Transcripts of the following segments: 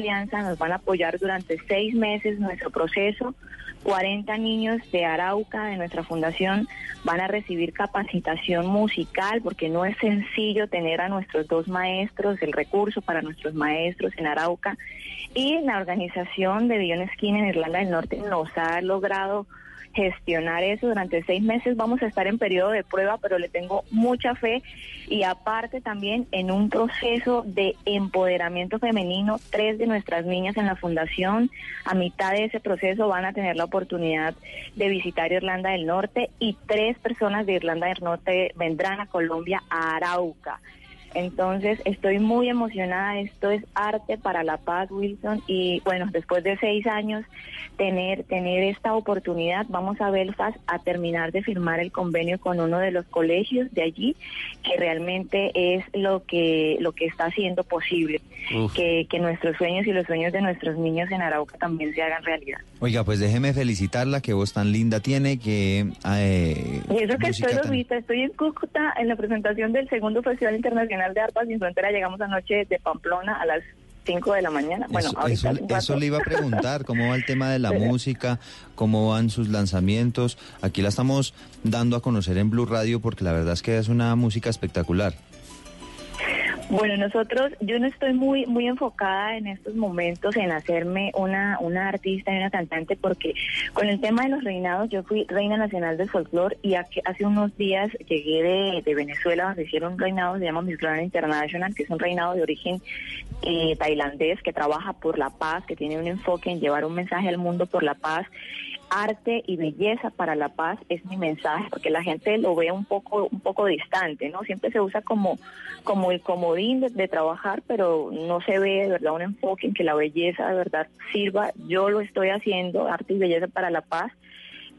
alianza nos van a apoyar durante seis meses nuestro proceso. 40 niños de Arauca, de nuestra fundación, van a recibir capacitación musical porque no es sencillo tener a nuestros dos maestros, el recurso para nuestros maestros en Arauca. Y la organización de Billion Skin en Irlanda del Norte nos ha logrado gestionar eso durante seis meses. Vamos a estar en periodo de prueba, pero le tengo mucha fe y aparte también en un proceso de empoderamiento femenino. Tres de nuestras niñas en la fundación, a mitad de ese proceso, van a tener la oportunidad de visitar Irlanda del Norte y tres personas de Irlanda del Norte vendrán a Colombia, a Arauca. Entonces estoy muy emocionada, esto es arte para la paz, Wilson, y bueno, después de seis años tener, tener esta oportunidad, vamos a Belfast a terminar de firmar el convenio con uno de los colegios de allí, que realmente es lo que, lo que está haciendo posible, que, que nuestros sueños y los sueños de nuestros niños en Arauca también se hagan realidad. Oiga, pues déjeme felicitarla, que voz tan linda tiene, que... Eh, y eso que estoy tan... estoy en Cúcuta en la presentación del segundo Festival Internacional de Arpas Sin Frontera. Llegamos anoche de Pamplona a las 5 de la mañana. Bueno, eso, eso, le iba a preguntar, ¿cómo va el tema de la música? ¿Cómo van sus lanzamientos? Aquí la estamos dando a conocer en Blue Radio porque la verdad es que es una música espectacular. Bueno, nosotros, yo no estoy muy muy enfocada en estos momentos en hacerme una, una artista y una cantante porque con el tema de los reinados, yo fui reina nacional del folclore y hace unos días llegué de, Venezuela donde hicieron un reinado, se llama Miss Grand International, que es un reinado de origen eh, tailandés que trabaja por la paz, que tiene un enfoque en llevar un mensaje al mundo por la paz arte y belleza para la paz es mi mensaje, porque la gente lo ve un poco, un poco distante, ¿no? Siempre se usa como, como el comodín de, trabajar, pero no se ve de verdad un enfoque en que la belleza de verdad sirva. Yo lo estoy haciendo, arte y belleza para la paz.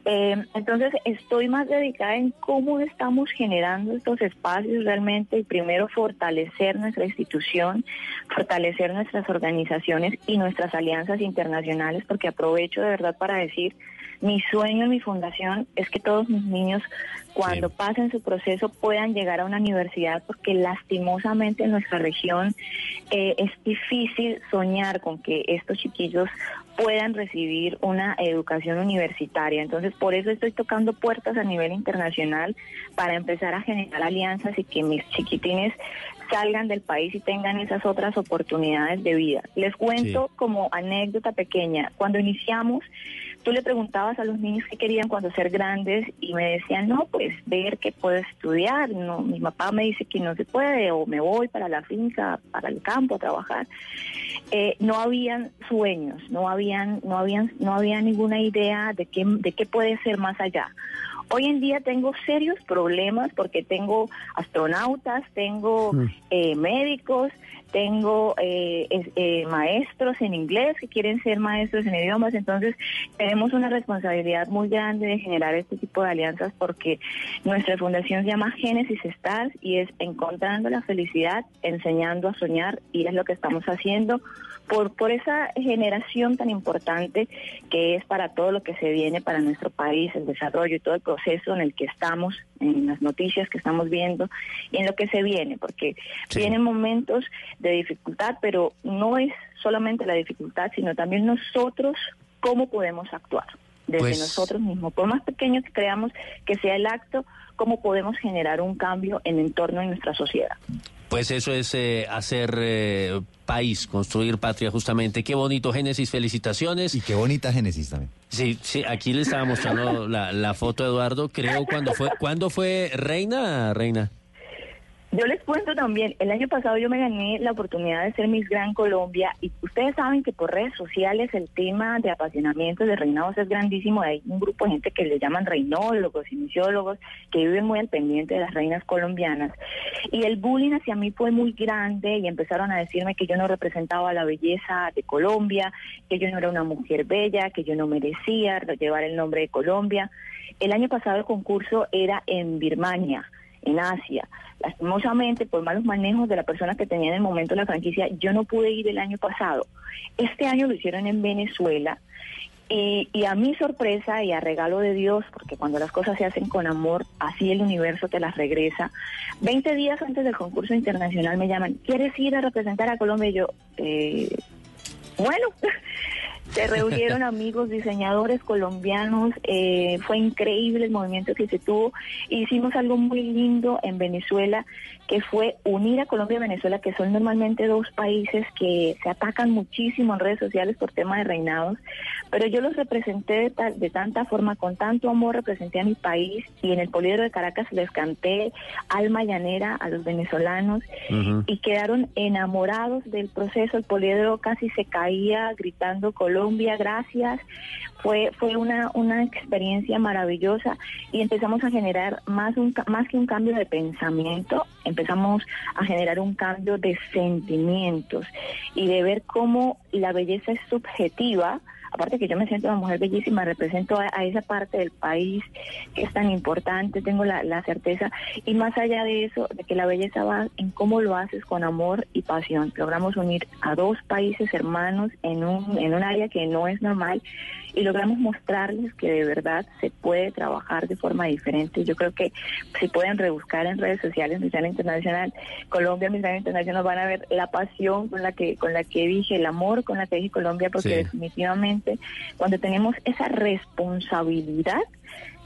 Eh, entonces estoy más dedicada en cómo estamos generando estos espacios realmente y primero fortalecer nuestra institución, fortalecer nuestras organizaciones y nuestras alianzas internacionales, porque aprovecho de verdad para decir mi sueño en mi fundación es que todos mis niños, cuando pasen su proceso, puedan llegar a una universidad, porque lastimosamente en nuestra región eh, es difícil soñar con que estos chiquillos puedan recibir una educación universitaria. Entonces, por eso estoy tocando puertas a nivel internacional para empezar a generar alianzas y que mis chiquitines salgan del país y tengan esas otras oportunidades de vida. Les cuento como anécdota pequeña, cuando iniciamos tú le preguntabas a los niños qué querían cuando ser grandes y me decían, no, pues ver que puedo estudiar, no, mi papá me dice que no se puede o me voy para la finca, para el campo a trabajar. Eh, no habían sueños, no habían, no habían, no había ninguna idea de qué, de qué puede ser más allá. Hoy en día tengo serios problemas porque tengo astronautas, tengo mm. eh, médicos, tengo eh, eh, maestros en inglés que quieren ser maestros en idiomas, entonces tenemos una responsabilidad muy grande de generar este tipo de alianzas porque nuestra fundación se llama Génesis Stars y es encontrando la felicidad, enseñando a soñar y es lo que estamos haciendo por, por esa generación tan importante que es para todo lo que se viene para nuestro país, el desarrollo y todo el proceso en el que estamos, en las noticias que estamos viendo y en lo que se viene, porque vienen momentos de dificultad, pero no es solamente la dificultad, sino también nosotros cómo podemos actuar. Desde pues nosotros mismos, por más pequeño que creamos que sea el acto, cómo podemos generar un cambio en el entorno de nuestra sociedad. Pues eso es eh, hacer eh, país, construir patria justamente. Qué bonito Génesis, felicitaciones. Y qué bonita Génesis también. Sí, sí, aquí le estaba mostrando la, la foto Eduardo, creo cuando fue, ¿cuándo fue Reina, Reina? Yo les cuento también, el año pasado yo me gané la oportunidad de ser Miss Gran Colombia y ustedes saben que por redes sociales el tema de apasionamientos de reinados es grandísimo. Hay un grupo de gente que le llaman reinólogos, iniciólogos, que viven muy al pendiente de las reinas colombianas. Y el bullying hacia mí fue muy grande y empezaron a decirme que yo no representaba la belleza de Colombia, que yo no era una mujer bella, que yo no merecía llevar el nombre de Colombia. El año pasado el concurso era en Birmania en Asia. Lastimosamente, por malos manejos de la persona que tenía en el momento la franquicia, yo no pude ir el año pasado. Este año lo hicieron en Venezuela. Y, a mi sorpresa y a regalo de Dios, porque cuando las cosas se hacen con amor, así el universo te las regresa. Veinte días antes del concurso internacional me llaman, ¿quieres ir a representar a Colombia? Y yo, eh, Bueno, se reunieron amigos, diseñadores colombianos, eh, fue increíble el movimiento que se tuvo. Hicimos algo muy lindo en Venezuela, que fue unir a Colombia y Venezuela, que son normalmente dos países que se atacan muchísimo en redes sociales por temas de reinados, pero yo los representé de, de tanta forma, con tanto amor, representé a mi país y en el Poliedro de Caracas les canté alma llanera a los venezolanos y quedaron enamorados del proceso. El Poliedro casi se caía gritando Colombia, gracias. Fue, fue una, una experiencia maravillosa y empezamos a generar más, un, más que un cambio de pensamiento, empezamos a generar un cambio de sentimientos y de ver cómo la belleza es subjetiva aparte que yo me siento una mujer bellísima, represento a, esa parte del país que es tan importante, tengo la, certeza, y más allá de eso, de que la belleza va en cómo lo haces con amor y pasión. Logramos unir a dos países hermanos en un, en un área que no es normal y logramos mostrarles que de verdad se puede trabajar de forma diferente. Yo creo que si pueden rebuscar en redes sociales Misael Internacional, Colombia Misael Internacional, van a ver la pasión con la que con la que dije, el amor con la que dije Colombia, porque definitivamente cuando tenemos esa responsabilidad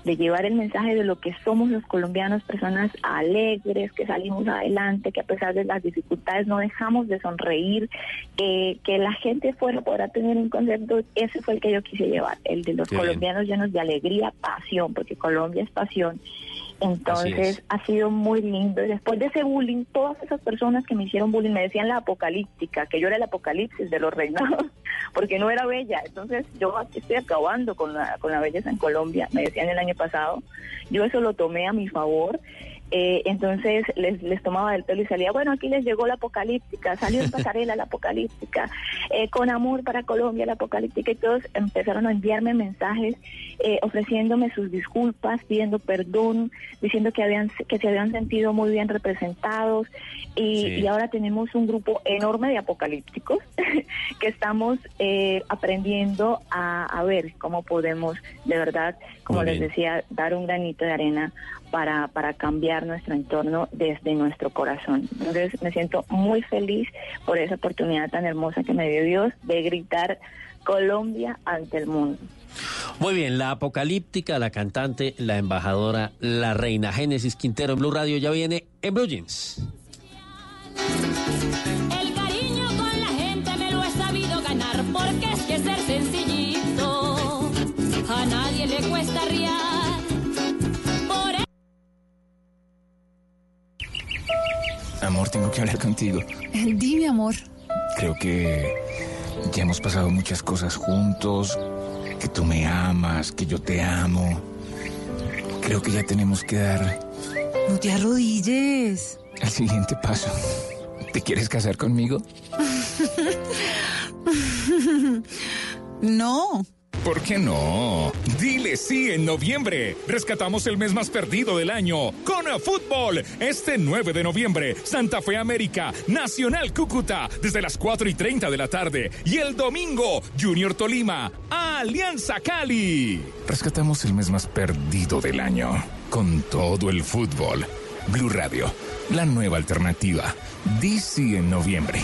de llevar el mensaje de lo que somos los colombianos, personas alegres, que salimos adelante, que a pesar de las dificultades no dejamos de sonreír, que la gente fuera podrá tener un concepto, ese fue el que yo quise llevar, el de los colombianos llenos de alegría, pasión, porque Colombia es pasión entonces ha sido muy lindo. Y después de ese bullying, todas esas personas que me hicieron bullying me decían la apocalíptica, que yo era el apocalipsis de los reinados, porque no era bella. Entonces yo estoy acabando con la, con la belleza en Colombia, me decían el año pasado. Yo eso lo tomé a mi favor eh, entonces les, les tomaba del pelo y salía, bueno, aquí les llegó la apocalíptica, salió en pasarela la apocalíptica, eh, con amor para Colombia la apocalíptica y todos empezaron a enviarme mensajes eh, ofreciéndome sus disculpas, pidiendo perdón, diciendo que, habían, que se habían sentido muy bien representados y, ahora tenemos un grupo enorme de apocalípticos que estamos aprendiendo a, a, ver cómo podemos de verdad, como les decía, dar un granito de arena para, para cambiar nuestro entorno desde nuestro corazón. Entonces me siento muy feliz por esa oportunidad tan hermosa que me dio Dios de gritar Colombia ante el mundo. Muy bien, la apocalíptica, la cantante, la embajadora, la reina Génesis Quintero en Blue Radio ya viene en Blue Jeans. Amor, tengo que hablar contigo. Dime, amor. Creo que ya hemos pasado muchas cosas juntos, que tú me amas, que yo te amo. Creo que ya tenemos que dar... No te arrodilles. El siguiente paso. ¿Te quieres casar conmigo? no. ¿Por qué no? Dile sí en noviembre. Rescatamos el mes más perdido del año con a fútbol. Este 9 de noviembre, Santa Fe América, Nacional Cúcuta, desde las 4 y 30 de la tarde. Y el domingo, Junior Tolima, Alianza Cali. Rescatamos el mes más perdido del año con todo el fútbol. Blue Radio, la nueva alternativa. DC en noviembre.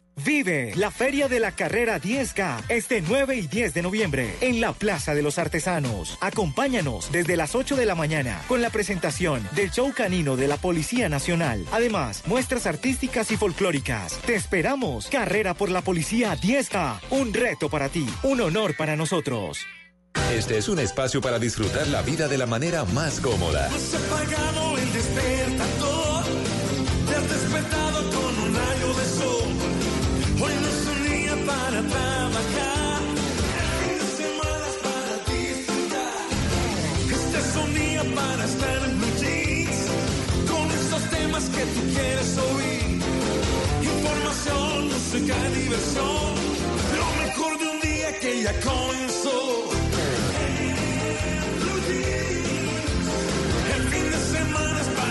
Vive la Feria de la Carrera 10K este 9 y 10 de noviembre en la Plaza de los Artesanos. Acompáñanos desde las 8 de la mañana con la presentación del show canino de la Policía Nacional. Además, muestras artísticas y folclóricas. Te esperamos. Carrera por la Policía 10K. Un reto para ti, un honor para nosotros. Este es un espacio para disfrutar la vida de la manera más cómoda. Has apagado el despertador, que tú quieres oír. Información, música, diversión. Lo mejor de un día que ya comenzó. El fin de semana es para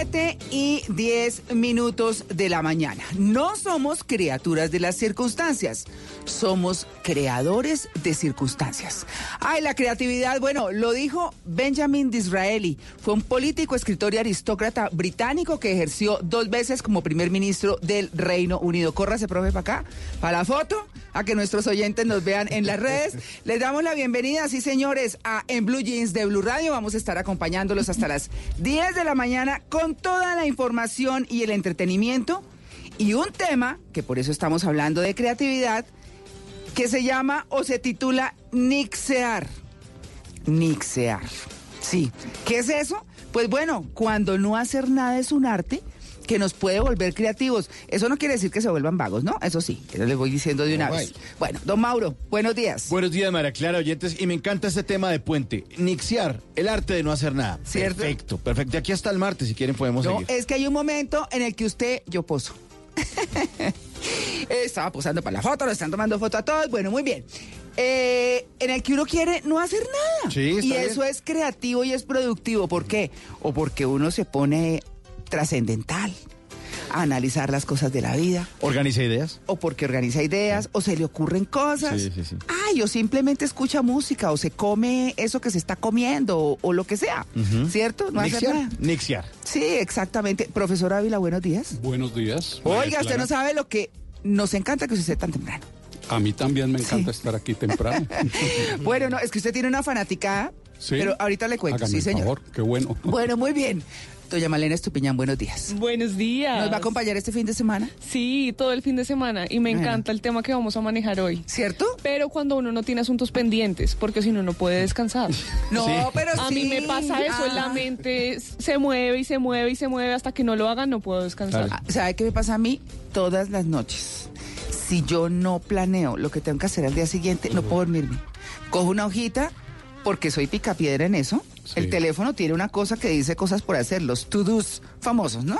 7 y 10 minutos de la mañana. No somos criaturas de las circunstancias, somos creadores de circunstancias. Ay, la creatividad, bueno, lo dijo Benjamin Disraeli. Fue un político, escritor y aristócrata británico que ejerció dos veces como primer ministro del Reino Unido. Córrase, profe, para acá, para la foto, a que nuestros oyentes nos vean en las redes. Les damos la bienvenida, sí, señores, a En Blue Jeans de Blue Radio. Vamos a estar acompañándolos hasta las 10 de la mañana con toda la información y el entretenimiento. Y un tema, que por eso estamos hablando de creatividad, que se llama o se titula Nixear. Nixear. Sí. ¿Qué es eso? Pues bueno, cuando no hacer nada es un arte que nos puede volver creativos. Eso no quiere decir que se vuelvan vagos, ¿no? Eso sí, eso les voy diciendo de una vez. Bueno, don Mauro, buenos días. Buenos días, María Clara, oyentes. Y me encanta este tema de puente. Nixiar, el arte de no hacer nada. ¿Cierto? Perfecto, perfecto. De aquí hasta el martes, si quieren, podemos No, seguir. es que hay un momento en el que usted, yo poso. Estaba posando para la foto, lo están tomando foto a todos. Bueno, muy bien. Eh, en el que uno quiere no hacer nada. Sí, está y bien. eso es creativo y es productivo. ¿Por qué? O porque uno se pone trascendental a analizar las cosas de la vida. Organiza ideas. O porque organiza ideas, o se le ocurren cosas. Sí, sí, sí. Ay, o simplemente escucha música, o se come eso que se está comiendo, o, o lo que sea. ¿Cierto? No hacer Nixiar. nada. Nixiar. Sí, exactamente. Profesor Ávila, buenos días. Buenos días. Oiga, usted no sabe lo que nos encanta que usted esté tan temprano. A mí también me encanta estar aquí temprano. Bueno, no, es que usted tiene una fanaticada, Sí. pero ahorita le cuento, Hágame sí, señor. favor, qué bueno. Bueno, muy bien. Doña Malena Estupiñán, buenos días. Buenos días. ¿Nos va a acompañar este fin de semana? Sí, todo el fin de semana. Y me encanta el tema que vamos a manejar hoy. ¿Cierto? Pero cuando uno no tiene asuntos pendientes, porque si no, no puede descansar. No, Sí. pero A sí. mí me pasa eso, la Ah. mente se mueve y se mueve y se mueve hasta que no lo hagan, no puedo descansar. Ah, ¿Sabe qué me pasa a mí? Todas las noches. Si yo no planeo lo que tengo que hacer al día siguiente, no puedo dormirme. Cojo una hojita, porque soy picapiedra en eso. El teléfono tiene una cosa que dice cosas por hacer, los to-dos famosos, ¿no?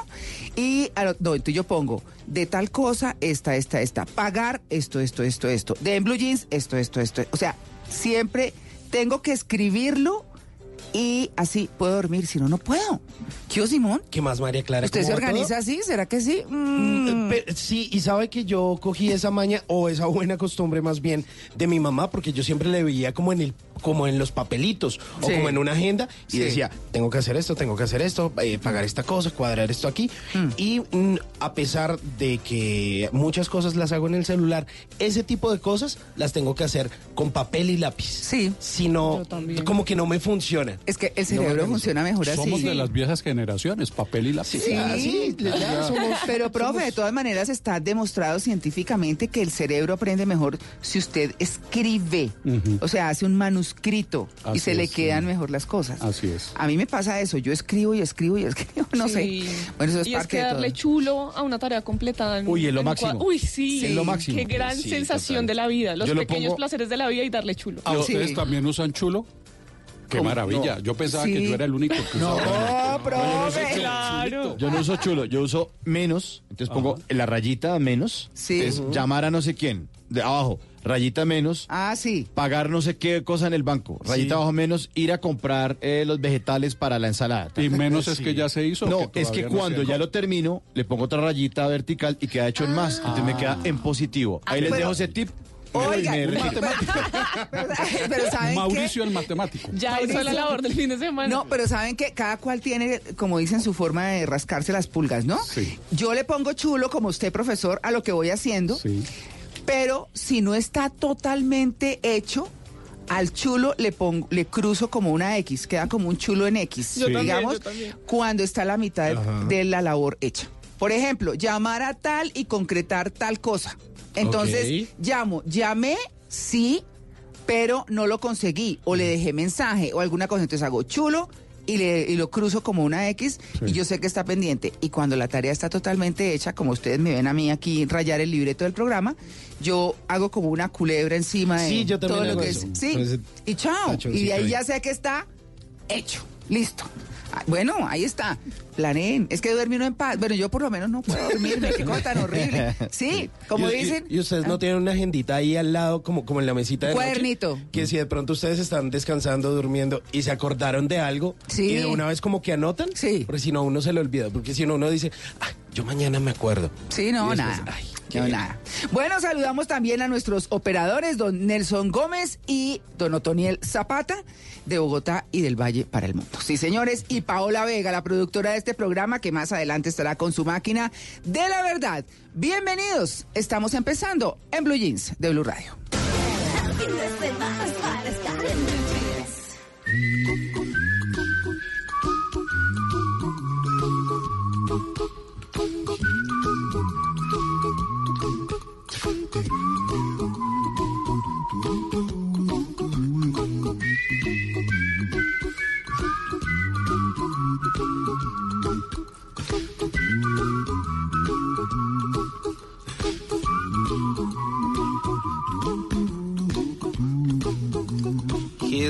Y a lo- no, entonces yo pongo de tal cosa, esta, esta, esta. Pagar esto, esto, esto, esto. De en blue jeans, esto, esto, esto. O sea, siempre tengo que escribirlo y así puedo dormir, si no, no puedo. ¿Qué, Simón? ¿Qué más, María Clara? ¿Usted ¿Cómo se todo? organiza así? ¿Será que sí? Mm. Pe- Sí, y sabe que yo cogí esa maña o esa buena costumbre más bien de mi mamá, porque yo siempre le veía como en el como en los papelitos o Sí. como en una agenda y Sí. decía, tengo que hacer esto, tengo que hacer esto, eh, pagar esta cosa, cuadrar esto aquí. Mm. Y mm, a pesar de que muchas cosas las hago en el celular, ese tipo de cosas las tengo que hacer con papel y lápiz. Sí. Si no, como que no me funciona. Es que el No me cerebro funciona mejor así. Somos de las viejas generaciones, papel y lápiz. Sí, somos- pero profe, de todas maneras está demostrado científicamente que el cerebro aprende mejor si usted escribe, o sea, hace un manuscrito y Así se le es, quedan sí. mejor las cosas. Así es. A mí me pasa eso, yo escribo y escribo y escribo, no Sí. sé. Bueno, eso es y es parte que de todo. darle chulo a una tarea completada. en- Uy, es lo en máximo. Uy, sí. Es lo máximo. Qué gran Sí, sensación total. de la vida. Los Yo lo pequeños pongo- placeres de la vida y darle chulo. ¿A ustedes también usan chulo? Qué ¿Cómo? maravilla. No. Yo pensaba Sí. que yo era el único que No, usaba. No, profe. Claro. Yo no uso chulo, yo uso menos. Entonces pongo en la rayita menos. Sí. Es llamar a no sé quién. De abajo, rayita menos. Ah, sí. Pagar no sé qué cosa en el banco. Rayita Sí. abajo menos. Ir a comprar eh, los vegetales para la ensalada. Y menos es que ya se hizo. No, que es que no cuando ya lo termino, le pongo otra rayita vertical y queda hecho en más. Entonces me queda en positivo. Ahí Ah, les pero- dejo ese tip. Oiga, pero, pero ¿saben qué? Mauricio el matemático. Ya hizo la labor del fin de semana. No, pero saben que cada cual tiene, como dicen, su forma de rascarse las pulgas, ¿no? Sí. Yo le pongo chulo, como usted, profesor, a lo que voy haciendo, Sí. Pero si no está totalmente hecho, al chulo le pongo, le cruzo como una X, queda como un chulo en X, Yo también, digamos, yo también. cuando está la mitad de, la labor hecha. Por ejemplo, llamar a tal y concretar tal cosa. Entonces, llamo, llamé, sí, pero no lo conseguí, o le dejé mensaje o alguna cosa. Entonces hago chulo y, le, y lo cruzo como una X y yo sé que está pendiente. Y cuando la tarea está totalmente hecha, como ustedes me ven a mí aquí rayar el libreto del programa, yo hago como una culebra encima de Sí, yo todo lo que eso. es. Sí, y chao. Y de ahí. ya sé que está hecho, listo. Ah, Bueno, ahí está. Planeen. Es que duerme uno en paz. Bueno, yo por lo menos no puedo dormirme. Qué cosa tan horrible. Sí, como Y- dicen. Y, ustedes no tienen una agendita ahí al lado, como, como en la mesita de noche? Cuadernito. Que si de pronto ustedes están descansando, durmiendo y se acordaron de algo, Sí. y de una vez como que anotan, Sí. porque si no, uno se le olvida. Porque si no, uno dice, "Ay, yo mañana me acuerdo. Sí, no, después, nada. ay, No, qué- nada. Bueno, saludamos también a nuestros operadores, don Nelson Gómez y don Otoniel Zapata, de Bogotá y del Valle para el Mundo. Sí, señores, y Paola Vega, la productora de este programa, que más adelante estará con su máquina de la verdad. Bienvenidos, estamos empezando en Blue Jeans de Blue Radio.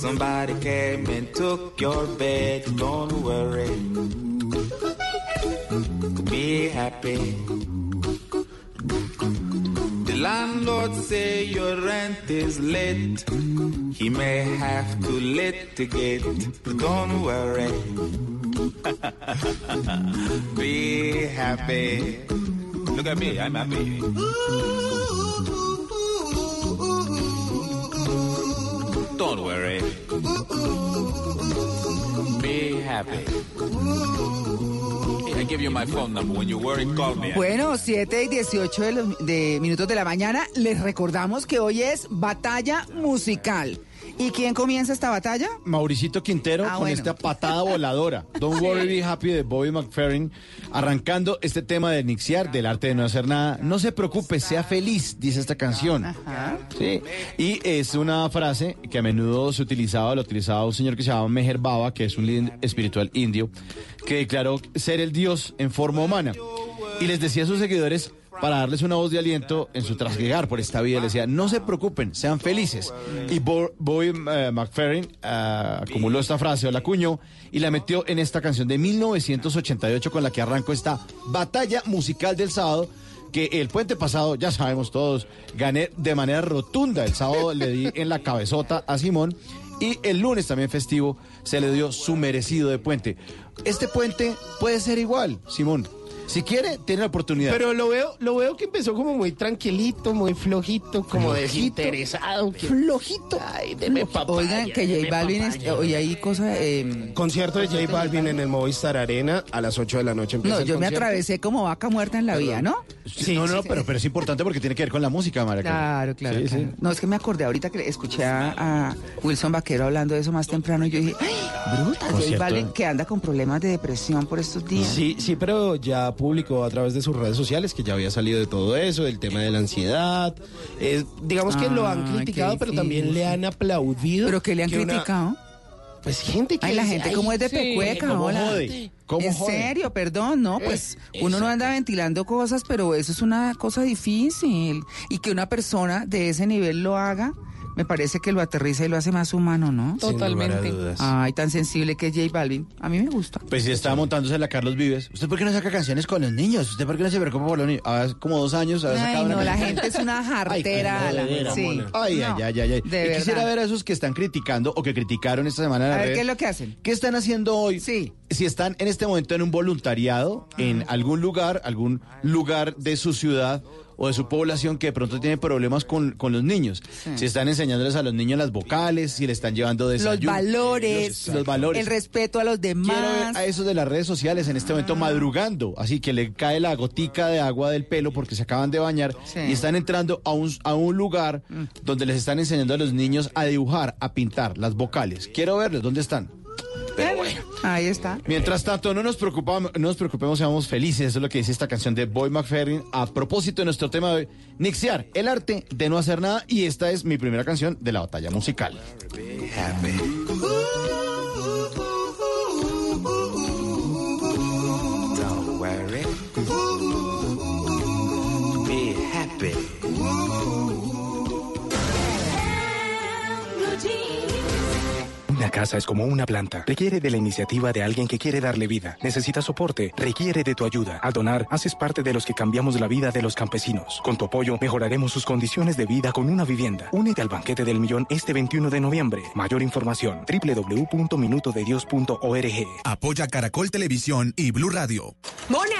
Somebody came and took your bed. Don't worry. Be happy. The landlord say your rent is late. He may have to litigate. But don't worry. Be happy. Look at me, I'm happy. Don't happy. I give you my phone number. When you worry, call me. Bueno, 7 y 18 de, los- de minutos de la mañana. Les recordamos que hoy es batalla musical. ¿Y quién comienza esta batalla? Mauricito Quintero Ah, con bueno. esta patada voladora. Don't worry, be happy de Bobby McFerrin. Arrancando este tema de Nixiar, del arte de no hacer nada. No se preocupe, sea feliz, dice esta canción. Sí. Y es una frase que a menudo se utilizaba, lo utilizaba un señor que se llama Meher Baba, que es un líder espiritual indio, que declaró ser el Dios en forma humana. Y les decía a sus seguidores para darles una voz de aliento en su trasguegar por esta vida. Les decía, no se preocupen, sean felices. Y Bo- Bobby eh, McFerrin eh, acumuló esta frase o la acuñó y la metió en esta canción de 1988 con la que arrancó esta batalla musical del sábado que el puente pasado, ya sabemos todos, gané de manera rotunda. El sábado le di en la cabezota a Simón y el lunes también festivo se le dio su merecido de puente. Este puente puede ser igual, Simón. Si quiere, tiene la oportunidad. Pero lo veo, lo veo que empezó como muy tranquilito, muy flojito, como Flojito. desinteresado. que- Flojito. Ay, deme papaya, Oigan, que J Balvin es, papaya. hoy hay cosas. eh, Concierto de J Balvin en el Movistar Arena a las 8 de la noche. empieza no, el yo me atravesé como vaca muerta en la vía, ¿no? Sí, no, no, pero, pero es importante porque tiene que ver con la música, María. Claro, claro, Sí, claro. sí. No, es que me acordé ahorita que escuché a, a Wilson Vaquero hablando de eso más temprano y yo dije, ¡ay, bruta! J. Balvin que anda con problemas de depresión por estos días. Sí, sí, pero ya publicó a través de sus redes sociales que ya había salido de todo eso, del tema de la ansiedad. Eh, digamos que lo han Ay, criticado, pero también le han aplaudido. ¿Pero qué le han una- criticado? Pues gente que Ay, la gente "Ay, como es de sí, pecueca, ¿cómo hola. jode? ¿Cómo en serio, perdón, no, pues uno no anda ventilando cosas, pero eso es una cosa difícil. Y que una persona de ese nivel lo haga, me parece que lo aterriza y lo hace más humano, ¿no? Totalmente. Ay, tan sensible que es J Balvin. A mí me gusta. Pues si está montándose la Carlos Vives. ¿Usted por qué no saca canciones con los niños? ¿Usted por qué no se preocupa por los niños? Hace como dos años había sacado una no, la gente es una jartera. Ay, la- sí. Ay, No, ay, ay, ay, ay. de Y quisiera ver a esos que están criticando o que criticaron esta semana en la A ver, red. ¿qué es lo que hacen? ¿Qué están haciendo hoy? Sí. Si están en este momento en un voluntariado, en algún lugar, algún lugar de su ciudad o de su población que de pronto tiene problemas con, con los niños. Sí. Si están enseñándoles a los niños las vocales, si le están llevando Los desayuno. valores, Los, los valores. el respeto a los Quiero ver demás. a esos de las redes sociales en este momento madrugando, así que le cae la gotica de agua del pelo porque se acaban de bañar Sí. y están entrando a un, a un lugar donde les están enseñando a los niños a dibujar, a pintar las vocales. Quiero verlos, ¿dónde están? Pero bueno. Ahí está. Mientras tanto, no nos preocupamos, no nos preocupemos, seamos felices. Eso es lo que dice esta canción de Boy McFerrin a propósito de nuestro tema de hoy, Nixiar, el arte de no hacer nada. Y esta es mi primera canción de la batalla musical. Don't worry. Be happy. Una casa es como una planta. Requiere de la iniciativa de alguien que quiere darle vida. Necesita soporte. Requiere de tu ayuda. Al donar, haces parte de los que cambiamos la vida de los campesinos. Con tu apoyo, mejoraremos sus condiciones de vida con una vivienda. Únete al banquete del millón este 21 de noviembre. Mayor información: www.minutodedios.org. Apoya Caracol Televisión y Blue Radio. Mona,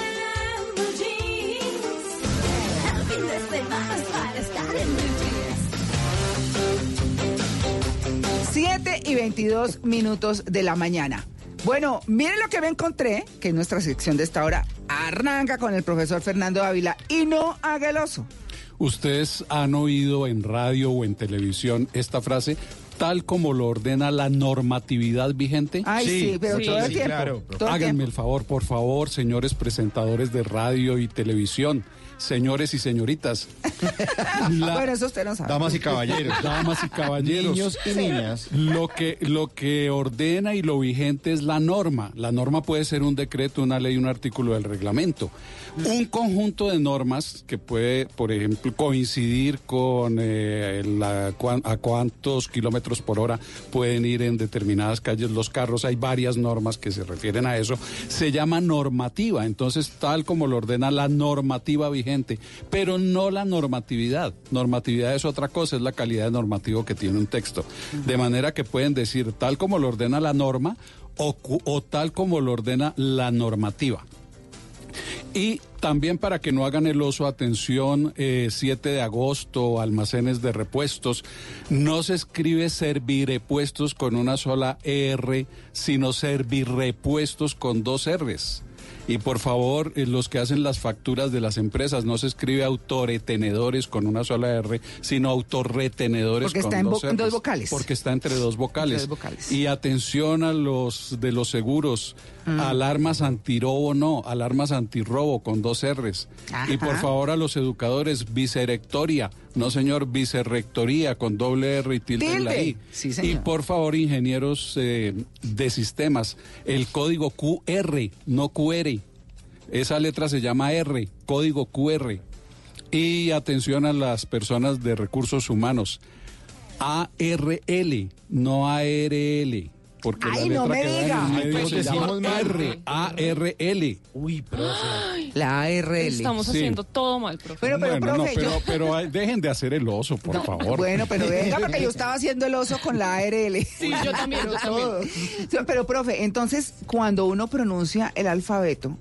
Siete y 22 minutos de la mañana. Bueno, miren lo que me encontré, que nuestra sección de esta hora arranca con el profesor Fernando Ávila y no haga el oso. ¿Ustedes han oído en radio o en televisión esta frase? Tal como lo ordena la normatividad vigente. Ay, sí, Sí, pero sí, todo el sí, tiempo, claro. todo Háganme tiempo. el favor, por favor, señores presentadores de radio y televisión, señores y señoritas. La- Bueno, eso usted no sabe. Damas y caballeros. Damas y caballeros. Niños y niñas. Lo que, lo que ordena y lo vigente es la norma. La norma puede ser un decreto, una ley, un artículo del reglamento. Un conjunto de normas que puede, por ejemplo, coincidir con eh, la, a cuántos kilómetros por hora pueden ir en determinadas calles los carros. Hay varias normas que se refieren a eso. Se llama normativa. Entonces, tal como lo ordena la normativa vigente, pero no la normatividad. Normatividad es otra cosa, es la calidad de normativo que tiene un texto. De manera que pueden decir tal como lo ordena la norma o, tal como lo ordena la normativa. Y también para que no hagan el oso, atención, eh, 7 de agosto, almacenes de repuestos, no se escribe servirepuestos con una sola R, sino servirepuestos con dos Rs. Y por favor, eh, los que hacen las facturas de las empresas, no se escribe autoretenedores con una sola R, sino autorretenedores Porque con está dos en vocales. Porque está entre dos vocales. Entre dos vocales. Y atención a los de los seguros, Mm. alarmas antirobo no, alarmas antirrobo con dos R's. Y por favor a los educadores, vicerectoria, no señor, vicerrectoría con doble R y tilde en la. I. Sí, y señor. por favor, ingenieros eh, de sistemas, el código QR, no QR. Esa letra se llama R, código QR. Y atención a las personas de recursos humanos. ARL, no ARL. Porque Ay, la no letra me que en diga. Ay, medio pues se decimos llama mal. R, ARL. Uy, profe. La ARL. Estamos Sí. haciendo todo mal, profe. Bueno, pero, bueno, no, profe, pero, yo- pero dejen de hacer el oso, por favor. Bueno, pero venga, porque yo estaba haciendo el oso con la ARL. Sí, yo también, yo también. Pero, pero, profe, entonces, cuando uno pronuncia el alfabeto,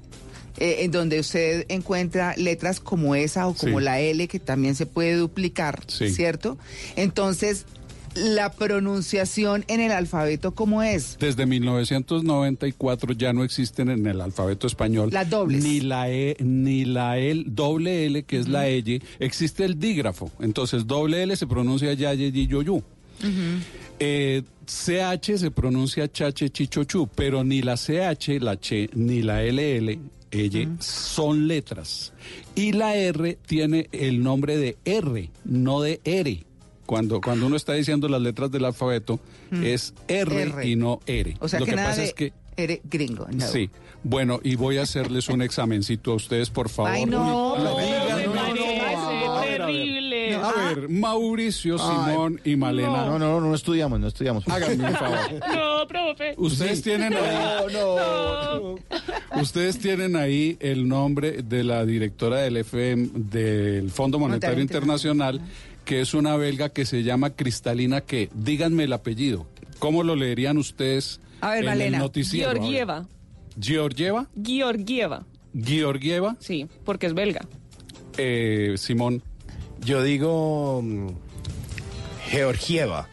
eh, en donde usted encuentra letras como esa o como Sí. la L, que también se puede duplicar, Sí. ¿cierto? Entonces, la pronunciación en el alfabeto, ¿cómo es? Desde 1994 ya no existen en el alfabeto español Las dobles. ni la e, ni la L, doble L que es la L, existe el dígrafo. Entonces doble L se pronuncia ya ye, yi, yo, yu. Eh, CH se pronuncia chache chichochu, pero ni la CH, la Che, ni la LL, ella, son letras. Y la R tiene el nombre de R, no de R. Cuando, cuando uno está diciendo las letras del alfabeto, Mm. es R, R. y no R. O sea Lo que, que, nada pasa de es que eres gringo, no. Sí. Bueno, y voy a hacerles un examencito a ustedes, por favor. Ay, no, Uy, no, digan, me no, no, parece no, a ver, a ver. terrible. A ver, Mauricio, Simón y Malena. No, no, no, no estudiamos, no estudiamos. Háganme un favor. No, profe. Ustedes tienen ahí, No, no. ustedes tienen ahí el nombre de la directora del FM del Fondo Monetario Monetario Internacional, que es una belga que se llama Cristalina que díganme el apellido. ¿Cómo lo leerían ustedes A ver, en Malena. el noticiero? Georgieva. Georgieva, Georgieva. Georgieva, Sí, porque es belga. eh, Simón, Yo digo mm, Georgieva.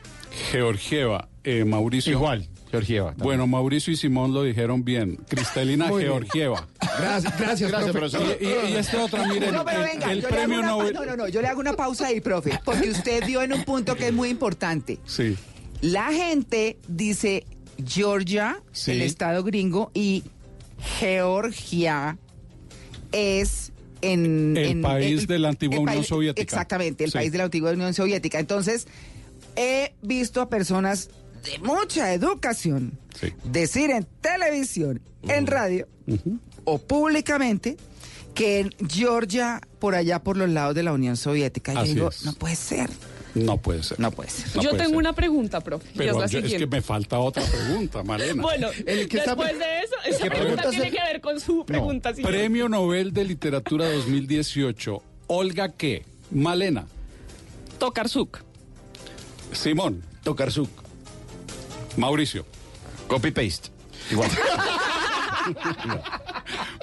Georgieva, eh, Mauricio. Igual, Georgieva. también. Bueno, Mauricio y Simón lo dijeron bien. Cristalina Muy bien. Georgieva. Gracias, gracias, Gracias, profe. profesor. Y, y- y este otro, miren, No, pero el, venga, el premio una, Nobel. No, no, no, yo le hago una pausa ahí, profe, porque usted dio en un punto que es muy importante. Sí. La gente dice Georgia, Sí. el estado gringo, y Georgia es en... El en- país de la antigua Unión país- Soviética. Exactamente, el Sí. país de la antigua Unión Soviética. Entonces, he visto a personas de mucha educación Sí. decir en televisión, en radio o públicamente que en Georgia, por allá por los lados de la Unión Soviética. Yo digo, es. no puede ser. No puede ser. No puede ser. No yo puede tengo ser. una pregunta, profe. Pero es la yo- es siguiente. que me falta otra pregunta, Malena. Bueno, El que está- después de eso, esa que pregunta pregunta tiene que ver con su pregunta. Premio Nobel de Literatura 2018. Olga qué? Malena. Tokarsuk. Simón. Tokarsuk. Mauricio. Copy paste. Igual.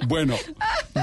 Bueno,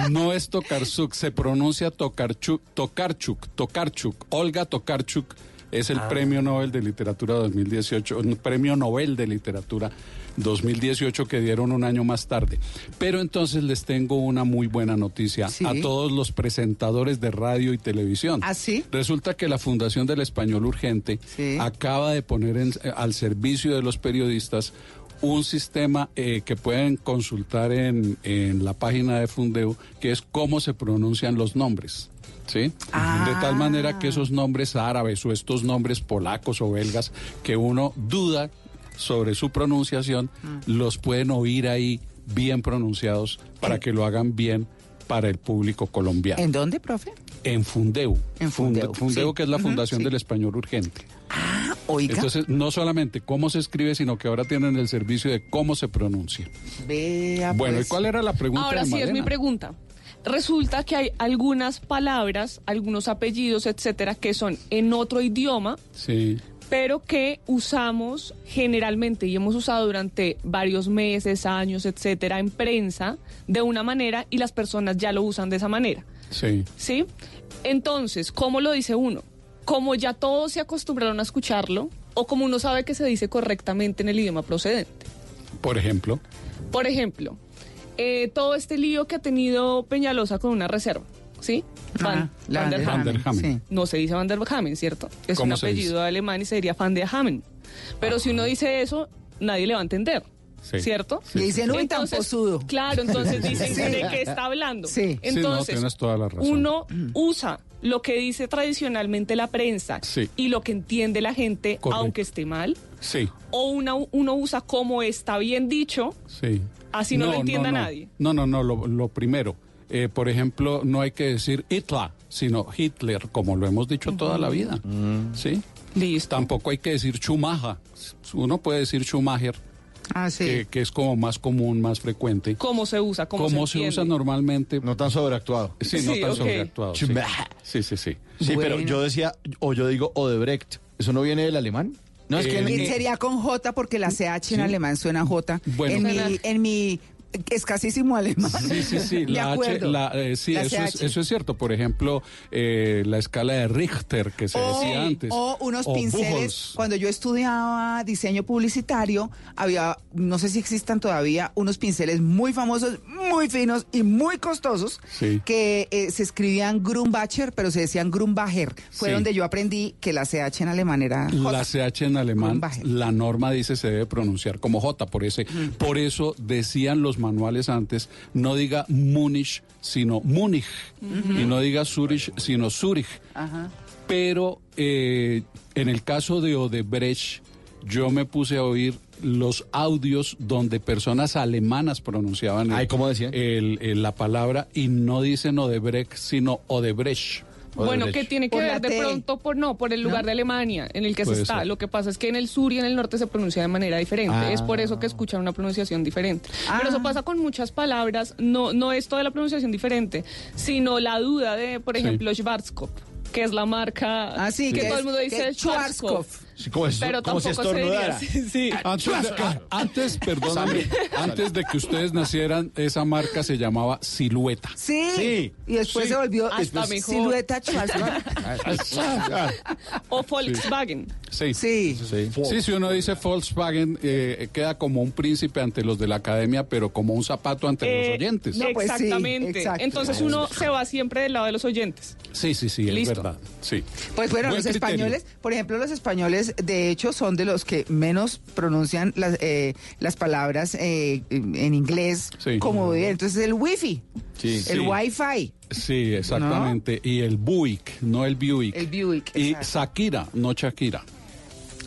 no es Tokarsuk, se pronuncia Tokarchuk, Tokarchuk, Tokarchuk. Olga Tokarchuk es Ah. el Premio Nobel de Literatura 2018, un Premio Nobel de Literatura 2018 que dieron un año más tarde. Pero entonces les tengo una muy buena noticia Sí. a todos los presentadores de radio y televisión. ¿Ah, sí? Resulta que la Fundación del Español Urgente Sí. acaba de poner en- eh, al servicio de los periodistas un sistema eh, que pueden consultar en, en la página de Fundeu, que es cómo se pronuncian los nombres. ¿Sí? Ah. De tal manera que esos nombres árabes o estos nombres polacos o belgas que uno duda sobre su pronunciación, Mm. los pueden oír ahí bien pronunciados para que lo hagan bien para el público colombiano. ¿En dónde, profe? En Fundeu. En Funde- Fundeu, Fundeu, sí. que es la Fundación sí. del Español Urgente. Oiga, Entonces, no solamente cómo se escribe, sino que ahora tienen el servicio de cómo se pronuncia. vea bueno, pues. ¿y cuál era la pregunta Ahora de sí es mi pregunta. Resulta que hay algunas palabras, algunos apellidos, etcétera, que son en otro idioma, Sí. Pero que usamos generalmente y hemos usado durante varios meses, años, etcétera, en prensa de una manera y las personas ya lo usan de esa manera. Sí. ¿Sí? Entonces, ¿cómo lo dice uno? Como ya todos se acostumbraron a escucharlo o como uno sabe que se dice correctamente en el idioma procedente. Por ejemplo. Por ejemplo, eh, todo este lío que ha tenido Peñalosa con una reserva, ¿sí? Van, la Van der Van der Hamen. Hamen. Sí. No se dice Van der Hamen, ¿cierto? Es ¿Cómo un apellido dice? alemán y se diría Van der Hamen. Pero si uno dice eso, nadie le va a entender. Sí. ¿Cierto? Le dicen, uy, tan posudo. Claro, entonces dicen Sí. de qué está hablando. Sí. Sí, no, Entonces, tienes toda la razón. uno usa lo que dice tradicionalmente la prensa Sí. y lo que entiende la gente, Correcto. aunque esté mal, Sí, o una, uno usa como está bien dicho, sí. Así no lo entienda no. nadie. No, no, no, lo, lo primero. Eh, por ejemplo, no hay que decir Hitler, sino Hitler, como lo hemos dicho toda la vida. ¿Sí? Listo. Tampoco hay que decir Schumacher. Uno puede decir Schumacher, Ah, sí. que, que es como más común, más frecuente. ¿Cómo se usa? ¿Cómo, Como se, se, usa normalmente. No tan sobreactuado. Sí, no Sí, tan sobreactuado. Sí. Schumacher. sí, sí, sí. Sí, pero yo decía, o yo digo Odebrecht. ¿Eso no viene del alemán? No, es que... Eh, sería con J porque la CH en alemán suena J. Bueno. en, mi, en mi escasísimo alemán. Sí, sí, sí. La H, la, eh, sí, La eso es, CH. eso es cierto. Por ejemplo, eh, la escala de Richter que se decía antes. O unos O pinceles. Buchholz. Cuando yo estudiaba diseño publicitario, había, no sé si existan todavía, unos pinceles muy famosos, muy finos y muy costosos, Sí. que eh, se escribían Grumbacher, pero se decían Grumbacher. Fue Sí. donde yo aprendí que la CH en alemán era J. La CH en alemán, Grumbacher. la norma dice se debe pronunciar como J, por ese, por eso decían los manuales antes, no diga Múnich, sino Múnich, y no diga Zurich, sino Zurich. Ajá. Pero eh, en el caso de Odebrecht, yo me puse a oír los audios donde personas alemanas pronunciaban el- el- el- la palabra y no dicen Odebrecht, sino Odebrecht. Bueno, que tiene que Por ver de T. pronto por no, por el lugar de Alemania en el que se está. ser. Lo que pasa es que en el sur y en el norte se pronuncia de manera diferente. Ah. Es por eso que escuchan una pronunciación diferente. Pero Ah. eso pasa con muchas palabras. No, no es toda la pronunciación diferente, sino la duda de, por Sí. ejemplo, Schwarzkopf, que es la marca Ah, sí, que, que todo el mundo dice es Schwarzkopf. Como si- Pero como si estornudara. sí. Antes, de- a- antes, perdóname, antes de que ustedes nacieran, esa marca se llamaba Silueta. Sí. Sí. Y después Sí. se volvió Hasta después silueta Schwarzkopf. O Volkswagen. Sí. Sí. Sí. si uno dice Volkswagen, eh, queda como un príncipe ante los de la academia, pero como un zapato ante Eh, los oyentes. pues Exactamente. Entonces uno se va siempre del lado de los oyentes. Sí, sí, sí, es Listo. verdad. Sí. Pues bueno, Buen los criterio. españoles, por ejemplo, los españoles de hecho son de los que menos pronuncian las, eh, las palabras eh, en inglés Sí. como bien. Entonces el wifi, Sí. el Sí. wifi, Sí, exactamente. Y el Buick, no el Buick. el Buick. y exacto. Shakira, no Shakira.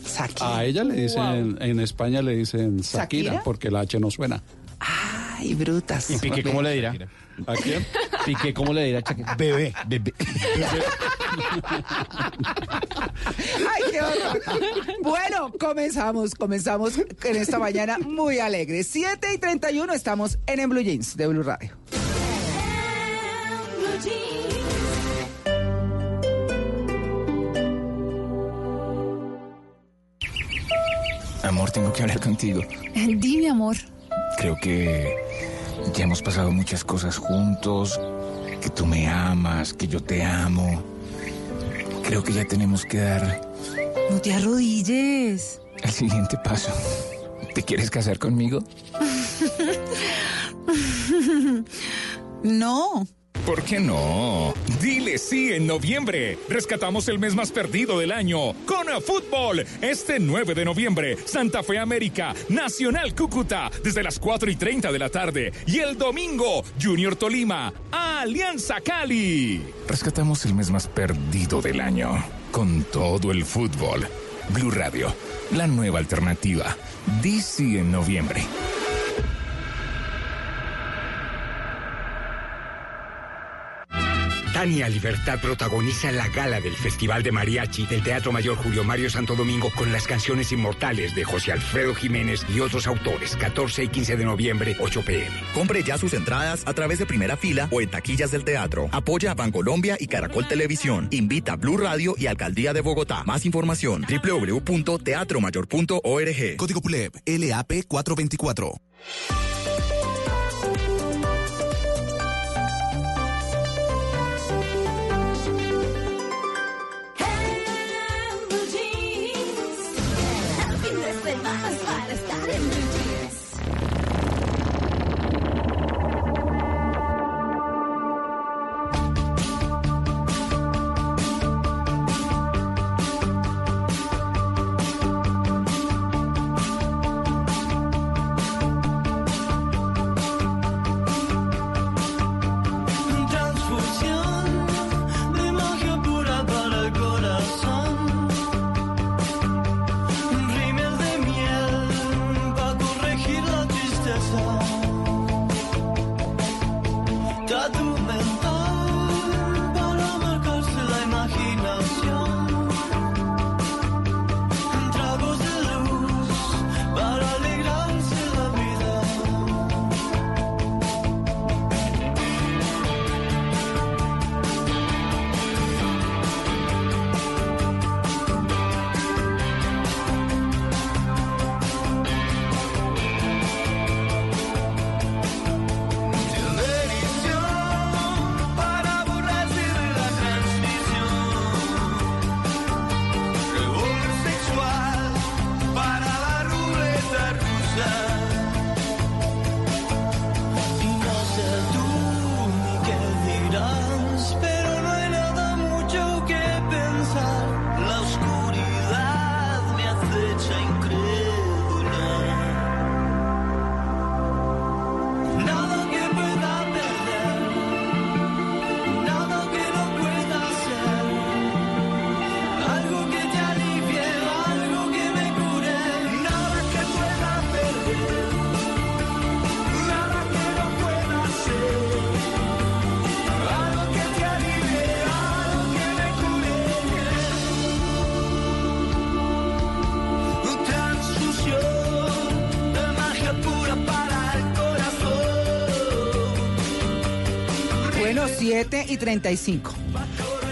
Shakira. A ella le dicen, en España le dicen Shakira, ¿Shakira? porque la H no suena. Ay, brutas. ¿Y Piqué cómo le dirá? ¿A quién? Piqué cómo le dirá? Bebé. Bebé. Ay, qué horror. Bueno, comenzamos, comenzamos en esta mañana muy alegre. 7 y 31 estamos en, en Blue Jeans de Blue Radio. Amor, tengo que hablar contigo. Dime, amor. Creo que ya hemos pasado muchas cosas juntos, que tú me amas, que yo te amo. Creo que ya tenemos que dar No te arrodilles. el siguiente paso. ¿Te quieres casar conmigo? no. ¿Por qué no? Dile sí en noviembre. Rescatamos el mes más perdido del año con fútbol. Este 9 de noviembre, Santa Fe América, Nacional Cúcuta, desde las 4 y 30 de la tarde. Y el domingo, Junior Tolima, Alianza Cali. Rescatamos el mes más perdido del año con todo el fútbol. Blue Radio, la nueva alternativa. Di sí en noviembre. Tania Libertad protagoniza la gala del Festival de Mariachi del Teatro Mayor Julio Mario Santo Domingo con las canciones inmortales de José Alfredo Jiménez y otros autores. 14 y 15 de noviembre, 8 pm. Compre ya sus entradas a través de primera fila o en taquillas del teatro. Apoya a Bancolombia y Caracol Televisión. Invita a Blue Radio y Alcaldía de Bogotá. Más información www.teatromayor.org. Código PULEP LAP 424. 7 y 35.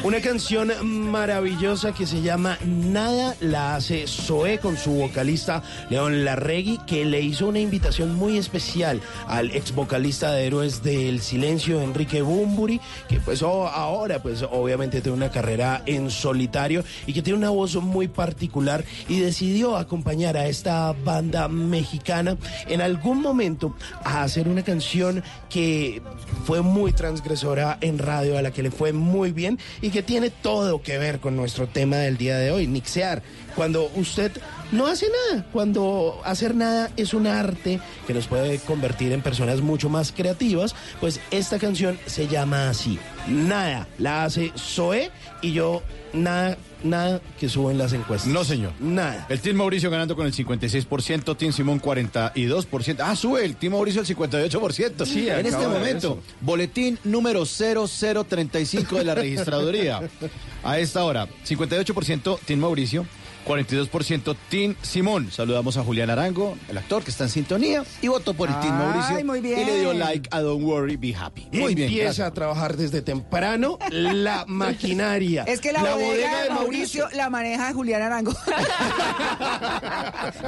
Una canción maravillosa que se llama Nada la hace Zoé con su vocalista León Larregui, que le hizo una invitación muy especial al ex vocalista de Héroes del Silencio, Enrique Bumburi, que pues ahora pues obviamente tiene una carrera en solitario y que tiene una voz muy particular y decidió acompañar a esta banda mexicana en algún momento a hacer una canción que fue muy transgresora en radio, a la que le fue muy bien y que tiene todo que ver con nuestro tema del día de hoy, nixear. Cuando usted no hace nada, cuando hacer nada es un arte que nos puede convertir en personas mucho más creativas, pues esta canción se llama así. Nada, la hace Zoé y yo nada, nada que suben las encuestas. No, señor. Nada. El Team Mauricio ganando con el 56%, Team Simón 42%. Ah, sube el Team Mauricio el 58%. Sí, en este momento. Boletín número 0035 de la registraduría. A esta hora, 58% Team Mauricio. 42% Team Simón. Saludamos a Julián Arango, el actor que está en sintonía, y votó por el Team Ay, Mauricio. muy bien. Y le dio like a Don't Worry, Be Happy. Muy bien. Empieza gracias. a trabajar desde temprano la maquinaria. Es que la, bodega, de Mauricio, la maneja Julián Arango.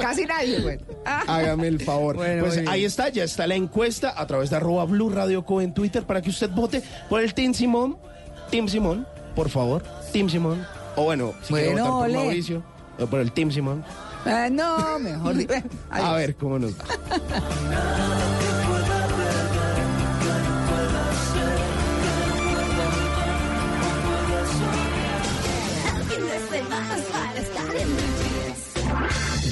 Casi nadie, güey. Ah. Hágame el favor. Bueno, pues ahí está, ya está la encuesta a través de arroba Blue Radio Co en Twitter para que usted vote por el Team Simón. Team Simón, por favor. Team Simón. O bueno, si quiere Bueno, votar por ole. Mauricio, o por el Team Simón. Ah, no, mejor. di- A ver cómo nos va.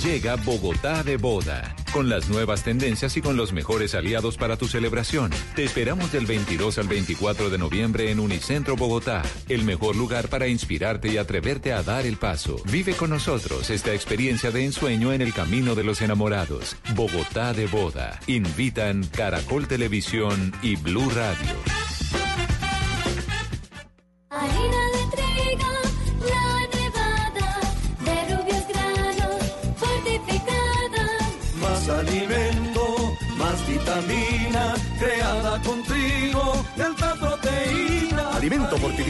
Llega Bogotá de Boda, con las nuevas tendencias y con los mejores aliados para tu celebración. Te esperamos del 22 al 24 de noviembre en Unicentro Bogotá, el mejor lugar para inspirarte y atreverte a dar el paso. Vive con nosotros esta experiencia de ensueño en el camino de los enamorados. Bogotá de Boda. Invitan Caracol Televisión y Blue Radio.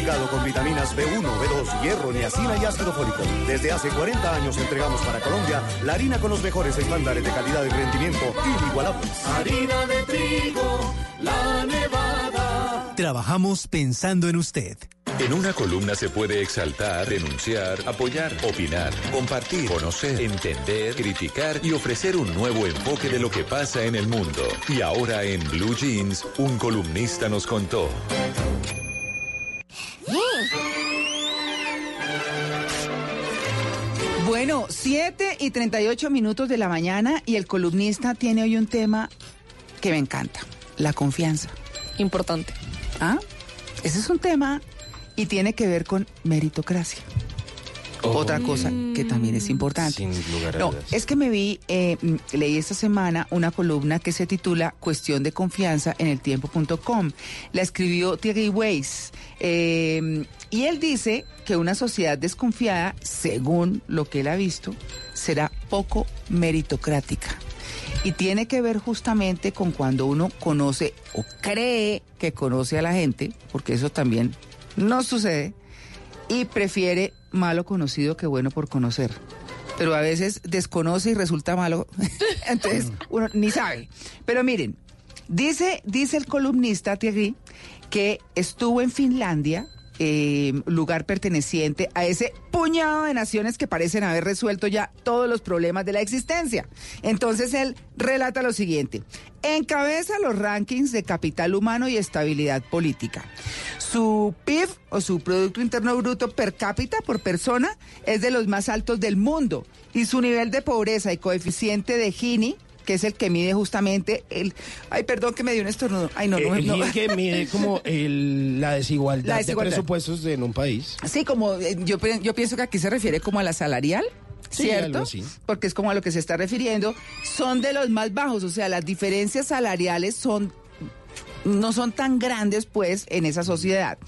Fortificado con vitaminas B1, B2, hierro, niacina y ácido fólico. Desde hace 40 años entregamos para Colombia la harina con los mejores estándares de calidad y rendimiento inigualables. Harina de trigo, la nevada. Trabajamos pensando en usted. En una columna se puede exaltar, denunciar, apoyar, opinar, compartir, conocer, entender, criticar y ofrecer un nuevo enfoque de lo que pasa en el mundo. Y ahora en Blue Jeans, un columnista nos contó. Bueno, 7 y 38 minutos de la mañana y el columnista tiene hoy un tema que me encanta, la confianza. Importante. ¿Ah? Ese es un tema y tiene que ver con meritocracia. Otra cosa que también es importante. Sin lugar a No, dudas. es que me vi, eh, mm, leí esta semana una columna que se titula Cuestión de confianza en el tiempo.com. La escribió Thierry Weiss. eh, y él dice que una sociedad desconfiada, según lo que él ha visto, será poco meritocrática. Y tiene que ver justamente con cuando uno conoce o cree que conoce a la gente, porque eso también no sucede, y prefiere malo conocido que bueno por conocer. Pero a veces desconoce y resulta malo, entonces uno ni sabe. Pero miren, dice, dice el columnista Thierry que estuvo en Finlandia, eh, lugar perteneciente a ese puñado de naciones que parecen haber resuelto ya todos los problemas de la existencia. Entonces él relata lo siguiente. Encabeza los rankings de capital humano y estabilidad política. Su PIB o su Producto Interno Bruto per cápita por persona es de los más altos del mundo y su nivel de pobreza y coeficiente de Gini que es el que mide justamente el... Ay, perdón que me dio un estornudo. Ay, no, no. el no. Que mide como el- la, desigualdad La desigualdad. de presupuestos en un país. Sí, como eh, yo, yo pienso que aquí se refiere como a la salarial, Sí, ¿cierto? así. Porque es como a lo que se está refiriendo. Son de los más bajos, o sea, las diferencias salariales son no son tan grandes, pues, en esa sociedad.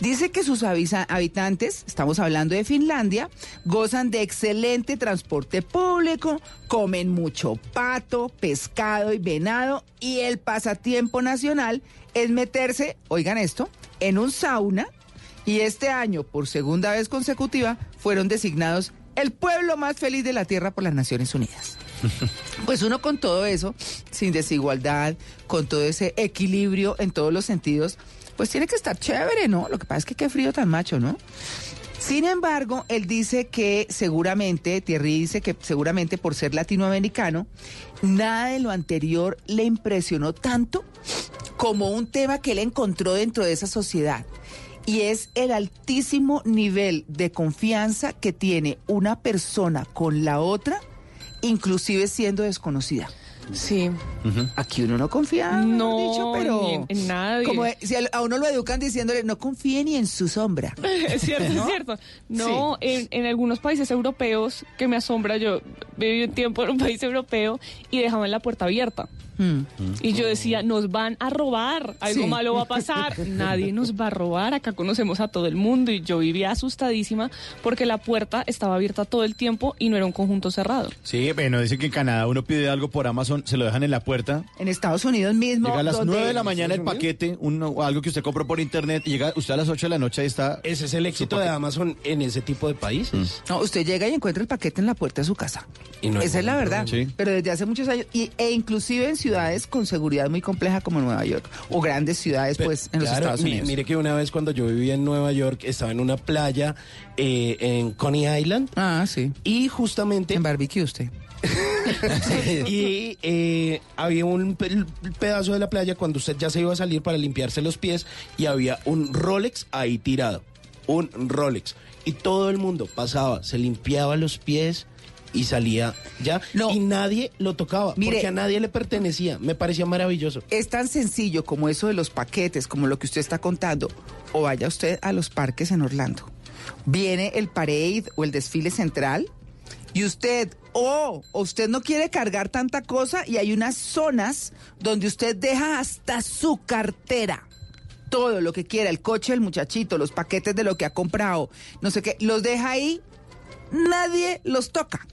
Dice que sus habitantes, estamos hablando de Finlandia, gozan de excelente transporte público, comen mucho pato, pescado y venado y el pasatiempo nacional es meterse, oigan esto, en un sauna y este año, por segunda vez consecutiva, fueron designados el pueblo más feliz de la Tierra por las Naciones Unidas. Pues uno con todo eso, sin desigualdad, con todo ese equilibrio en todos los sentidos, pues tiene que estar chévere, ¿no? Lo que pasa es que qué frío tan macho, ¿no? Sin embargo, él dice que seguramente, Thierry dice que seguramente por ser latinoamericano, nada de lo anterior le impresionó tanto como un tema que él encontró dentro de esa sociedad. Y es el altísimo nivel de confianza que tiene una persona con la otra, inclusive siendo desconocida. Sí. Aquí uno no confía, No, dicho, pero ni en- en nadie. Como si a a uno lo educan diciéndole no confíe ni en su sombra. Es cierto, ¿No? es cierto. No, en, en algunos países europeos que me asombra, yo viví un tiempo en un país europeo y dejaban la puerta abierta. Y yo decía, nos van a robar, algo Sí. malo va a pasar. Nadie nos va a robar, acá conocemos a todo el mundo y yo vivía asustadísima porque la puerta estaba abierta todo el tiempo y no era un conjunto cerrado. Sí, bueno, dice que en Canadá uno pide algo por Amazon, se lo dejan en la puerta. En Estados Unidos mismo. Llega a las donde- 9 de la mañana el paquete, uno, algo que usted compró por internet, y llega usted a las 8 de la noche y está... Ese es el éxito de Amazon en ese tipo de países. No, usted llega y encuentra el paquete en la puerta de su casa. Y no hay Esa es la verdad. Pero desde hace muchos años, y, e inclusive en ciudades con seguridad muy compleja como Nueva York, o grandes ciudades, pues, en los Estados Unidos. Mire que una vez cuando yo vivía en Nueva York estaba en una playa eh, en Coney Island. Ah, sí. Y justamente... En barbecue usted. y eh, había un pe- pedazo de la playa cuando usted ya se iba a salir para limpiarse los pies y había un Rolex ahí tirado. Un Rolex. Y todo el mundo pasaba, se limpiaba los pies y salía ya. Y nadie lo tocaba Mire- porque a nadie le pertenecía. Me parecía maravilloso. Es tan sencillo como eso de los paquetes, como lo que usted está contando. O vaya usted a los parques en Orlando. Viene el parade o el desfile central y usted, o usted no quiere cargar tanta cosa y hay unas zonas donde usted deja hasta su cartera. Todo lo que quiera, el coche del muchachito, los paquetes de lo que ha comprado, no sé qué, los deja ahí, nadie los toca.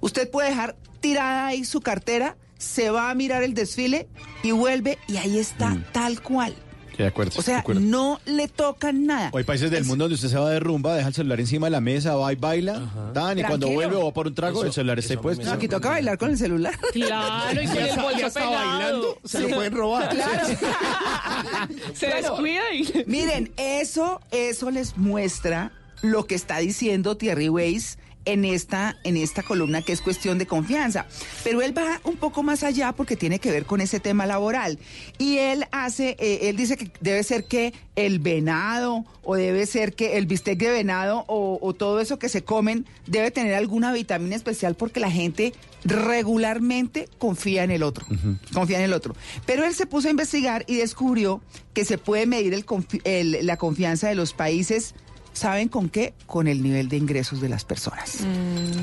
Usted puede dejar tirada ahí su cartera, se va a mirar el desfile y vuelve y ahí está tal cual. Sí, de acuerdo. O sea, de acuerdo. no le tocan nada. O hay países del mundo donde usted se va de rumba, deja el celular encima de la mesa, va y baila, tan, y cuando vuelve o va por un trago, Eso- el celular está ahí puesto. No, aquí toca bailar con el celular. Claro, y con el bolso pegado. se lo pueden robar. Claro. Se descuida y... Miren, eso, eso les muestra lo que está diciendo Thierry Weiss en esta, en esta columna que es cuestión de confianza. Pero él va un poco más allá porque tiene que ver con ese tema laboral. Y él hace, eh, él dice que debe ser que el venado o debe ser que el bistec de venado o, o todo eso que se comen debe tener alguna vitamina especial porque la gente regularmente confía en el otro. Confía en el otro. Pero él se puso a investigar y descubrió que se puede medir el confi- el- la confianza de los países. ¿Saben con qué? Con el nivel de ingresos de las personas.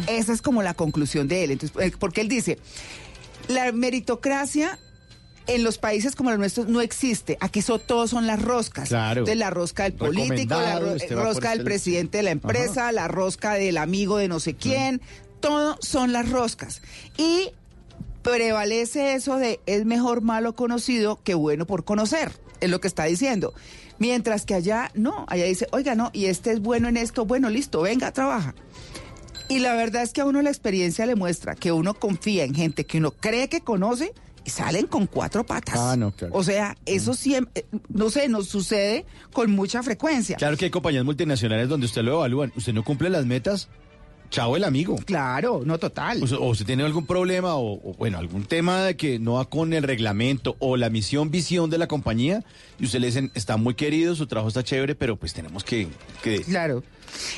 Esa es como la conclusión de él. Entonces, eh, porque él dice, la meritocracia en los países como los nuestros no existe. Aquí son, todos son las roscas. Claro. Entonces, la rosca del político, la ro- va por rosca del este- presidente de la empresa, la rosca del amigo de no sé quién. Todo son las roscas. Y prevalece eso de es mejor malo conocido que bueno por conocer, es lo que está diciendo. Mientras que allá no, allá dice, oiga, no, y este es bueno en esto, bueno, listo, venga, trabaja. Y la verdad es que a uno la experiencia le muestra que uno confía en gente que uno cree que conoce y salen con cuatro patas. Ah, no, claro. O sea, eso siempre, eh, no sé, nos sucede con mucha frecuencia. Claro que hay compañías multinacionales donde usted lo evalúan. Usted no cumple las metas, chao el amigo. Claro, no total. O, o usted tiene algún problema o, o, bueno, algún tema de que no va con el reglamento o la misión, visión de la compañía y usted le dicen, está muy querido, su trabajo está chévere, pero pues tenemos que... que Claro.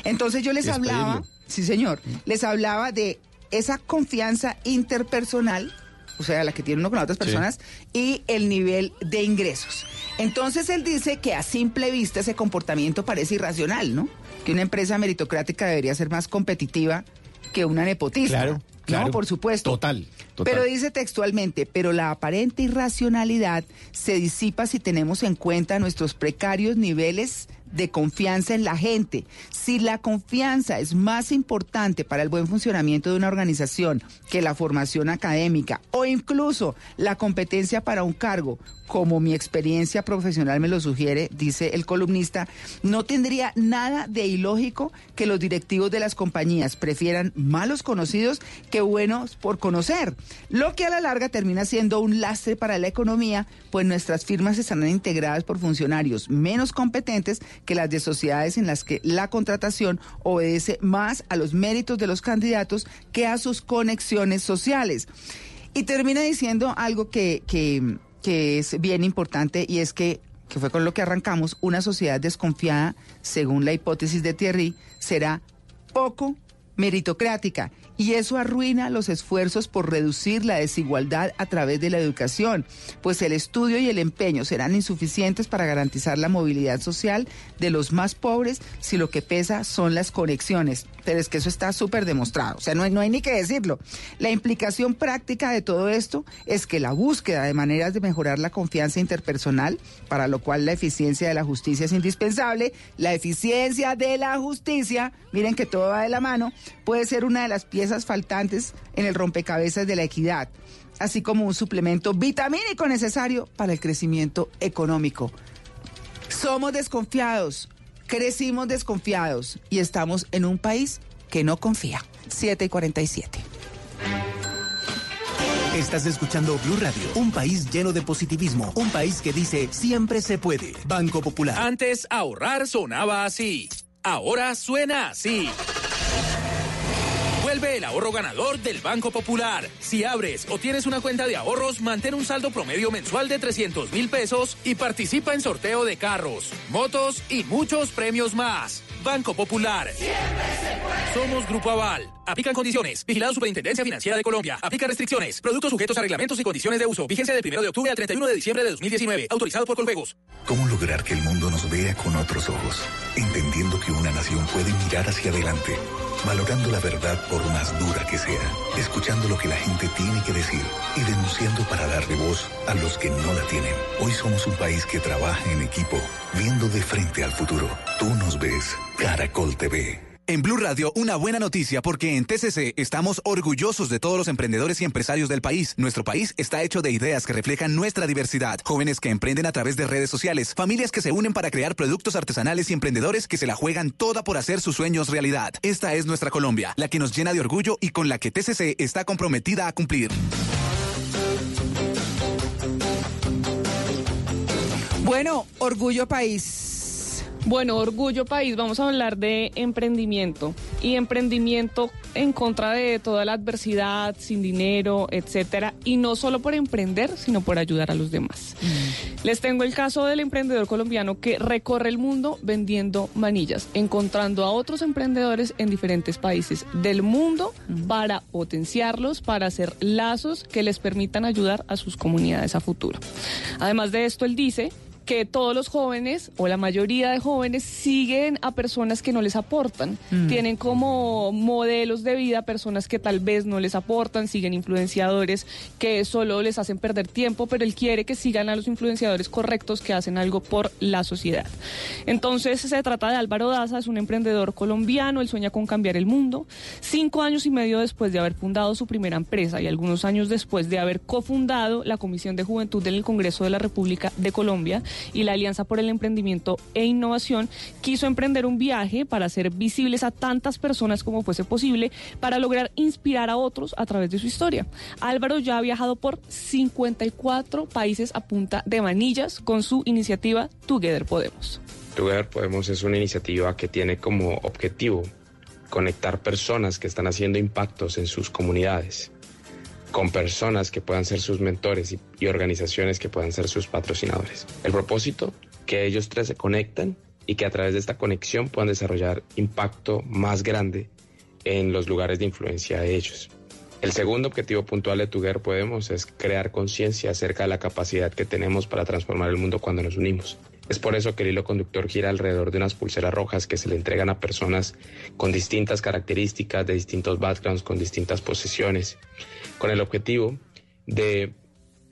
Entonces yo les hablaba, sí señor, les hablaba de esa confianza interpersonal, o sea, la que tiene uno con otras Sí. personas, y el nivel de ingresos. Entonces él dice que a simple vista ese comportamiento parece irracional, ¿no? Que una empresa meritocrática debería ser más competitiva que una nepotista. Claro, claro. No, por supuesto. Total, total. Pero dice textualmente, pero la aparente irracionalidad se disipa si tenemos en cuenta nuestros precarios niveles de confianza en la gente. Si la confianza es más importante para el buen funcionamiento de una organización que la formación académica o incluso la competencia para un cargo, como mi experiencia profesional me lo sugiere, dice el columnista, no tendría nada de ilógico que los directivos de las compañías prefieran malos conocidos que buenos por conocer, lo que a la larga termina siendo un lastre para la economía, pues nuestras firmas estarán integradas por funcionarios menos competentes que las de sociedades en las que la contratación obedece más a los méritos de los candidatos que a sus conexiones sociales. Y termina diciendo algo que, que, que es bien importante y es que, que fue con lo que arrancamos, una sociedad desconfiada, según la hipótesis de Thierry, será poco meritocrática y eso arruina los esfuerzos por reducir la desigualdad a través de la educación, pues el estudio y el empeño serán insuficientes para garantizar la movilidad social de los más pobres si lo que pesa son las conexiones. Pero es que eso está súper demostrado, o sea, no hay, no hay ni que decirlo. La implicación práctica de todo esto es que la búsqueda de maneras de mejorar la confianza interpersonal, para lo cual la eficiencia de la justicia es indispensable, la eficiencia de la justicia, miren que todo va de la mano, puede ser una de las piezas faltantes en el rompecabezas de la equidad, así como un suplemento vitamínico necesario para el crecimiento económico. Somos desconfiados, crecimos desconfiados y estamos en un país que no confía. 7 y 47. Estás escuchando Blue Radio, un país lleno de positivismo, un país que dice siempre se puede. Banco Popular. Antes ahorrar sonaba así. Ahora suena así. El ahorro ganador del Banco Popular. Si abres o tienes una cuenta de ahorros, mantén un saldo promedio mensual de 300 mil pesos y participa en sorteo de carros, motos y muchos premios más. Banco Popular. Somos Grupo Aval. Aplican condiciones. Vigilado Superintendencia Financiera de Colombia. Aplica restricciones. Productos sujetos a reglamentos y condiciones de uso. Vigencia del 1 de octubre al 31 de diciembre de 2019. Autorizado por Colpegos. ¿Cómo lograr que el mundo nos vea con otros ojos? Entendiendo que una nación puede mirar hacia adelante, valorando la verdad por más dura que sea, escuchando lo que la gente tiene que decir y denunciando para darle voz a los que no la tienen. Hoy somos un país que trabaja en equipo, viendo de frente al futuro. Tú nos ves, Caracol TV. En Blue Radio, una buena noticia porque en TCC estamos orgullosos de todos los emprendedores y empresarios del país. Nuestro país está hecho de ideas que reflejan nuestra diversidad. Jóvenes que emprenden a través de redes sociales, familias que se unen para crear productos artesanales y emprendedores que se la juegan toda por hacer sus sueños realidad. Esta es nuestra Colombia, la que nos llena de orgullo y con la que TCC está comprometida a cumplir. Bueno, Orgullo País. Bueno, Orgullo País, vamos a hablar de emprendimiento y emprendimiento en contra de toda la adversidad, sin dinero, etcétera, y no solo por emprender, sino por ayudar a los demás. Les tengo el caso del emprendedor colombiano que recorre el mundo vendiendo manillas, encontrando a otros emprendedores en diferentes países del mundo para potenciarlos, para hacer lazos que les permitan ayudar a sus comunidades a futuro. Además de esto, él dice que todos los jóvenes o la mayoría de jóvenes siguen a personas que no les aportan. Mm. Tienen como modelos de vida personas que tal vez no les aportan, siguen influenciadores que solo les hacen perder tiempo, pero él quiere que sigan a los influenciadores correctos que hacen algo por la sociedad. Entonces se trata de Álvaro Daza, es un emprendedor colombiano, él sueña con cambiar el mundo. Cinco años y medio después de haber fundado su primera empresa y algunos años después de haber cofundado la Comisión de Juventud del Congreso de la República de Colombia, y la Alianza por el Emprendimiento e Innovación, quiso emprender un viaje para hacer visibles a tantas personas como fuese posible para lograr inspirar a otros a través de su historia. Álvaro ya ha viajado por 54 países a punta de manillas con su iniciativa Together Podemos. Together Podemos es una iniciativa que tiene como objetivo conectar personas que están haciendo impactos en sus comunidades con personas que puedan ser sus mentores y, organizaciones que puedan ser sus patrocinadores. El propósito, que ellos tres se conecten y que a través de esta conexión puedan desarrollar impacto más grande en los lugares de influencia de ellos. El segundo objetivo puntual de Together Podemos es crear conciencia acerca de la capacidad que tenemos para transformar el mundo cuando nos unimos. Es por eso que el hilo conductor gira alrededor de unas pulseras rojas que se le entregan a personas con distintas características, de distintos backgrounds, con distintas posiciones, con el objetivo de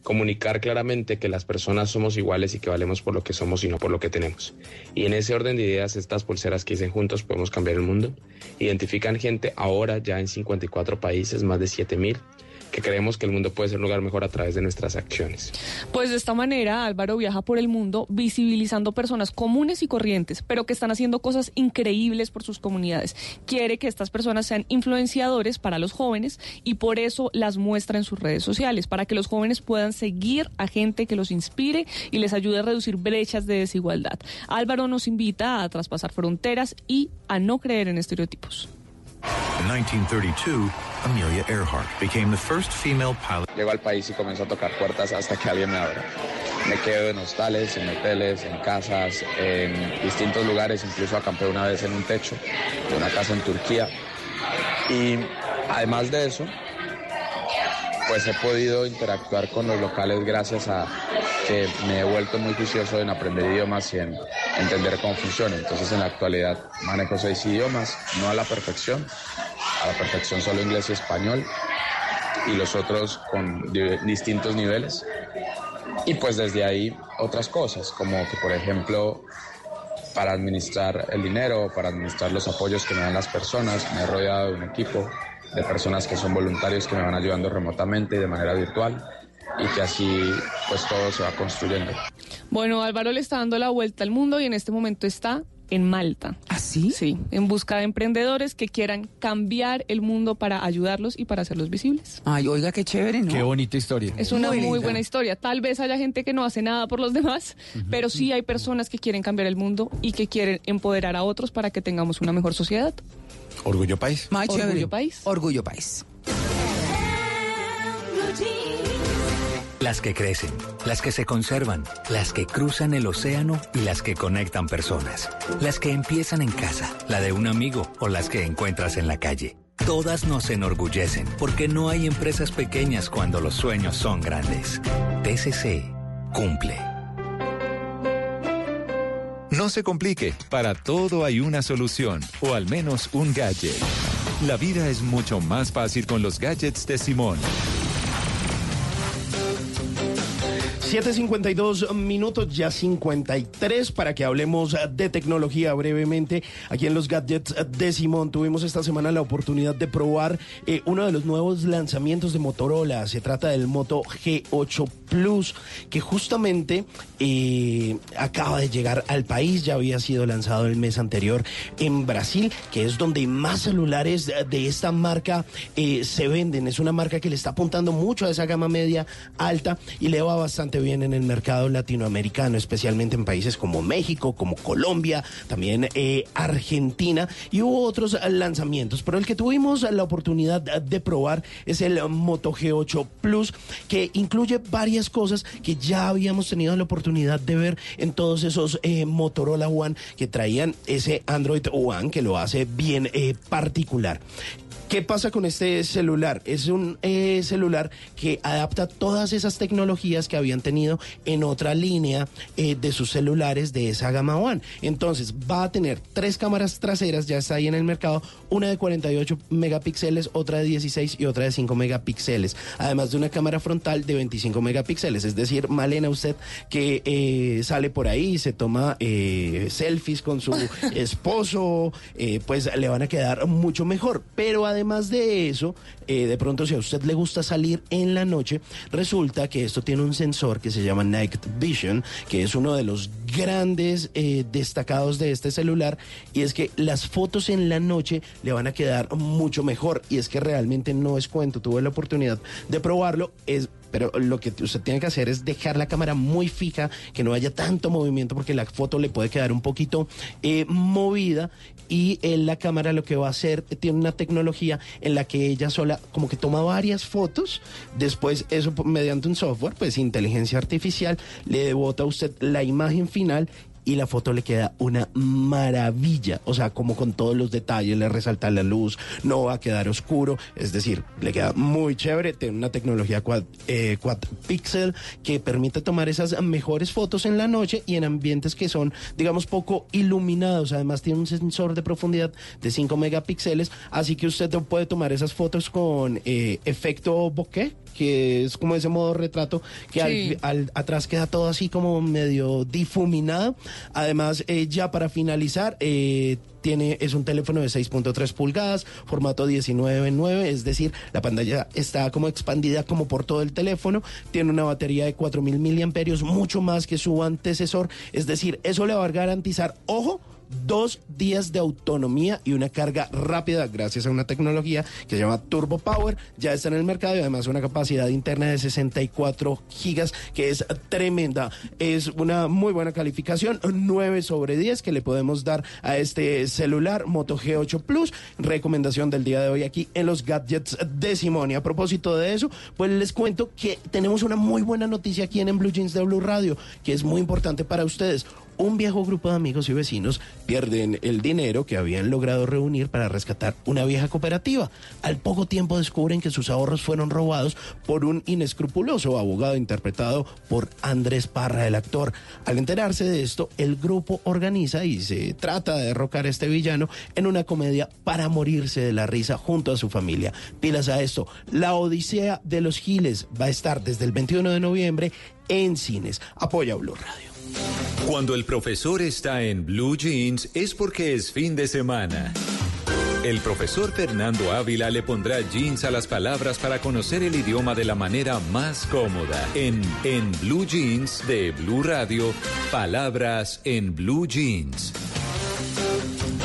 comunicar claramente que las personas somos iguales y que valemos por lo que somos y no por lo que tenemos. Y en ese orden de ideas, estas pulseras que dicen juntos podemos cambiar el mundo, identifican gente ahora ya en 54 países, más de 7000 que creemos que el mundo puede ser un lugar mejor a través de nuestras acciones. Pues de esta manera Álvaro viaja por el mundo visibilizando personas comunes y corrientes, pero que están haciendo cosas increíbles por sus comunidades. Quiere que estas personas sean influenciadores para los jóvenes y por eso las muestra en sus redes sociales, para que los jóvenes puedan seguir a gente que los inspire y les ayude a reducir brechas de desigualdad. Álvaro nos invita a traspasar fronteras y a no creer en estereotipos. In 1932, Amelia Earhart became the first female pilot. Llego al país y comienzo a tocar puertas hasta que alguien me abra. Me quedo en hostales, en hoteles, en casas, en distintos lugares, incluso acampé una vez en un techo de una casa en Turquía. Y además de eso, pues he podido interactuar con los locales gracias a que me he vuelto muy juicioso en aprender idiomas y en entender cómo funciona. Entonces en la actualidad manejo seis idiomas, no a la perfección, a la perfección solo inglés y español, y los otros con di- distintos niveles. Y pues desde ahí otras cosas, como que por ejemplo para administrar el dinero, para administrar los apoyos que me dan las personas, me he rodeado de un equipo de personas que son voluntarios que me van ayudando remotamente y de manera virtual y que así pues todo se va construyendo. Bueno, Álvaro le está dando la vuelta al mundo y en este momento está en Malta. ¿Ah, sí? Sí, en busca de emprendedores que quieran cambiar el mundo para ayudarlos y para hacerlos visibles. Ay, oiga, qué chévere, ¿no? Qué bonita historia. Es una Muy muy, buena historia. Tal vez haya gente que no hace nada por los demás, pero sí hay personas que quieren cambiar el mundo y que quieren empoderar a otros para que tengamos una mejor sociedad. Orgullo País. Más Orgullo chévere. País. Orgullo País. Las que crecen, las que se conservan, las que cruzan el océano y las que conectan personas. Las que empiezan en casa, la de un amigo o las que encuentras en la calle. Todas nos enorgullecen porque no hay empresas pequeñas cuando los sueños son grandes. TCC cumple. No se complique, para todo hay una solución, o al menos un gadget. La vida es mucho más fácil con los gadgets de Simón. 7.52 minutos, ya 53, para que hablemos de tecnología brevemente. Aquí en los gadgets de Simón tuvimos esta semana la oportunidad de probar eh, uno de los nuevos lanzamientos de Motorola. Se trata del Moto G8 Plus, que justamente eh, acaba de llegar al país. Ya había sido lanzado el mes anterior en Brasil, que es donde más celulares de- esta marca eh, se venden. Es una marca que le está apuntando mucho a esa gama media alta y le va bastante bien en el mercado latinoamericano, especialmente en países como México, como Colombia, también eh, Argentina y hubo otros lanzamientos. Pero el que tuvimos la oportunidad de probar es el Moto G8 Plus, que incluye varias cosas que ya habíamos tenido la oportunidad de ver en todos esos eh, Motorola One que traían ese Android One que lo hace bien eh, particular. ¿Qué pasa con este celular? Es un eh, celular que adapta todas esas tecnologías que habían tenido en otra línea eh, de sus celulares de esa gama One. Entonces va a tener tres cámaras traseras, ya está ahí en el mercado, una de 48 megapíxeles, otra de 16 y otra de 5 megapíxeles, además de una cámara frontal de 25 megapíxeles. Es decir, Malena, usted que eh, sale por ahí y se toma eh, selfies con su esposo, pues le van a quedar mucho mejor. Pero además de eso, eh, de pronto si a usted le gusta salir en la noche, resulta que esto tiene un sensor que se llama Night Vision, que es uno de los grandes eh, destacados de este celular, y es que las fotos en la noche le van a quedar mucho mejor. Y es que realmente no es cuento, tuve la oportunidad de probarlo, es pero lo que usted tiene que hacer es dejar la cámara muy fija, que no haya tanto movimiento, porque la foto le puede quedar un poquito eh, movida. Y eh, la cámara lo que va a hacer, tiene una tecnología en la que ella sola como que toma varias fotos, después eso mediante un software, pues inteligencia artificial, le devota a usted la imagen final y la foto le queda una maravilla, o sea, como con todos los detalles, le resalta la luz, no va a quedar oscuro, es decir, le queda muy chévere, tiene una tecnología quad, eh, quad pixel que permite tomar esas mejores fotos en la noche y en ambientes que son, digamos, poco iluminados, además tiene un sensor de profundidad de 5 megapíxeles, así que usted puede tomar esas fotos con eh, efecto bokeh, que es como ese modo retrato que Sí. al, al- atrás queda todo así como medio difuminado. Además, eh, ya para finalizar, eh, tiene, es un teléfono de 6.3 pulgadas, formato 19 en 9, es decir, la pantalla está como expandida como por todo el teléfono, tiene una batería de 4000 miliamperios, mucho más que su antecesor, es decir, eso le va a garantizar, ojo, dos días de autonomía y una carga rápida gracias a una tecnología que se llama Turbo Power. Ya está en el mercado y además una capacidad interna de 64 gigas que es tremenda. Es una muy buena calificación, 9 sobre 10 que le podemos dar a este celular Moto G8 Plus. Recomendación del día de hoy aquí en los gadgets de Simón. Y a propósito de eso, pues les cuento que tenemos una muy buena noticia aquí en Blue Jeans de Blue Radio, que es muy importante para ustedes. Un viejo grupo de amigos y vecinos pierden el dinero que habían logrado reunir para rescatar una vieja cooperativa. Al poco tiempo descubren que sus ahorros fueron robados por un inescrupuloso abogado interpretado por Andrés Parra, el actor. Al enterarse de esto, el grupo organiza y se trata de derrocar a este villano en una comedia para morirse de la risa junto a su familia. Pilas a esto, La Odisea de los Giles va a estar desde el 21 de noviembre en cines. Apoya Blue Radio. Cuando el profesor está en Blue Jeans es porque es fin de semana. El profesor Fernando Ávila le pondrá jeans a las palabras para conocer el idioma de la manera más cómoda. En En Blue Jeans de Blue Radio, palabras en Blue Jeans.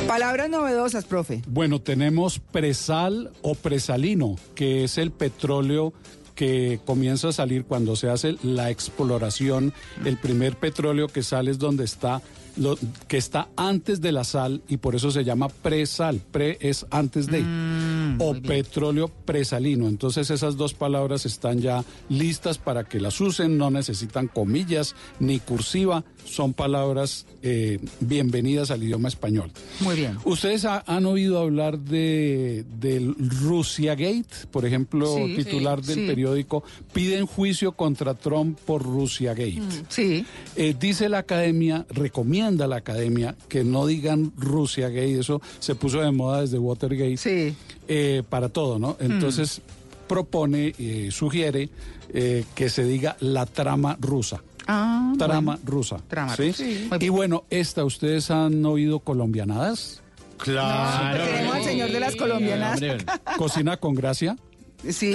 Palabras novedosas, profe. Bueno, tenemos presal o presalino, que es el petróleo que comienza a salir cuando se hace la exploración. El primer petróleo que sale es donde está, lo, que está antes de la sal y por eso se llama presal. Pre es antes de. o petróleo presalino. Entonces esas dos palabras están ya listas para que las usen, no necesitan comillas ni cursiva, son palabras eh, bienvenidas al idioma español. Muy bien. ¿Ustedes ha- han oído hablar de del Russiagate? Por ejemplo, Sí. titular Sí, del sí. periódico, piden juicio contra Trump por Russiagate. Sí. Eh, dice la academia, recomienda la academia que no digan Russiagate, eso se puso de moda desde Watergate, eh, para todo, ¿no? Entonces propone, eh, sugiere eh, que se diga la trama rusa. Ah, Trama bueno. rusa. Trama ¿sí? rusa. Sí. Y bueno, esta, ¿ustedes han oído colombianadas? Claro. Tenemos al señor de las colombianas. Cocina con gracia. Sí.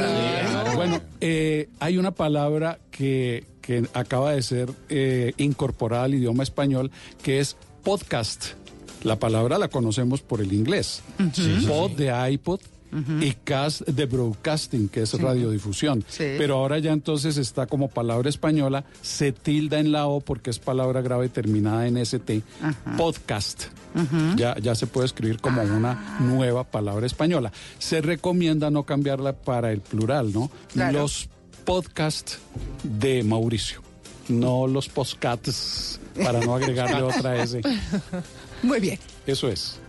Bueno, eh, hay una palabra que, que acaba de ser eh, incorporada al idioma español que es podcast. La palabra la conocemos por el inglés. Sí, Pod sí. de iPod y cast de broadcasting, que es Sí. radiodifusión. Sí. Pero ahora ya entonces está como palabra española, se tilda en la O porque es palabra grave terminada en ST. Ajá. Podcast. Ya, ya se puede escribir como una nueva palabra española. Se recomienda no cambiarla para el plural, ¿no? Claro. Los podcasts de Mauricio, no los podcasts, para no agregarle otra S. Muy bien. Eso es.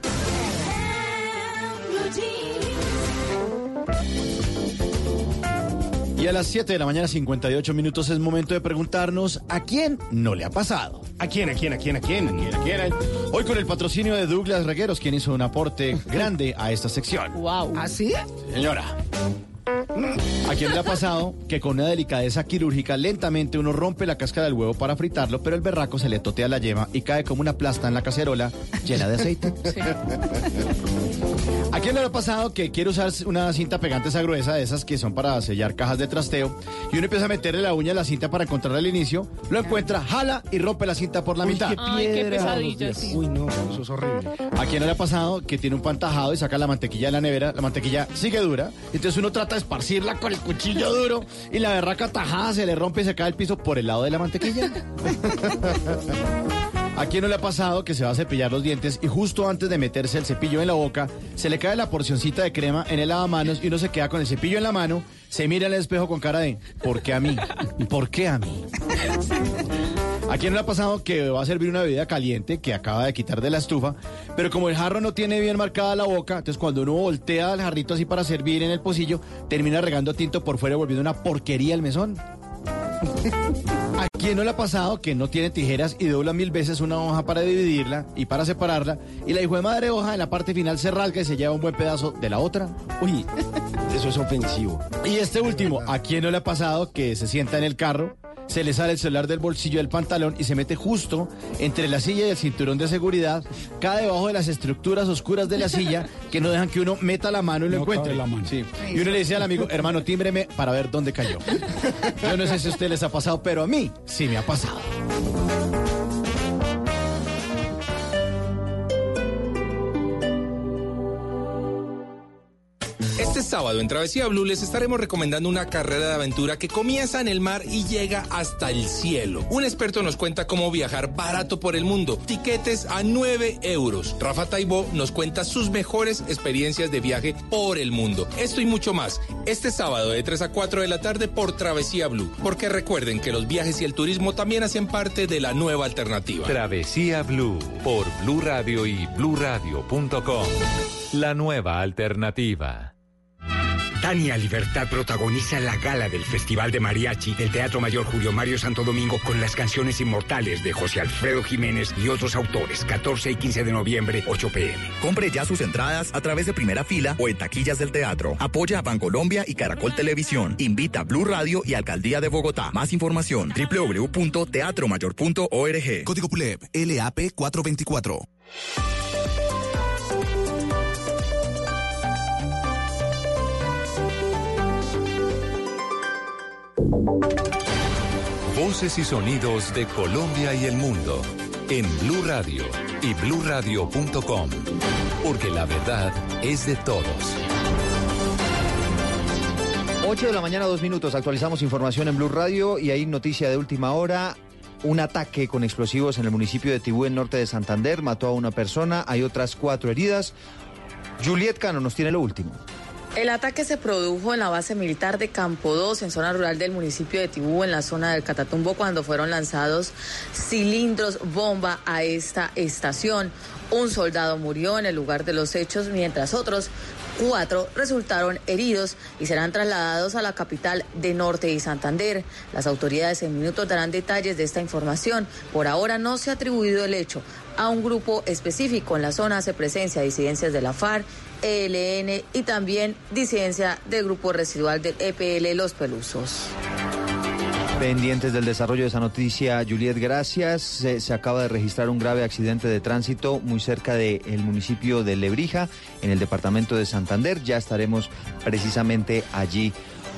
Y a las 7 de la mañana, 58 minutos, es momento de preguntarnos a quién no le ha pasado. ¿A quién, a quién, a quién, a quién? ¿A quién, a quién? Hoy con el patrocinio de Douglas Regueros, quien hizo un aporte grande a esta sección. Wow. ¿Ah, sí? Señora. ¿A quién le ha pasado que con una delicadeza quirúrgica lentamente uno rompe la cáscara del huevo para fritarlo, pero el berraco se le totea la yema y cae como una plasta en la cacerola llena de aceite? ¿A quién le ha pasado que quiere usar una cinta pegante esa gruesa de esas que son para sellar cajas de trasteo y uno empieza a meterle la uña a la cinta para encontrar el inicio, lo encuentra, jala y rompe la cinta por la mitad? Ay, qué pesadilla, sí. Uy, no, eso es horrible. ¿A quién le ha pasado que tiene un pan tajado y saca la mantequilla de la nevera? La mantequilla sigue dura. Entonces uno trata esparcirla con el cuchillo duro y la berraca tajada se le rompe y se cae al piso por el lado de la mantequilla. ¿A quién no le ha pasado que se va a cepillar los dientes y justo antes de meterse el cepillo en la boca se le cae la porcioncita de crema en el lavamanos y uno se queda con el cepillo en la mano, se mira al espejo con cara de ¿por qué a mí? ¿Por qué a mí? ¿A ¿A quién le ha pasado que va a servir una bebida caliente que acaba de quitar de la estufa, pero como el jarro no tiene bien marcada la boca, entonces cuando uno voltea el jarrito así para servir en el pocillo, termina regando tinto por fuera y volviendo una porquería el mesón? ¿A quién no le ha pasado que no tiene tijeras y dobla mil veces una hoja para dividirla y para separarla y la hijo de madre hoja en la parte final se rasga y se lleva un buen pedazo de la otra? Uy, Eso es ofensivo. y este último, ¿a quién no le ha pasado que se sienta en el carro, se le sale el celular del bolsillo del pantalón y se mete justo entre la silla y el cinturón de seguridad, cada debajo de las estructuras oscuras de la silla que no dejan que uno meta la mano y lo No encuentre? la mano. Sí. Y uno le dice al amigo, hermano, tímbreme para ver dónde cayó. Yo no sé si a ustedes les ha pasado, pero a mí sí me ha pasado. Sábado en Travesía Blue les estaremos recomendando una carrera de aventura que comienza en el mar y llega hasta el cielo. Un experto nos cuenta cómo viajar barato por el mundo. Tiquetes a 9 euros. Rafa Taibó nos cuenta sus mejores experiencias de viaje por el mundo. Esto y mucho más. Este sábado de 3 a 4 de la tarde por Travesía Blue. Porque recuerden que los viajes y el turismo también hacen parte de la nueva alternativa. Travesía Blue por Blue Radio y bluradio.com. La nueva alternativa. Tania Libertad protagoniza la gala del Festival de Mariachi del Teatro Mayor Julio Mario Santo Domingo con las canciones inmortales de José Alfredo Jiménez y otros autores. 14 y 15 de noviembre, 8 pm. Compre ya sus entradas a través de primera fila o en taquillas del teatro. Apoya a Bancolombia y Caracol Televisión. Invita a Blue Radio y Alcaldía de Bogotá. Más información www.teatromayor.org. Código PULEP, LAP 424. Voces y sonidos de Colombia y el mundo en Blue Radio y bluradio.com. Porque la verdad es de todos. 8 de la mañana, dos minutos. Actualizamos información en Blue Radio y hay noticia de última hora. Un ataque con explosivos en el municipio de Tibú, en norte de Santander, mató a una persona. Hay otras cuatro heridas. Juliet Cano nos tiene lo último. El ataque se produjo en la base militar de Campo 2, en zona rural del municipio de Tibú, en la zona del Catatumbo, cuando fueron lanzados cilindros bomba a esta estación. Un soldado murió en el lugar de los hechos, mientras otros cuatro resultaron heridos y serán trasladados a la capital de Norte y Santander. Las autoridades en minutos darán detalles de esta información. Por ahora no se ha atribuido el hecho a un grupo específico. En la zona hace presencia disidencias de la FARC, ELN y también disidencia del grupo residual del EPL Los Pelusos. Pendientes del desarrollo de esa noticia, Juliet, gracias. Se, acaba de registrar un grave accidente de tránsito muy cerca del municipio de Lebrija, en el departamento de Santander. Ya estaremos precisamente allí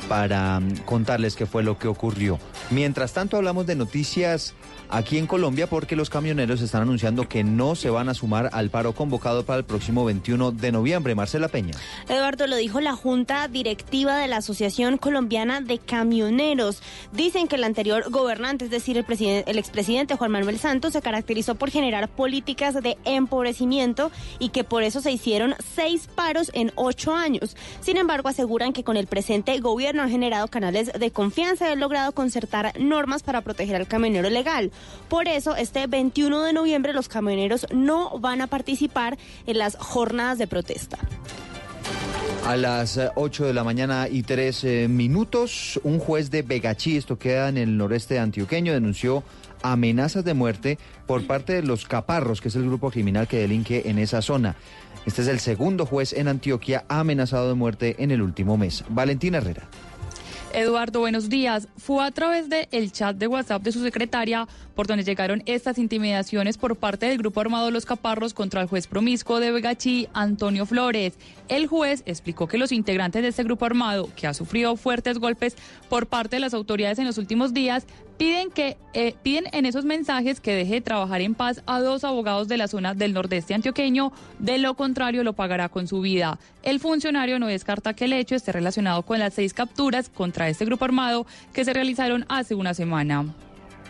para mm, contarles qué fue lo que ocurrió. Mientras tanto, hablamos de noticias aquí en Colombia porque los camioneros están anunciando que no se van a sumar al paro convocado para el próximo 21 de noviembre. Marcela Peña. Eduardo, lo dijo la Junta Directiva de la Asociación Colombiana de Camioneros. Dicen que el anterior gobernante, es decir, el, el expresidente Juan Manuel Santos, se caracterizó por generar políticas de empobrecimiento y que por eso se hicieron seis paros en ocho años. Sin embargo, aseguran que con el presente gobierno han generado canales de confianza y han logrado concertar normas para proteger al camionero legal. Por eso, este 21 de noviembre los camioneros no van a participar en las jornadas de protesta. A las eh, 8 de la mañana y 3 minutos, un juez de Begachí, esto queda en el noreste antioqueño, denunció amenazas de muerte por parte de los Caparros, que es el grupo criminal que delinque en esa zona. Este es el segundo juez en Antioquia amenazado de muerte en el último mes. Valentina Herrera. Eduardo, buenos días. Fue a través del el chat de WhatsApp de su secretaria por donde llegaron estas intimidaciones por parte del grupo armado Los Caparros contra el juez promiscuo de Begachí, Antonio Flores. El juez explicó que los integrantes de este grupo armado, que ha sufrido fuertes golpes por parte de las autoridades en los últimos días, piden que eh, piden en esos mensajes que deje de trabajar en paz a dos abogados de la zona del nordeste antioqueño, de lo contrario lo pagará con su vida. El funcionario no descarta que el hecho esté relacionado con las seis capturas contra este grupo armado que se realizaron hace una semana.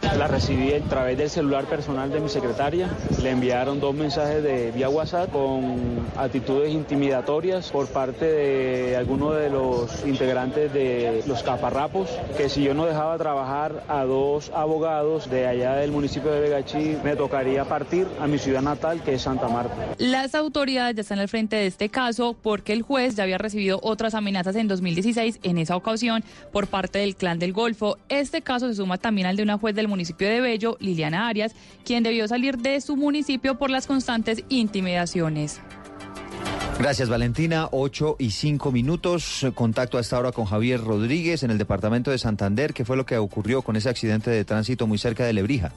La recibí a través del celular personal de mi secretaria. Le enviaron dos mensajes de vía WhatsApp con actitudes intimidatorias por parte de algunos de los integrantes de los caparrapos, que si yo no dejaba trabajar a dos abogados de allá del municipio de Vegachí, me tocaría partir a mi ciudad natal, que es Santa Marta. Las autoridades ya están al frente de este caso porque el juez ya había recibido otras amenazas en 2016, en esa ocasión, por parte del Clan del Golfo. Este caso se suma también al de una juez del municipio de Bello, Liliana Arias, quien debió salir de su municipio por las constantes intimidaciones. Gracias, Valentina. Ocho y cinco minutos. Contacto a esta hora con Javier Rodríguez en el departamento de Santander. ¿Qué fue lo que ocurrió con ese accidente de tránsito muy cerca de Lebrija?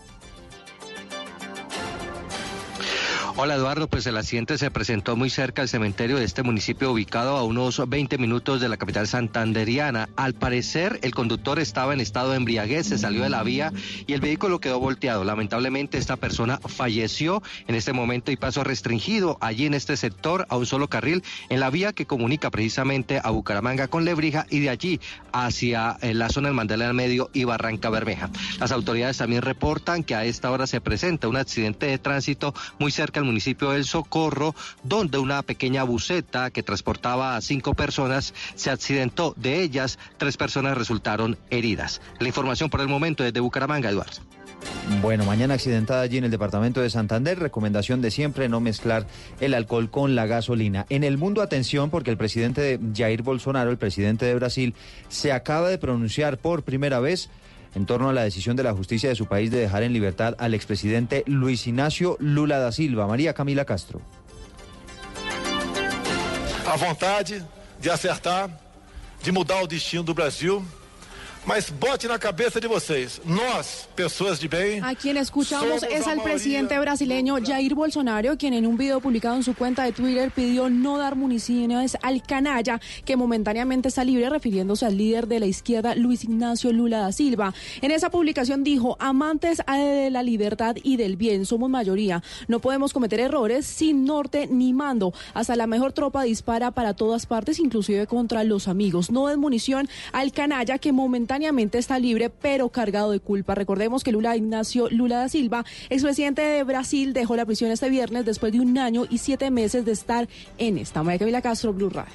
Hola Eduardo, pues el accidente se presentó muy cerca del cementerio de este municipio ubicado a unos 20 minutos de la capital santanderiana. Al parecer el conductor estaba en estado de embriaguez, se salió de la vía y el vehículo quedó volteado. Lamentablemente esta persona falleció en este momento y pasó restringido allí en este sector a un solo carril en la vía que comunica precisamente a Bucaramanga con Lebrija y de allí hacia eh, la zona del Mandela Medio y Barranca Bermeja. Las autoridades también reportan que a esta hora se presenta un accidente de tránsito muy cerca al municipio del Socorro, donde una pequeña buseta que transportaba a cinco personas se accidentó. De ellas, tres personas resultaron heridas. La información por el momento desde Bucaramanga, Eduardo. Bueno, mañana accidentada allí en el departamento de Santander. Recomendación de siempre no mezclar el alcohol con la gasolina. En el mundo, atención, porque el presidente Jair Bolsonaro, el presidente de Brasil, se acaba de pronunciar por primera vez en torno a la decisión de la justicia de su país de dejar en libertad al expresidente Luis Ignacio Lula da Silva. María Camila Castro. A vontade de acertar, de mudar o destino do Brasil. Mas bote na cabeça de vocês, nós, pessoas de bem. A quien escuchamos es al presidente brasileño Jair Bolsonaro, quien en un video publicado en su cuenta de Twitter pidió no dar municiones al canalla, que momentáneamente está libre, refiriéndose al líder de la izquierda Luis Ignacio Lula da Silva. En esa publicación dijo, amantes de la libertad y del bien, somos mayoría. No podemos cometer errores sin norte ni mando. Hasta la mejor tropa dispara para todas partes, inclusive contra los amigos. No den munición al canalla que momentáneamente está libre, pero cargado de culpa. Recordemos que Lula Ignacio Lula da Silva, expresidente de Brasil, dejó la prisión este viernes después de un año y siete meses de estar en esta. María Camila Castro, Blue Radio.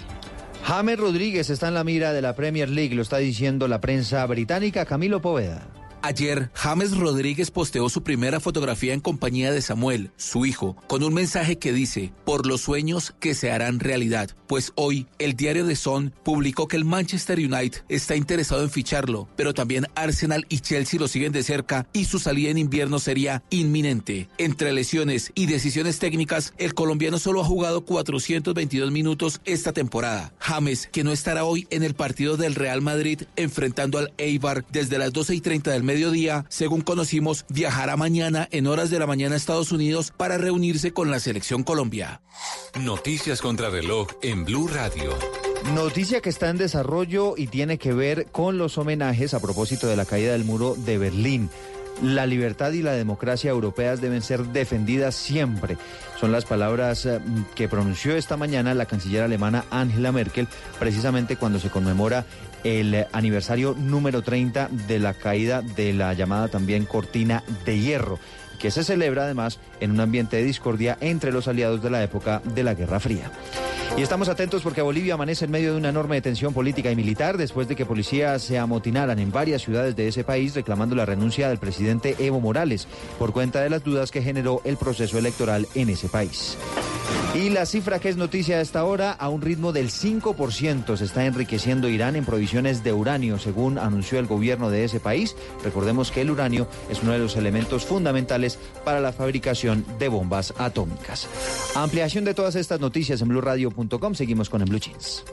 James Rodríguez está en la mira de la Premier League, lo está diciendo la prensa británica. Camilo Poveda. Ayer, James Rodríguez posteó su primera fotografía en compañía de Samuel, su hijo, con un mensaje que dice, por los sueños que se harán realidad. Pues hoy, el diario The Sun publicó que el Manchester United está interesado en ficharlo, pero también Arsenal y Chelsea lo siguen de cerca y su salida en invierno sería inminente. Entre lesiones y decisiones técnicas, el colombiano solo ha jugado 422 minutos esta temporada. James, que no estará hoy en el partido del Real Madrid enfrentando al Eibar desde las 12 y 30 del mediodía, según conocimos, viajará mañana en horas de la mañana a Estados Unidos para reunirse con la selección Colombia. Noticias contra reloj en Blue Radio. Noticia que está en desarrollo y tiene que ver con los homenajes a propósito de la caída del muro de Berlín. La libertad y la democracia europeas deben ser defendidas siempre. Son las palabras eh, que pronunció esta mañana la canciller alemana Angela Merkel, precisamente cuando se conmemora el aniversario número 30 de la caída de la llamada también cortina de hierro, que se celebra además en un ambiente de discordia entre los aliados de la época de la Guerra Fría. Y estamos atentos porque Bolivia amanece en medio de una enorme tensión política y militar después de que policías se amotinaran en varias ciudades de ese país reclamando la renuncia del presidente Evo Morales por cuenta de las dudas que generó el proceso electoral en ese país. Y la cifra que es noticia a esta hora, a un ritmo del 5% se está enriqueciendo Irán en provisiones de uranio, según anunció el gobierno de ese país. Recordemos que el uranio es uno de los elementos fundamentales para la fabricación de bombas atómicas. Ampliación de todas estas noticias en blueradio.com. Seguimos con el Blue Jeans.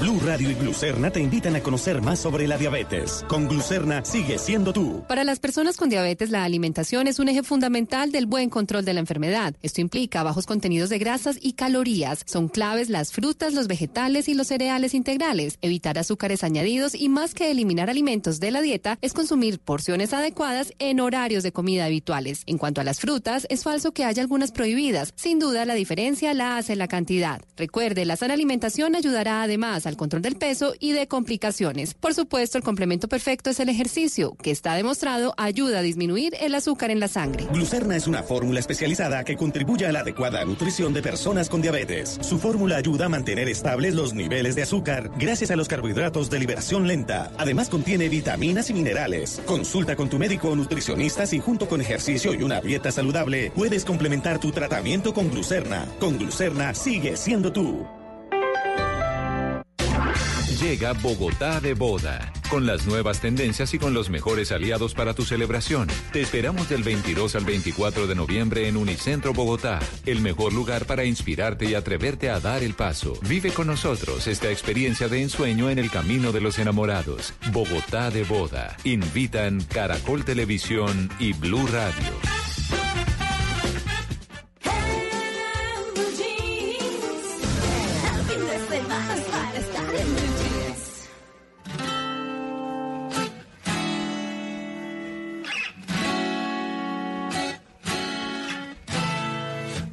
Blue Radio y Glucerna te invitan a conocer más sobre la diabetes. Con Glucerna sigue siendo tú. Para las personas con diabetes, la alimentación es un eje fundamental del buen control de la enfermedad. Esto implica bajos contenidos de grasas y calorías. Son claves las frutas, los vegetales y los cereales integrales. Evitar azúcares añadidos y más que eliminar alimentos de la dieta es consumir porciones adecuadas en horarios de comida habituales. En cuanto a las frutas, es falso que haya algunas prohibidas. Sin duda, la diferencia la hace la cantidad. Recuerde, la sana alimentación ayudará además al control del peso y de complicaciones. Por supuesto, el complemento perfecto es el ejercicio, que está demostrado ayuda a disminuir el azúcar en la sangre. Glucerna es una fórmula especializada que contribuye a la adecuada nutrición de personas con diabetes. Su fórmula ayuda a mantener estables los niveles de azúcar gracias a los carbohidratos de liberación lenta. Además contiene vitaminas y minerales. Consulta con tu médico o nutricionista si junto con ejercicio y una dieta saludable puedes complementar tu tratamiento con glucerna. Con glucerna sigue siendo tú. Llega Bogotá de Boda, con las nuevas tendencias y con los mejores aliados para tu celebración. Te esperamos del 22 al 24 de noviembre en Unicentro Bogotá, el mejor lugar para inspirarte y atreverte a dar el paso. Vive con nosotros esta experiencia de ensueño en el camino de los enamorados. Bogotá de Boda. Invitan Caracol Televisión y Blue Radio.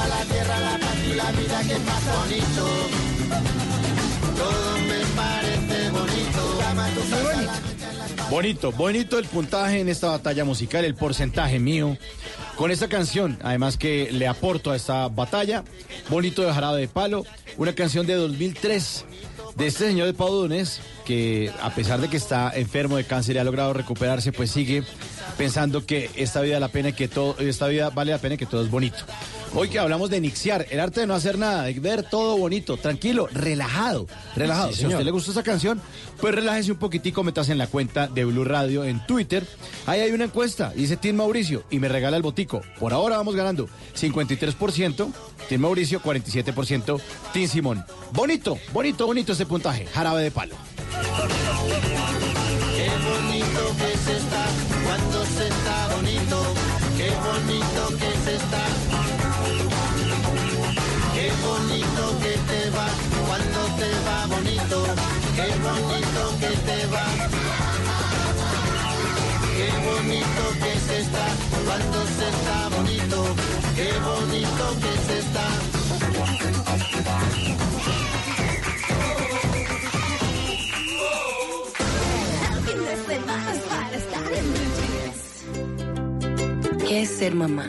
casa, la zamba, la tierra, la paz y la vida que pasa bonito. Todo me parece bonito. Llama tu salsa, la Bonito, bonito el puntaje en esta batalla musical, el porcentaje mío. Con esta canción, además que le aporto a esta batalla, Bonito de Jarabe de Palo, una canción de 2003 de este señor de Pau Dunes, que a pesar de que está enfermo de cáncer y ha logrado recuperarse, pues sigue pensando que esta vida, la pena que todo, esta vida vale la pena y que todo es bonito. Hoy que hablamos de nixiar, el arte de no hacer nada, de ver todo bonito, tranquilo, relajado, relajado. Sí, si a usted le gusta esa canción, pues relájese un poquitico, métase en la cuenta de Blue Radio en Twitter. Ahí hay una encuesta, dice Tim Mauricio, y me regala el botico. Por ahora vamos ganando 53%, Tim Mauricio, 47%, Tim Simón. Bonito, bonito, bonito este puntaje, jarabe de palo. Qué bonito que se está cuando se está bonito. Qué bonito que se está. Qué bonito que te va cuando te va bonito. Qué bonito que te va. Qué bonito que se está cuando se está bonito. Qué bonito que se está. ¿Qué es ser mamá?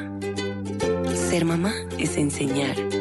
Ser mamá es enseñar.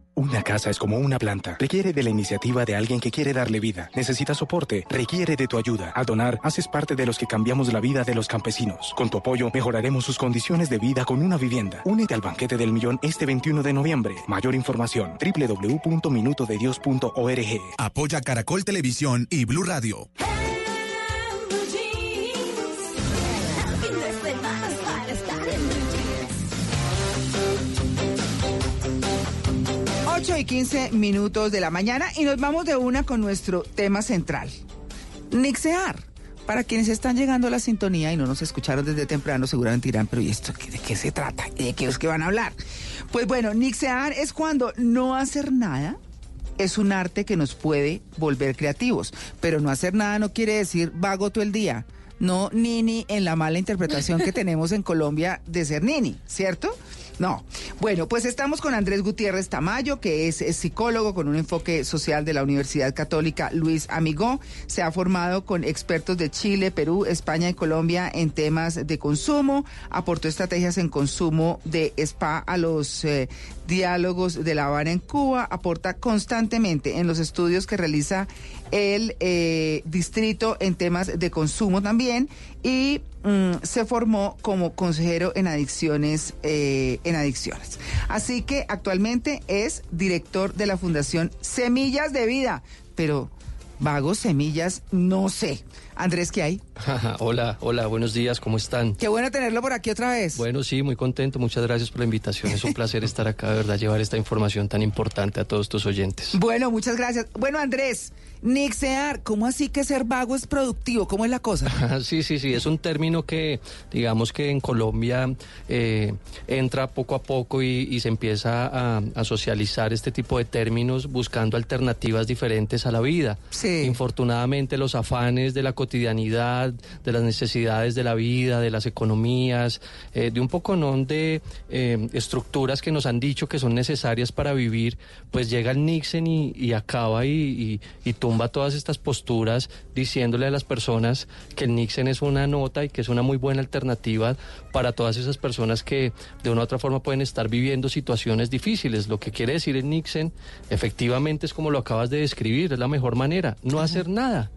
Una casa es como una planta. Requiere de la iniciativa de alguien que quiere darle vida. Necesita soporte. Requiere de tu ayuda. Al donar, haces parte de los que cambiamos la vida de los campesinos. Con tu apoyo, mejoraremos sus condiciones de vida con una vivienda. Únete al banquete del millón este 21 de noviembre. Mayor información: www.minutodedios.org. Apoya Caracol Televisión y Blue Radio. 8 y 15 minutos de la mañana y nos vamos de una con nuestro tema central. Nixear. Para quienes están llegando a la sintonía y no nos escucharon desde temprano, seguramente dirán, pero ¿y esto de qué se trata? ¿De qué es que van a hablar? Pues bueno, nixear es cuando no hacer nada es un arte que nos puede volver creativos, pero no hacer nada no quiere decir vago todo el día. No nini en la mala interpretación que tenemos en Colombia de ser nini, ¿cierto? No. Bueno, pues estamos con Andrés Gutiérrez Tamayo, que es, psicólogo con un enfoque social de la Universidad Católica Luis Amigó. Se ha formado con expertos de Chile, Perú, España y Colombia en temas de consumo. Aportó estrategias en consumo de spa a los eh, diálogos de La Habana en Cuba. Aporta constantemente en los estudios que realiza el eh, distrito en temas de consumo también y mm, se formó como consejero en adicciones eh, en adicciones así que actualmente es director de la fundación Semillas de Vida pero vagos semillas no sé Andrés, ¿qué hay? hola, hola, buenos días, ¿cómo están? Qué bueno tenerlo por aquí otra vez. Bueno, sí, muy contento, muchas gracias por la invitación. Es un placer estar acá, de verdad, llevar esta información tan importante a todos tus oyentes. Bueno, muchas gracias. Bueno, Andrés, Nixear, ¿cómo así que ser vago es productivo? ¿Cómo es la cosa? sí, sí, sí, es un término que, digamos que en Colombia eh, entra poco a poco y, y se empieza a, a, socializar este tipo de términos buscando alternativas diferentes a la vida. Sí. Infortunadamente, los afanes de la cotidianidad, de las necesidades de la vida, de las economías, eh, de un poco non de eh, estructuras que nos han dicho que son necesarias para vivir, pues llega el Nixon y, y acaba y, y, y, tumba todas estas posturas diciéndole a las personas que el Nixon es una nota y que es una muy buena alternativa para todas esas personas que de una u otra forma pueden estar viviendo situaciones difíciles. Lo que quiere decir el Nixon efectivamente es como lo acabas de describir, es la mejor manera, no Ajá. hacer nada.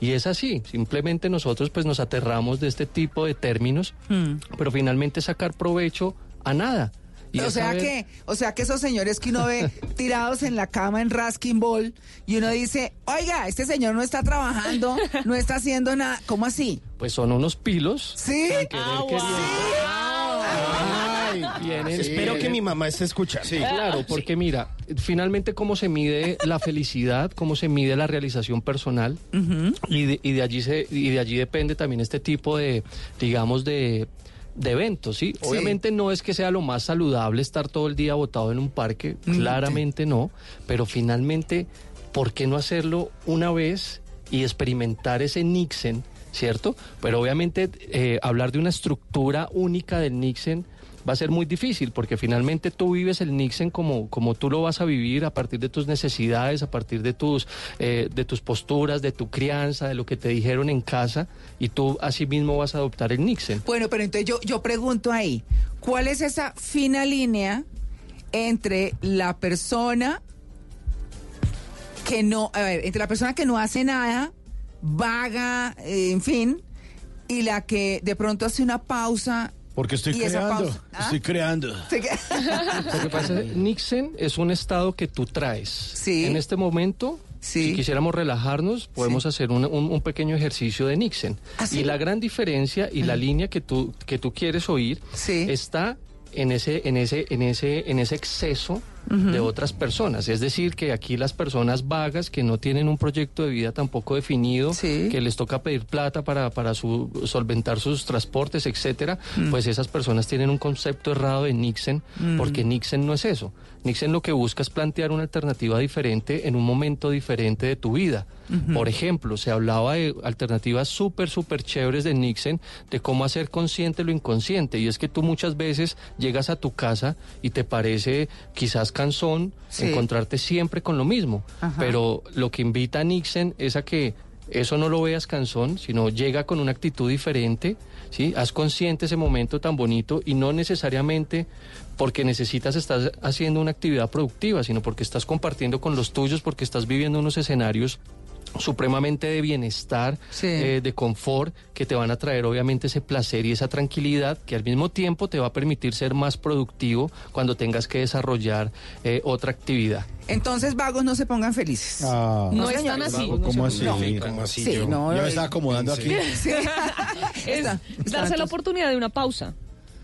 Y es así, simplemente nosotros pues nos aterramos de este tipo de términos, mm. pero finalmente sacar provecho a nada. Y o sea que, o sea que esos señores que uno ve tirados en la cama en Raskin Ball y uno dice, oiga, este señor no está trabajando, no está haciendo nada, ¿cómo así? Pues son unos pilos. Sí. Ah, wow. Ay, Vienen, sí. Espero que mi mamá esté escuchando. Sí, claro, porque sí. mira, finalmente cómo se mide la felicidad, cómo se mide la realización personal uh -huh. y, de, y, de, allí se, y de allí depende también este tipo de, digamos, de de eventos, ¿sí? ¿sí? Obviamente no es que sea lo más saludable estar todo el día botado en un parque, claramente sí. no, pero finalmente, ¿por qué no hacerlo una vez y experimentar ese Nixon, ¿cierto? Pero obviamente eh, hablar de una estructura única del Nixon va a ser muy difícil porque finalmente tú vives el Nixon como, como tú lo vas a vivir a partir de tus necesidades, a partir de tus, eh, de tus posturas, de tu crianza, de lo que te dijeron en casa y tú así mismo vas a adoptar el Nixon. Bueno, pero entonces yo, yo pregunto ahí, ¿cuál es esa fina línea entre la persona que no, a ver, entre la persona que no hace nada, vaga, eh, en fin, y la que de pronto hace una pausa porque estoy creando, ¿Ah? estoy creando. Lo que pasa es Nixon es un estado que tú traes. Sí. En este momento si quisiéramos relajarnos, podemos hacer un, un- un pequeño ejercicio de Nixon. Y la gran diferencia y la línea que tú, que tú quieres oír está en ese, en ese, en ese, en ese exceso de otras personas. Es decir, que aquí las personas vagas que no tienen un proyecto de vida tampoco definido, que les toca pedir plata para, para su, solventar sus transportes, etcétera, pues esas personas tienen un concepto errado de Nixon, Mm. porque Nixon no es eso. Nixon lo que busca es plantear una alternativa diferente en un momento diferente de tu vida. Por ejemplo, se hablaba de alternativas súper, súper chéveres de Nixon, de cómo hacer consciente lo inconsciente. Y es que tú muchas veces llegas a tu casa y te parece quizás cansón Sí. encontrarte siempre con lo mismo. Ajá. Pero lo que invita a Nixon es a que eso no lo veas cansón, sino llega con una actitud diferente, ¿sí? Haz consciente ese momento tan bonito y no necesariamente porque necesitas estar haciendo una actividad productiva, sino porque estás compartiendo con los tuyos, porque estás viviendo unos escenarios supremamente de bienestar, eh, de confort, que te van a traer obviamente ese placer y esa tranquilidad que al mismo tiempo te va a permitir ser más productivo cuando tengas que desarrollar eh, otra actividad. Entonces, vagos, no se pongan felices. Ah. No, No están así. Vago, ¿cómo así? No. ¿Cómo así Sí, yo? no, Yo me eh, estaba acomodando aquí. Sí. es darse la oportunidad de una pausa,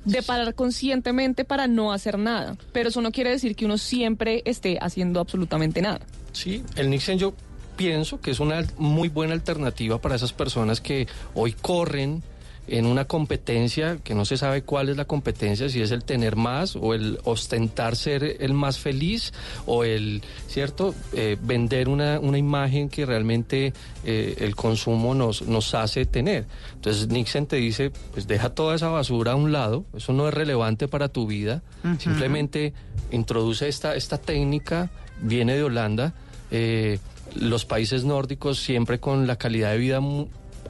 de parar conscientemente para no hacer nada. Pero eso no quiere decir que uno siempre esté haciendo absolutamente nada. Sí, el Nixon yo pienso que es una muy buena alternativa para esas personas que hoy corren en una competencia que no se sabe cuál es la competencia, si es el tener más o el ostentar ser el más feliz o el, ¿cierto?, Eh, vender una, una imagen que realmente eh, el consumo nos, nos hace tener. Entonces Nixon te dice, pues deja toda esa basura a un lado, eso no es relevante para tu vida, simplemente introduce esta, esta técnica, viene de Holanda, eh, los países nórdicos siempre con la calidad de vida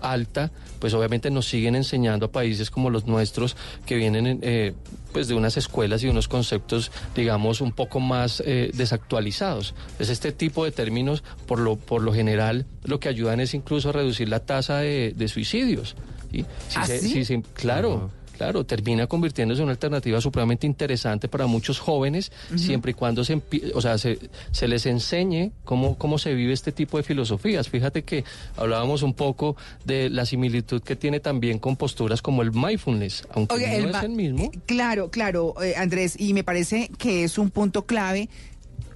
alta, pues obviamente nos siguen enseñando a países como los nuestros que vienen en, eh, pues de unas escuelas y unos conceptos, digamos, un poco más eh, desactualizados. Es este tipo de términos, por lo, por lo general, lo que ayudan es incluso a reducir la tasa de, de suicidios. ¿sí? Si ¿Ah, se- sí? si se- claro. Claro, termina convirtiéndose en una alternativa supremamente interesante para muchos jóvenes, siempre y cuando se, o sea, se, se les enseñe cómo, cómo se vive este tipo de filosofías. Fíjate que hablábamos un poco de la similitud que tiene también con posturas como el mindfulness, aunque Oye, no el es el mismo. Claro, claro, eh, Andrés, y me parece que es un punto clave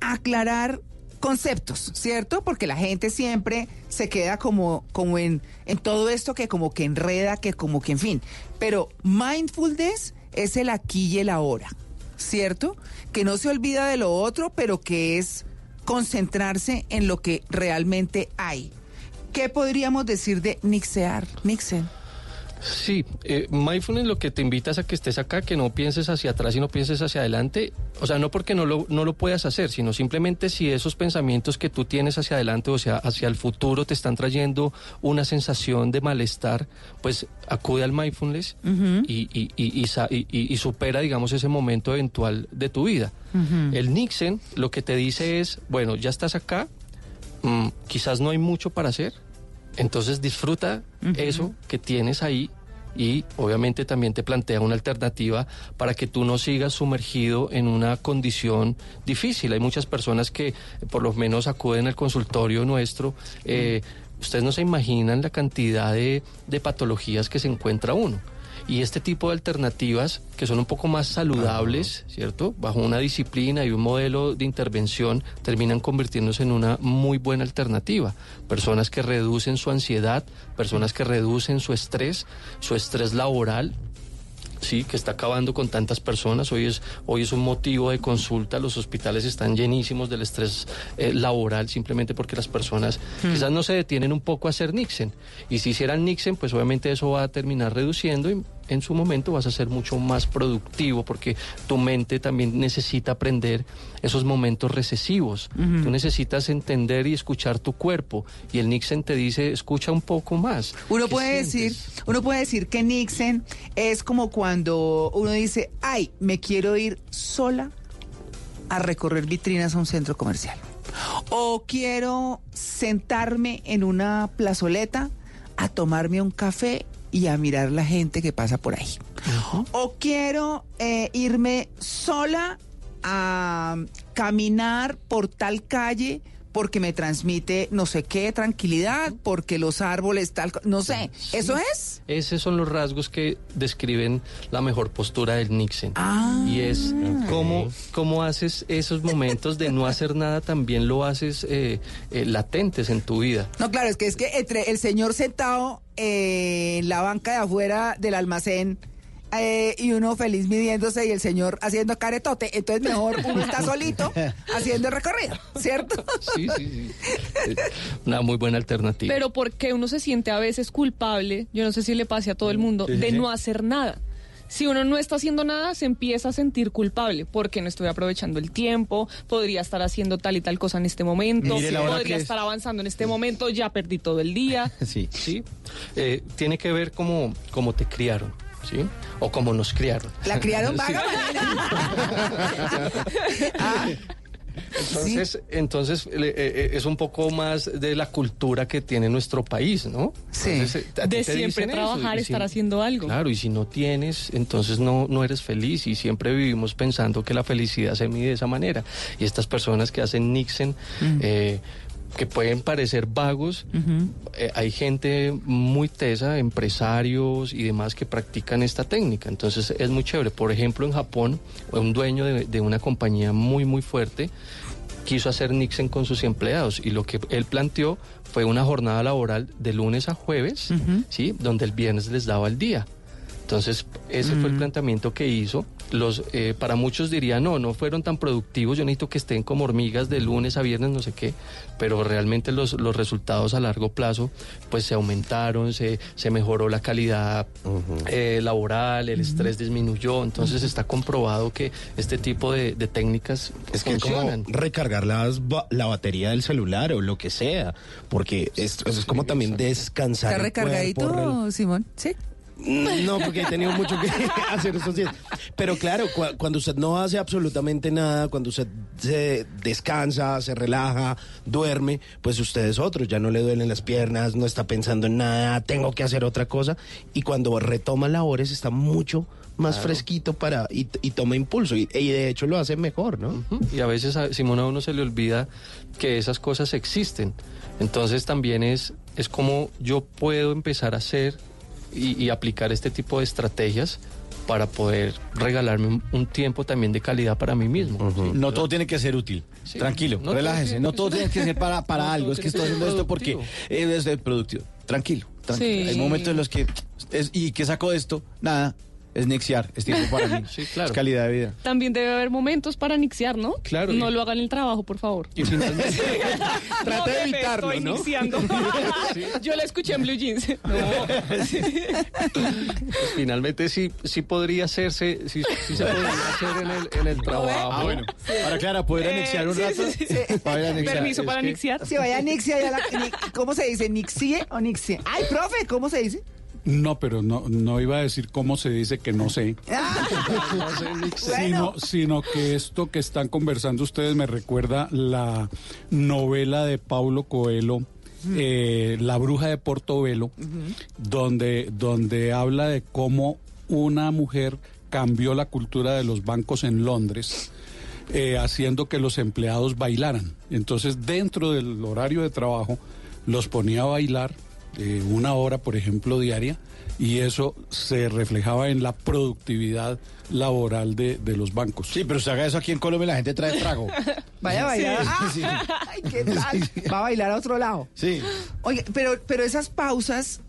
aclarar conceptos, ¿cierto? Porque la gente siempre se queda como, como en, en todo esto que como que enreda, que como que en fin. Pero mindfulness es el aquí y el ahora, ¿cierto? Que no se olvida de lo otro, pero que es concentrarse en lo que realmente hay. ¿Qué podríamos decir de nixear? Nixen. Sí, eh, mindfulness lo que te invita es a que estés acá, que no pienses hacia atrás y no pienses hacia adelante. O sea, no porque no lo, no lo puedas hacer, sino simplemente si esos pensamientos que tú tienes hacia adelante o sea, hacia el futuro te están trayendo una sensación de malestar, pues acude al mindfulness y, y- y- y sa- y- y- y supera, digamos, ese momento eventual de tu vida. El Nixon lo que te dice es, bueno, ya estás acá, mm, quizás no hay mucho para hacer, entonces disfruta eso que tienes ahí y obviamente también te plantea una alternativa para que tú no sigas sumergido en una condición difícil. Hay muchas personas que por lo menos acuden al consultorio nuestro. eh, ustedes no se imaginan la cantidad de, de patologías que se encuentra uno. Y este tipo de alternativas que son un poco más saludables, ¿cierto? Bajo una disciplina y un modelo de intervención, terminan convirtiéndose en una muy buena alternativa. Personas que reducen su ansiedad, personas que reducen su estrés, su estrés laboral, sí, que está acabando con tantas personas. Hoy es, hoy es un motivo de consulta. Los hospitales están llenísimos del estrés eh, laboral simplemente porque las personas Hmm. quizás no se detienen un poco a hacer Nixon. Y si hicieran Nixon, pues obviamente eso va a terminar reduciendo y en su momento vas a ser mucho más productivo porque tu mente también necesita aprender esos momentos recesivos. Tú necesitas entender y escuchar tu cuerpo. Y el Nixon te dice, escucha un poco más. Uno ¿Qué puede decir, uno puede decir que Nixon es como cuando uno dice, ay, me quiero ir sola a recorrer vitrinas a un centro comercial. O quiero sentarme en una plazoleta a tomarme un café y a mirar la gente que pasa por ahí. O quiero eh, irme sola a caminar por tal calle porque me transmite no sé qué, tranquilidad, porque los árboles tal, no sé, ¿eso es? Esos son los rasgos que describen la mejor postura del Nixon. Y es cómo, cómo haces esos momentos de no hacer nada, también lo haces eh, eh, latentes en tu vida. No, claro, es que es que entre el señor sentado eh, en la banca de afuera del almacén eh, y uno feliz midiéndose y el señor haciendo caretote, entonces mejor uno está solito haciendo el recorrido, ¿cierto? Sí, sí, sí. Una muy buena alternativa. Pero porque uno se siente a veces culpable, yo no sé si le pase a todo el mundo, Sí, de sí. no hacer nada. Si uno no está haciendo nada, se empieza a sentir culpable porque no estoy aprovechando el tiempo, podría estar haciendo tal y tal cosa en este momento, podría es. estar avanzando en este momento, ya perdí todo el día. Sí. Sí. Eh, tiene que ver cómo, cómo te criaron, ¿sí? O cómo nos criaron. La criaron Sí. vaga. Entonces, entonces eh, eh, es un poco más de la cultura que tiene nuestro país, ¿no? Sí. Entonces, eh, De siempre eso, trabajar, y si- estar haciendo algo. Claro, y si no tienes, entonces no, no eres feliz y siempre vivimos pensando que la felicidad se mide de esa manera. Y estas personas que hacen Nixon, eh, que pueden parecer vagos, eh, hay gente muy tesa, empresarios y demás que practican esta técnica. Entonces es muy chévere. Por ejemplo, en Japón, un dueño de, de una compañía muy, muy fuerte quiso hacer Nixon con sus empleados y lo que él planteó fue una jornada laboral de lunes a jueves, ¿sí? donde el viernes les daba el día. Entonces, ese fue el planteamiento que hizo. Los, eh, para muchos dirían, no, no fueron tan productivos, yo necesito que estén como hormigas de lunes a viernes, no sé qué, pero realmente los, los resultados a largo plazo, pues se aumentaron, se, se mejoró la calidad eh, laboral, el estrés disminuyó, entonces está comprobado que este tipo de, de técnicas Es que es como funcionan. recargar las ba- la batería del celular o lo que sea, porque es, es como también descansar. ¿Está el cuerpo, recargadito, Simón? Sí. No, porque he tenido mucho que hacer estos días. Pero claro, cua- cuando usted no hace absolutamente nada, cuando usted se descansa, se relaja, duerme, pues usted es otro, ya no le duelen las piernas, no está pensando en nada, tengo que hacer otra cosa. Y cuando retoma labores está mucho más Claro. fresquito para y, y toma impulso. Y, y de hecho lo hace mejor, ¿no? Y a veces, a Simón, a uno se le olvida que esas cosas existen. Entonces también es, es como yo puedo empezar a hacer y, y aplicar este tipo de estrategias para poder regalarme un, un tiempo también de calidad para mí mismo. No todo tiene que ser útil. Sí. Tranquilo, No relájese. tiene no todo tiene que ser para, para No algo. Es que estoy haciendo esto porque eh, es de productivo. Tranquilo, tranquilo. Sí. Hay momentos en los que. es- ¿Y qué saco de esto? Nada. Es nexiar. Es tiempo para mí. Sí, claro. Es calidad de vida. También debe haber momentos para nixiar, ¿no? Claro, No y- lo hagan en el trabajo, por favor. Y finalmente, Trata de evitarlo, estoy ¿no? nixiando. Yo la escuché en Blue Jeans. pues, finalmente sí, sí podría hacerse, sí, sí se podría hacer en el, en el trabajo. Ah, bueno. Ahora, Clara, ¿poder anexiar un sí, rato? sí, sí. Para. Permiso es para que- nixiar. Si vaya a Nixia, ya la- ¿cómo se dice? ¿Nixie o Nixie? Ay, profe, ¿cómo se dice? No, pero no, no iba a decir cómo se dice que no sé, sino, sino que esto que están conversando ustedes me recuerda la novela de Paulo Coelho, eh, La bruja de Portobelo, donde, donde habla de cómo una mujer cambió la cultura de los bancos en Londres. eh, haciendo que los empleados bailaran. Entonces, dentro del horario de trabajo, los ponía a bailar eh, una hora, por ejemplo, diaria, y eso se reflejaba en la productividad laboral de, de los bancos. Sí, pero se haga eso aquí en Colombia, la gente trae trago. Vaya a bailar. Sí. Ah, Ay, ¿qué tal? Va a bailar a otro lado. Sí. Oye, pero, pero esas pausas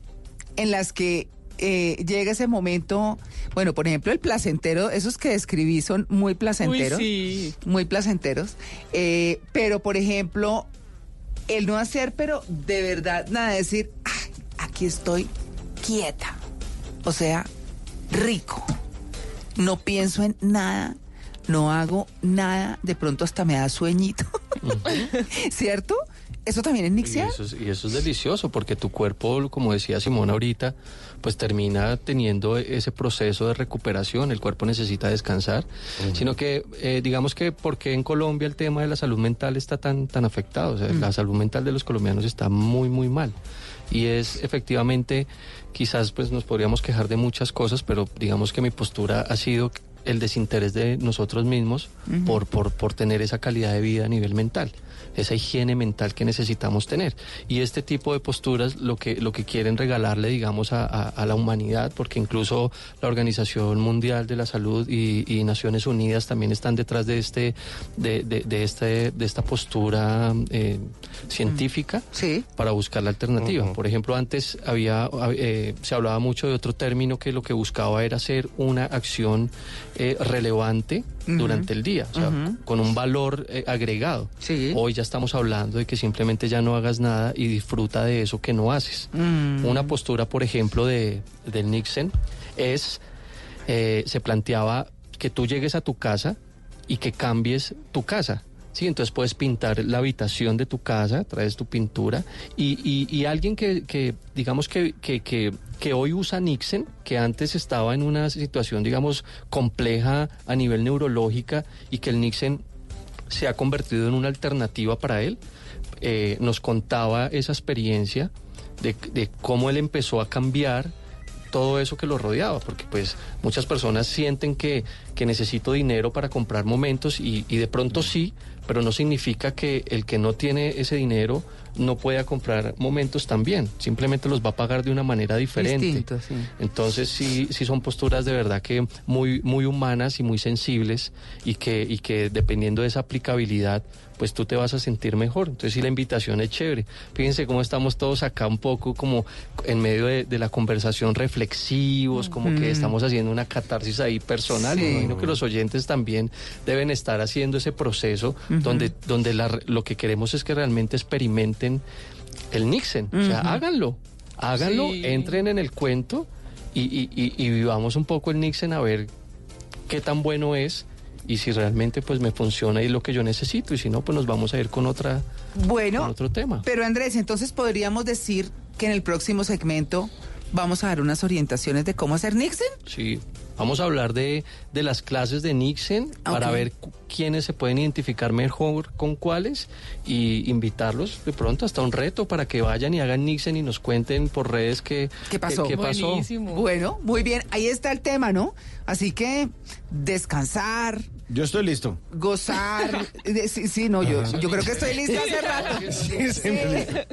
en las que eh, llega ese momento, bueno, por ejemplo, el placentero, esos que describí son muy placenteros. Uy, sí. Muy placenteros. Eh, pero, por ejemplo, el no hacer, pero de verdad, nada, decir, "Ay, aquí estoy quieta. O sea, rico. No pienso en nada, no hago nada, de pronto hasta me da sueñito. ¿Cierto? Eso también es Y nixiar. eso, es, y eso es delicioso porque tu cuerpo, como decía Simón ahorita, pues termina teniendo ese proceso de recuperación, el cuerpo necesita descansar, sino que eh, digamos que porque en Colombia el tema de la salud mental está tan, tan afectado, o sea, la salud mental de los colombianos está muy, muy mal. Y es efectivamente, quizás pues nos podríamos quejar de muchas cosas, pero digamos que mi postura ha sido el desinterés de nosotros mismos por, por, por tener esa calidad de vida a nivel mental, esa higiene mental que necesitamos tener. Y este tipo de posturas lo que, lo que quieren regalarle, digamos, a, a- a la humanidad, porque incluso la Organización Mundial de la Salud y, y Naciones Unidas también están detrás de este, de, de, de este, de esta postura eh, científica para buscar la alternativa. Por ejemplo, antes había eh, se hablaba mucho de otro término que lo que buscaba era hacer una acción eh, relevante durante el día, o sea, con un valor eh, agregado. Hoy ya estamos hablando de que simplemente ya no hagas nada y disfruta de eso que no haces. Mm. Una postura, por ejemplo, de, del Nixon es, eh, se planteaba que tú llegues a tu casa y que cambies tu casa. Sí, entonces puedes pintar la habitación de tu casa, traes tu pintura y, y- y alguien que, que, digamos que, que, que, que hoy usa Nixon, que antes estaba en una situación, digamos, compleja a nivel neurológica y que el Nixon se ha convertido en una alternativa para él, eh, nos contaba esa experiencia de, de cómo él empezó a cambiar todo eso que lo rodeaba, porque pues muchas personas sienten que, que necesito dinero para comprar momentos y, y de pronto sí, pero no significa que el que no tiene ese dinero no pueda comprar momentos también, simplemente los va a pagar de una manera diferente. Distinto, sí. Entonces sí, sí son posturas de verdad que muy, muy humanas y muy sensibles y que, y que dependiendo de esa aplicabilidad, pues tú te vas a sentir mejor. Entonces sí la invitación es chévere. Fíjense cómo estamos todos acá un poco como en medio de, de la conversación reflexivos, como que estamos haciendo una catarsis ahí personal. Sí. Y me imagino que los oyentes también deben estar haciendo ese proceso donde, donde la- lo que queremos es que realmente experimenten el Nixon. O sea, háganlo. Háganlo, Sí. entren en el cuento y, y- y- y vivamos un poco el Nixon a ver qué tan bueno es y si realmente pues me funciona y es lo que yo necesito y si no pues nos vamos a ir con otra Bueno, con otro tema. pero Andrés, entonces podríamos decir que en el próximo segmento vamos a dar unas orientaciones de cómo hacer Nixon. Sí, vamos a hablar de, de las clases de Nixon para ver quiénes se pueden identificar mejor con cuáles y invitarlos de pronto hasta un reto para que vayan y hagan Nixon y nos cuenten por redes qué, ¿Qué pasó? qué pasó. Bueno, muy bien, ahí está el tema, ¿no? Así que descansar, Yo estoy listo. gozar. de- sí, sí, no, yo, yo creo que estoy lista hace rato. Sí, siempre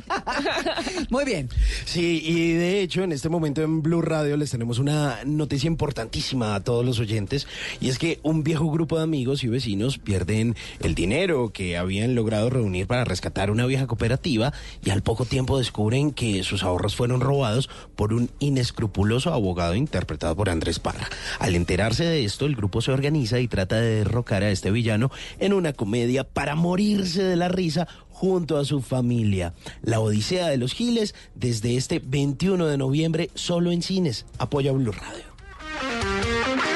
Muy bien. Sí, y de hecho en este momento en Blue Radio les tenemos una noticia importantísima a todos los oyentes y es que un viejo grupo de amigos y vecinos pierden el dinero que habían logrado reunir para rescatar una vieja cooperativa y al poco tiempo descubren que sus ahorros fueron robados por un inescrupuloso abogado interpretado por Andrés Parra. Al enterarse de esto, el grupo se organiza y trata de derrocar a este villano en una comedia para morirse de la risa junto a su familia. La Odisea de los Giles desde este 21 de noviembre solo en cines. Apoya Blue Radio. Thank you.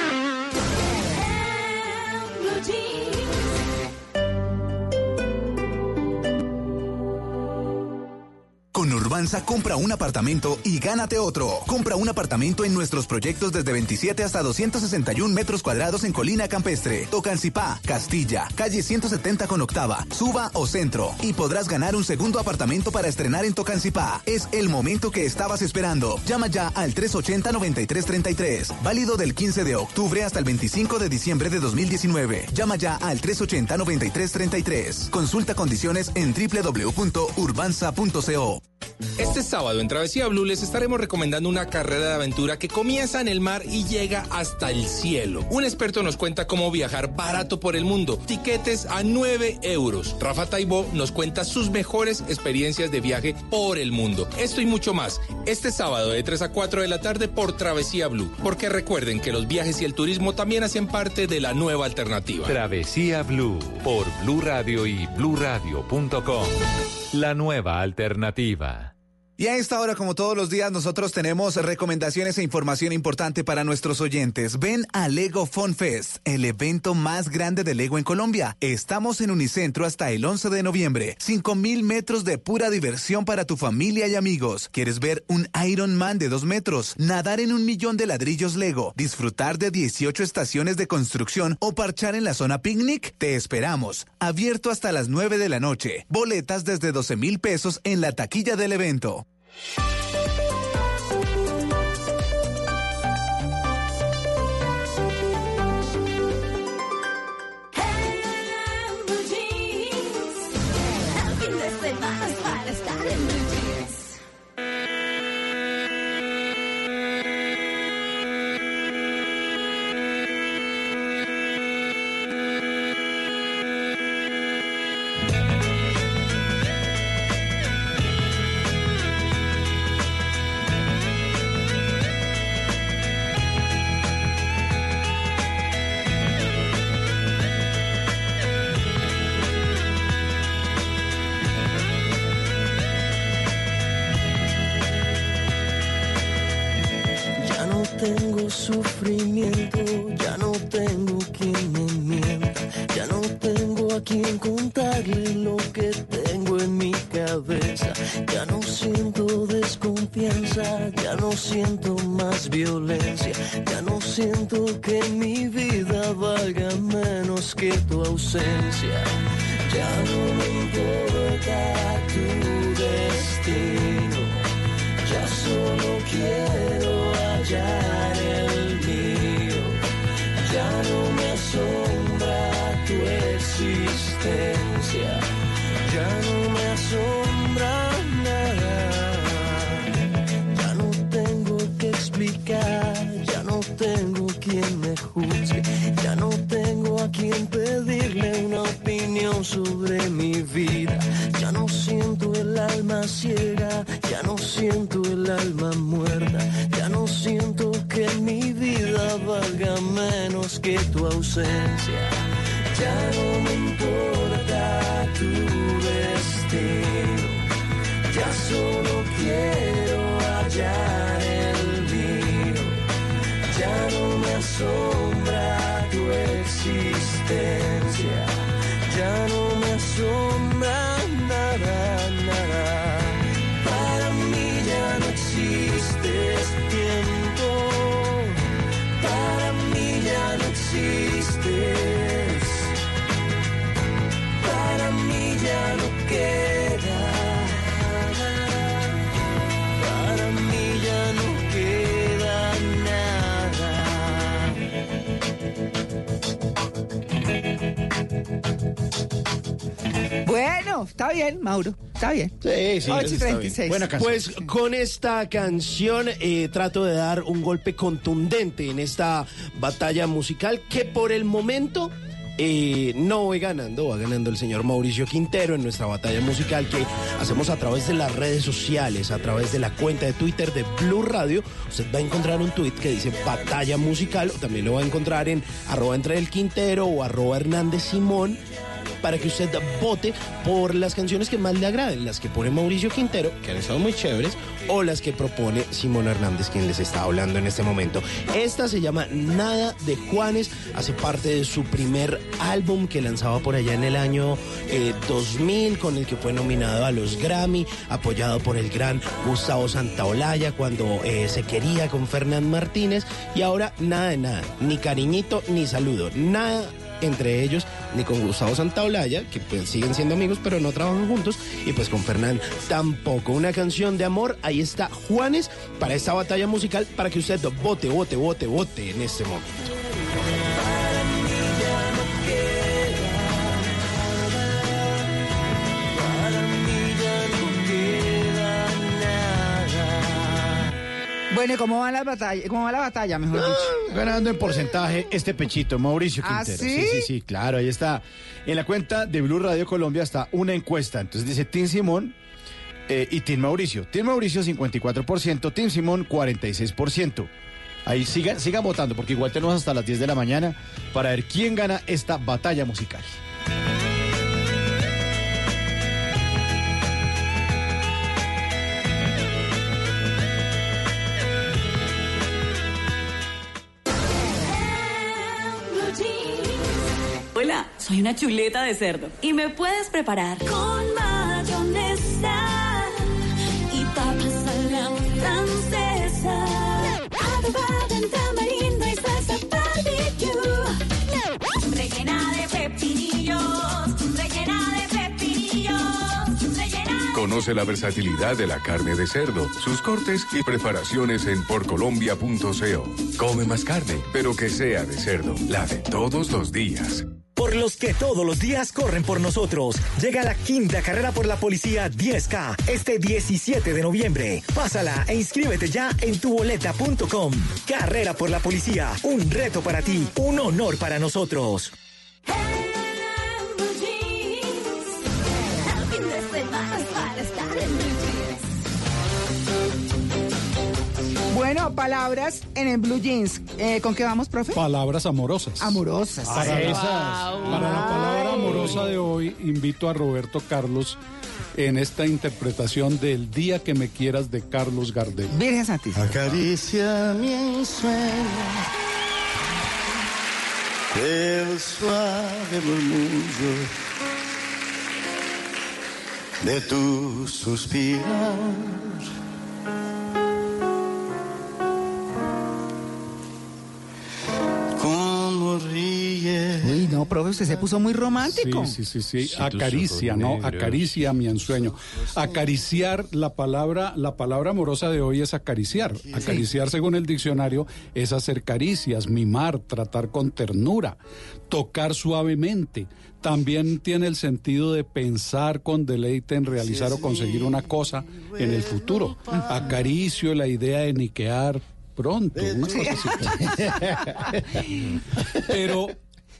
Con Urbanza compra un apartamento y gánate otro. Compra un apartamento en nuestros proyectos desde 27 hasta 261 metros cuadrados en Colina Campestre, Tocancipá, Castilla, calle 170 con octava, Suba o Centro. Y podrás ganar un segundo apartamento para estrenar en Tocancipá. Es el momento que estabas esperando. Llama ya al 380-9333. Válido del 15 de octubre hasta el 25 de diciembre de 2019. Llama ya al 380-9333. Consulta condiciones en www.urbanza.co. Este sábado en Travesía Blue les estaremos recomendando una carrera de aventura que comienza en el mar y llega hasta el cielo. Un experto nos cuenta cómo viajar barato por el mundo. Tiquetes a 9 euros. Rafa Taibó nos cuenta sus mejores experiencias de viaje por el mundo. Esto y mucho más. Este sábado de 3 a 4 de la tarde por Travesía Blue. Porque recuerden que los viajes y el turismo también hacen parte de la nueva alternativa. Travesía Blue por Blue Radio y bluradio.com. La nueva alternativa. Y a esta hora, como todos los días, nosotros tenemos recomendaciones e información importante para nuestros oyentes. Ven a Lego Fun Fest, el evento más grande de Lego en Colombia. Estamos en Unicentro hasta el 11 de noviembre. 5000 metros de pura diversión para tu familia y amigos. ¿Quieres ver un Iron Man de 2 metros? Nadar en un millón de ladrillos Lego. Disfrutar de 18 estaciones de construcción o parchar en la zona picnic? Te esperamos. Abierto hasta las 9 de la noche. Boletas desde 12 mil pesos en la taquilla del evento. Música 36. 8 y 36. Pues con esta canción eh, trato de dar un golpe contundente en esta batalla musical que por el momento eh, no voy ganando, va ganando el señor Mauricio Quintero en nuestra batalla musical que hacemos a través de las redes sociales, a través de la cuenta de Twitter de Blue Radio. Usted va a encontrar un tweet que dice batalla musical, o también lo va a encontrar en arroba entre el Quintero o arroba Hernández Simón para que usted vote por las canciones que más le agraden, las que pone Mauricio Quintero, que han estado muy chéveres, o las que propone Simón Hernández, quien les está hablando en este momento. Esta se llama Nada de Juanes, hace parte de su primer álbum que lanzaba por allá en el año eh, 2000, con el que fue nominado a los Grammy, apoyado por el gran Gustavo Santaolalla cuando eh, se quería con Fernán Martínez, y ahora nada de nada, ni cariñito ni saludo, nada entre ellos, ni con Gustavo Santaolalla, que pues siguen siendo amigos, pero no trabajan juntos, y pues con Fernán tampoco. Una canción de amor, ahí está Juanes, para esta batalla musical, para que usted vote, vote, vote, vote en este momento. Bueno, ¿y cómo va la batalla? ¿Cómo va la batalla, mejor dicho? Ganando en porcentaje este pechito, Mauricio ¿Ah, Quintero. sí? sí, sí, claro, ahí está. En la cuenta de Blue Radio Colombia está una encuesta. Entonces dice Tim Simón eh, y Tim Mauricio. Tim Mauricio 54%, Tim Simón 46%. Ahí sigan, sigan votando porque igual tenemos hasta las 10 de la mañana para ver quién gana esta batalla musical. Soy una chuleta de cerdo y me puedes preparar con mayonesa y papas a la francesa. Adobada en tamarindo y salsa barbecue. Rellena de pepinillos, rellena de pepinillos, rellena Conoce la versatilidad de la carne de cerdo, sus cortes y preparaciones en porcolombia.co. Come más carne, pero que sea de cerdo, la de todos los días. Por los que todos los días corren por nosotros. Llega la quinta carrera por la policía 10K este 17 de noviembre. Pásala e inscríbete ya en tuboleta.com. Carrera por la policía. Un reto para ti. Un honor para nosotros. Bueno, palabras en el Blue Jeans. Eh, ¿Con qué vamos, profe? Palabras amorosas. Amorosas. Para, Esas. para la palabra amorosa de hoy, invito a Roberto Carlos en esta interpretación del Día que me quieras de Carlos Gardel. Virgen Santísima. Acaricia mi ensueño del suave murmullo de tu suspirar. Uy, no, profe, usted se puso muy romántico. Sí, sí, sí, Acaricia, ¿no? negros. Acaricia mi ensueño. Acariciar, la palabra, la palabra amorosa de hoy es acariciar. Acariciar, según el diccionario, es hacer caricias, mimar, tratar con ternura, tocar suavemente. También tiene el sentido de pensar con deleite en realizar o conseguir una cosa en el futuro. Acaricio la idea de niquear pronto, una cosa así. Pero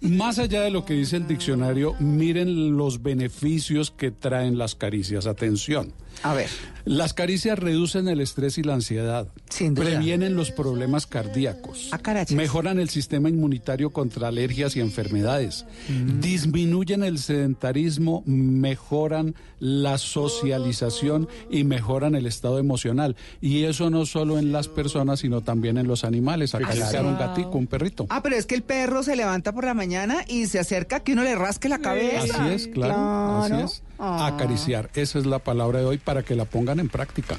más allá de lo que dice el diccionario, miren los beneficios que traen las caricias. Atención. A ver. Las caricias reducen el estrés y la ansiedad. Sin duda. Previenen los problemas cardíacos. Mejoran el sistema inmunitario contra alergias y enfermedades. Mm. Disminuyen el sedentarismo, mejoran la socialización y mejoran el estado emocional. Y eso no solo en las personas, sino también en los animales. Acariciar un gatico, un perrito. Ah, pero es que el perro se levanta por la mañana y se acerca que uno le rasque la cabeza. Así es, claro, Claro. así es. Ah. Acariciar, esa es la palabra de hoy para que la pongan en práctica.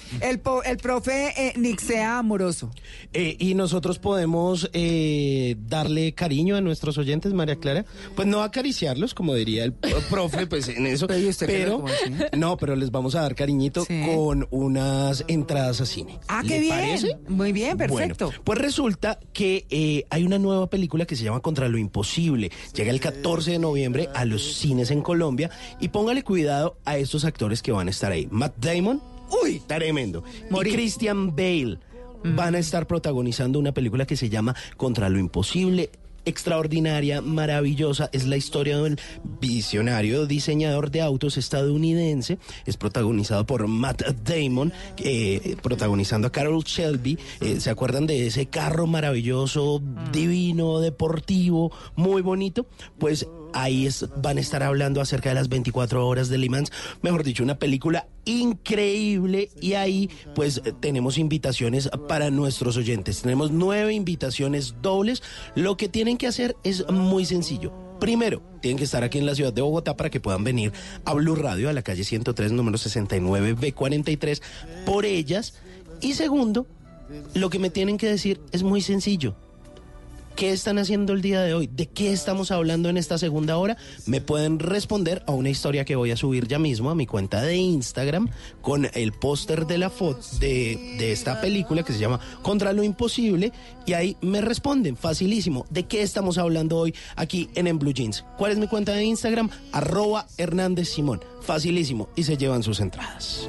Sí. El, po- el profe eh, Nixea amoroso. Eh, y nosotros podemos eh, darle cariño a nuestros oyentes, María Clara. Pues no acariciarlos, como diría el profe, pues en eso. Pero, no, pero les vamos a dar cariñito Sí. con unas entradas a cine. Ah, ¿Le qué bien. parece? Muy bien, perfecto. Bueno, pues resulta que eh, hay una nueva película que se llama Contra lo Imposible. Llega el 14 de noviembre a los cines en Colombia y póngale cuidado a estos actores que van a estar ahí. Matt Damon, uy, tremendo. Y Christian Bale van a estar protagonizando una película que se llama Contra lo Imposible. Extraordinaria, maravillosa, es la historia del visionario diseñador de autos estadounidense. Es protagonizado por Matt Damon, eh, protagonizando a Carol Shelby. Eh, ¿Se acuerdan de ese carro maravilloso, divino, deportivo, muy bonito? Pues ahí van a estar hablando acerca de las 24 horas de Le Mans. Mejor dicho, una película increíble. Y ahí, pues, eh, tenemos invitaciones para nuestros oyentes. Tenemos nueve invitaciones dobles. Lo que tienen que hacer es muy sencillo. Primero, tienen que estar aquí en la ciudad de Bogotá para que puedan venir a Blue Radio, a la calle 103, número 69B43, por ellas. Y segundo, lo que me tienen que decir es muy sencillo. ¿Qué están haciendo el día de hoy? ¿De qué estamos hablando en esta segunda hora? Me pueden responder a una historia que voy a subir ya mismo a mi cuenta de Instagram con el póster de la foto de, de esta película que se llama Contra lo Imposible y ahí me responden facilísimo. ¿De qué estamos hablando hoy aquí en En Blue Jeans? ¿Cuál es mi cuenta de Instagram? Arroba Hernández Simón. Facilísimo y se llevan sus entradas.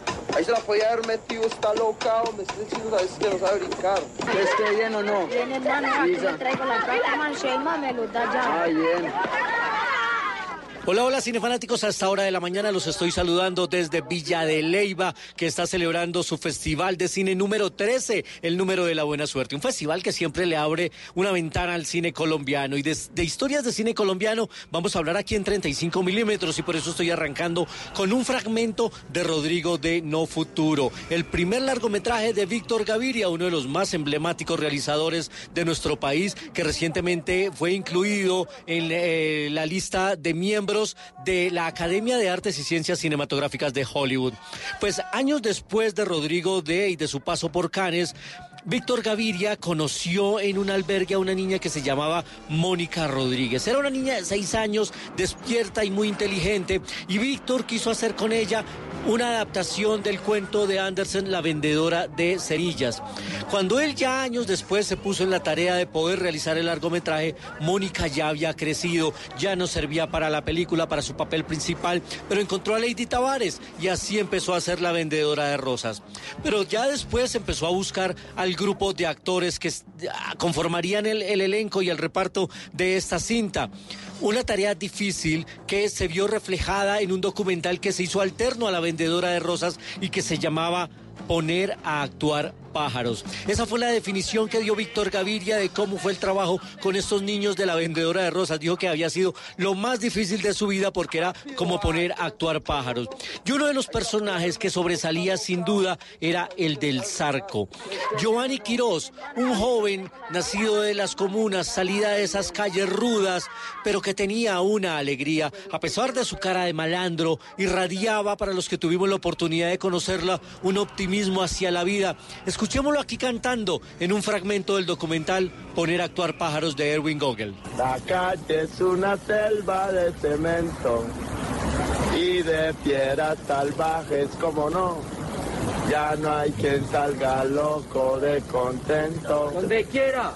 Ahí se la podía haber metido, está loca, hombre. Este chico sabes que no sabe brincar. ¿Ves que bien o no? Bien, hermano, aquí le traigo la plata, man, Sheyma me lo da ya. Ah, bien. Hola, hola cinefanáticos, a esta hora de la mañana los estoy saludando desde Villa de Leiva, que está celebrando su festival de cine número 13, el número de la buena suerte. Un festival que siempre le abre una ventana al cine colombiano. Y de, historias de cine colombiano vamos a hablar aquí en 35 milímetros y por eso estoy arrancando con un fragmento de Rodrigo de No Futuro, el primer largometraje de Víctor Gaviria, uno de los más emblemáticos realizadores de nuestro país, que recientemente fue incluido en eh, la lista de miembros de la Academia de Artes y Ciencias Cinematográficas de Hollywood. Pues años después de Rodrigo D y de su paso por Cannes, Víctor Gaviria conoció en un albergue a una niña que se llamaba Mónica Rodríguez. Era una niña de seis años, despierta y muy inteligente, y Víctor quiso hacer con ella una adaptación del cuento de Andersen, La vendedora de cerillas. Cuando él ya años después se puso en la tarea de poder realizar el largometraje, Mónica ya había crecido, ya no servía para la película, para su papel principal, pero encontró a Lady Tavares y así empezó a ser la vendedora de rosas. Pero ya después empezó a buscar al grupo de actores que ah, conformarían el, el elenco y el reparto de esta cinta. Una tarea difícil que se vio reflejada en un documental que se hizo alterno a la vendedora de rosas y que se llamaba Poner a actuar pájaros. Esa fue la definición que dio Víctor Gaviria de cómo fue el trabajo con estos niños de la vendedora de rosas. Dijo que había sido lo más difícil de su vida porque era como poner a actuar pájaros. Y uno de los personajes que sobresalía sin duda era el del Zarco. Giovanni Quirós, un joven nacido de las comunas, salida de esas calles rudas, pero que tenía una alegría. A pesar de su cara de malandro, irradiaba para los que tuvimos la oportunidad de conocerla un optimismo hacia la vida. Escuchémoslo aquí cantando en un fragmento del documental Poner a actuar pájaros de Erwin Gogel. La calle es una selva de cemento y de fieras salvajes, como no. Ya no hay quien salga loco de contento. Donde quiera.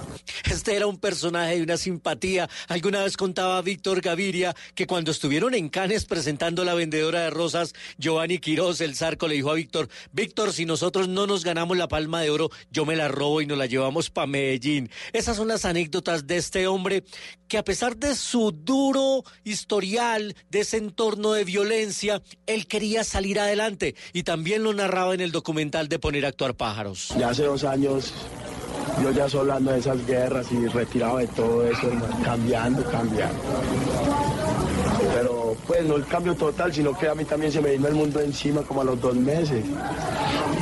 Este era un personaje de una simpatía. Alguna vez contaba Víctor Gaviria que cuando estuvieron en Cannes presentando la vendedora de rosas, Giovanni Quiroz, el zarco, le dijo a Víctor, Víctor, si nosotros no nos ganamos la palma de oro, yo me la robo y nos la llevamos para Medellín. Esas son las anécdotas de este hombre que a pesar de su duro historial, de ese entorno de violencia, él quería salir adelante y también lo narraba en el documental de Poner a actuar pájaros. Ya hace dos años yo ya estoy hablando de esas guerras y retirado de todo eso, cambiando, cambiando. Pero pues no el cambio total, sino que a mí también se me vino el mundo encima como a los dos meses.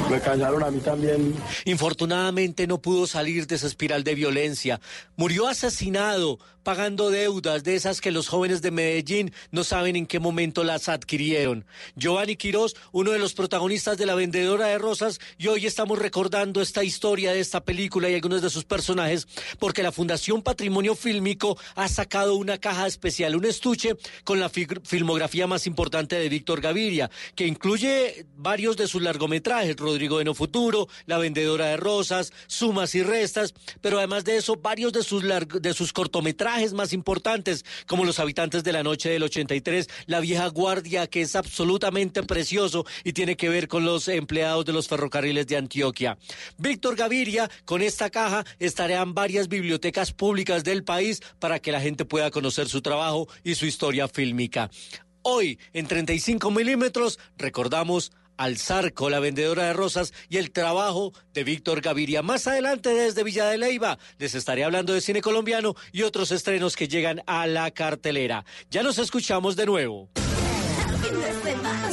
Me cansaron a mí también. Infortunadamente no pudo salir de esa espiral de violencia. Murió asesinado, pagando deudas de esas que los jóvenes de Medellín no saben en qué momento las adquirieron. Giovanni Quirós, uno de los protagonistas de La Vendedora de Rosas, y hoy estamos recordando esta historia de esta película y algunos de sus personajes, porque la Fundación Patrimonio Fílmico ha sacado una caja especial, un estuche con la fi- filmografía más importante de Víctor Gaviria, que incluye varios de sus largometrajes, Rodrigo de No Futuro, La Vendedora de Rosas, Sumas y Restas, pero además de eso, varios de sus, de sus cortometrajes más importantes, como Los Habitantes de la Noche del 83, La Vieja Guardia, que es absolutamente precioso y tiene que ver con los empleados de los ferrocarriles de Antioquia. Víctor Gaviria, con esta caja, estará en varias bibliotecas públicas del país para que la gente pueda conocer su trabajo y su historia fílmica. Hoy, en 35 milímetros, recordamos al Zarco, la vendedora de rosas y el trabajo de Víctor Gaviria. Más adelante desde Villa de Leyva les estaré hablando de cine colombiano y otros estrenos que llegan a la cartelera. Ya nos escuchamos de nuevo.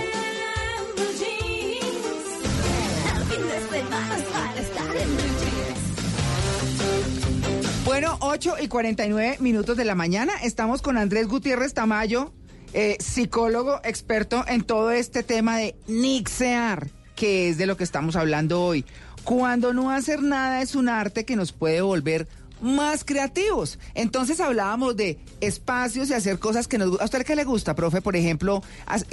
Bueno, 8 y 49 minutos de la mañana. Estamos con Andrés Gutiérrez Tamayo, eh, psicólogo experto en todo este tema de nixear, que es de lo que estamos hablando hoy. Cuando no hacer nada es un arte que nos puede volver más creativos. Entonces hablábamos de espacios y hacer cosas que nos gustan. ¿A usted qué le gusta, profe? Por ejemplo,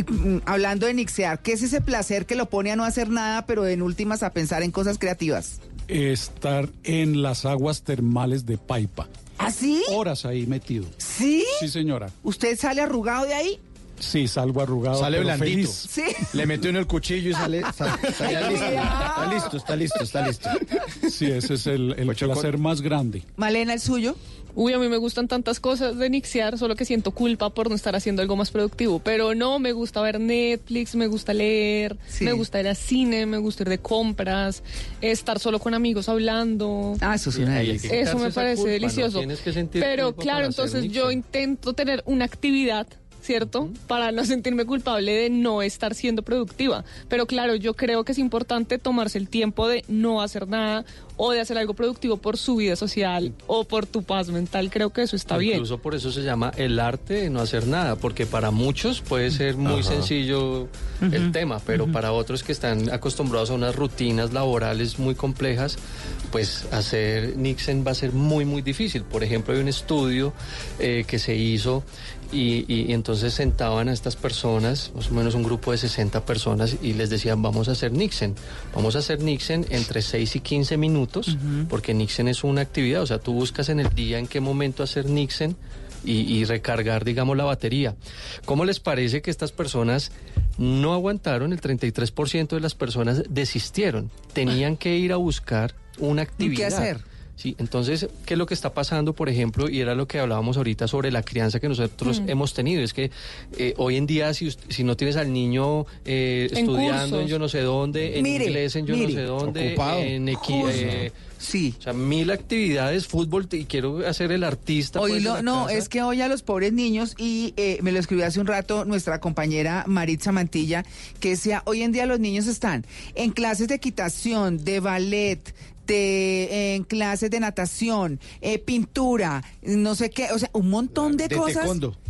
mm, hablando de nixear, ¿qué es ese placer que lo pone a no hacer nada, pero en últimas a pensar en cosas creativas? Estar en las aguas termales de Paipa. ¿Ah, sí? Horas ahí metido. ¿Sí? Sí, señora. ¿Usted sale arrugado de ahí? Sí, salgo arrugado. Sale pero blandito. feliz. Le metió en el cuchillo y sale. sale- está, listo, está listo, está listo, está listo. Sí, ese es el, el placer más grande. Malena, el suyo. Uy, a mí me gustan tantas cosas de Nixear, solo que siento culpa por no estar haciendo algo más productivo. Pero no, me gusta ver Netflix, me gusta leer, Sí. me gusta ir al cine, me gusta ir de compras, estar solo con amigos hablando. Ah, eso sí, una delicia. Eso me parece culpa, no delicioso. tienes que sentir Pero culpa claro, entonces yo intento tener una actividad. ¿Cierto? Para no sentirme culpable de no estar siendo productiva. Pero claro, yo creo que es importante tomarse el tiempo de no hacer nada o de hacer algo productivo por su vida social o por tu paz mental. Creo que eso está bien. Incluso por eso se llama el arte de no hacer nada, porque para muchos puede ser muy Ajá. sencillo el tema, pero para otros que están acostumbrados a unas rutinas laborales muy complejas, pues hacer Nixon va a ser muy, muy difícil. Por ejemplo, hay un estudio eh, que se hizo y, y- y entonces sentaban a estas personas, más o menos un grupo de 60 personas, y les decían, vamos a hacer Nixon. Vamos a hacer Nixon entre 6 y 15 minutos, porque Nixon es una actividad, o sea, tú buscas en el día en qué momento hacer Nixon y, y recargar, digamos, la batería. ¿Cómo les parece que estas personas no aguantaron? El 33% de las personas desistieron. Tenían que ir a buscar una actividad. hacer? Sí, entonces, ¿qué es lo que está pasando, por ejemplo? Y era lo que hablábamos ahorita sobre la crianza que nosotros Mm. hemos tenido. Es que eh, hoy en día, si, si no tienes al niño eh, En estudiando en yo no sé dónde, en Mire, inglés en yo mire. no sé dónde, Ocupado. en equi- Justo. eh, Sí. o sea, mil actividades, fútbol, y quiero hacer el artista. pues, Oílo, en la no, casa. es que hoy a los pobres niños, y eh, me lo escribió hace un rato nuestra compañera Maritza Mantilla, que decía, hoy en día los niños están en clases de equitación, de ballet, en clases de natación, eh, pintura, no sé qué, o sea, un montón de, De cosas.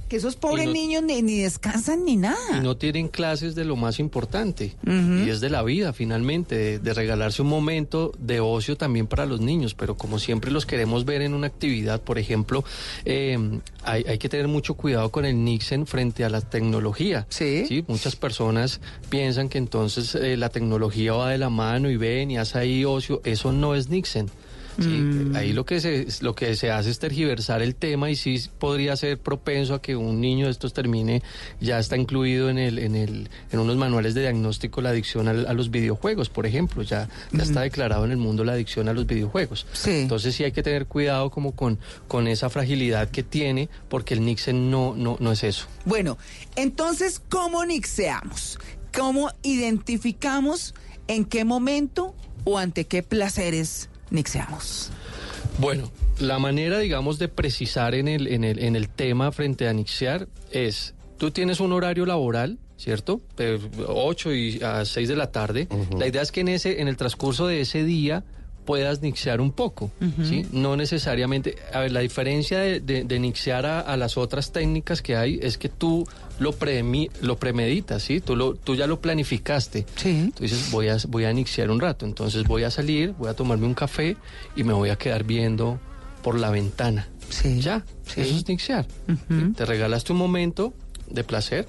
Que esos pobres no- niños ni, ni descansan ni nada. Y no tienen clases de lo más importante, y es de la vida finalmente, de, de regalarse un momento de ocio también para los niños, pero como siempre los queremos ver en una actividad, por ejemplo, eh, hay, hay que tener mucho cuidado con el Nixon frente a la tecnología. Sí. Muchas personas piensan que entonces eh, la tecnología va de la mano y ven y hace ahí ocio, eso no es Nixon. Sí, Mm. ahí lo que se lo que se hace es tergiversar el tema y sí podría ser propenso a que un niño de estos termine ya está incluido en el en el en unos manuales de diagnóstico la adicción al- a, los videojuegos, por ejemplo, ya ya está declarado en el mundo la adicción a los videojuegos. Sí. Entonces sí hay que tener cuidado como con con esa fragilidad que tiene porque el Nixon no no no es eso. Bueno, entonces, ¿cómo nixeamos? ¿Cómo identificamos en qué momento o ante qué placeres nixeamos? Bueno, la manera, digamos, de precisar en el, en el, en el tema frente a Nixiar es, tú tienes un horario laboral, ¿cierto? De 8 y a 6 de la tarde. La idea es que en, ese, en el transcurso de ese día puedas nixear un poco, ¿sí? No necesariamente... A ver, la diferencia de, de, de nixear a, a las otras técnicas que hay es que tú lo, premi- lo premeditas, ¿sí? Tú, lo, tú ya lo planificaste. Sí. Tú dices, voy a, voy a nixear un rato, entonces voy a salir, voy a tomarme un café y me voy a quedar viendo por la ventana. Sí. Ya, Sí. eso es nixear. Te regalaste un momento de placer,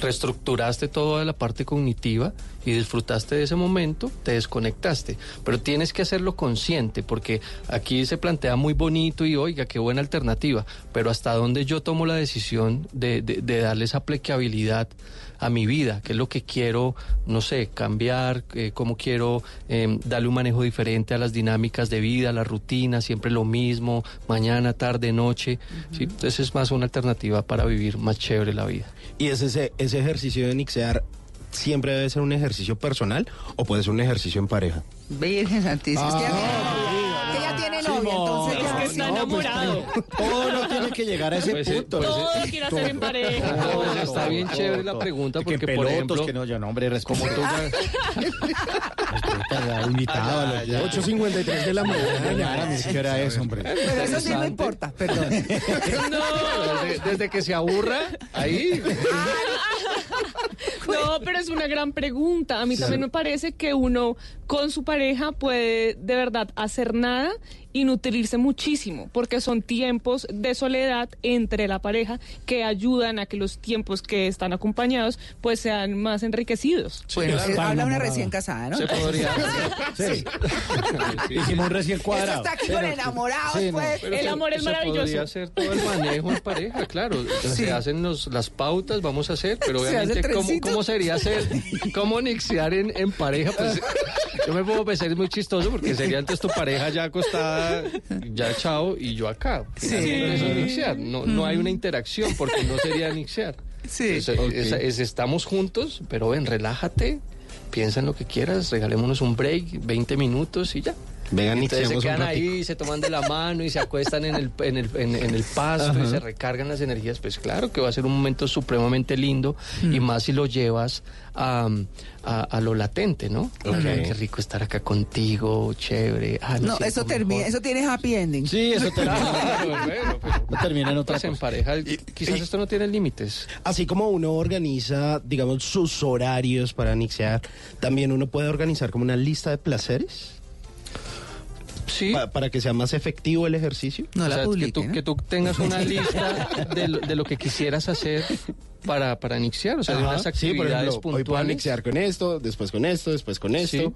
reestructuraste toda la parte cognitiva y disfrutaste de ese momento, te desconectaste. Pero tienes que hacerlo consciente, porque aquí se plantea muy bonito y oiga, qué buena alternativa, pero hasta dónde yo tomo la decisión de, de- de darle esa aplicabilidad a mi vida, qué es lo que quiero, no sé, cambiar, eh, cómo quiero eh, darle un manejo diferente a las dinámicas de vida, a la rutina, siempre lo mismo, mañana, tarde, noche. ¿sí? Entonces es más una alternativa para vivir más chévere la vida. Y ese, ese, ese ejercicio de nixear siempre debe ser un ejercicio personal o puede ser un ejercicio en pareja. Virgen Santísima. Es que ya, que ya tiene novia, entonces Es ya- que está enamorado. Todo no tiene que llegar a ese Pues, eh, punto. pues, Todo quiere hacer en pareja. No, todo. pues, está bien chévere la pregunta Que porque, pelotos, por ejemplo, que no, ya no, hombre, como tú ya... invitado a los 8.53 de la mañana. ¿Qué hora es, hombre? Pero eso sí no importa, perdón. No, desde, desde que se aburra, ahí. No, pero es una gran pregunta. A mí también me parece que uno con su pareja puede de verdad hacer nada y nutrirse muchísimo, porque son tiempos de soledad entre la pareja que ayudan a que los tiempos que están acompañados pues sean más enriquecidos. Bueno, claro. eh, habla una recién casada, ¿no? Se podría Sí. Hicimos un recién Eso cuadrado. está aquí con enamorados, Sí, no. pues. Pero El se- amor es se maravilloso. podría hacer todo el manejo en pareja, claro. Sí. Se hacen los, las pautas, vamos a hacer, pero Se obviamente, ¿cómo, cómo sería hacer, cómo nixear en, en pareja? Pues yo me puedo pensar, es muy chistoso porque sería antes tu pareja ya acostada, ya chao, y yo acá. Es. No, no hay una interacción porque no sería nixear. Sí. Es- es- es- estamos juntos, pero ven, relájate, piensa en lo que quieras, regalémonos un break, 20 minutos y ya. Vengan, Entonces se quedan ahí, se toman de la mano y se acuestan en el, en el, en, en el pasto y se recargan las energías. Pues claro que va a ser un momento supremamente lindo y más si lo llevas a, a, a lo latente, ¿no? Ok. Ay, Qué rico estar acá contigo, chévere. Ah, No, eso termina, mejor. eso tiene happy ending. Sí, eso termina. Bueno, pero- No termina en otra pues en cosa. pareja, quizás esto no tiene límites. Así como uno organiza, digamos, sus horarios para nixear, también uno puede organizar como una lista de placeres Sí. pa- para que sea más efectivo el ejercicio. No O la sea, que, publique, tú, ¿no? que tú tengas una lista de lo, de lo que quisieras hacer para, para iniciar, o sea, de Ajá. unas Sí, por actividades ejemplo, hoy puedo puntuales. nixear con esto, después con esto, después con esto. Sí.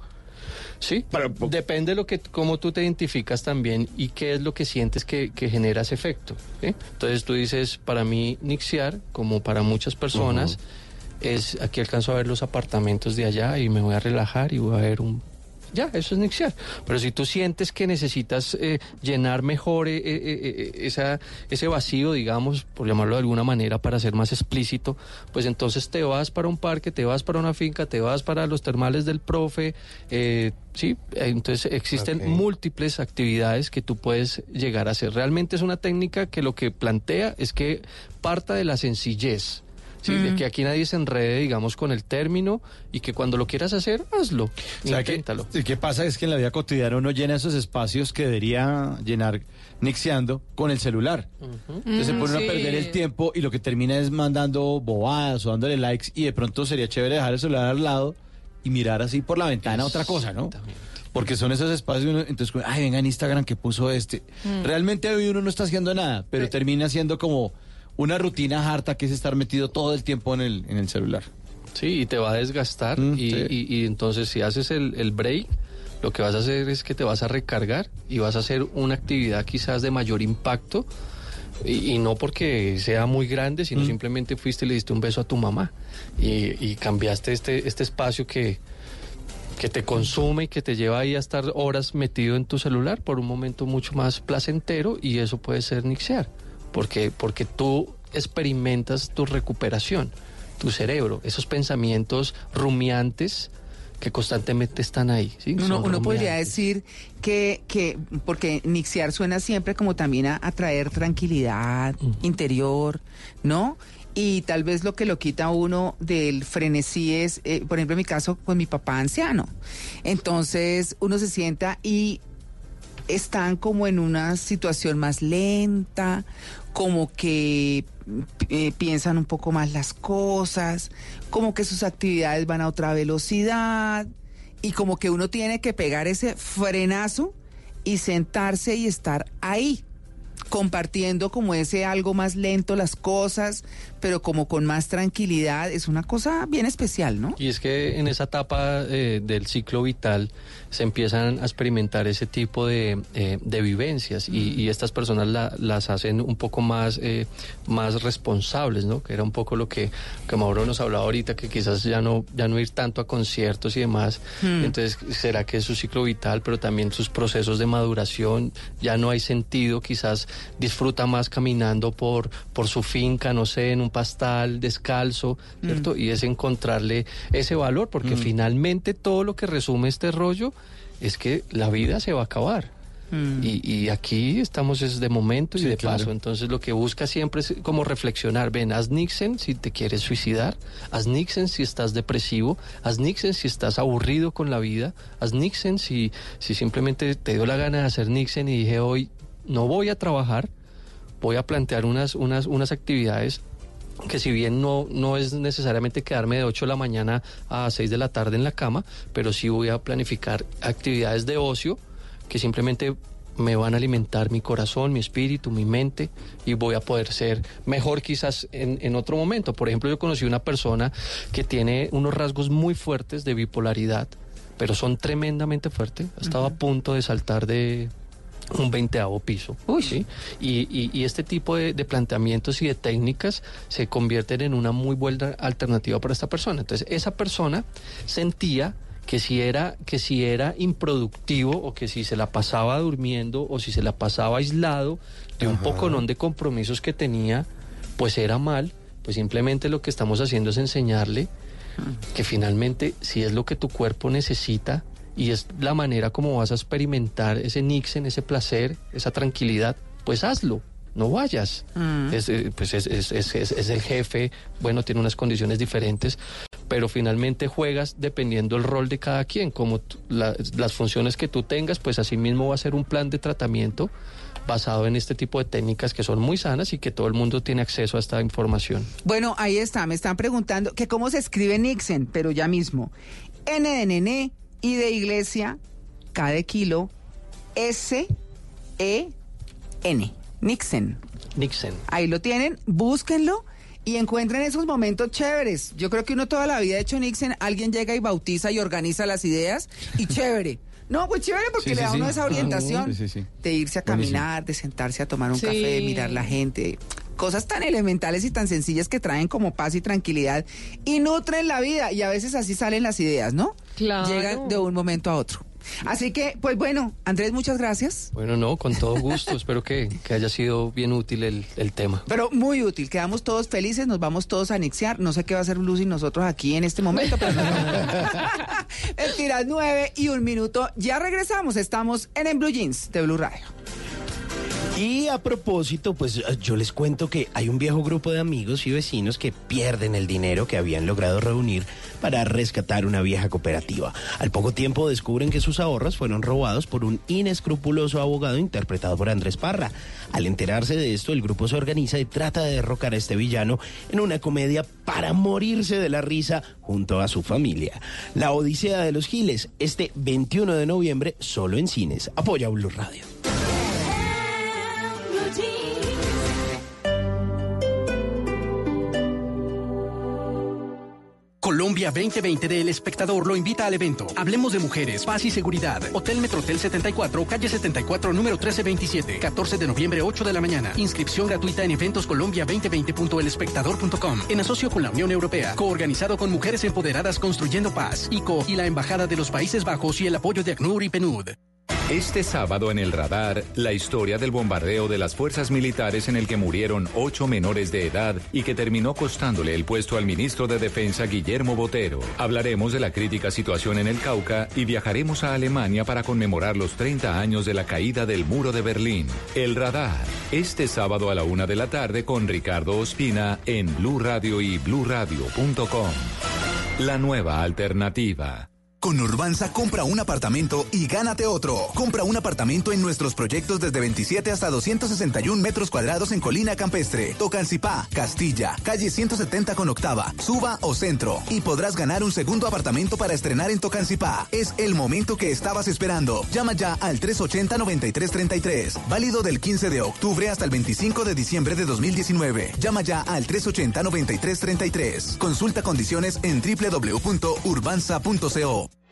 Sí, Para- depende de lo que, cómo tú te identificas también y qué es lo que sientes que, que genera ese efecto. ¿sí? Entonces tú dices, para mí, Nixiar, como para muchas personas, es aquí alcanzo a ver los apartamentos de allá y me voy a relajar y voy a ver un... Ya, eso es Nixiar. Pero si tú sientes que necesitas eh, llenar mejor eh, eh, eh, esa, ese vacío, digamos, por llamarlo de alguna manera, para ser más explícito, pues entonces te vas para un parque, te vas para una finca, te vas para los termales del profe, eh, sí, eh, entonces existen múltiples actividades que tú puedes llegar a hacer. Realmente es una técnica que lo que plantea es que parta de la sencillez. Sí, de que aquí nadie se enrede, digamos, con el término y que cuando lo quieras hacer, hazlo, O sea, que, inténtalo. ¿y ¿Qué pasa? Es que en la vida cotidiana uno llena esos espacios que debería llenar nixeando con el celular. Entonces se Mm, pone sí. a perder el tiempo y lo que termina es mandando bobadas o dándole likes y de pronto sería chévere dejar el celular al lado y mirar así por la ventana otra cosa, ¿no? Porque son esos espacios, uno- entonces, ay, venga en Instagram que puso este. Realmente hoy uno no está haciendo nada, pero termina siendo como una rutina harta que es estar metido todo el tiempo en el, en el celular. Sí, y te va a desgastar Mm, y, sí. y- y entonces si haces el, el break, lo que vas a hacer es que te vas a recargar y vas a hacer una actividad quizás de mayor impacto y, y no porque sea muy grande, sino simplemente fuiste y le diste un beso a tu mamá y, y cambiaste este, este espacio que, que te consume y que te lleva ahí a estar horas metido en tu celular por un momento mucho más placentero y eso puede ser nixear, porque, porque tú experimentas tu recuperación, tu cerebro, esos pensamientos rumiantes que constantemente están ahí. ¿sí? Uno, uno podría decir que, que, porque nixiar suena siempre como también a, a traer tranquilidad interior, ¿no? Y tal vez lo que lo quita a uno del frenesí es, eh, por ejemplo, en mi caso, con mi papá anciano. Entonces uno se sienta y están como en una situación más lenta, como que eh, piensan un poco más las cosas, como que sus actividades van a otra velocidad y como que uno tiene que pegar ese frenazo y sentarse y estar ahí compartiendo como ese algo más lento las cosas, pero como con más tranquilidad, es una cosa bien especial, ¿no? Y es que en esa etapa eh, del ciclo vital se empiezan a experimentar ese tipo de, eh, de vivencias y, y estas personas la- las hacen un poco más, eh, más responsables, ¿no? Que era un poco lo que, que Mauro nos hablaba ahorita, que quizás ya no, ya no ir tanto a conciertos y demás. Mm. Entonces, será que es su ciclo vital, pero también sus procesos de maduración, ya no hay sentido, quizás disfruta más caminando por, por su finca, no sé, en un pastal, descalzo, ¿cierto? Y es encontrarle ese valor, porque finalmente todo lo que resume este rollo es que la vida se va a acabar. Y, y aquí estamos es de momento y Sí, de claro. paso. Entonces lo que busca siempre es como reflexionar. Ven, haz Nixon si te quieres suicidar, haz Nixon si estás depresivo, haz Nixon si estás aburrido con la vida, haz Nixon si, si simplemente te dio la gana de hacer Nixon y dije hoy no voy a trabajar, voy a plantear unas, unas, unas actividades que si bien no, no es necesariamente quedarme de 8 de la mañana a 6 de la tarde en la cama, pero sí voy a planificar actividades de ocio que simplemente me van a alimentar mi corazón, mi espíritu, mi mente y voy a poder ser mejor quizás en, en otro momento. Por ejemplo, yo conocí una persona que tiene unos rasgos muy fuertes de bipolaridad, pero son tremendamente fuertes. Estaba a punto de saltar de un veinteavo piso. ¿sí? Y, y- y este tipo de, de planteamientos y de técnicas se convierten en una muy buena alternativa para esta persona. Entonces, esa persona sentía que si era que si era improductivo o que si se la pasaba durmiendo o si se la pasaba aislado de un poconón de compromisos que tenía, pues era mal, pues simplemente lo que estamos haciendo es enseñarle que finalmente si es lo que tu cuerpo necesita y es la manera como vas a experimentar ese nixen, ese placer, esa tranquilidad, pues hazlo. No vayas. Es, eh, pues es, es- es- es- el jefe, bueno, tiene unas condiciones diferentes, pero finalmente juegas dependiendo el rol de cada quien, como la- las funciones que tú tengas, pues así mismo va a ser un plan de tratamiento basado en este tipo de técnicas que son muy sanas y que todo el mundo tiene acceso a esta información. Bueno, ahí está, me están preguntando que cómo se escribe Nixon, pero ya mismo. N I de iglesia, K de kilo, S, E, N. Nixon. Nixon. Ahí lo tienen, búsquenlo y encuentren esos momentos chéveres. Yo creo que uno toda la vida ha hecho Nixon, alguien llega y bautiza y organiza las ideas y chévere. No, pues chévere porque Sí, le sí, da a uno sí. esa orientación Sí, sí, sí. de irse a Buenísimo. caminar, de sentarse a tomar un Sí. café, de mirar la gente. Cosas tan elementales y tan sencillas que traen como paz y tranquilidad y nutren la vida. Y a veces así salen las ideas, ¿no? Claro. Llegan de un momento a otro. Así que, pues bueno, Andrés, muchas gracias. Bueno, no, con todo gusto. Espero que, que haya sido bien útil el, el tema. Pero muy útil, quedamos todos felices, nos vamos todos a anixiar. No sé qué va a hacer Lucy y nosotros aquí en este momento, pero Mentiras, nueve y un minuto. Ya regresamos, estamos en En Blue Jeans de Blue Radio. Y a propósito, pues yo les cuento que hay un viejo grupo de amigos y vecinos que pierden el dinero que habían logrado reunir para rescatar una vieja cooperativa. Al poco tiempo descubren que sus ahorros fueron robados por un inescrupuloso abogado interpretado por Andrés Parra. Al enterarse de esto, el grupo se organiza y trata de derrocar a este villano en una comedia para morirse de la risa junto a su familia. La Odisea de los Giles, este 21 de noviembre, solo en cines. Apoya Blue Radio. Colombia 2020 de El Espectador lo invita al evento. Hablemos de mujeres, paz y seguridad. Hotel Metrotel 74, calle 74, número 1327. 14 de noviembre, 8 de la mañana. Inscripción gratuita en eventoscolombia2020.elespectador.com. En asocio con la Unión Europea. Coorganizado con Mujeres Empoderadas Construyendo Paz. ICO y la Embajada de los Países Bajos y el apoyo de ACNUR y PNUD. Este sábado en el radar, la historia del bombardeo de las fuerzas militares en el que murieron ocho menores de edad y que terminó costándole el puesto al ministro de Defensa Guillermo Botero. Hablaremos de la crítica situación en el Cauca y viajaremos a Alemania para conmemorar los 30 años de la caída del muro de Berlín. El radar, este sábado a la una de la tarde con Ricardo Ospina en Blue Radio y bluradio.com. La nueva alternativa. Con Urbanza compra un apartamento y gánate otro. Compra un apartamento en nuestros proyectos desde 27 hasta 261 metros cuadrados en Colina Campestre, Tocancipá, Castilla, calle 170 con octava, Suba o Centro. Y podrás ganar un segundo apartamento para estrenar en Tocancipá. Es el momento que estabas esperando. Llama ya al 380-9333. Válido del 15 de octubre hasta el 25 de diciembre de 2019. Llama ya al 380-9333. Consulta condiciones en www.urbanza.co.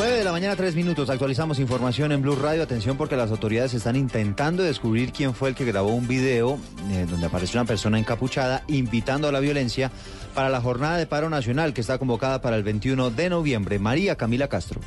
9 de la mañana, 3 minutos. Actualizamos información en Blue Radio. Atención porque las autoridades están intentando descubrir quién fue el que grabó un video eh, donde aparece una persona encapuchada invitando a la violencia para la jornada de paro nacional que está convocada para el 21 de noviembre. María Camila Castro.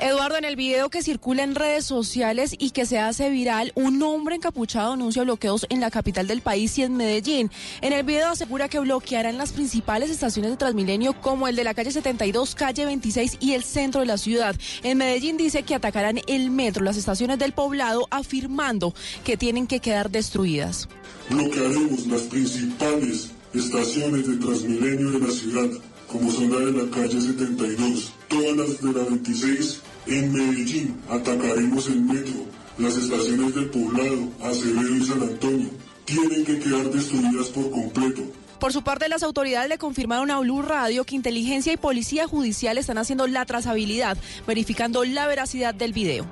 Eduardo, en el video que circula en redes sociales y que se hace viral, un hombre encapuchado anuncia bloqueos en la capital del país y en Medellín. En el video asegura que bloquearán las principales estaciones de Transmilenio como el de la calle 72, calle 26 y el centro de la ciudad. En Medellín dice que atacarán el metro, las estaciones del poblado, afirmando que tienen que quedar destruidas. Bloquearemos las principales estaciones de Transmilenio de la ciudad como son la de la calle 72, todas las de la 26. En Medellín atacaremos el metro, las estaciones del poblado, Acevedo y San Antonio. Tienen que quedar destruidas por completo. Por su parte, las autoridades le confirmaron a Blue Radio que inteligencia y policía judicial están haciendo la trazabilidad, verificando la veracidad del video.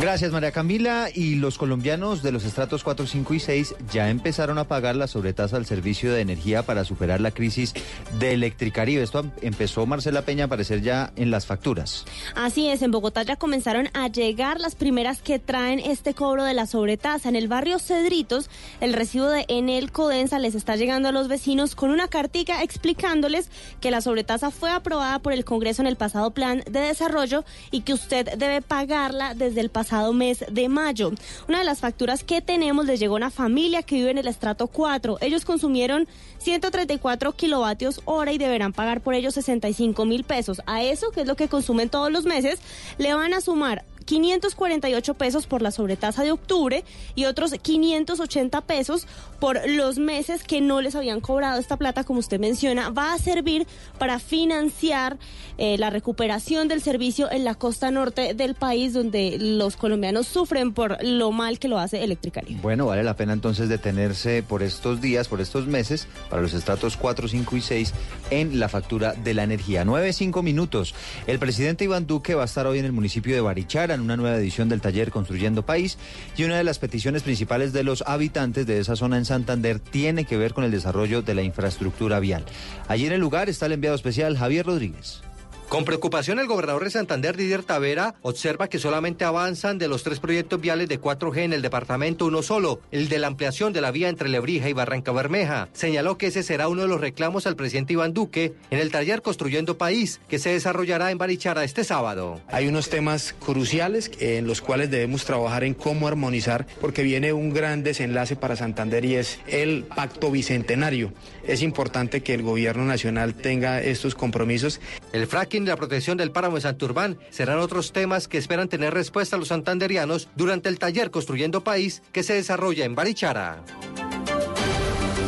Gracias, María Camila. Y los colombianos de los estratos 4, 5 y 6 ya empezaron a pagar la sobretasa al servicio de energía para superar la crisis de Electricaribe. Esto empezó, Marcela Peña, a aparecer ya en las facturas. Así es, en Bogotá ya comenzaron a llegar las primeras que traen este cobro de la sobretasa. En el barrio Cedritos, el recibo de Enel Codensa les está llegando a los vecinos con una cartica explicándoles que la sobretasa fue aprobada por el Congreso en el pasado plan de desarrollo y que usted debe pagarla desde el pasado mes de mayo. Una de las facturas que tenemos les llegó a una familia que vive en el estrato 4. Ellos consumieron 134 kilovatios hora y deberán pagar por ellos 65 mil pesos. A eso, que es lo que consumen todos los meses, le van a sumar 548 pesos por la sobretasa de octubre y otros 580 pesos por los meses que no les habían cobrado esta plata, como usted menciona, va a servir para financiar eh, la recuperación del servicio en la costa norte del país, donde los colombianos sufren por lo mal que lo hace Electricaribe. Bueno, vale la pena entonces detenerse por estos días, por estos meses, para los estratos 4, 5 y 6 en la factura de la energía. 9, 5 minutos. El presidente Iván Duque va a estar hoy en el municipio de Barichara una nueva edición del taller Construyendo País y una de las peticiones principales de los habitantes de esa zona en Santander tiene que ver con el desarrollo de la infraestructura vial. Allí en el lugar está el enviado especial Javier Rodríguez. Con preocupación, el gobernador de Santander, Didier Tavera, observa que solamente avanzan de los tres proyectos viales de 4G en el departamento uno solo, el de la ampliación de la vía entre Lebrija y Barranca Bermeja. Señaló que ese será uno de los reclamos al presidente Iván Duque en el taller Construyendo País, que se desarrollará en Barichara este sábado. Hay unos temas cruciales en los cuales debemos trabajar en cómo armonizar, porque viene un gran desenlace para Santander y es el pacto bicentenario. Es importante que el gobierno nacional tenga estos compromisos. El fracking y la protección del páramo de Santurbán serán otros temas que esperan tener respuesta los santanderianos durante el taller Construyendo País que se desarrolla en Barichara.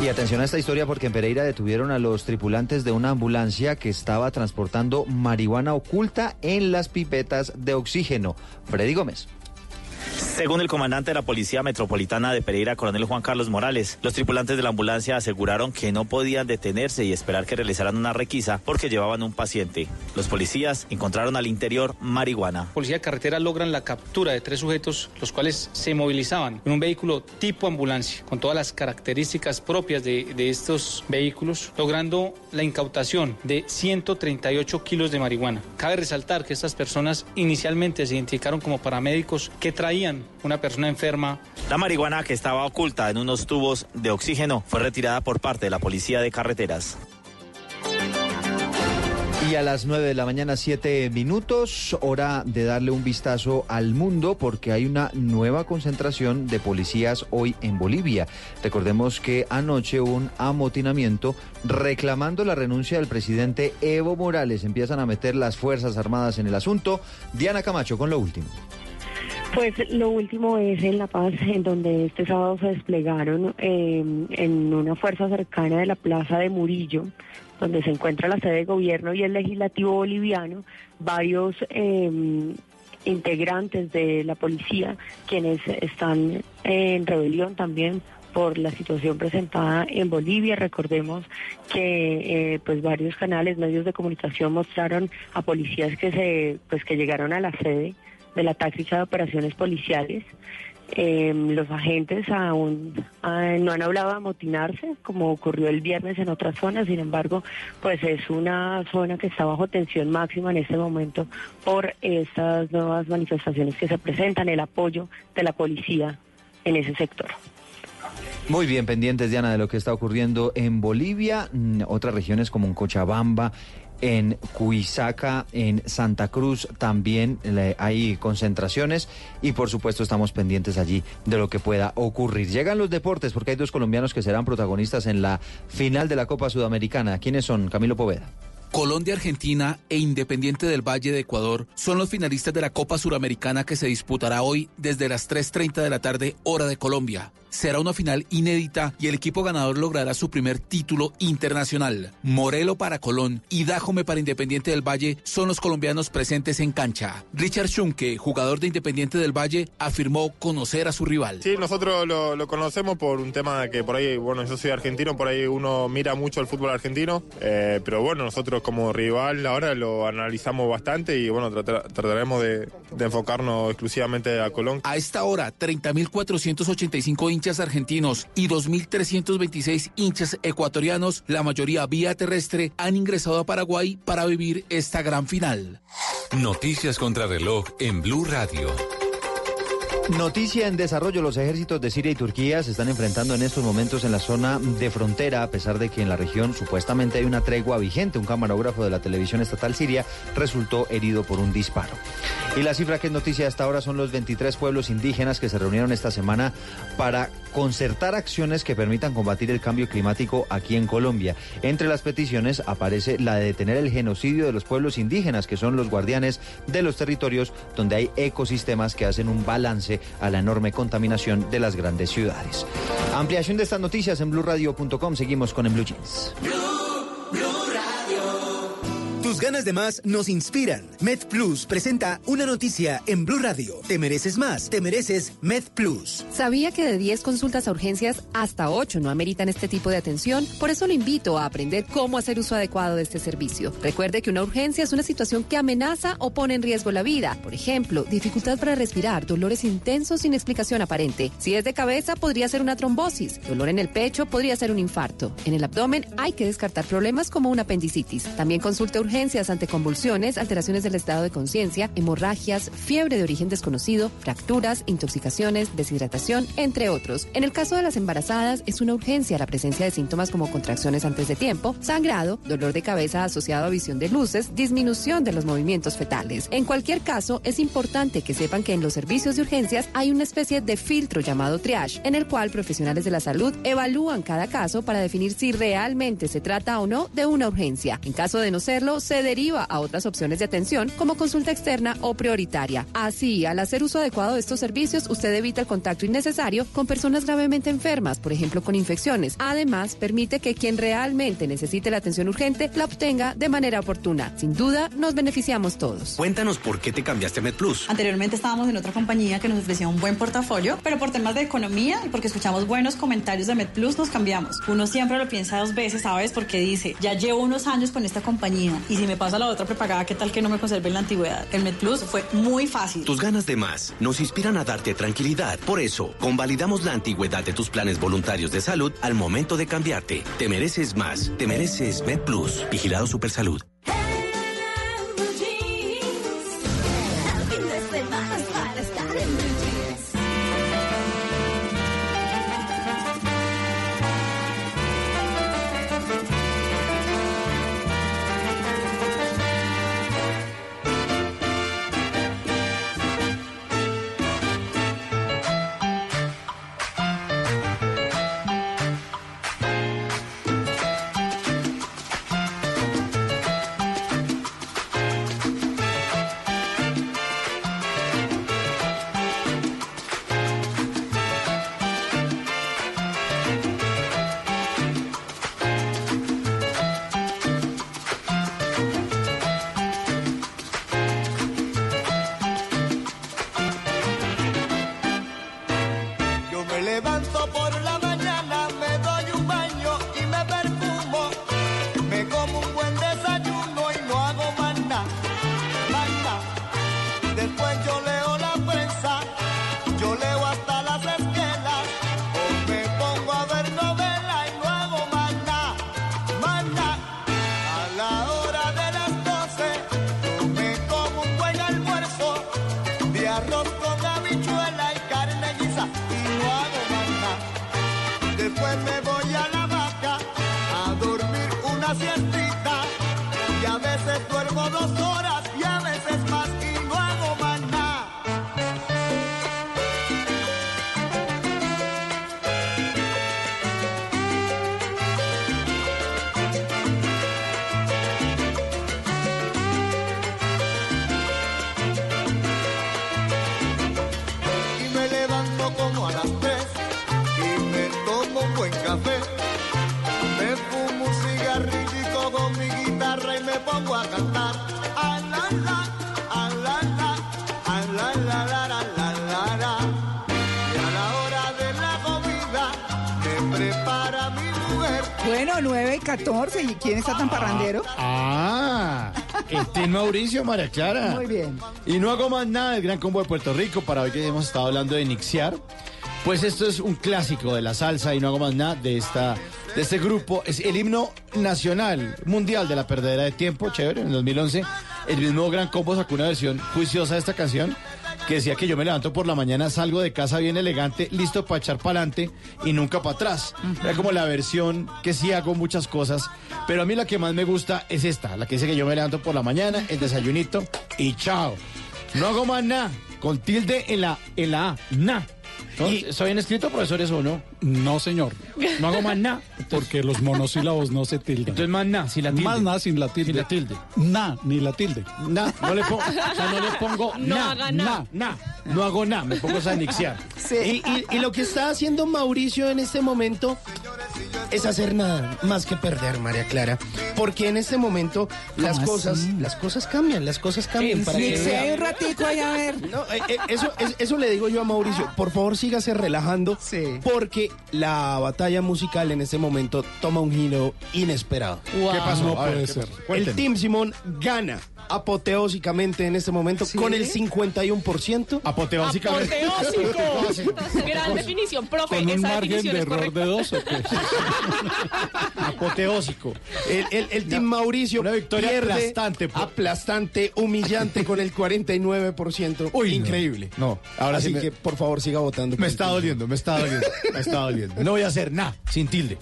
Y atención a esta historia porque en Pereira detuvieron a los tripulantes de una ambulancia que estaba transportando marihuana oculta en las pipetas de oxígeno. Freddy Gómez. Según el comandante de la Policía Metropolitana de Pereira, coronel Juan Carlos Morales, los tripulantes de la ambulancia aseguraron que no podían detenerse y esperar que realizaran una requisa porque llevaban un paciente. Los policías encontraron al interior marihuana. Policía de carretera logran la captura de tres sujetos, los cuales se movilizaban en un vehículo tipo ambulancia, con todas las características propias de, de estos vehículos, logrando la incautación de 138 kilos de marihuana. Cabe resaltar que estas personas inicialmente se identificaron como paramédicos que traían una persona enferma. La marihuana que estaba oculta en unos tubos de oxígeno fue retirada por parte de la policía de carreteras. Y a las 9 de la mañana, 7 minutos, hora de darle un vistazo al mundo porque hay una nueva concentración de policías hoy en Bolivia. Recordemos que anoche hubo un amotinamiento reclamando la renuncia del presidente Evo Morales. Empiezan a meter las Fuerzas Armadas en el asunto. Diana Camacho con lo último. Pues lo último es en La Paz, en donde este sábado se desplegaron eh, en una fuerza cercana de la Plaza de Murillo, donde se encuentra la sede de gobierno y el legislativo boliviano, varios eh, integrantes de la policía, quienes están en rebelión también por la situación presentada en Bolivia. Recordemos que eh, pues varios canales, medios de comunicación mostraron a policías que se pues que llegaron a la sede de la táctica de operaciones policiales. Eh, los agentes aún ah, no han hablado de amotinarse, como ocurrió el viernes en otras zonas, sin embargo, pues es una zona que está bajo tensión máxima en este momento por estas nuevas manifestaciones que se presentan, el apoyo de la policía en ese sector. Muy bien, pendientes, Diana, de lo que está ocurriendo en Bolivia, mm, otras regiones como en Cochabamba, en Cuizaca, en Santa Cruz también hay concentraciones y por supuesto estamos pendientes allí de lo que pueda ocurrir. Llegan los deportes porque hay dos colombianos que serán protagonistas en la final de la Copa Sudamericana. ¿Quiénes son? Camilo Poveda. Colombia, Argentina e Independiente del Valle de Ecuador son los finalistas de la Copa Suramericana que se disputará hoy desde las 3.30 de la tarde hora de Colombia. Será una final inédita y el equipo ganador logrará su primer título internacional. Morelo para Colón y Dájome para Independiente del Valle son los colombianos presentes en cancha. Richard Schunke, jugador de Independiente del Valle, afirmó conocer a su rival. Sí, nosotros lo, lo conocemos por un tema que por ahí, bueno, yo soy argentino, por ahí uno mira mucho el fútbol argentino, eh, pero bueno, nosotros como rival ahora lo analizamos bastante y bueno, tratar- trataremos de, de enfocarnos exclusivamente a Colón. A esta hora, 30.485 hinchas argentinos y 2.326 hinchas ecuatorianos, la mayoría vía terrestre, han ingresado a Paraguay para vivir esta gran final. Noticias contra reloj en Blue Radio. Noticia en desarrollo, los ejércitos de Siria y Turquía se están enfrentando en estos momentos en la zona de frontera, a pesar de que en la región supuestamente hay una tregua vigente. Un camarógrafo de la televisión estatal siria resultó herido por un disparo. Y la cifra que es noticia hasta ahora son los 23 pueblos indígenas que se reunieron esta semana para concertar acciones que permitan combatir el cambio climático aquí en Colombia. Entre las peticiones aparece la de detener el genocidio de los pueblos indígenas, que son los guardianes de los territorios donde hay ecosistemas que hacen un balance a la enorme contaminación de las grandes ciudades. Ampliación de estas noticias en blueradio.com. Seguimos con En Blue Jeans. Tus ganas de más nos inspiran. Med Plus presenta una noticia en Blue Radio. Te mereces más, te mereces Med Plus. ¿Sabía que de 10 consultas a urgencias, hasta 8 no ameritan este tipo de atención? Por eso lo invito a aprender cómo hacer uso adecuado de este servicio. Recuerde que una urgencia es una situación que amenaza o pone en riesgo la vida. Por ejemplo, dificultad para respirar, dolores intensos sin explicación aparente. Si es de cabeza, podría ser una trombosis. Dolor en el pecho podría ser un infarto. En el abdomen hay que descartar problemas como una apendicitis. También consulte urgencias ante convulsiones, alteraciones del estado de conciencia, hemorragias, fiebre de origen desconocido, fracturas, intoxicaciones, deshidratación, entre otros. En el caso de las embarazadas, es una urgencia la presencia de síntomas como contracciones antes de tiempo, sangrado, dolor de cabeza asociado a visión de luces, disminución de los movimientos fetales. En cualquier caso, es importante que sepan que en los servicios de urgencias hay una especie de filtro llamado triage, en el cual profesionales de la salud evalúan cada caso para definir si realmente se trata o no de una urgencia. En caso de no serlo, se deriva a otras opciones de atención como consulta externa o prioritaria. Así, al hacer uso adecuado de estos servicios, usted evita el contacto innecesario con personas gravemente enfermas, por ejemplo con infecciones. Además, permite que quien realmente necesite la atención urgente la obtenga de manera oportuna. Sin duda, nos beneficiamos todos. Cuéntanos por qué te cambiaste a Med Plus. Anteriormente estábamos en otra compañía que nos ofrecía un buen portafolio, pero por temas de economía y porque escuchamos buenos comentarios de MedPlus nos cambiamos. Uno siempre lo piensa dos veces, ¿sabes? Porque dice, ya llevo unos años con esta compañía y si me pasa la otra prepagada, ¿qué tal que no me conserve en la antigüedad? El MedPlus fue muy fácil. Tus ganas de más nos inspiran a darte tranquilidad. Por eso, convalidamos la antigüedad de tus planes voluntarios de salud al momento de cambiarte. Te mereces más. Te mereces Med Plus. Vigilado Supersalud. Yo Team Mauricio, María Clara. Muy bien. Y no hago más nada del Gran Combo de Puerto Rico para hoy que hemos estado hablando de Nixiar. Pues esto es un clásico de la salsa y no hago más nada de esta de este grupo. Es el himno nacional mundial de la perdedera de tiempo, chévere, en el 2011. El mismo Gran Combo sacó una versión juiciosa de esta canción que decía que yo me levanto por la mañana, salgo de casa bien elegante, listo para echar para adelante y nunca para atrás. Era como la versión que sí hago muchas cosas, pero a mí la que más me gusta es esta, la que dice que yo me levanto por la mañana, el desayunito y chao. No hago más nada, con tilde en la, en la A, na. ¿Soy bien escrito, profesor, eso o no? No, señor. No hago más nada. Porque los monosílabos no se tildan. Entonces más nada, sin la tilde. Más nada sin la tilde. Sin la tilde. Na, ni la tilde. Na, no le pongo, o sea, no le pongo No na, haga na, na. na. No hago nada, me pongo a. Y, y- y lo que está haciendo Mauricio en este momento es hacer nada más que perder, María Clara. Porque en este momento las ¿Cómo cosas, así? las cosas cambian, las cosas cambian. para que Mixea vea. un ratico ahí a ver. No, eh, eh, eso, es- eso le digo yo a Mauricio. Por favor, sígase relajando. Porque la batalla musical en este momento toma un giro inesperado. ¿Qué pasó? No ver, puede ¿qué ser. El. Team Simón gana apoteósicamente en este momento con el 51%. Apoteósicamente. Apoteósico. Gran definición, profe. Con un esa margen definición de error correcta. de dos. ¿o qué? apoteósico. El, el- el Team Mauricio Una victoria pierde aplastante, por- aplastante, humillante con el 49%. Uy. Increíble. No, ahora Así sí me- que por favor siga votando. Me está doliendo, me está doliendo, me está doliendo. No voy a hacer nada, sin tilde.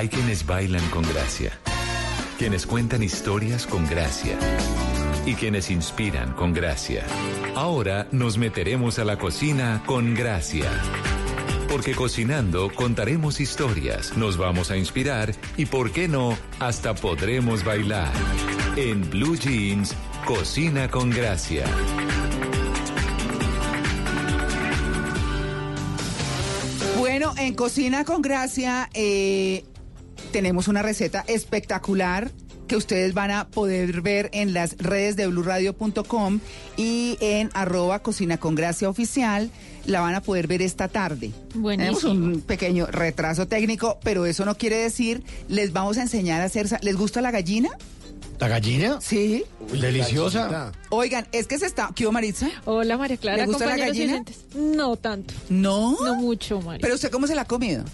Hay quienes bailan con gracia, quienes cuentan historias con gracia y quienes inspiran con gracia. Ahora nos meteremos a la cocina con gracia. Porque cocinando contaremos historias, nos vamos a inspirar y, por qué no, hasta podremos bailar. En Blue Jeans, cocina con gracia. Bueno, en Cocina con Gracia eh, tenemos una receta espectacular que ustedes van a poder ver en las redes de blurradio.com y en arroba Cocina con Gracia oficial. La van a poder ver esta tarde. Buenísimo. Tenemos un pequeño retraso técnico, pero eso no quiere decir, les vamos a enseñar a hacer... ¿Les gusta la gallina? ¿La gallina? Sí. Deliciosa. Oigan, es que se está... ¿Qué hubo, Maritza? Hola, María Clara, ¿Le gusta la gallina? No tanto. ¿No? No mucho, María. ¿Pero usted cómo se la ha comido?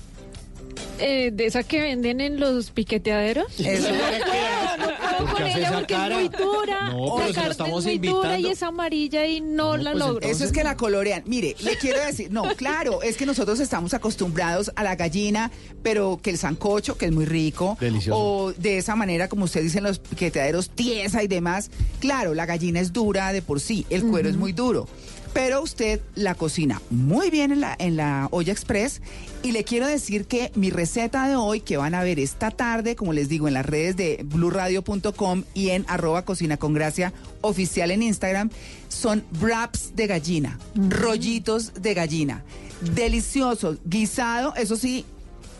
Eh, de esa que venden en los piqueteaderos. Eso. No, no puedo ¿Por qué con hace ella esa porque cara? es muy dura. No, pero la estamos es muy dura y es amarilla y no, la pues logro. Eso es que la colorean. Mire, le quiero decir, no, claro, es que nosotros estamos acostumbrados a la gallina, pero que el sancocho, que es muy rico, Delicioso. o de esa manera, como usted dice en los piqueteaderos, tiesa y demás. Claro, la gallina es dura de por sí, el cuero es muy duro. Pero usted la cocina muy bien en la, en la olla express. Y le quiero decir que mi receta de hoy, que van a ver esta tarde, como les digo, en las redes de blurradio.com y en arroba cocina con gracia oficial en Instagram, son wraps de gallina, rollitos de gallina. Deliciosos, guisado, eso sí,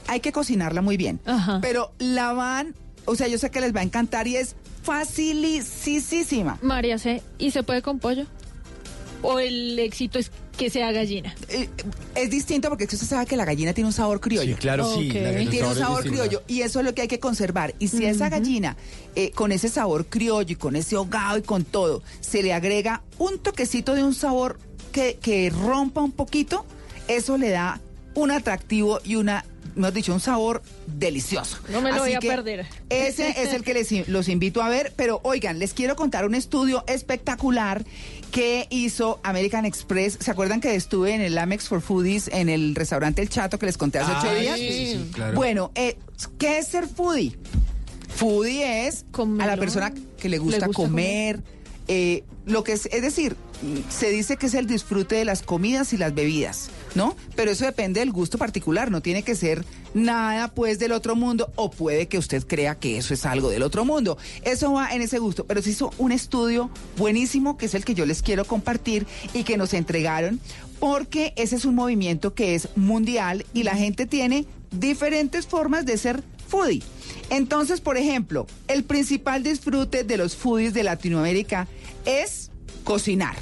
hay que cocinarla muy bien. Pero la van, o sea, yo sé que les va a encantar y es facilísima. María. ¿Y se puede con pollo? ¿O el éxito es que sea gallina? Eh, es distinto porque es que usted sabe que la gallina tiene un sabor criollo. Sí, claro, sí, Ok. la gallina- Tiene un sabor criollo y eso es lo que hay que conservar. Y si a esa gallina, eh, con ese sabor criollo y con ese hogado y con todo, se le agrega un toquecito de un sabor que, que rompa un poquito, eso le da un atractivo y una, hemos dicho, un sabor delicioso. No me lo Así voy a que perder. Ese es el que les, los invito a ver, pero oigan, les quiero contar un estudio espectacular que hizo American Express. ¿Se acuerdan que estuve en el Amex for Foodies, en el restaurante El Chato que les conté hace ocho Ay, días? sí, claro. Bueno, eh, ¿qué es ser foodie? Foodie es a la persona que le gusta, Le gusta comer. eh, lo que es, es decir, se dice que es el disfrute de las comidas y las bebidas, ¿no? Pero eso depende del gusto particular, no tiene que ser nada pues del otro mundo o puede que usted crea que eso es algo del otro mundo. Eso va en ese gusto, pero se hizo un estudio buenísimo que es el que yo les quiero compartir y que nos entregaron porque ese es un movimiento que es mundial y la gente tiene diferentes formas de ser foodie. Entonces, por ejemplo, el principal disfrute de los foodies de Latinoamérica es cocinar.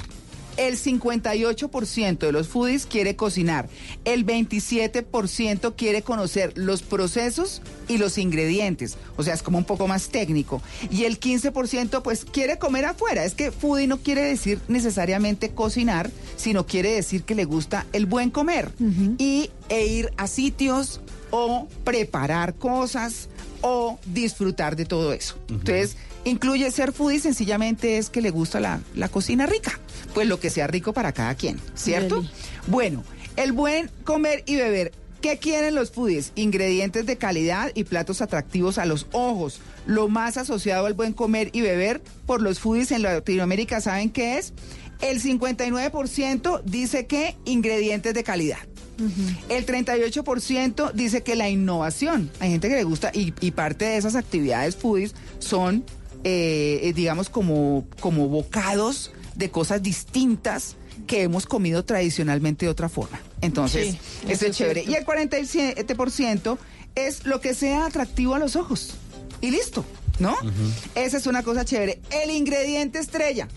El 58% de los foodies quiere cocinar. El 27% quiere conocer los procesos y los ingredientes. O sea, es como un poco más técnico. Y el 15% pues quiere comer afuera. Es que foodie no quiere decir necesariamente cocinar, sino quiere decir que le gusta el buen comer. Y e ir a sitios o preparar cosas o disfrutar de todo eso. Entonces, incluye ser foodie sencillamente es que le gusta la, la cocina rica. Pues lo que sea rico para cada quien, ¿cierto? Bueno, el buen comer y beber. ¿Qué quieren los foodies? Ingredientes de calidad y platos atractivos a los ojos. Lo más asociado al buen comer y beber por los foodies en Latinoamérica, ¿saben qué es? El 59% dice que ingredientes de calidad. El 38% dice que la innovación. Hay gente que le gusta y, y parte de esas actividades foodies son, eh, digamos, como, como bocados de cosas distintas que hemos comido tradicionalmente de otra forma. Entonces, Sí, eso eso es chévere. cierto. Y el 47% es lo que sea atractivo a los ojos. Y listo, ¿no? Esa es una cosa chévere. El ingrediente estrella.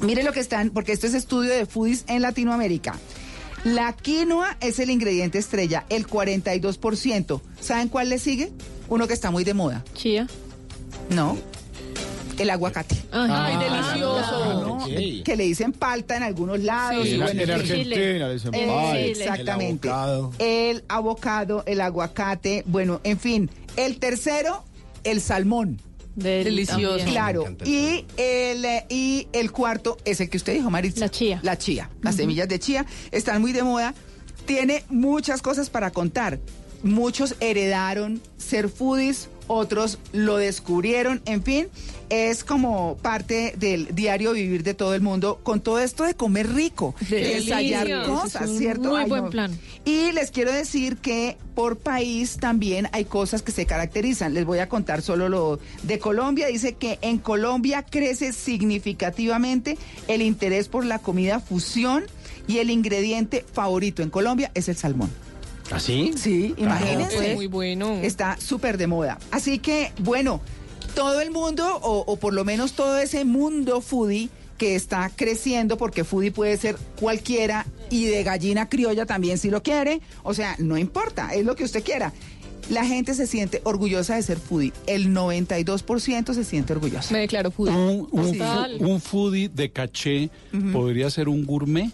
Mire lo que están, porque esto es estudio de foodies en Latinoamérica. La quinoa es el ingrediente estrella, el 42%. ¿Saben cuál le sigue? Uno que está muy de moda. Chía. No. El aguacate. Ay, delicioso. Ah, ¿no? Que le dicen palta en algunos lados. Sí, y en- bueno. Argentina le dicen palta. Exactamente. El abocado. El abocado, el aguacate, bueno, en fin. El tercero, el salmón. Delicioso. también. Claro. Y el, eh, y el cuarto es el que usted dijo, Maritza. La chía. La chía. Las semillas de chía están muy de moda. Tiene muchas cosas para contar. Muchos heredaron ser foodies, otros lo descubrieron, en fin, es como parte del diario vivir de todo el mundo con todo esto de comer rico, de ensayar es cosas, un ¿cierto? muy Ay, buen no. plan. Y les quiero decir que por país también hay cosas que se caracterizan. Les voy a contar solo lo de Colombia. Dice que en Colombia crece significativamente el interés por la comida fusión y el ingrediente favorito en Colombia es el salmón. ¿Así? Sí, imagínense. Es muy bueno. Está súper de moda. Así que, bueno, todo el mundo, o, o por lo menos todo ese mundo foodie que está creciendo, porque foodie puede ser cualquiera y de gallina criolla también si lo quiere. O sea, no importa, es lo que usted quiera. La gente se siente orgullosa de ser foodie. El 92% se siente orgullosa. Me declaro foodie. Un, foodie de caché podría ser un gourmet.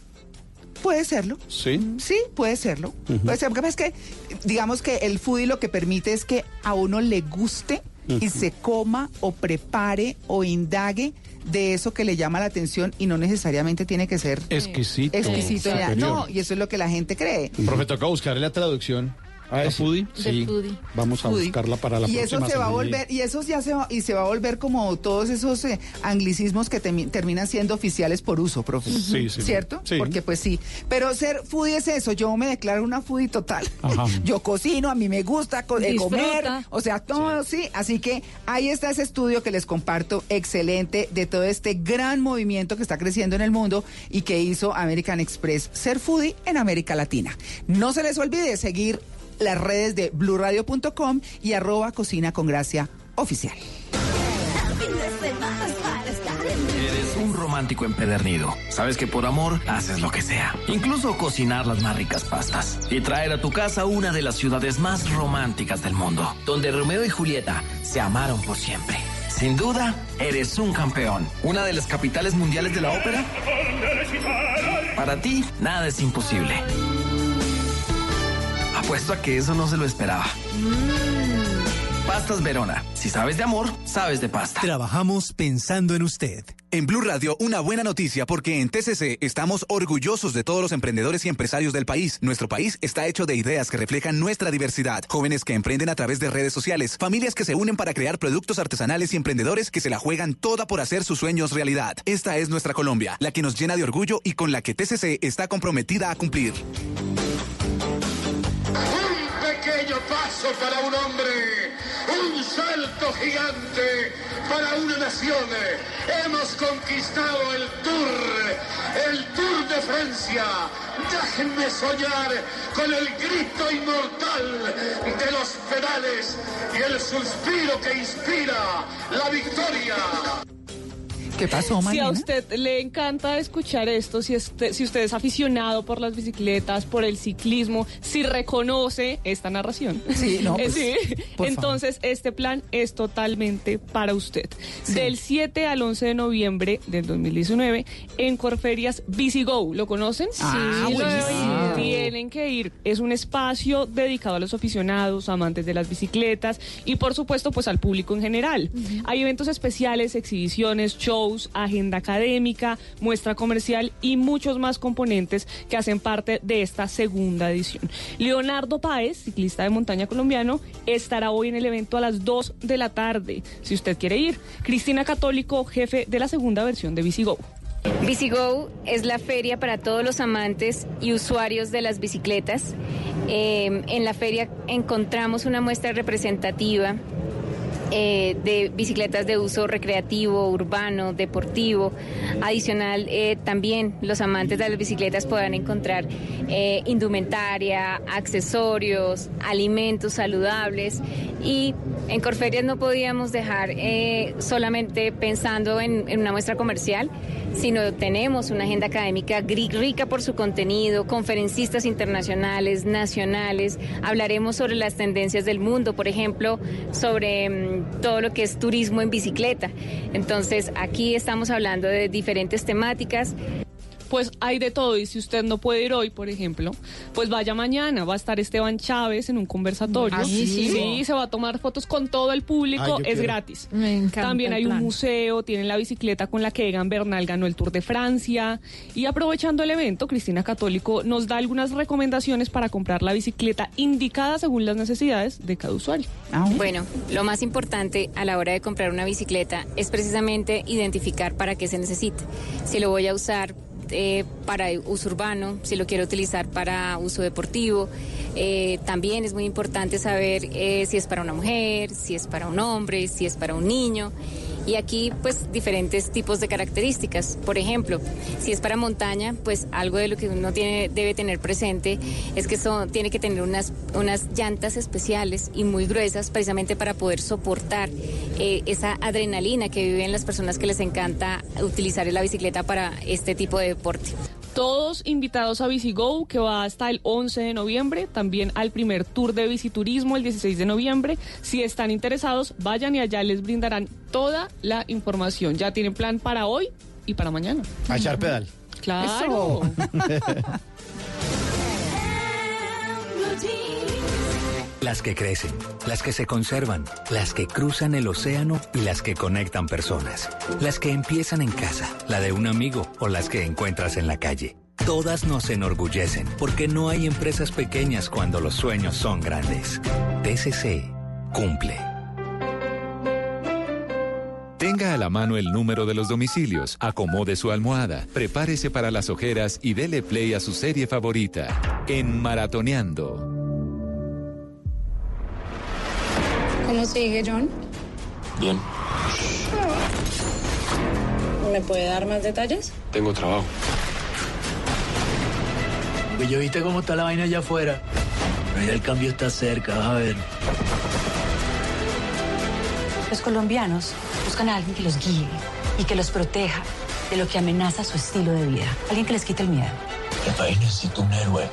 Puede serlo. Sí. Sí, puede serlo. Ujú. Puede ser. Lo que pasa es que, digamos que el foodie lo que permite es que a uno le guste y se coma o prepare o indague de eso que le llama la atención y no necesariamente tiene que ser Exquisito. exquisito. No, y eso es lo que la gente cree. Profe, toca buscarle la traducción. ¿A ese. foodie? Sí. Vamos a Foodie. buscarla para la y eso se va a volver y eso ya se va y se va a volver como todos esos eh, anglicismos que terminan siendo oficiales por uso, profe. Sí, sí. ¿Cierto? Sí. Porque pues sí. Pero ser foodie es eso. Yo me declaro una foodie total. Ajá. Yo cocino, a mí me gusta co- Disfruta. comer, o sea, todo sí. Así que ahí está ese estudio que les comparto, excelente, de todo este gran movimiento que está creciendo en el mundo y que hizo American Express ser foodie en América Latina. No se les olvide seguir las redes de bluradio.com y arroba cocina con gracia oficial. Eres un romántico empedernido. Sabes que por amor haces lo que sea. Incluso cocinar las más ricas pastas. Y traer a tu casa una de las ciudades más románticas del mundo. Donde Romeo y Julieta se amaron por siempre. Sin duda, eres un campeón. Una de las capitales mundiales de la ópera. Para ti, nada es imposible. Apuesto a que eso no se lo esperaba. Pastas Verona. Si sabes de amor, sabes de pasta. Trabajamos pensando en usted. En Blue Radio, una buena noticia porque en TCC estamos orgullosos de todos los emprendedores y empresarios del país. Nuestro país está hecho de ideas que reflejan nuestra diversidad, jóvenes que emprenden a través de redes sociales, familias que se unen para crear productos artesanales y emprendedores que se la juegan toda por hacer sus sueños realidad. Esta es nuestra Colombia, la que nos llena de orgullo y con la que TCC está comprometida a cumplir. Un pequeño paso para un hombre, un salto gigante para una nación. Hemos conquistado el Tour, el Tour de Francia. Déjenme soñar con el grito inmortal de los pedales y el suspiro que inspira la victoria. ¿Qué pasó, Si Marina? a usted le encanta escuchar esto, si, este- si usted es aficionado por las bicicletas, por el ciclismo, si reconoce esta narración. Sí, no, Eh, pues, sí. Entonces, este plan es totalmente para usted. Sí. Del 7 al 11 de noviembre del 2019, en Corferias Bicigo. ¿Lo conocen? Ah, lo oído. Tienen que ir. Es un espacio dedicado a los aficionados, amantes de las bicicletas y, por supuesto, pues al público en general. Hay eventos especiales, exhibiciones, shows, agenda académica, muestra comercial y muchos más componentes que hacen parte de esta segunda edición. Leonardo Páez, ciclista de montaña colombiano, estará hoy en el evento a las 2 de la tarde, si usted quiere ir. Cristina Católico, jefe de la segunda versión de Bicigo. BiciGo es la feria para todos los amantes y usuarios de las bicicletas. Eh, en la feria encontramos una muestra representativa eh, de bicicletas de uso recreativo, urbano, deportivo. Adicional, eh, también los amantes de las bicicletas podrán encontrar eh, indumentaria, accesorios, alimentos saludables y en Corferias no podíamos dejar eh, solamente pensando en, en una muestra comercial, sino tenemos una agenda académica rica por su contenido, conferencistas internacionales, nacionales, hablaremos sobre las tendencias del mundo, por ejemplo, sobre todo lo que es turismo en bicicleta. Entonces, aquí estamos hablando de diferentes temáticas. Pues hay de todo y si usted no puede ir hoy, por ejemplo, pues vaya mañana. Va a estar Esteban Chávez en un conversatorio. ¿Ah, sí? Sí, se va a tomar fotos con todo el público. es quiero. gratis. Me encanta También el hay un museo, tienen la bicicleta con la que Egan Bernal ganó el Tour de Francia. Y aprovechando el evento, Cristina Católico nos da algunas recomendaciones para comprar la bicicleta indicada según las necesidades de cada usuario. Bueno, lo más importante a la hora de comprar una bicicleta es precisamente identificar para qué se necesita. Si lo voy a usar eh, para uso urbano, si lo quiero utilizar para uso deportivo. Eh, también es muy importante saber eh, si es para una mujer, si es para un hombre, si es para un niño. Y aquí, pues, diferentes tipos de características. Por ejemplo, si es para montaña, pues algo de lo que uno tiene, debe tener presente es que son, tiene que tener unas, unas llantas especiales y muy gruesas, precisamente para poder soportar eh, esa adrenalina que viven las personas que les encanta utilizar la bicicleta para este tipo de deporte. Todos invitados a Bicigo, que va hasta el 11 de noviembre, también al primer tour de biciturismo el 16 de noviembre. Si están interesados, vayan y allá les brindarán toda la información. Ya tienen plan para hoy y para mañana. A echar pedal. Claro. Las que crecen, las que se conservan, las que cruzan el océano y las que conectan personas. Las que empiezan en casa, la de un amigo o las que encuentras en la calle. Todas nos enorgullecen porque no hay empresas pequeñas cuando los sueños son grandes. TCC cumple. Tenga a la mano el número de los domicilios, acomode su almohada, prepárese para las ojeras y dele play a su serie favorita. En Maratoneando. ¿Cómo sigue, John? Bien, ¿Me puede dar más detalles? tengo trabajo. Pues yo viste cómo está la vaina allá afuera. Pero ya el cambio está cerca, vas a ver. Los colombianos buscan a alguien que los guíe y que los proteja de lo que amenaza su estilo de vida. Alguien que les quite el miedo. El país necesita un héroe.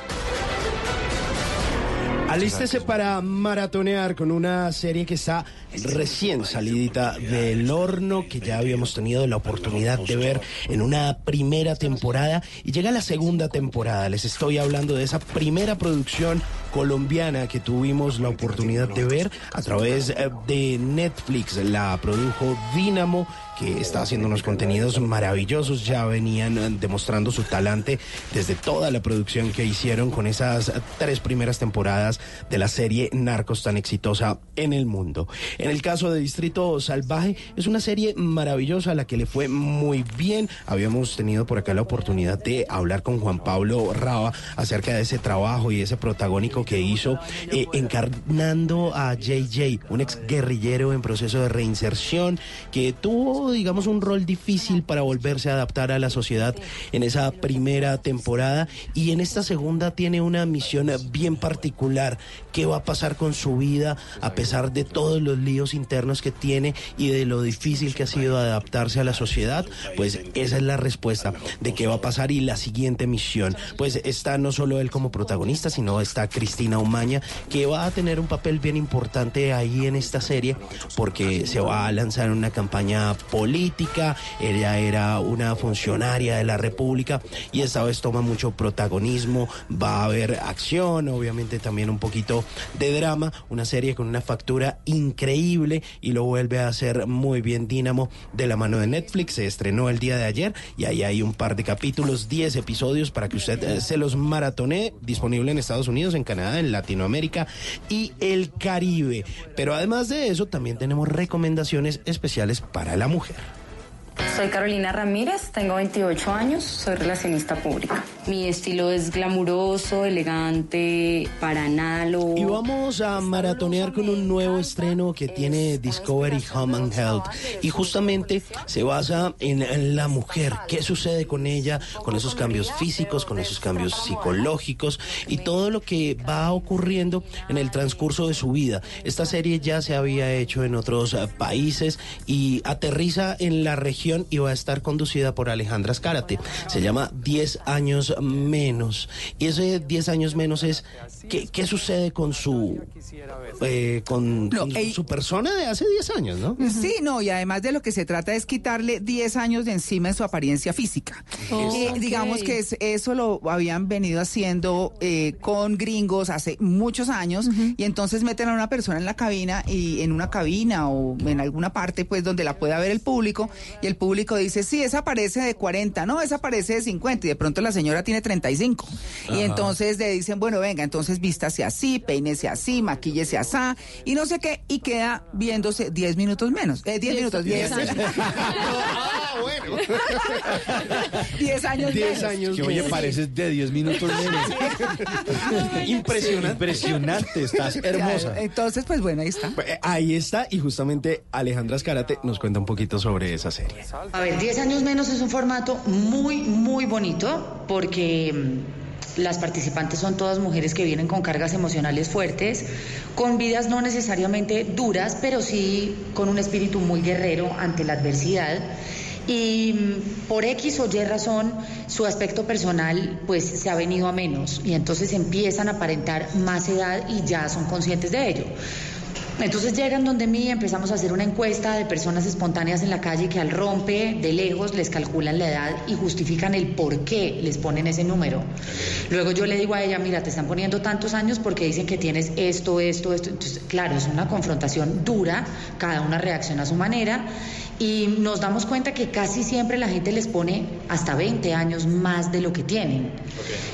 Alístese para maratonear con una serie que está recién salidita del horno, que ya habíamos tenido la oportunidad de ver en una primera temporada y llega la segunda temporada. Les estoy hablando de esa primera producción colombiana que tuvimos la oportunidad de ver a través eh, de Netflix. La produjo Dynamo que está haciendo unos contenidos maravillosos. Ya venían eh, demostrando su talante desde toda la producción que hicieron con esas tres primeras temporadas de la serie Narcos tan exitosa en el mundo. En el caso de Distrito Salvaje, es una serie maravillosa a la que le fue muy bien. Habíamos tenido por acá la oportunidad de hablar con Juan Pablo Raba acerca de ese trabajo y ese protagónico que hizo eh, encarnando a JJ, un ex guerrillero en proceso de reinserción que tuvo, digamos, un rol difícil para volverse a adaptar a la sociedad en esa primera temporada y en esta segunda tiene una misión bien particular. ¿Qué va a pasar con su vida a pesar de todos los líos internos que tiene y de lo difícil que ha sido adaptarse a la sociedad? Pues esa es la respuesta de qué va a pasar y la siguiente misión. Pues está no solo él como protagonista, sino está Cristina Umaña, que va a tener un papel bien importante ahí en esta serie porque se va a lanzar una campaña política. Ella era una funcionaria de la República y esta vez toma mucho protagonismo. Va a haber acción, obviamente también un poquito de drama. Una serie con una factura increíble y lo vuelve a hacer muy bien Dínamo de la mano de Netflix. Se estrenó el día de ayer y ahí hay un par de capítulos, 10 episodios para que usted eh, se los maratone. Disponible en Estados Unidos, en Canadá, en Latinoamérica y el Caribe. Pero además de eso, también tenemos recomendaciones especiales para la mujer. Soy Carolina Ramírez, tengo 28 años, soy relacionista pública. Mi estilo es glamuroso, elegante, para nada lo... Y vamos a maratonear con un nuevo estreno que tiene Discovery Home and Health. Y justamente se basa en la mujer, qué sucede con ella, con esos cambios físicos, con esos cambios psicológicos y todo lo que va ocurriendo en el transcurso de su vida. Esta serie ya se había hecho en otros países y aterriza en la región y va a estar conducida por Alejandra Escárate. Se llama 10 años menos. Y ese 10 años menos es qué, qué sucede con su eh, con, con su persona de hace 10 años, ¿no? Sí, no, y además de lo que se trata es quitarle 10 años de encima en su apariencia física. Oh, Eh. Digamos que es- eso lo habían venido haciendo eh, con gringos hace muchos años y entonces meten a una persona en la cabina y en una cabina o en alguna parte pues donde la pueda ver el público y el público dice, sí, esa parece de 40, no, esa parece de 50 y de pronto la señora tiene 35. Y Ajá. entonces le dicen, bueno, venga, entonces vístase así, peínese así, maquíllese así y no sé qué y queda viéndose 10 minutos menos. Eh, 10 minutos, 10 Ah, bueno. 10 años 10 menos. años Que oye, pareces de 10 minutos menos. Impresionante. Impresionante, estás hermosa. Entonces, pues bueno, ahí está. Eh, Ahí está, y justamente Alejandra Escarate nos cuenta un poquito sobre esa serie. A ver, 10 años menos es un formato muy, muy bonito porque mm, las participantes son todas mujeres que vienen con cargas emocionales fuertes, con vidas no necesariamente duras, pero sí con un espíritu muy guerrero ante la adversidad. Y mm, por X o Y razón, su aspecto personal pues se ha venido a menos y entonces empiezan a aparentar más edad y ya son conscientes de ello. Entonces llegan donde mí, empezamos a hacer una encuesta de personas espontáneas en la calle que al rompe de lejos les calculan la edad y justifican el por qué les ponen ese número. Luego yo le digo a ella, mira, te están poniendo tantos años porque dicen que tienes esto, esto, esto. Entonces, claro, es una confrontación dura, cada una reacciona a su manera y nos damos cuenta que casi siempre la gente les pone hasta 20 años más de lo que tienen.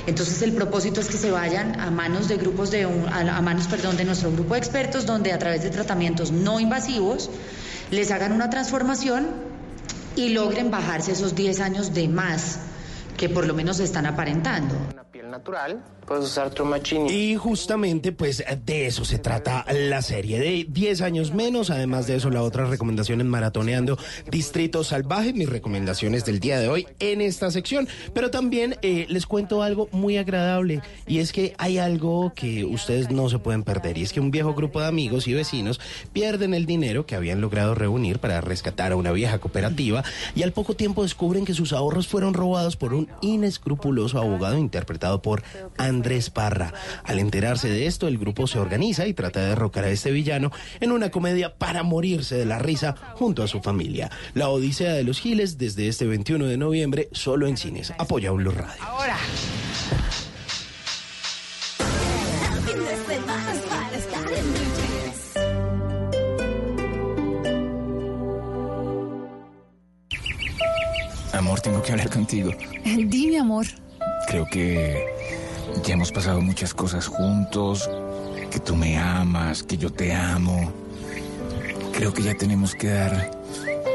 Entonces el propósito es que se vayan a manos de grupos de un- a, a manos, perdón, de nuestro grupo de expertos donde a través de tratamientos no invasivos les hagan una transformación y logren bajarse esos 10 años de más que por lo menos están aparentando. Natural, puedes usar Trumachini. Y justamente, pues, de eso se trata la serie, de 10 años menos. Además de eso, la otra recomendación en Maratoneando Distrito Salvaje, mis recomendaciones del día de hoy en esta sección. Pero también eh, les cuento algo muy agradable, y es que hay algo que ustedes no se pueden perder, y es que un viejo grupo de amigos y vecinos pierden el dinero que habían logrado reunir para rescatar a una vieja cooperativa, y al poco tiempo descubren que sus ahorros fueron robados por un inescrupuloso abogado interpretado por Andrés Parra. Al enterarse de esto, el grupo se organiza y trata de derrocar a este villano en una comedia para morirse de la risa junto a su familia. La Odisea de los Giles desde este 21 de noviembre solo en cines. Apoya un Blue Radio. Ahora. Amor, tengo que hablar contigo. Dime, amor. Creo que ya hemos pasado muchas cosas juntos, que tú me amas, que yo te amo. Creo que ya tenemos que dar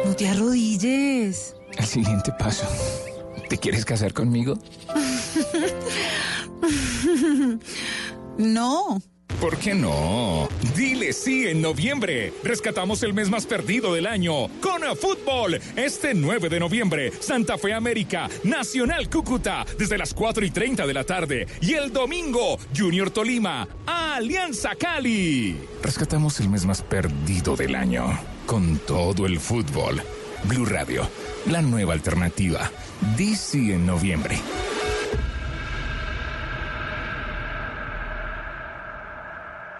No te arrodilles. el siguiente paso. ¿Te quieres casar conmigo? no. ¿Por qué no? Dile sí en noviembre. Rescatamos el mes más perdido del año con fútbol. Este 9 de noviembre, Santa Fe América, Nacional Cúcuta, desde las 4 y 30 de la tarde. Y el domingo, Junior Tolima, Alianza Cali. Rescatamos el mes más perdido del año con todo el fútbol. Blue Radio, la nueva alternativa. Sí en noviembre.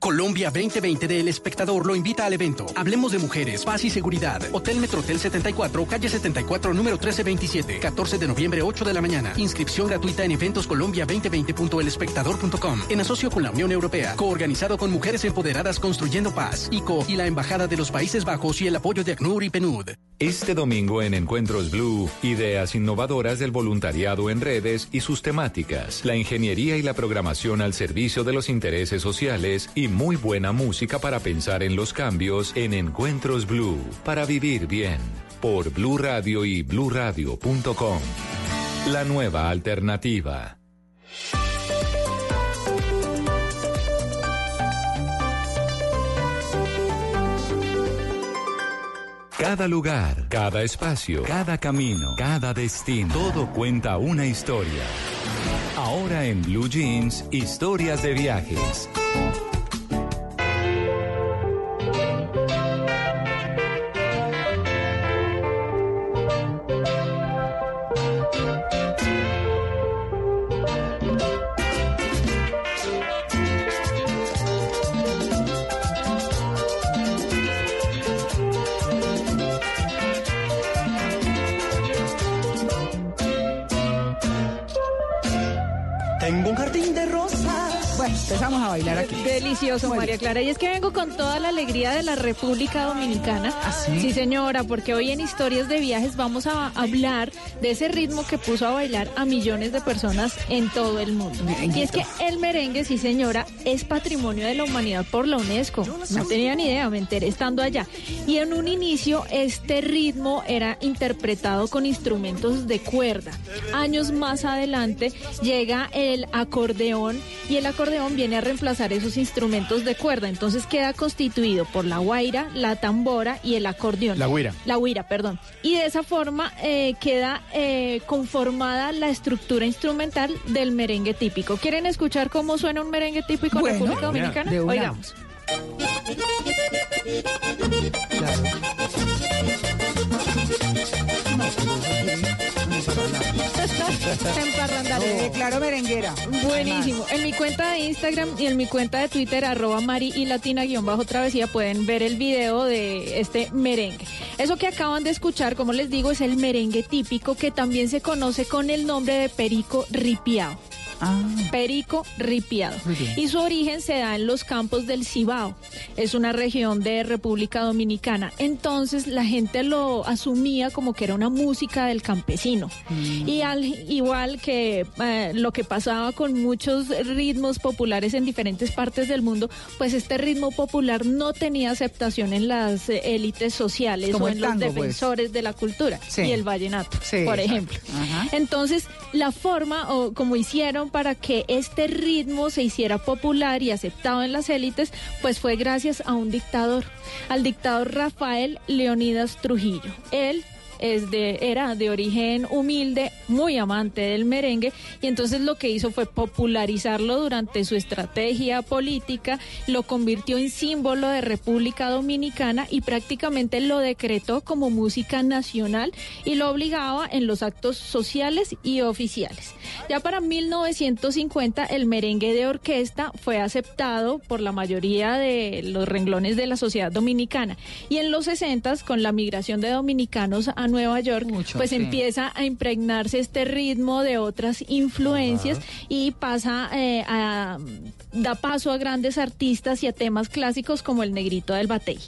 Colombia 2020 de El Espectador lo invita al evento. Hablemos de mujeres, paz y seguridad. Hotel Metrotel 74, calle 74, número 1327. 14 de noviembre, 8 de la mañana. Inscripción gratuita en eventoscolombia2020.elespectador.com. En asocio con la Unión Europea. Coorganizado con Mujeres Empoderadas Construyendo Paz. ICO y la Embajada de los Países Bajos y el apoyo de ACNUR y PNUD. Este domingo en Encuentros Blue, ideas innovadoras del voluntariado en redes y sus temáticas, la ingeniería y la programación al servicio de los intereses sociales y muy buena música para pensar en los cambios en Encuentros Blue, para vivir bien, por Blue Radio y bluradio.com. La nueva alternativa. Cada lugar, cada espacio, cada camino, cada destino, todo cuenta una historia. Ahora en Blue Jeans, historias de viajes. Empezamos a bailar aquí. Delicioso, Muy María. Clara. Y es que vengo con toda la alegría de la República Dominicana. ¿Ah, sí? señora, porque hoy en Historias de Viajes vamos a hablar de ese ritmo que puso a bailar a millones de personas en todo el mundo. Y es que el merengue, sí, señora, es patrimonio de la humanidad por la UNESCO. No tenía ni idea, me enteré estando allá. Y en un inicio, este ritmo era interpretado con instrumentos de cuerda. Años más adelante llega el acordeón y el acordeón viene a reemplazar esos instrumentos de cuerda. Entonces queda constituido por la guaira, la tambora y el acordeón. La güira. La guira, perdón. Y de esa forma eh, queda eh, conformada la estructura instrumental del merengue típico. ¿Quieren escuchar cómo suena un merengue típico en Bueno, República Dominicana? de una. Oigamos. Emparrandaré. Claro, merenguera. Buenísimo. En mi cuenta de Instagram y en mi cuenta de Twitter, arroba Mari y Latina guion bajo travesía, pueden ver el video de este merengue. Eso que acaban de escuchar, como les digo, es el merengue típico que también se conoce con el nombre de perico ripiado. Perico ripiado. Y su origen se da en los campos del Cibao. Es una región de República Dominicana. Entonces la gente lo asumía como que era una música del campesino. Y al igual que eh, lo que pasaba con muchos ritmos populares en diferentes partes del mundo, pues este ritmo popular no tenía aceptación en las eh, élites sociales Como o en los pues. defensores de la cultura Sí. y el vallenato, Sí, por exacto. ejemplo. Ajá. Entonces, la forma o como hicieron para que este ritmo se hiciera popular y aceptado en las élites, pues fue gracias a un dictador, al dictador Rafael Leonidas Trujillo. Él es de, era de origen humilde, muy amante del merengue, y entonces lo que hizo fue popularizarlo durante su estrategia política, lo convirtió en símbolo de República Dominicana y prácticamente lo decretó como música nacional y lo obligaba en los actos sociales y oficiales. Ya para 1950 el merengue de orquesta fue aceptado por la mayoría de los renglones de la sociedad dominicana y en los 60 con la migración de dominicanos a Nueva York, pues sí. empieza a impregnarse este ritmo de otras influencias y pasa eh, a da paso a grandes artistas y a temas clásicos como el negrito del batey.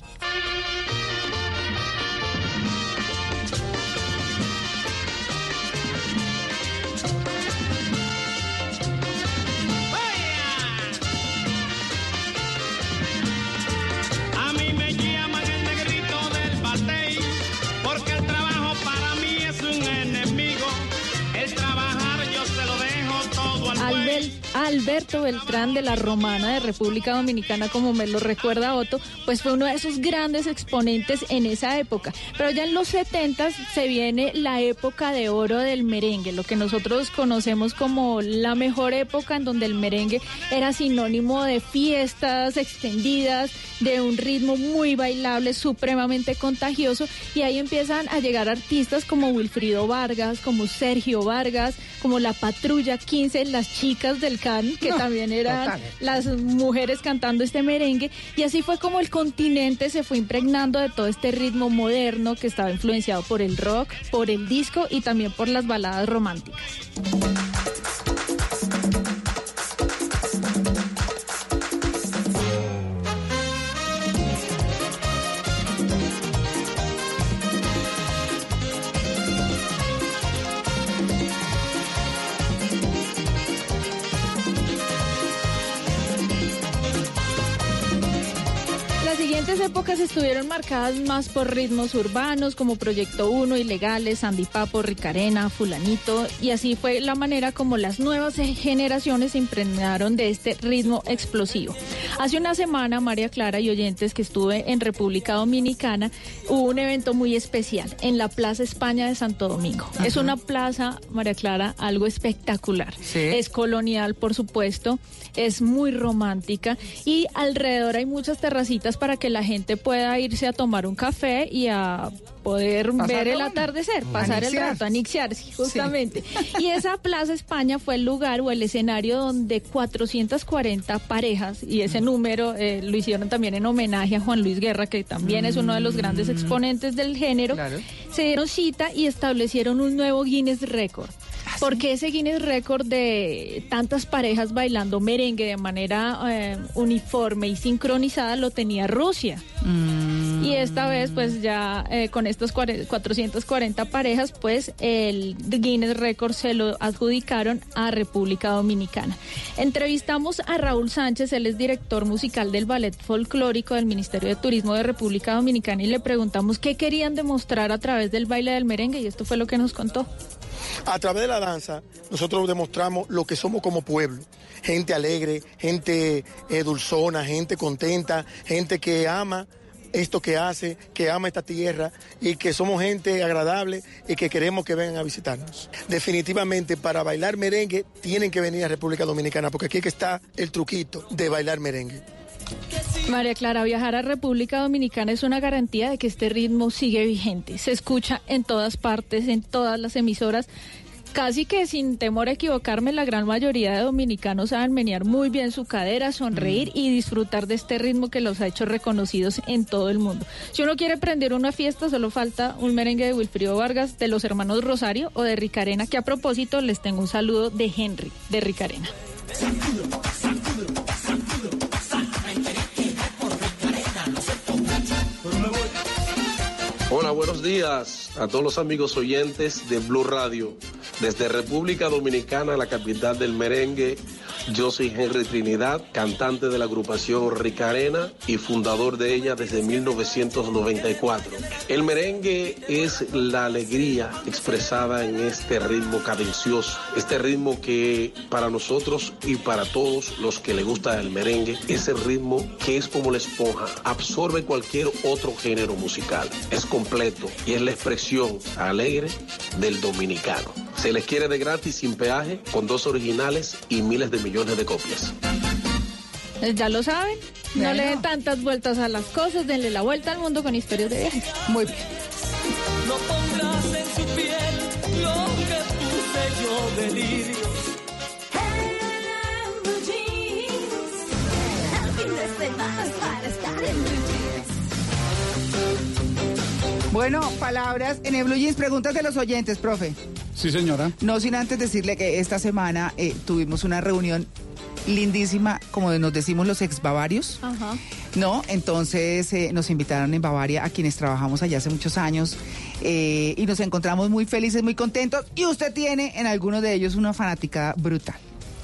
Alberto Beltrán de la Romana de República Dominicana, como me lo recuerda Otto, pues fue uno de esos grandes exponentes en esa época. Pero ya en los 70 se viene la época de oro del merengue, lo que nosotros conocemos como la mejor época en donde el merengue era sinónimo de fiestas extendidas, de un ritmo muy bailable, supremamente contagioso, y ahí empiezan a llegar artistas como Wilfrido Vargas, como Sergio Vargas, como la Patrulla 15, las chicas del Can, que No, también eran total. las mujeres cantando este merengue, y así fue como el continente se fue impregnando de todo este ritmo moderno que estaba influenciado por el rock, por el disco y también por las baladas románticas. Siguientes épocas estuvieron marcadas más por ritmos urbanos como Proyecto 1, Ilegales, Sandy Papo, Ricarena, Fulanito, y así fue la manera como las nuevas generaciones se impregnaron de este ritmo explosivo. Hace una semana, María Clara y oyentes que estuve en República Dominicana, hubo un evento muy especial en la Plaza España de Santo Domingo. Es una plaza, María Clara, algo espectacular. Es colonial, por supuesto, es muy romántica y alrededor hay muchas terracitas para que la gente pueda irse a tomar un café y a poder Pasar ver el atardecer, Mm. pasar el rato, anixiarse, justamente. Y esa Plaza España fue el lugar o el escenario donde 440 parejas, y ese número eh, lo hicieron también en homenaje a Juan Luis Guerra, que también es uno de los grandes exponentes del género, se dieron cita y establecieron un nuevo Guinness Record. Porque ese Guinness Record de tantas parejas bailando merengue de manera eh, uniforme y sincronizada lo tenía Rusia. Y esta vez, pues ya eh, con estos cuare- 440 parejas, pues el Guinness Record se lo adjudicaron a República Dominicana. Entrevistamos a Raúl Sánchez, él es director musical del Ballet Folclórico del Ministerio de Turismo de República Dominicana y le preguntamos qué querían demostrar a través del baile del merengue y esto fue lo que nos contó. A través de la danza, nosotros demostramos lo que somos como pueblo. Gente alegre, gente eh, dulzona, gente contenta, gente que ama esto que hace, que ama esta tierra y que somos gente agradable y que queremos que vengan a visitarnos. Definitivamente para bailar merengue tienen que venir a República Dominicana porque aquí que está el truquito de bailar merengue. María Clara, viajar a República Dominicana es una garantía de que este ritmo sigue vigente. Se escucha en todas partes, en todas las emisoras. Casi que sin temor a equivocarme, la gran mayoría de dominicanos saben menear muy bien su cadera, sonreír y disfrutar de este ritmo que los ha hecho reconocidos en todo el mundo. Si uno quiere prender una fiesta, solo falta un merengue de Wilfrido Vargas, de los hermanos Rosario o de Ricarena, que a propósito les tengo un saludo de Henry, de Ricarena. Hola, buenos días a todos los amigos oyentes de Blue Radio. Desde República Dominicana, la capital del merengue, yo soy Henry Trinidad, cantante de la agrupación Ricarena y fundador de ella desde 1994. El merengue es la alegría expresada en este ritmo cadencioso, este ritmo que para nosotros y para todos los que le gusta el merengue es el ritmo que es como la esponja, absorbe cualquier otro género musical, completo y es la expresión alegre del dominicano. Se les quiere de gratis sin peaje, con dos originales y miles de millones de copias. Eh, Ya lo saben, no le den tantas vueltas a las cosas, denle la vuelta al mundo con historias de viajes. Muy bien. No pondrás en su piel lo que puse yo de Bueno, palabras en el Blue Jeans, preguntas de los oyentes, profe. Sí, señora. No sin antes decirle que esta semana eh, tuvimos una reunión lindísima, como nos decimos los ex bavarios. Ajá. ¿no? Entonces eh, nos invitaron en Bavaria a quienes trabajamos allá hace muchos años eh, y nos encontramos muy felices, muy contentos y usted tiene en algunos de ellos una fanática brutal.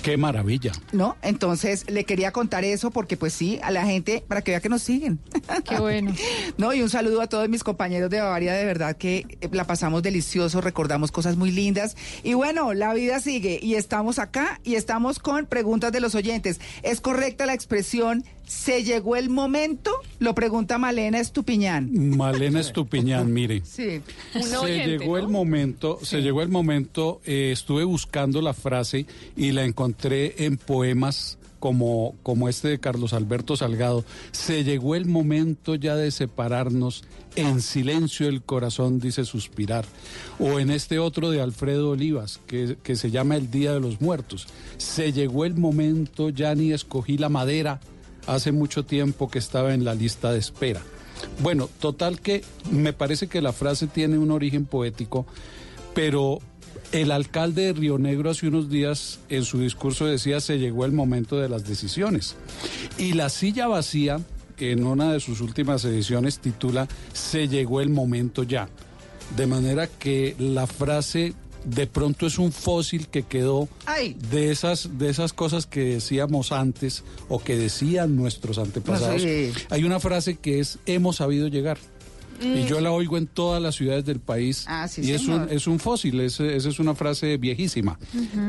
Qué maravilla. ¿No? Entonces le quería contar eso porque pues sí, a la gente, para que vea que nos siguen. Qué bueno. No, y un saludo a todos mis compañeros de Bavaria, de verdad que eh, la pasamos delicioso, recordamos cosas muy lindas. Y bueno, la vida sigue y estamos acá y estamos con preguntas de los oyentes. ¿Es correcta la expresión se llegó el momento? Lo pregunta Malena Estupiñán. Malena Estupiñán, mire. Sí. se llegó el momento, se llegó el momento, eh, estuve buscando la frase y la encontré en poemas como, como este de Carlos Alberto Salgado. Se llegó el momento ya de separarnos, en silencio el corazón dice suspirar. O en este otro de Alfredo Olivas, que, que se llama El Día de los Muertos. Se llegó el momento, ya ni escogí la madera, hace mucho tiempo que estaba en la lista de espera. Bueno, total que me parece que la frase tiene un origen poético, pero el alcalde de Río Negro hace unos días en su discurso decía se llegó el momento de las decisiones. Y la silla vacía, en una de sus últimas ediciones, titula Se llegó el momento ya. De manera que la frase de pronto es un fósil que quedó de esas de esas cosas que decíamos antes o que decían nuestros antepasados. No sé. Hay una frase que es hemos sabido llegar. Y yo la oigo en todas las ciudades del país. Ah, sí, y es un, es un fósil, es- esa es una frase viejísima.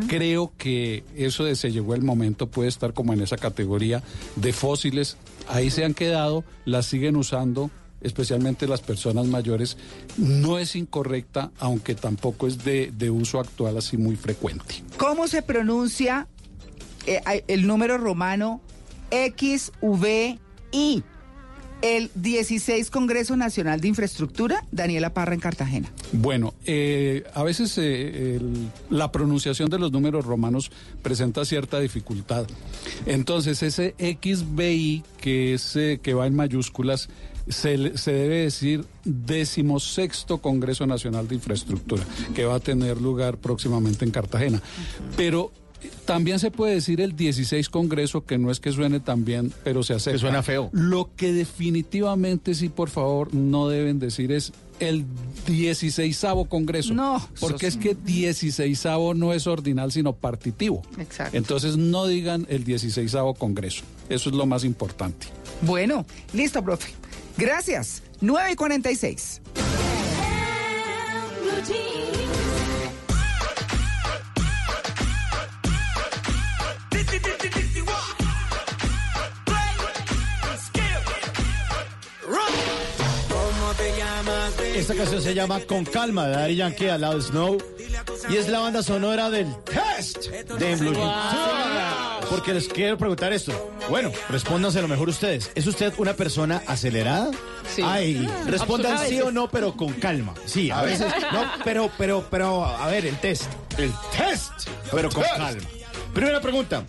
Creo que eso de se llegó el momento puede estar como en esa categoría de fósiles. Ahí se han quedado, las siguen usando, especialmente las personas mayores. No es incorrecta, aunque tampoco es de, de uso actual así muy frecuente. ¿Cómo se pronuncia eh, el número romano XVI? El 16 Congreso Nacional de Infraestructura, Daniela Parra en Cartagena. Bueno, eh, a veces eh, el- la pronunciación de los números romanos presenta cierta dificultad. Entonces, ese XVI que, es, eh, que va en mayúsculas se, se debe decir decimosexto Congreso Nacional de Infraestructura, que va a tener lugar próximamente en Cartagena. Pero eh, también se puede decir el 16 Congreso, que no es que suene tan bien, pero se acepta. Que suena feo. Lo que definitivamente sí, por favor, no deben decir es el 16 Congreso. No. Porque es que 16 no es ordinal, sino partitivo. Exacto. Entonces no digan el 16 Congreso. Eso es lo más importante. Bueno, listo, profe. Gracias. 9 y 46. Esta canción se llama Con Calma de Daddy Yankee al lado de Snow y es la banda sonora del Test de Blue Porque les quiero preguntar esto. Bueno, respóndanse lo mejor ustedes. ¿Es usted una persona acelerada? Sí. Ay, Ah, respondan sí o no, pero con calma. Sí, a A veces. veces. No, pero, pero, pero, a ver, el test. El test, pero con calma. Primera pregunta.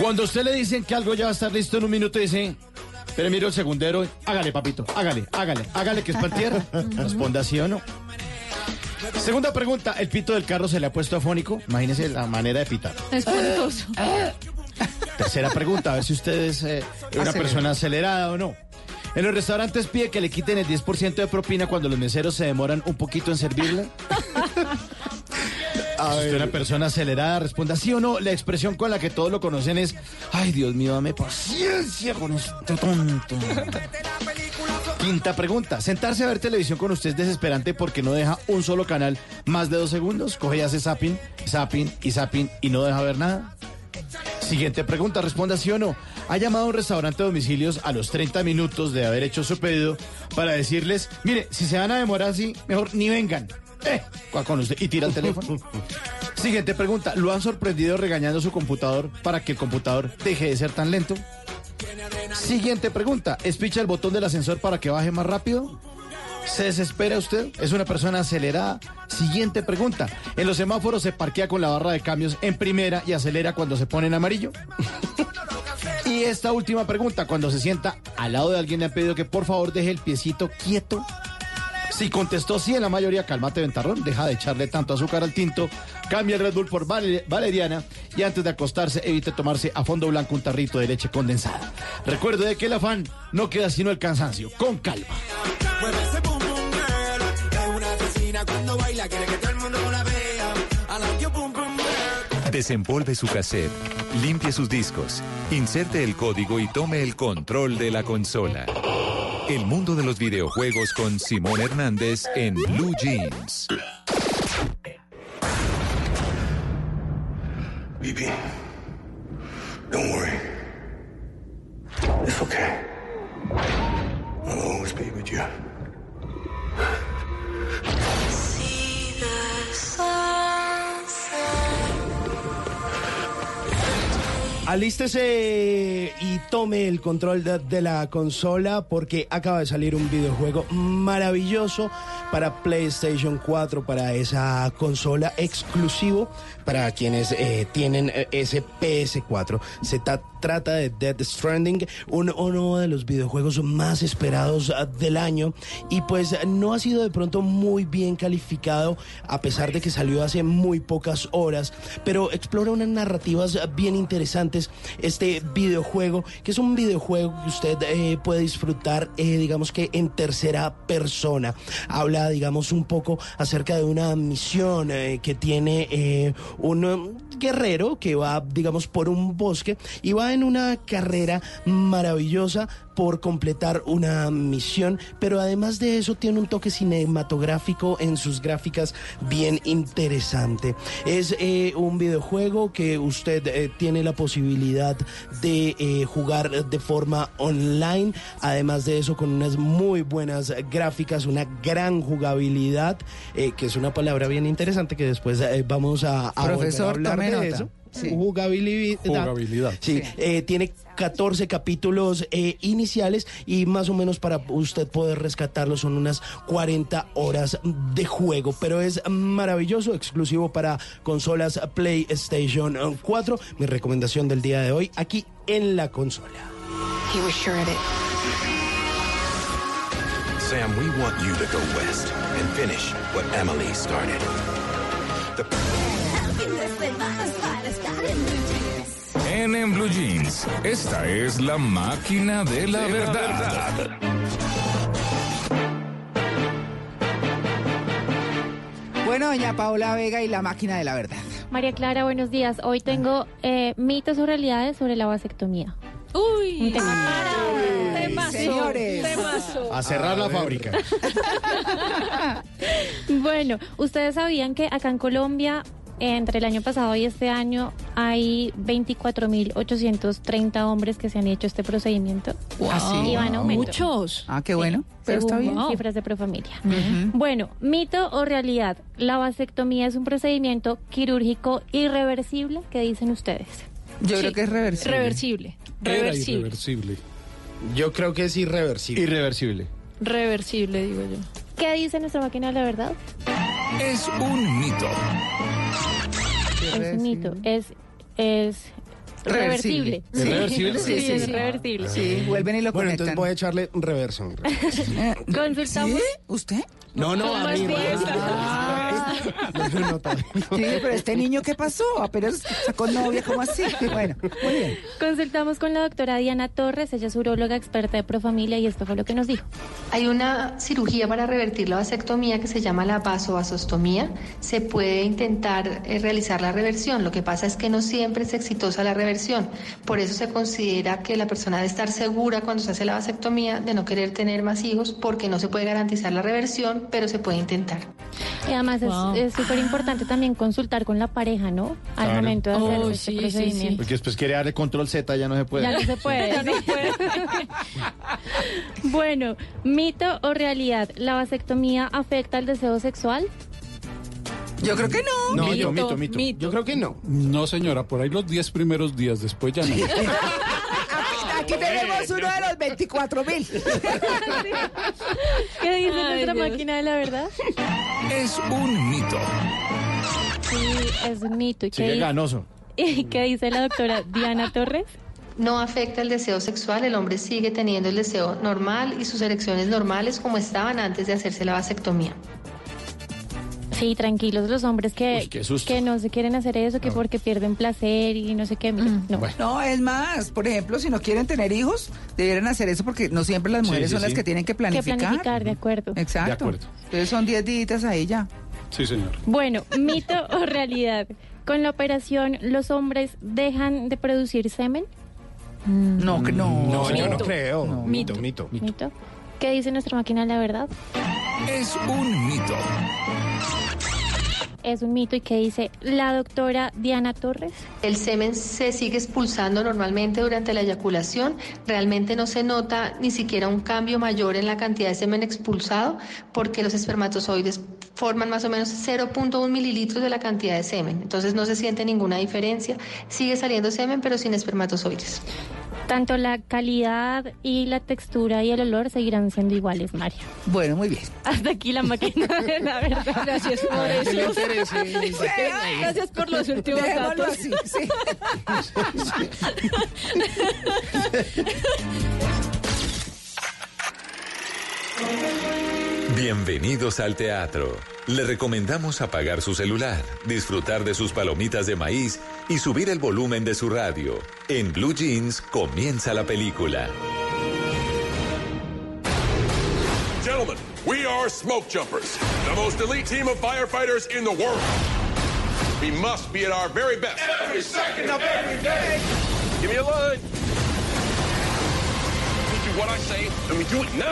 Cuando a usted le dicen que algo ya va a estar listo en un minuto, dice, pero mire el segundero, hágale, papito, hágale, hágale, hágale que es para tierra. Responda sí o no. Segunda pregunta, ¿el pito del carro se le ha puesto afónico? Imagínese la manera de pitar. Espantoso. Tercera pregunta, a ver si usted es eh, una persona acelerada o no. En los restaurantes pide que le quiten el 10% de propina cuando los meseros se demoran un poquito en servirle. A si una persona acelerada, responda sí o no. La expresión con la que todos lo conocen es, ay Dios mío, dame paciencia con este tonto. Quinta pregunta, sentarse a ver televisión con usted es desesperante porque no deja un solo canal más de dos segundos. Coge y hace zapping, zapping y zapping y no deja ver nada. Siguiente pregunta, responda sí o no. Ha llamado a un restaurante de domicilios a los 30 minutos de haber hecho su pedido para decirles, mire, si se van a demorar así, mejor ni vengan. Eh, con usted y tira el teléfono. Siguiente pregunta, ¿lo han sorprendido regañando su computador para que el computador deje de ser tan lento? Siguiente pregunta, ¿espicha el botón del ascensor para que baje más rápido? ¿Se desespera usted? ¿Es una persona acelerada? Siguiente pregunta. ¿En los semáforos se parquea con la barra de cambios en primera y acelera cuando se pone en amarillo? y esta última pregunta. Cuando se sienta al lado de alguien le han pedido que por favor deje el piecito quieto. Si contestó sí en la mayoría, cálmate ventarrón, deja de echarle tanto azúcar al tinto, cambia el Red Bull por vale- valeriana y antes de acostarse evite tomarse a fondo blanco un tarrito de leche condensada. Recuerde de que el afán no queda sino el cansancio, con calma. Desempolve su cassette, limpie sus discos, inserte el código y tome el control de la consola. El mundo de los videojuegos con Simón Hernández en Blue Jeans. BB, don't worry. It's okay. I'll always be with you. Alístese y tome el control de, la consola porque acaba de salir un videojuego maravilloso para PlayStation 4, para esa consola exclusivo para quienes eh, tienen eh, ese PS4. Se ta- trata de Dead Stranding, un- uno de los videojuegos más esperados ah, del año y pues no ha sido de pronto muy bien calificado a pesar de que salió hace muy pocas horas, pero explora unas narrativas ah, bien interesantes este videojuego, que es un videojuego que usted eh, puede disfrutar, eh, digamos que en tercera persona. Habla, digamos, un poco acerca de una misión eh, que tiene un guerrero que va, digamos, por un bosque y va en una carrera maravillosa por completar una misión, pero además de eso tiene un toque cinematográfico en sus gráficas bien interesante. Es eh, un videojuego que usted eh, tiene la posibilidad de eh, jugar de forma online, además de eso con unas muy buenas gráficas, una gran jugabilidad, que es una palabra bien interesante que después vamos a, a Profesor, volver a hablar tome de nota. eso. Sí. Jugabilidad. Jugabilidad. Sí, eh, tiene 14 capítulos eh, iniciales y más o menos para usted poder rescatarlo son unas 40 horas de juego, pero es maravilloso, exclusivo para consolas PlayStation 4. Mi recomendación del día de hoy aquí en la consola. He was sure of it. Sam, we want you to go west and finish what Emily started. En, en Blue Jeans, esta es la máquina de la verdad. Bueno, doña Paola Vega y la máquina de la verdad. María Clara, buenos días. Hoy tengo eh, mitos o realidades sobre la vasectomía. Uy, Un tema. temazo, señores. temazo. A cerrar la fábrica. Bueno, ustedes sabían que acá en Colombia, entre el año pasado y este año, hay 24.830 hombres que se han hecho este procedimiento. ¿Ah, sí? Y van aumento. Muchos. Ah, qué bueno. Pero está bien. cifras de Profamilia. Bueno, mito o realidad, la vasectomía es un procedimiento quirúrgico irreversible, ¿qué dicen ustedes? Yo Sí, creo que es reversible. Reversible. Era Reversible. irreversible. Yo creo que es irreversible. Irreversible. Reversible, digo yo. ¿Qué dice nuestra máquina de la verdad? Es un mito. Es un mito, es, es Reversible. reversible. ¿Es reversible? Sí, Sí, sí, es reversible. Sí, vuelven y lo Bueno, conectan. entonces voy a echarle reverso. Consultamos. ¿Sí? ¿Usted? No, no, ¿Cómo a mí. Ah. No, no, todavía no. Sí, pero este niño, ¿qué pasó? Apenas sacó novia, ¿cómo así? Bueno, muy bien. Consultamos con la doctora Diana Torres, ella es uróloga experta de Profamilia y esto fue lo que nos dijo. Hay una cirugía para revertir la vasectomía que se llama la vasovasostomía. Se puede intentar eh, realizar la reversión. Lo que pasa es que no siempre es exitosa la reversión. Por eso se considera que la persona debe estar segura cuando se hace la vasectomía de no querer tener más hijos porque no se puede garantizar la reversión, pero se puede intentar. Y además es- Wow. es súper importante también consultar con la pareja, ¿no? Al Claro. momento de hacer Oh, este sí, sí, procedimiento. Porque después quiere darle control Z, ya no se puede. Ya no se puede. Ya no puede. bueno, mito o realidad, ¿la vasectomía afecta el deseo sexual? Yo creo que no. No, Mito, mito, mito, mito. Yo creo que no. No, señora, por ahí los 10 primeros días, después ya no. Aquí tenemos uno de los 24 mil. ¿Qué dice Ay, nuestra Dios. máquina de la verdad? Es un mito. Sí, es un mito. ¿Y qué, Sigue ganoso. ¿Y qué dice la doctora Diana Torres? no afecta el deseo sexual, el hombre sigue teniendo el deseo normal y sus erecciones normales como estaban antes de hacerse la vasectomía. Sí, tranquilos los hombres que, Uy, que no se quieren hacer eso, que porque pierden placer y no sé qué. No. No, es más, por ejemplo, si no quieren tener hijos, debieran hacer eso porque no siempre las mujeres sí, son las que tienen que Que planificar. planificar, de acuerdo. Exacto. De acuerdo. Entonces son 10 días ahí ya. Sí, señor. Bueno, mito o realidad. Con la operación, ¿los hombres dejan de producir semen? No, que no. No, yo no creo. No. Mito, mito. ¿Mito? ¿Qué dice nuestra máquina de la verdad? Es un mito. Es un mito y que dice la doctora Diana Torres. El semen se sigue expulsando normalmente durante la eyaculación. Realmente no se nota ni siquiera un cambio mayor en la cantidad de semen expulsado porque los espermatozoides forman más o menos 0.1 mililitros de la cantidad de semen. Entonces no se siente ninguna diferencia. Sigue saliendo semen pero sin espermatozoides. Tanto la calidad y la textura y el olor seguirán siendo iguales, María. Bueno, muy bien. Hasta aquí la máquina de la verdad. Gracias por Que interese. Gracias por los últimos Dejémoslo datos. así, sí. Bienvenidos al teatro. Le recomendamos apagar su celular, disfrutar de sus palomitas de maíz y subir el volumen de su radio. En Blue Jeans comienza la película. Gentlemen, we are Smoke Jumpers, the most elite team of firefighters in the world. We must be at our very best. Every second of every day. Give me a line.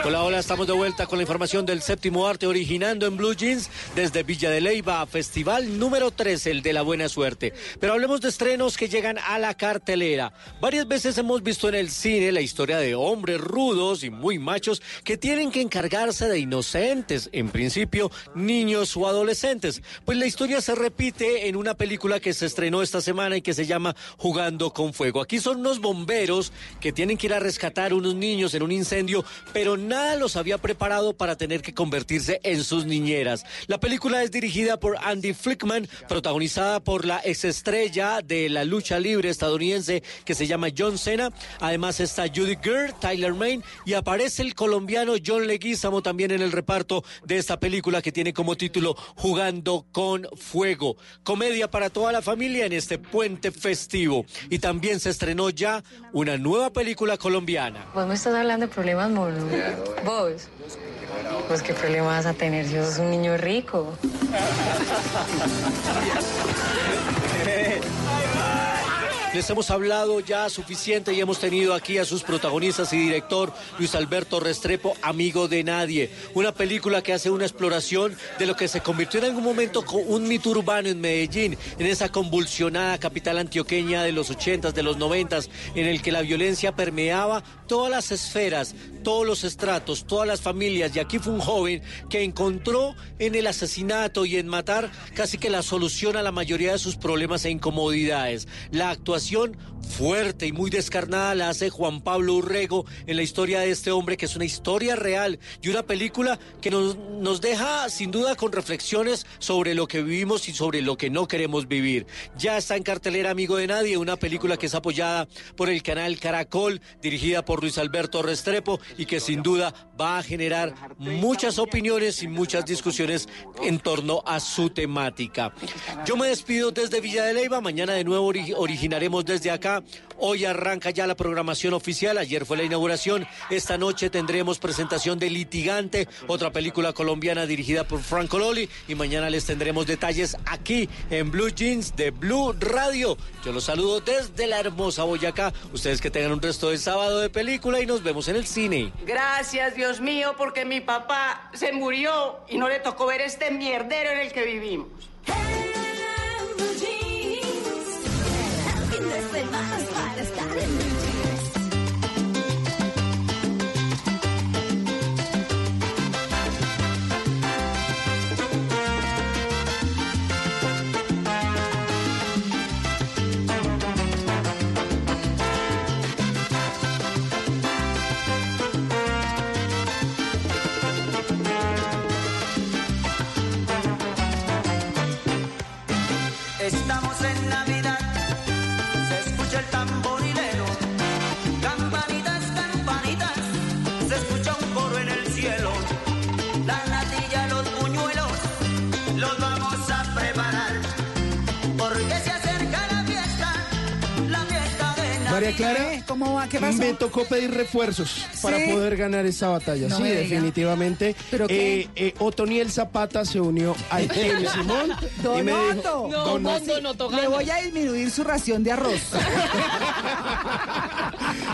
Hola, hola, estamos de vuelta con la información del séptimo arte originando en Blue Jeans desde Villa de Leyva, festival número 13, el de la buena suerte. Pero hablemos de estrenos que llegan a la cartelera. Varias veces hemos visto en el cine la historia de hombres rudos y muy machos que tienen que encargarse de inocentes, en principio niños o adolescentes. Pues la historia se repite en una película que se estrenó esta semana y que se llama Jugando con Fuego. Aquí son unos bomberos que tienen que ir a rescatar unos niños en un incendio, pero nada los había preparado para tener que convertirse en sus niñeras. La película es dirigida por Andy Flickman, protagonizada por la exestrella de la lucha libre estadounidense que se llama John Cena. Además está Judy Greer, Tyler Main y aparece el colombiano John Leguizamo también en el reparto de esta película que tiene como título Jugando con Fuego. Comedia para toda la familia en este puente festivo. Y también se estrenó ya una nueva película colombiana. Estás hablando de problemas, mono. Vos. Pues qué problema vas a tener si sos un niño rico. Les hemos hablado ya suficiente y hemos tenido aquí a sus protagonistas y director Luis Alberto Restrepo, amigo de nadie. Una película que hace una exploración de lo que se convirtió en algún momento con un mito urbano en Medellín, en esa convulsionada capital antioqueña de los ochentas, de los noventas, en el que la violencia permeaba todas las esferas, todos los estratos, todas las familias. Y aquí fue un joven que encontró en el asesinato y en matar casi que la solución a la mayoría de sus problemas e incomodidades. La actuación situación fuerte y muy descarnada la hace Juan Pablo Urrego en la historia de este hombre, que es una historia real y una película que nos, nos deja sin duda con reflexiones sobre lo que vivimos y sobre lo que no queremos vivir. Ya está en cartelera Amigo de Nadie, una película que es apoyada por el canal Caracol, dirigida por Luis Alberto Restrepo y que sin duda va a generar muchas opiniones y muchas discusiones en torno a su temática. Yo me despido desde Villa de Leyva, mañana de nuevo ori- originaremos desde acá. Hoy arranca ya la programación oficial, ayer fue la inauguración, esta noche tendremos presentación de Litigante, otra película colombiana dirigida por Franco Loli y mañana les tendremos detalles aquí en Blue Jeans de Blue Radio. Yo los saludo desde la hermosa Boyacá, ustedes que tengan un resto de sábado de película y nos vemos en el cine. Gracias, Dios mío, porque mi papá se murió y no le tocó ver este mierdero en el que vivimos. Fin Clara, ¿Qué? ¿Cómo va? ¿Qué pasó? me tocó pedir refuerzos para poder ganar esta batalla. No sí, definitivamente. ¿Pero qué? Eh, eh, Otoniel Zapata se unió al Team Simón y me dijo, Donoto, Donoto, Donoto le voy a disminuir su ración de arroz.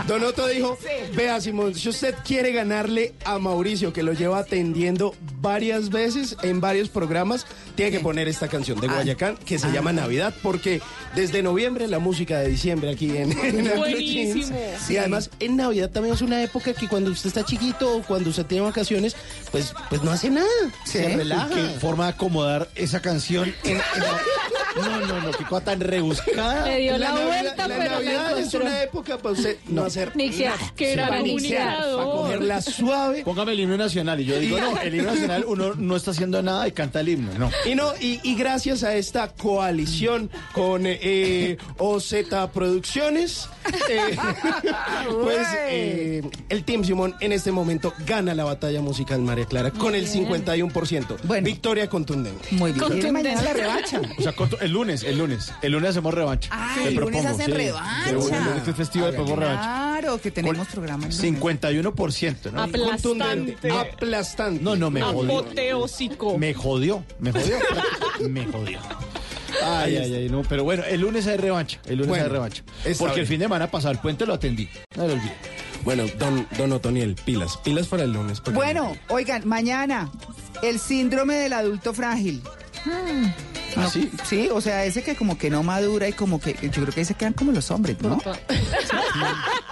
Donoto dijo, vea Simón, si usted quiere ganarle a Mauricio, que lo lleva atendiendo varias veces en varios programas, tiene que poner esta canción de Guayacán que se llama Navidad, porque desde noviembre la música de diciembre aquí en, en el Blue Buenísimo. Y además en Navidad también es una época que cuando usted está chiquito o cuando usted tiene vacaciones, pues, pues no hace nada, se relaja. Qué forma de acomodar esa canción en, en la- No, no, no, qué cosa tan rebuscada. Le dio la, Navidad- vuelta, la pero la Navidad es una época para usted no hacer Nixia, nada. qué gran Para para cogerla suave. Póngame el himno nacional. Y yo digo, no, el himno nacional uno no está haciendo nada y canta el himno. No. Y no, y, y gracias a esta coalición con eh, OZ Producciones, eh, pues eh, el Team Simón en este momento gana la batalla musical María Clara con el 51%. Victoria contundente. Muy bien. Mañana la revancha. O sea, el lunes, el lunes. El lunes hacemos revancha. Ah, el lunes hacen sí. revancha. El lunes es festivo de pongo revancha. Claro, que tenemos programa. el lunes. 51%, ¿no? Aplastante. Aplastante. No, no, me jodió. Apoteósico. Me jodió, me jodió. me jodió. Ay, ay, ay, no, pero bueno, el lunes hay revancha, el lunes Bueno, hay revancha. Porque el fin de semana pasado el puente lo atendí, no lo olvides. Bueno, don, don Otoniel, pilas, pilas para el lunes. porque- Bueno, oigan, mañana, el síndrome del adulto frágil. ¿Ah, sí? Sí, o sea, ese que como que no madura y como que yo creo que ahí se quedan como los hombres, ¿no?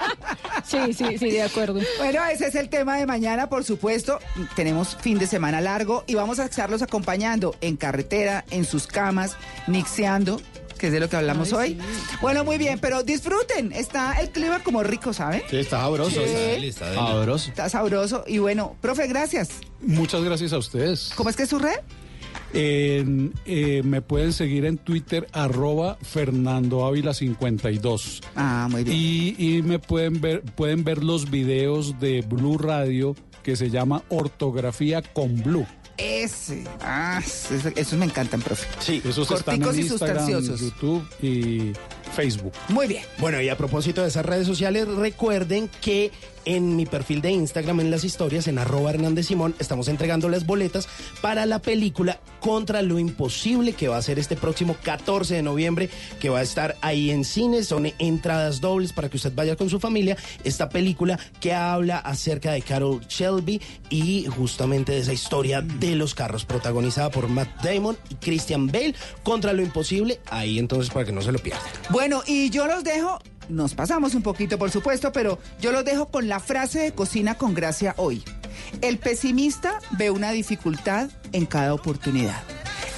Sí, sí, sí, de acuerdo. Bueno, ese es el tema de mañana, por supuesto. Tenemos fin de semana largo y vamos a estarlos acompañando en carretera, en sus camas, mixeando, que es de lo que hablamos hoy. Bueno, muy bien, pero disfruten. Está el clima como rico, ¿saben? Sí, está sabroso. Sí. Está deli, está deli. Sabroso. Está sabroso. Y bueno, profe, gracias. Muchas gracias a ustedes. ¿Cómo es que es su red? En, eh, me pueden seguir en Twitter, arroba Fernando Ávila 52. Ah, muy bien. Y, y me pueden ver, pueden ver los videos de Blue Radio que se llama Ortografía con Blue. Ese. Ah, eso- esos me encantan, profe. Sí, esos están en y Instagram, sustanciosos. YouTube y Facebook. Muy bien. Bueno, y a propósito de esas redes sociales, recuerden que en mi perfil de Instagram, en las historias, en arroba Hernández Simón, estamos entregando las boletas para la película Contra lo Imposible, que va a ser este próximo 14 de noviembre, que va a estar ahí en cines. Son entradas dobles para que usted vaya con su familia. Esta película que habla acerca de Carol Shelby y justamente de esa historia de los carros, protagonizada por Matt Damon y Christian Bale. Contra lo Imposible, ahí entonces para que no se lo pierdan. Bueno, y yo los dejo, nos pasamos un poquito por supuesto, pero yo los dejo con la frase de cocina con gracia hoy. El pesimista ve una dificultad en cada oportunidad.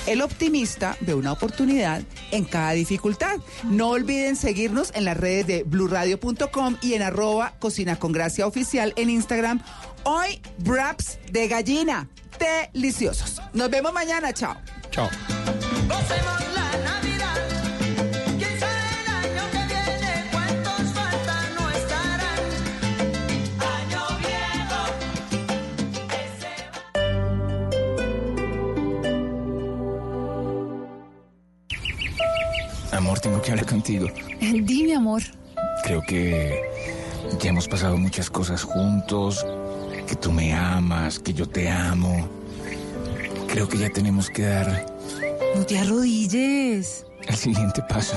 El optimista ve una oportunidad en cada dificultad. No olviden seguirnos en las redes de blurradio.com y en arroba cocina con gracia oficial en Instagram. Hoy, wraps de gallina. Deliciosos. Nos vemos mañana. Chao. Chao. Amor, tengo que hablar contigo. Dime, amor. Creo que ya hemos pasado muchas cosas juntos, que tú me amas, que yo te amo. Creo que ya tenemos que dar No te arrodilles. el siguiente paso.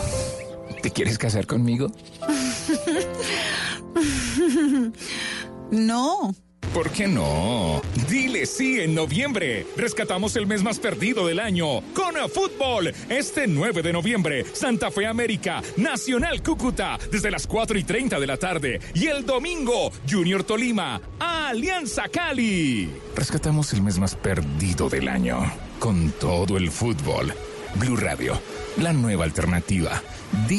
¿Te quieres casar conmigo? No. ¿Por qué no? Dile sí en noviembre. Rescatamos el mes más perdido del año con a fútbol. Este 9 de noviembre, Santa Fe América, Nacional Cúcuta, desde las 4 y 30 de la tarde. Y el domingo, Junior Tolima, Alianza Cali. Rescatamos el mes más perdido del año con todo el fútbol. Blue Radio, la nueva alternativa.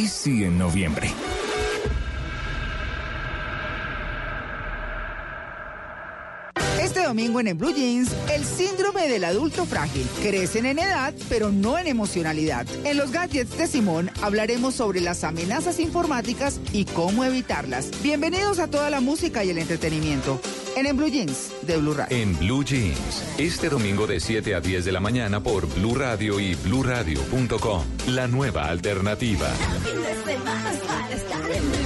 Sí en noviembre. Este domingo en el Blue Jeans, el síndrome del adulto frágil. Crecen en edad, pero no en emocionalidad. En los gadgets de Simón hablaremos sobre las amenazas informáticas y cómo evitarlas. Bienvenidos a toda la música y el entretenimiento en el Blue Jeans de Blue Radio. En Blue Jeans, este domingo de 7 a 10 de la mañana por Blue Radio y bluradio.com. La nueva alternativa. Fin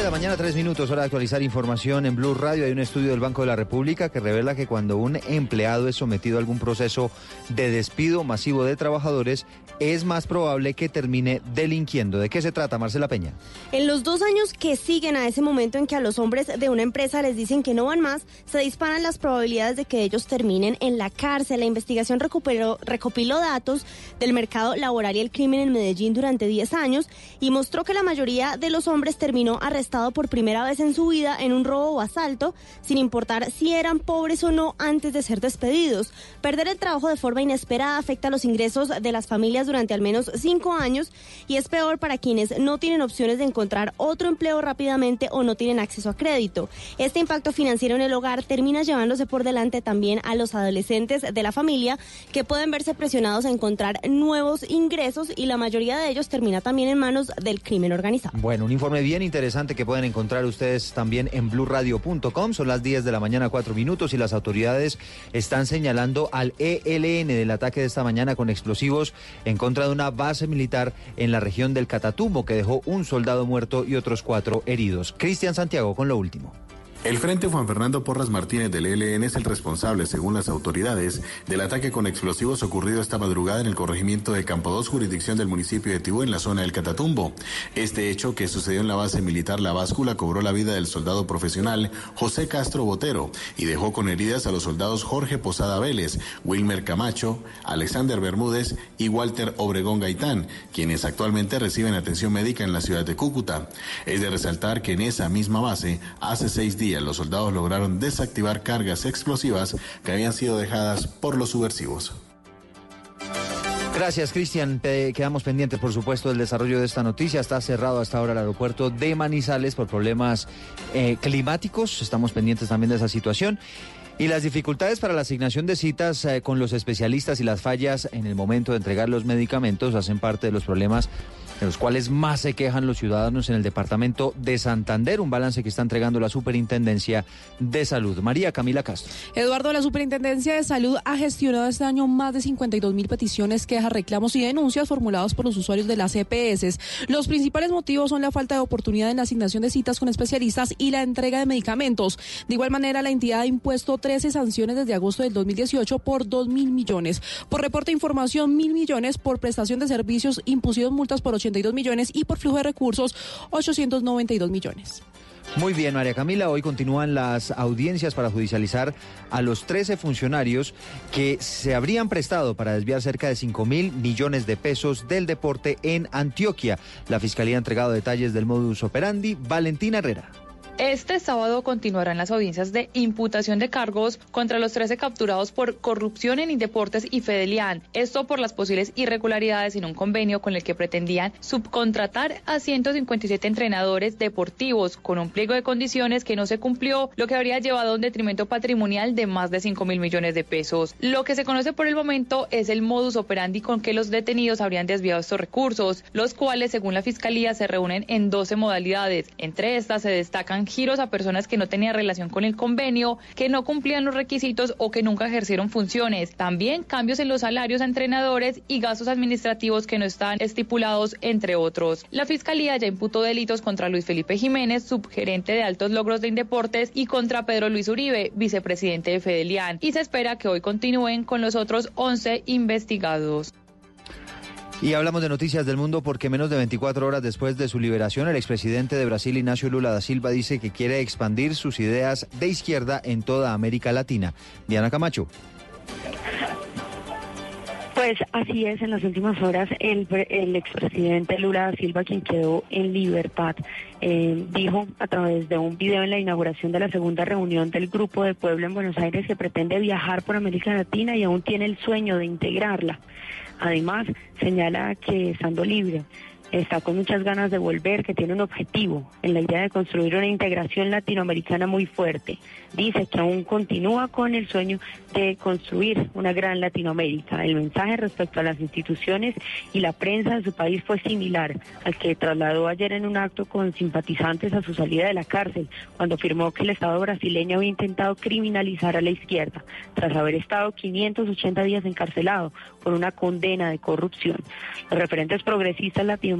10 de la mañana, 3 minutos, hora de actualizar información en Blue Radio. Hay un estudio del Banco de la República que revela que cuando un empleado es sometido a algún proceso de despido masivo de trabajadores, es más probable que termine delinquiendo. ¿De qué se trata, Marcela Peña? En los dos años que siguen a ese momento en que a los hombres de una empresa les dicen que no van más, se disparan las probabilidades de que ellos terminen en la cárcel. La investigación recuperó, recopiló datos del mercado laboral y el crimen en Medellín durante 10 años y mostró que la mayoría de los hombres terminó arrestado por primera vez en su vida en un robo o asalto, sin importar si eran pobres o no antes de ser despedidos. Perder el trabajo de forma inesperada afecta los ingresos de las familias durante al menos cinco años y es peor para quienes no tienen opciones de encontrar otro empleo rápidamente o no tienen acceso a crédito. Este impacto financiero en el hogar termina llevándose por delante también a los adolescentes de la familia que pueden verse presionados a encontrar nuevos ingresos y la mayoría de ellos termina también en manos del crimen organizado. Bueno, un informe bien interesante que pueden encontrar ustedes también en blurradio.com. Son las 10 de la mañana, 4 minutos, y las autoridades están señalando al ELN del ataque de esta mañana con explosivos en contra de una base militar en la región del Catatumbo, que dejó un soldado muerto y otros cuatro heridos. Cristian Santiago con lo último. El Frente Juan Fernando Porras Martínez del ELN es el responsable, según las autoridades, del ataque con explosivos ocurrido esta madrugada en el corregimiento de Campo 2, jurisdicción del municipio de Tibú, en la zona del Catatumbo. Este hecho, que sucedió en la base militar La Báscula, cobró la vida del soldado profesional José Castro Botero y dejó con heridas a los soldados Jorge Posada Vélez, Wilmer Camacho, Alexander Bermúdez y Walter Obregón Gaitán, quienes actualmente reciben atención médica en la ciudad de Cúcuta. Es de resaltar que en esa misma base, hace seis días, los soldados lograron desactivar cargas explosivas que habían sido dejadas por los subversivos. Gracias, Cristian. Quedamos pendientes, por supuesto, del desarrollo de esta noticia. Está cerrado hasta ahora el aeropuerto de Manizales por problemas eh, climáticos. Estamos pendientes también de esa situación. Y las dificultades para la asignación de citas eh, con los especialistas y las fallas en el momento de entregar los medicamentos hacen parte de los problemas de los cuales más se quejan los ciudadanos en el departamento de Santander, un balance que está entregando la Superintendencia de Salud. María Camila Castro. Eduardo, la Superintendencia de Salud ha gestionado este año más de 52 mil peticiones, quejas, reclamos y denuncias formulados por los usuarios de las EPS. Los principales motivos son la falta de oportunidad en la asignación de citas con especialistas y la entrega de medicamentos. De igual manera, la entidad ha impuesto 13 sanciones desde agosto del 2018 por 2 mil millones. Por reporte de información, mil millones. Por prestación de servicios, impusieron multas por 82 millones y por flujo de recursos, 892 millones. Muy bien, María Camila. Hoy continúan las audiencias para judicializar a los 13 funcionarios que se habrían prestado para desviar cerca de 5 mil millones de pesos del deporte en Antioquia. La Fiscalía ha entregado detalles del modus operandi. Valentina Herrera. Este sábado continuarán las audiencias de imputación de cargos contra los 13 capturados por corrupción en Indeportes y Fedelian. Esto por las posibles irregularidades en un convenio con el que pretendían subcontratar a 157 entrenadores deportivos con un pliego de condiciones que no se cumplió, lo que habría llevado a un detrimento patrimonial de más de 5 mil millones de pesos. Lo que se conoce por el momento es el modus operandi con que los detenidos habrían desviado estos recursos, los cuales, según la Fiscalía, se reúnen en 12 modalidades. Entre estas se destacan giros a personas que no tenían relación con el convenio, que no cumplían los requisitos o que nunca ejercieron funciones. También cambios en los salarios a entrenadores y gastos administrativos que no están estipulados, entre otros. La Fiscalía ya imputó delitos contra Luis Felipe Jiménez, subgerente de altos logros de Indeportes, y contra Pedro Luis Uribe, vicepresidente de Fedelian. Y se espera que hoy continúen con los otros 11 investigados. Y hablamos de noticias del mundo porque menos de 24 horas después de su liberación, el expresidente de Brasil, Ignacio Lula da Silva, dice que quiere expandir sus ideas de izquierda en toda América Latina. Diana Camacho. Pues así es, en las últimas horas el, el expresidente Lula da Silva, quien quedó en libertad, eh, dijo a través de un video en la inauguración de la segunda reunión del Grupo de Pueblo en Buenos Aires que pretende viajar por América Latina y aún tiene el sueño de integrarla. Además, señala que estando libre está con muchas ganas de volver, que tiene un objetivo en la idea de construir una integración latinoamericana muy fuerte. Dice que aún continúa con el sueño de construir una gran Latinoamérica. El mensaje respecto a las instituciones y la prensa de su país fue similar al que trasladó ayer en un acto con simpatizantes a su salida de la cárcel, cuando afirmó que el Estado brasileño había intentado criminalizar a la izquierda, tras haber estado 580 días encarcelado por una condena de corrupción. Los referentes progresistas latinoamericanos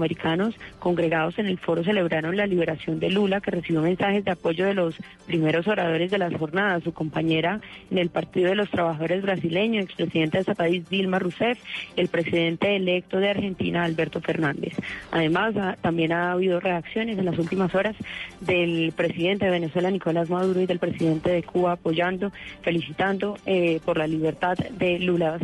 congregados en el foro celebraron la liberación de Lula, que recibió mensajes de apoyo de los primeros oradores de las jornadas, su compañera en el Partido de los Trabajadores brasileño, expresidente de ese país, Dilma Rousseff, el presidente electo de Argentina, Alberto Fernández. Además, también ha habido reacciones en las últimas horas del presidente de Venezuela, Nicolás Maduro, y del presidente de Cuba apoyando, felicitando eh, por la libertad de Lula da.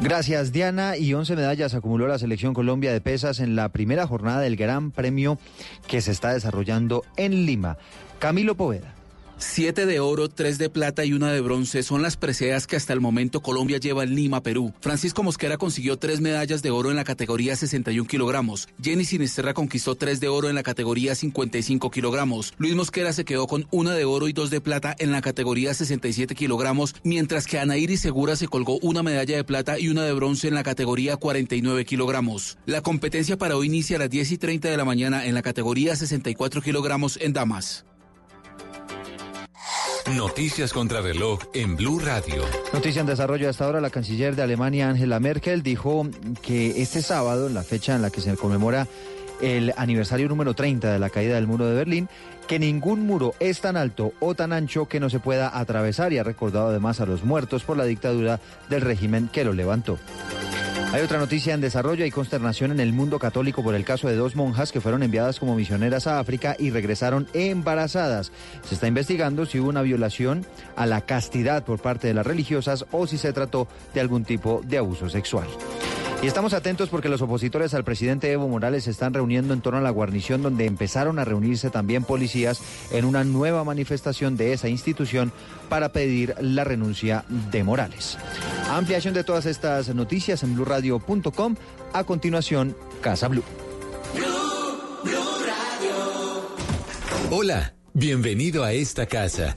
Gracias, Diana. Y 11 medallas acumuló la selección Colombia de pesas en la primera jornada del Gran Premio que se está desarrollando en Lima. Camilo Poveda. Siete de oro, tres de plata y una de bronce son las preseas que hasta el momento Colombia lleva en Lima, Perú. Francisco Mosquera consiguió tres medallas de oro en la categoría 61 kilogramos. Jenny Sinisterra conquistó tres de oro en la categoría 55 kilogramos. Luis Mosquera se quedó con una de oro y dos de plata en la categoría 67 kilogramos, mientras que Ana Iris Segura se colgó una medalla de plata y una de bronce en la categoría 49 kilogramos. La competencia para hoy inicia a las 10 y 30 de la mañana en la categoría 64 kilogramos en damas. Noticias contra reloj en Blue Radio. Noticia en desarrollo hasta ahora, la canciller de Alemania, Angela Merkel, dijo que este sábado, la fecha en la que se conmemora el aniversario número 30 de la caída del muro de Berlín, que ningún muro es tan alto o tan ancho que no se pueda atravesar y ha recordado además a los muertos por la dictadura del régimen que lo levantó. Hay otra noticia en desarrollo. Hay consternación en el mundo católico por el caso de dos monjas que fueron enviadas como misioneras a África y regresaron embarazadas. Se está investigando si hubo una violación a la castidad por parte de las religiosas o si se trató de algún tipo de abuso sexual. Y estamos atentos porque los opositores al presidente Evo Morales se están reuniendo en torno a la guarnición donde empezaron a reunirse también policías en una nueva manifestación de esa institución para pedir la renuncia de Morales. Ampliación de todas estas noticias en blurradio.com. A continuación, Casa Blue. Hola, bienvenido a esta casa,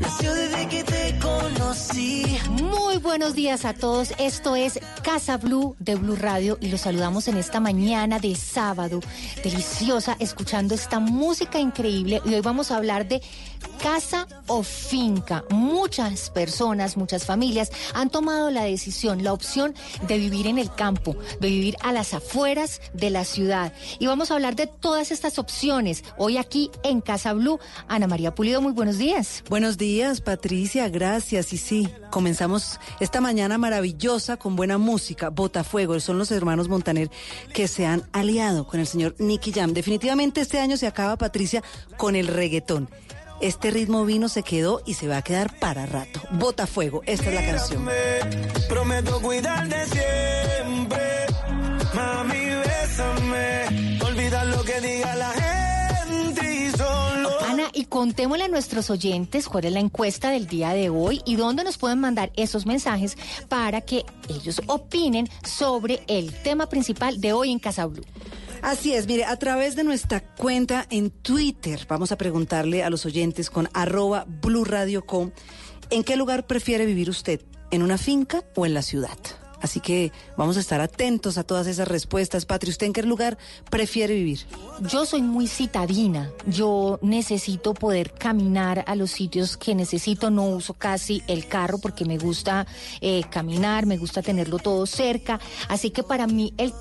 Nació desde que te conocí. Muy buenos días a todos. Esto es Casa Blue de Blue Radio y los saludamos en esta mañana de sábado. Deliciosa, escuchando esta música increíble. Y hoy vamos a hablar de casa o finca. Muchas personas, muchas familias han tomado la decisión, la opción de vivir en el campo, de vivir a las afueras de la ciudad. Y vamos a hablar de todas estas opciones hoy aquí en Casa Blue. Ana María Pulido, muy buenos días. Buenos días, Patricia, gracias. Y sí, comenzamos esta mañana maravillosa con buena música. Botafuego, son los hermanos Montaner que se han aliado con el señor Nicky Jam. Definitivamente este año se acaba, Patricia, con el reggaetón. Este ritmo vino, se quedó y se va a quedar para rato. Botafuego, esta es la canción. Prometo cuidarte siempre. Mami, bésame. Olvida lo que diga la gente y solo. Ana, y contémosle a nuestros oyentes cuál es la encuesta del día de hoy y dónde nos pueden mandar esos mensajes para que ellos opinen sobre el tema principal de hoy en Casa Blue. Así es, mire, a través de nuestra cuenta en Twitter vamos a preguntarle a los oyentes con arroba Blue Radio Com, ¿en qué lugar prefiere vivir usted? ¿En una finca o en la ciudad? Así que vamos a estar atentos a todas esas respuestas. Patri, ¿usted en qué lugar prefiere vivir? Yo soy muy citadina. Yo necesito poder caminar a los sitios que necesito. No uso casi el carro porque me gusta eh, caminar, me gusta tenerlo todo cerca. Así que para mí el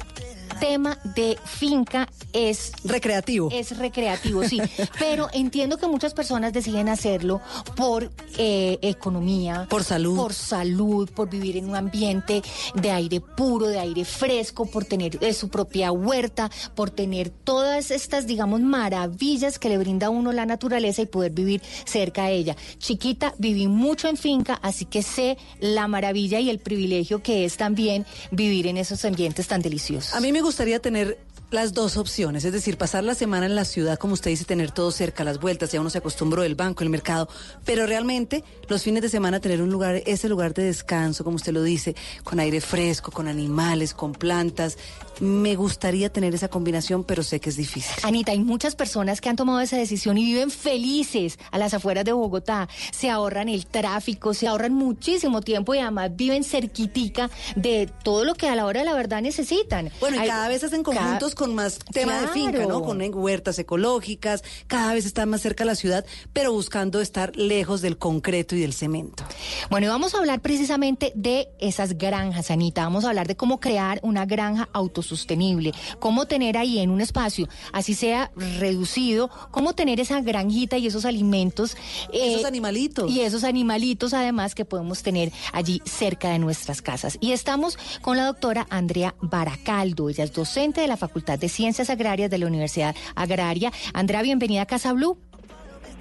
tema de finca es recreativo. Es recreativo, sí. Pero entiendo que muchas personas deciden hacerlo por eh, economía, por salud, por salud, por vivir en un ambiente de aire puro, de aire fresco, por tener eh, su propia huerta, por tener todas estas, digamos, maravillas que le brinda a uno la naturaleza y poder vivir cerca de ella. Chiquita, viví mucho en finca, así que sé la maravilla y el privilegio que es también vivir en esos ambientes tan deliciosos. A mí me gustaría tener las dos opciones, es decir, pasar la semana en la ciudad, como usted dice, tener todo cerca, las vueltas, ya uno se acostumbró del banco, el mercado, pero realmente los fines de semana tener un lugar, ese lugar de descanso, como usted lo dice, con aire fresco, con animales, con plantas. Me gustaría tener esa combinación, pero sé que es difícil. Anita, hay muchas personas que han tomado esa decisión y viven felices a las afueras de Bogotá. Se ahorran el tráfico, se ahorran muchísimo tiempo y además viven cerquitica de todo lo que a la hora de la verdad necesitan. Bueno, y Hay- cada vez hacen conjuntos con más tema de finca, ¿no? Con huertas ecológicas, cada vez están más cerca de la ciudad, pero buscando estar lejos del concreto y del cemento. Bueno, y vamos a hablar precisamente de esas granjas, Anita. Vamos a hablar de cómo crear una granja autosostenible, cómo tener ahí en un espacio, así sea reducido, cómo tener esa granjita y esos alimentos. eh, Esos animalitos. Y esos animalitos, además, que podemos tener allí cerca de nuestras casas. Y estamos con la doctora Andrea Baracaldo. Ella es docente de la Facultad de Ciencias Agrarias de la Universidad Agraria. Andrea, bienvenida a Casa Blue.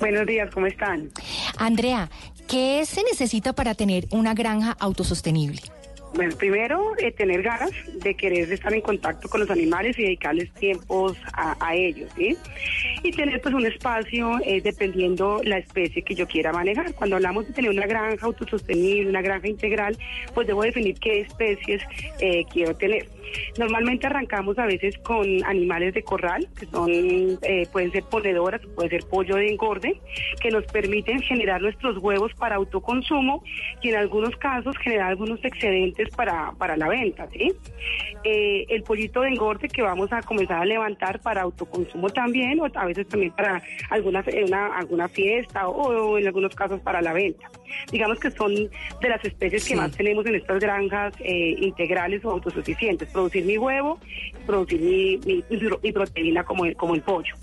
Buenos días, ¿cómo están? Andrea, ¿qué se necesita para tener una granja autosostenible? Bueno, primero, eh, tener ganas de querer estar en contacto con los animales y dedicarles tiempos a, ellos, ¿sí? Y tener pues un espacio eh, dependiendo la especie que yo quiera manejar. Cuando hablamos de tener una granja autosostenible, una granja integral, pues debo definir qué especies eh, quiero tener. Normalmente arrancamos a veces con animales de corral, que son eh, pueden ser ponedoras, puede ser pollo de engorde, que nos permiten generar nuestros huevos para autoconsumo y en algunos casos generar algunos excedentes para, para la venta, ¿sí? Eh, el pollito de engorde que vamos a comenzar a levantar para autoconsumo también, o a veces también para alguna, una, alguna fiesta o, en algunos casos para la venta. Digamos que son de las especies que más tenemos en estas granjas eh, integrales o autosuficientes. Producir mi huevo, producir mi, mi- mi pro- mi proteína como el, como el pollo.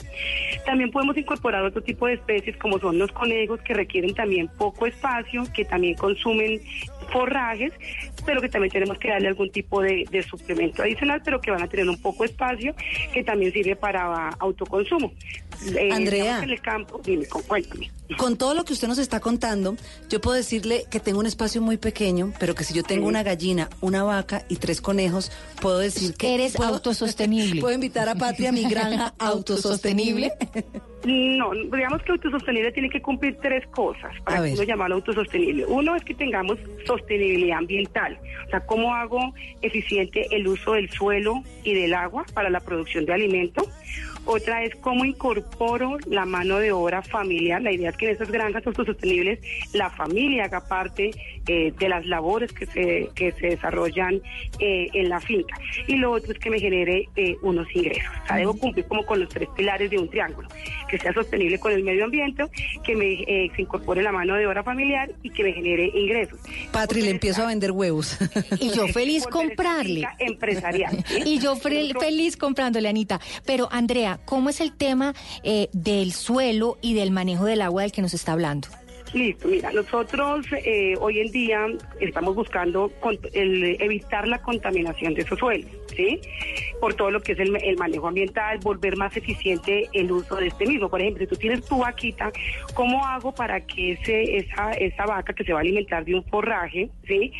También podemos incorporar otro tipo de especies como son los conejos que requieren también poco espacio, que también consumen forrajes, pero que también tenemos que darle algún tipo de, de suplemento adicional, pero que van a tener un poco de espacio, que también sirve para autoconsumo. Eh, Andrea. en el campo, dime, cu- cuéntame. Con todo lo que usted nos está contando, yo puedo decirle que tengo un espacio muy pequeño, pero que si yo tengo una gallina, una vaca y tres conejos, puedo decir que Eres puedo- autosostenible. Puedo invitar a Patria a mi granja autosostenible. No, digamos que autosostenible tiene que cumplir tres cosas para ver. uno llamarlo autosostenible. Uno es que tengamos sostenibilidad ambiental, o sea, cómo hago eficiente el uso del suelo y del agua para la producción de alimento. Otra es cómo incorporo la mano de obra familiar. La idea es que en estas granjas autosostenibles la familia haga parte eh, de las labores que se, que se desarrollan eh, en la finca. Y lo otro es que me genere eh, unos ingresos. O sea, debo cumplir como con los tres pilares de un triángulo. Que sea sostenible con el medio ambiente, que me eh, se incorpore la mano de obra familiar y que me genere ingresos. Patri, le empiezo a vender huevos. Y yo feliz comprarle. Empresarial. ¿sí? Y yo fel- feliz comprándole, Anita. Pero, Andrea, ¿cómo es el tema eh, del suelo y del manejo del agua del que nos está hablando? Listo, mira, nosotros eh, hoy en día estamos buscando evitar la contaminación de esos suelos, ¿sí? Por todo lo que es el, manejo ambiental, volver más eficiente el uso de este mismo. Por ejemplo, si tú tienes tu vaquita, ¿cómo hago para que ese, esa, esa vaca que se va a alimentar de un forraje, ¿sí?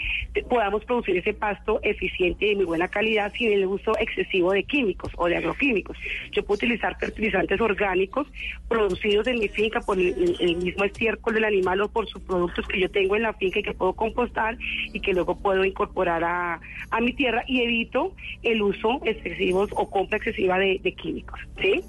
podamos producir ese pasto eficiente y de muy buena calidad sin el uso excesivo de químicos o de agroquímicos? Yo puedo utilizar fertilizantes orgánicos producidos en mi finca por el- el mismo estiércol del animal o por subproductos que yo tengo en la finca y que puedo compostar y que luego puedo incorporar a, a mi tierra y evito el uso excesivo o compra excesiva de, de químicos. ¿sí?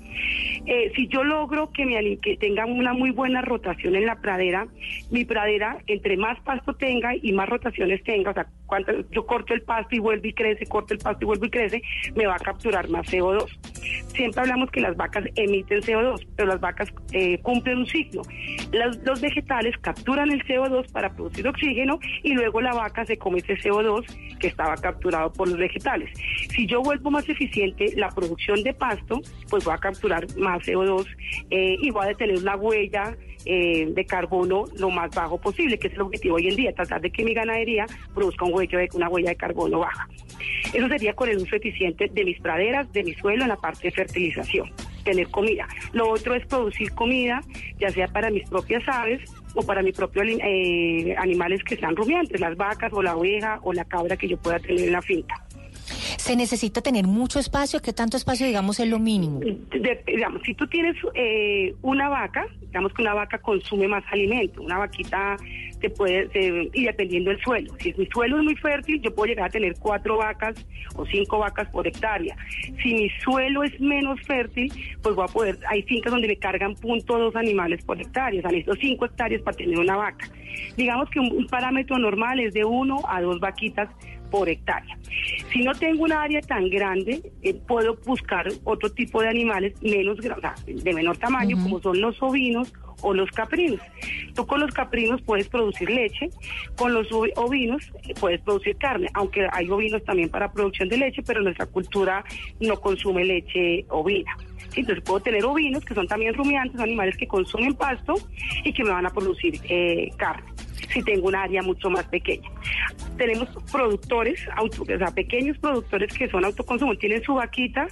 Eh, si yo logro que, mi, que tenga una muy buena rotación en la pradera, mi pradera, entre más pasto tenga y más rotaciones tenga, o sea, cuánto, yo corto el pasto y vuelvo y crece, corto el pasto y vuelvo y crece, me va a capturar más CO2. Siempre hablamos que las vacas emiten CO2, pero las vacas eh, cumplen un ciclo. Las- los vegetales capturan el CO2 para producir oxígeno y luego la vaca se come ese CO2 que estaba capturado por los vegetales. Si yo vuelvo más eficiente la producción de pasto, pues voy a capturar más CO2 eh, y voy a tener una huella eh, de carbono lo más bajo posible, que es el objetivo hoy en día, tratar de que mi ganadería produzca un huella de, una huella de carbono baja. Eso sería con el uso eficiente de mis praderas, de mi suelo en la parte de fertilización, tener comida. Lo otro es producir comida, ya sea para mis propias aves o para mis propios ali- eh, animales que sean rumiantes, las vacas o la oveja o la cabra que yo pueda tener en la finca. Se necesita tener mucho espacio. ¿Qué tanto espacio, digamos, es lo mínimo? De- digamos, si tú tienes eh, una vaca, digamos que una vaca consume más alimento, una vaquita se puede, se- y dependiendo del suelo, si mi suelo es muy fértil, yo puedo llegar a tener cuatro vacas o cinco vacas por hectárea. Si mi suelo es menos fértil, pues voy a poder, hay fincas donde me cargan punto dos animales por hectárea, o sea, necesito cinco hectáreas para tener una vaca. Digamos que un, un parámetro normal es de uno a dos vaquitas por hectárea. Si no tengo un área tan grande, eh, puedo buscar otro tipo de animales menos de menor tamaño, como son los ovinos o los caprinos. Tú con los caprinos puedes producir leche, con los ovi- ovinos eh, puedes producir carne, aunque hay ovinos también para producción de leche, pero nuestra cultura no consume leche ovina. Entonces puedo tener ovinos que son también rumiantes, animales que consumen pasto y que me van a producir eh, carne si tengo un área mucho más pequeña. Tenemos productores, auto- o sea, pequeños productores que son autoconsumo, tienen su vaquita,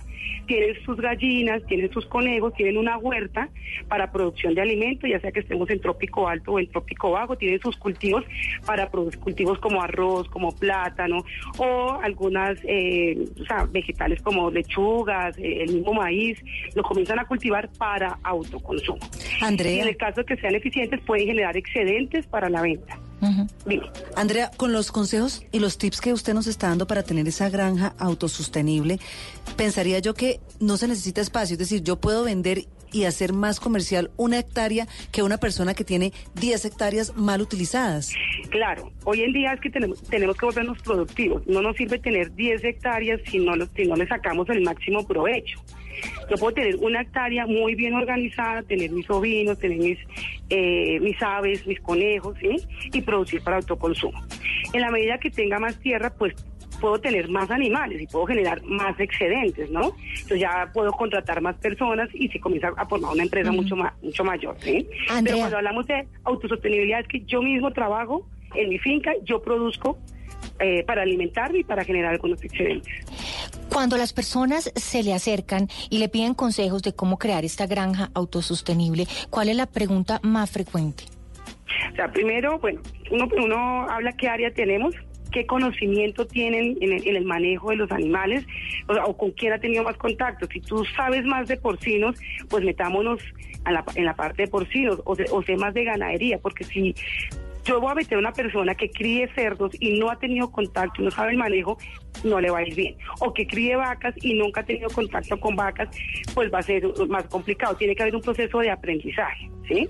tienen sus gallinas, tienen sus conejos, tienen una huerta para producción de alimentos, ya sea que estemos en trópico alto o en trópico bajo, tienen sus cultivos para producir cultivos como arroz, como plátano o algunas eh, o sea, vegetales como lechugas, eh, el mismo maíz, lo comienzan a cultivar para autoconsumo. Andrea. Y en el caso de que sean eficientes pueden generar excedentes para la venta. Dime. Andrea, con los consejos y los tips que usted nos está dando para tener esa granja autosostenible, pensaría yo que no se necesita espacio, es decir, yo puedo vender y hacer más comercial una hectárea que una persona que tiene 10 hectáreas mal utilizadas. Claro, hoy en día es que tenemos, tenemos que volvernos productivos. No nos sirve tener 10 hectáreas si no, los- si no le sacamos el máximo provecho. Yo puedo tener una hectárea muy bien organizada, tener mis ovinos, tener mis, eh, mis aves, mis conejos, ¿sí? Y producir para autoconsumo. En la medida que tenga más tierra, pues puedo tener más animales y puedo generar más excedentes, ¿no? Entonces ya puedo contratar más personas y se comienza a formar una empresa mucho más, mucho mayor, ¿sí? Pero Andrea. cuando hablamos de autosostenibilidad es que yo mismo trabajo en mi finca, yo produzco eh, para alimentarme y para generar algunos excedentes. Cuando las personas se le acercan y le piden consejos de cómo crear esta granja autosostenible, ¿cuál es la pregunta más frecuente? O sea, primero, bueno, uno, uno habla qué área tenemos, qué conocimiento tienen en el, en el manejo de los animales o, o con quién ha tenido más contacto. Si tú sabes más de porcinos, pues metámonos a la- en la parte de porcinos o, o sé más de ganadería, porque si yo voy a meter a una persona que críe cerdos y no ha tenido contacto no sabe el manejo, no le va a ir bien. O que críe vacas y nunca ha tenido contacto con vacas, pues va a ser más complicado. Tiene que haber un proceso de aprendizaje, ¿sí?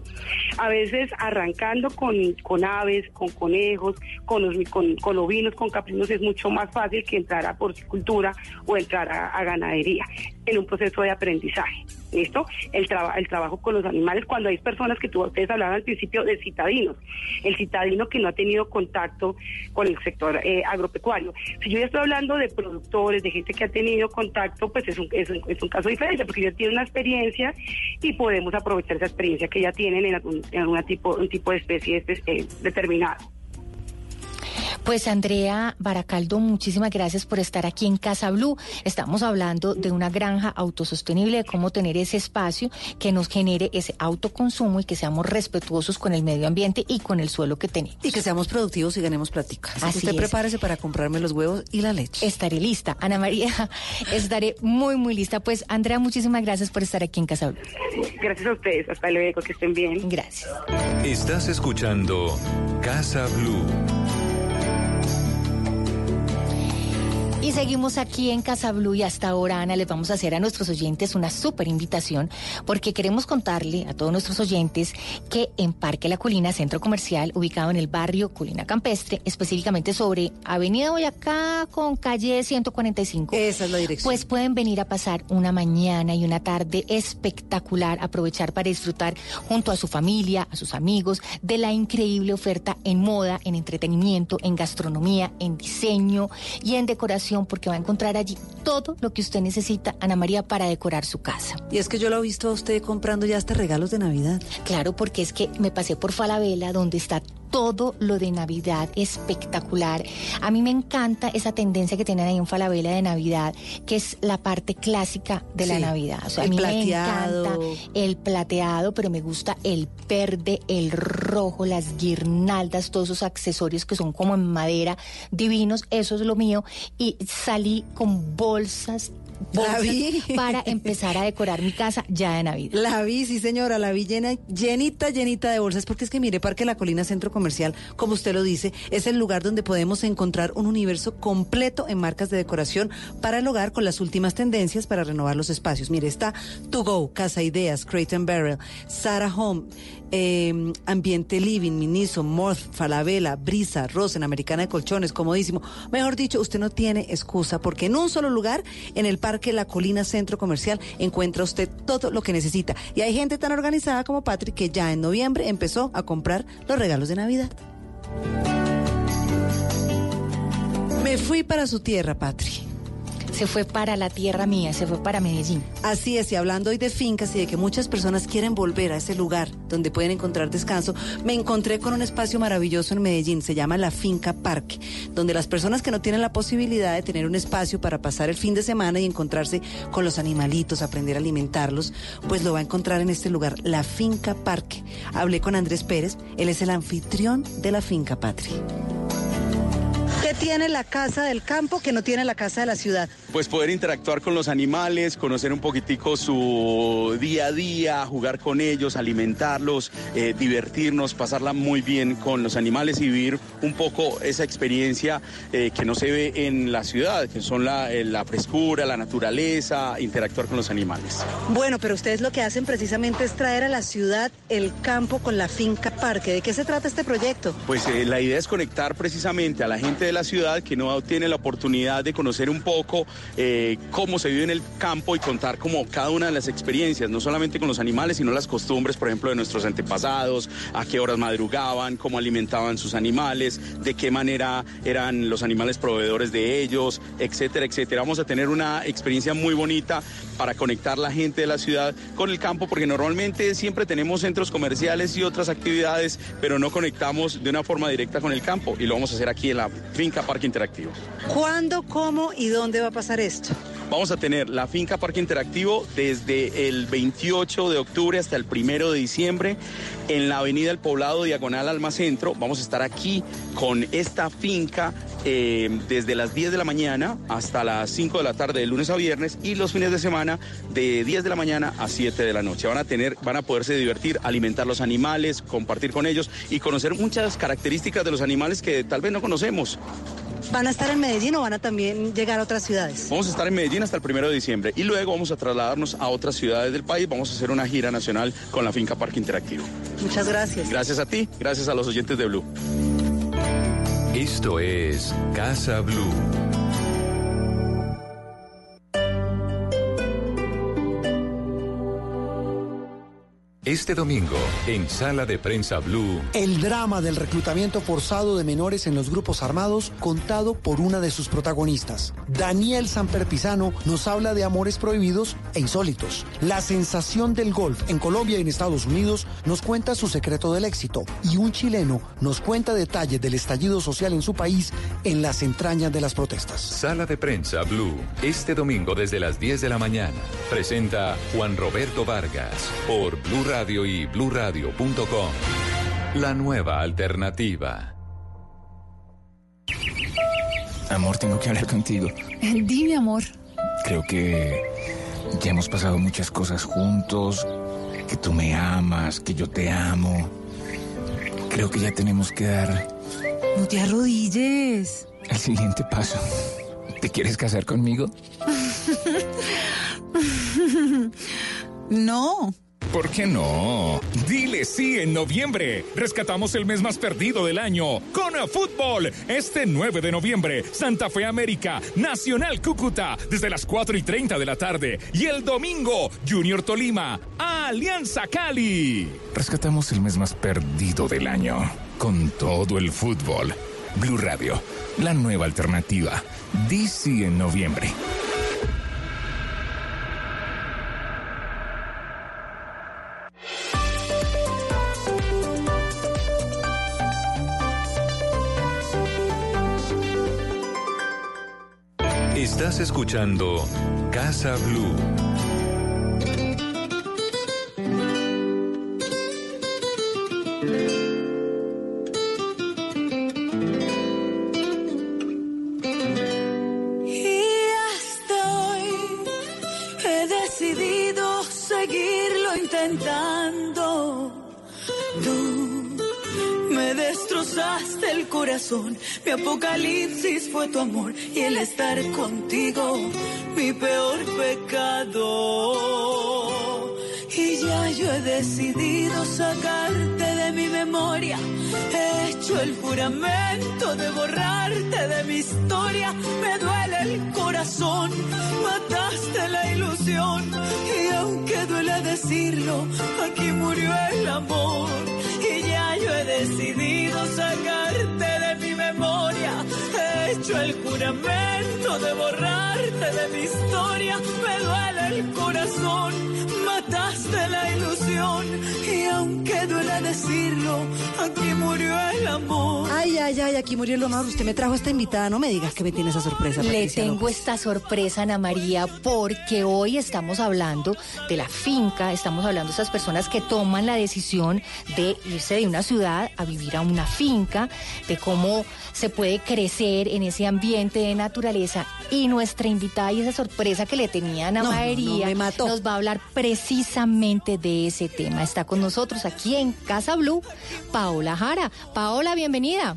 A veces arrancando con, con aves, con conejos, con, los, con, con ovinos, con caprinos, es mucho más fácil que entrar a porcicultura o entrar a, ganadería en un proceso de aprendizaje. ¿Listo? El, traba- el trabajo con los animales, cuando hay personas que tú, ustedes hablaban al principio de citadinos, el citadino que no ha tenido contacto con el sector eh, agropecuario. Si yo ya estoy hablando de productores, de gente que ha tenido contacto, pues es un, es un, caso diferente, porque ya tiene una experiencia y podemos aprovechar esa experiencia que ya tienen en algún, en alguna tipo, un tipo de especie espe- eh, determinado. Pues Andrea Baracaldo, muchísimas gracias por estar aquí en Casa Blue. Estamos hablando de una granja autosostenible, de cómo tener ese espacio que nos genere ese autoconsumo y que seamos respetuosos con el medio ambiente y con el suelo que tenemos. Y que seamos productivos y ganemos plática. Así que Así usted es. prepárese para comprarme los huevos y la leche. Estaré lista. Ana María, estaré muy, muy lista. Pues Andrea, muchísimas gracias por estar aquí en Casa Blue. Gracias a ustedes, hasta luego, que estén bien. Gracias. Estás escuchando Casa Blue. Y seguimos aquí en Casa Blue y hasta ahora, Ana, les vamos a hacer a nuestros oyentes una súper invitación porque queremos contarle a todos nuestros oyentes que en Parque La Colina, centro comercial ubicado en el barrio Colina Campestre, específicamente sobre Avenida Boyacá con calle 145. Esa es la dirección. Pues pueden venir a pasar una mañana y una tarde espectacular, aprovechar para disfrutar junto a su familia, a sus amigos, de la increíble oferta en moda, en entretenimiento, en gastronomía, en diseño y en decoración, porque va a encontrar allí todo lo que usted necesita, Ana María, para decorar su casa. Y es que yo lo he visto a usted comprando ya hasta regalos de Navidad. Claro, porque es que me pasé por Falabella, donde está todo lo de Navidad espectacular. A mí me encanta esa tendencia que tienen ahí en Falabella de Navidad, que es la parte clásica de la Navidad. O sea, a mí plateado. me encanta el plateado, pero me gusta el verde, el rojo, las guirnaldas, todos esos accesorios que son como en madera divinos. Eso es lo mío. Y salí con bolsas. La bolsas vi. para empezar a decorar mi casa ya de Navidad. La vi, sí señora, la vi llena, llenita, llenita de bolsas, porque es que mire, Parque La Colina Centro Comercial, como usted lo dice, es el lugar donde podemos encontrar un universo completo en marcas de decoración para el hogar con las últimas tendencias para renovar los espacios. Mire, está To Go, Casa Ideas, Crate and Barrel, Sarah Home, eh, Ambiente Living, Miniso, Morth, Falabella, Brisa, Rosen, Americana de Colchones, comodísimo. Mejor dicho, usted no tiene excusa porque en un solo lugar, en el Parque La Colina Centro Comercial, encuentra usted todo lo que necesita. Y hay gente tan organizada como Patrick que ya en noviembre empezó a comprar los regalos de Navidad. Me fui para su tierra, Patri. Se fue para la tierra mía, se fue para Medellín. Así es, y hablando hoy de fincas y de que muchas personas quieren volver a ese lugar donde pueden encontrar descanso, me encontré con un espacio maravilloso en Medellín, se llama la Finca Parque, donde las personas que no tienen la posibilidad de tener un espacio para pasar el fin de semana y encontrarse con los animalitos, aprender a alimentarlos, pues lo va a encontrar en este lugar, la Finca Parque. Hablé con Andrés Pérez, él es el anfitrión de la Finca Patri. ¿Qué tiene la casa del campo que no tiene la casa de la ciudad? pues poder interactuar con los animales, conocer un poquitico su día a día, jugar con ellos, alimentarlos, eh, divertirnos, pasarla muy bien con los animales y vivir un poco esa experiencia eh, que no se ve en la ciudad, que son la, eh, la frescura, la naturaleza, interactuar con los animales. Bueno, pero ustedes lo que hacen precisamente es traer a la ciudad el campo con la finca parque. ¿De qué se trata este proyecto? Pues la idea es conectar precisamente a la gente de la ciudad que no tiene la oportunidad de conocer un poco eh, cómo se vive en el campo y contar como cada una de las experiencias, no solamente con los animales, sino las costumbres, por ejemplo, de nuestros antepasados, a qué horas madrugaban, cómo alimentaban sus animales, de qué manera eran los animales proveedores de ellos, etcétera, etcétera. Vamos a tener una experiencia muy bonita para conectar la gente de la ciudad con el campo, porque normalmente siempre tenemos centros comerciales y otras actividades, pero no conectamos de una forma directa con el campo y lo vamos a hacer aquí en la finca Parque Interactivo. ¿Cuándo, cómo y dónde va a pasar esto? Vamos a tener la finca Parque Interactivo desde el 28 de octubre hasta el 1 de diciembre en la avenida El Poblado Diagonal Almacentro. Vamos a estar aquí con esta finca eh, desde las 10 de la mañana hasta las 5 de la tarde de lunes a viernes y los fines de semana de 10 de la mañana a 7 de la noche. Van a tener, van a poderse divertir, alimentar los animales, compartir con ellos y conocer muchas características de los animales que tal vez no conocemos. ¿Van a estar en Medellín o van a también llegar a otras ciudades? Vamos a estar en Medellín hasta el primero de diciembre y luego vamos a trasladarnos a otras ciudades del país. Vamos a hacer una gira nacional con la finca Parque Interactivo. Muchas gracias. Gracias a ti, gracias a los oyentes de Blue. Esto es Casa Blue. Este domingo, en Sala de Prensa Blue, El drama del reclutamiento forzado de menores en los grupos armados contado por una de sus protagonistas. Daniel Samper Pisano nos habla de amores prohibidos e insólitos. La sensación del golf en Colombia y en Estados Unidos nos cuenta su secreto del éxito. Y un chileno nos cuenta detalles del estallido social en su país en las entrañas de las protestas. Sala de Prensa Blue, este domingo desde las 10 de la mañana. Presenta Juan Roberto Vargas por Blue Radio y bluradio.com. La nueva alternativa. Amor, tengo que hablar contigo. Dime, amor. Creo que ya hemos pasado muchas cosas juntos, que tú me amas, que yo te amo. Creo que ya tenemos que dar No te arrodilles. el siguiente paso. ¿Te quieres casar conmigo? No. ¿Por qué no? Dile sí en noviembre. Rescatamos el mes más perdido del año con el fútbol. Este 9 de noviembre, Santa Fe América, Nacional Cúcuta, desde las 4 y 30 de la tarde. Y el domingo, Junior Tolima, Alianza Cali. Rescatamos el mes más perdido del año con todo el fútbol. Blue Radio, la nueva alternativa. DC en noviembre. Estás escuchando Casa Blue. Mi apocalipsis fue tu amor y el estar contigo, mi peor pecado. Y ya yo he decidido sacarte de mi memoria. He hecho el juramento de borrarte de mi historia. Me duele el corazón, mataste la ilusión. Y aunque duele decirlo, aquí murió el amor. Y ya yo he decidido sacarte de mi memoria. He hecho el juramento de borrarte de mi historia. Me duele el corazón, mataste la ilusión. Y aunque duele decirlo, aquí murió el amor. Ay, ay, ay, aquí murió el amor. Usted me trajo esta invitada, no me digas que me tiene esa sorpresa. Le Patricia tengo López. esta sorpresa, Ana María, porque hoy estamos hablando de la finca, estamos hablando de esas personas que toman la decisión de irse de una ciudad a vivir a una finca, de cómo se puede crecer en ese ambiente de naturaleza. Y nuestra invitada y esa sorpresa que le tenía Ana No, nos va a hablar precisamente de ese tema. Está con nosotros aquí en Casa Blue, Paola Jara. Paola, bienvenida.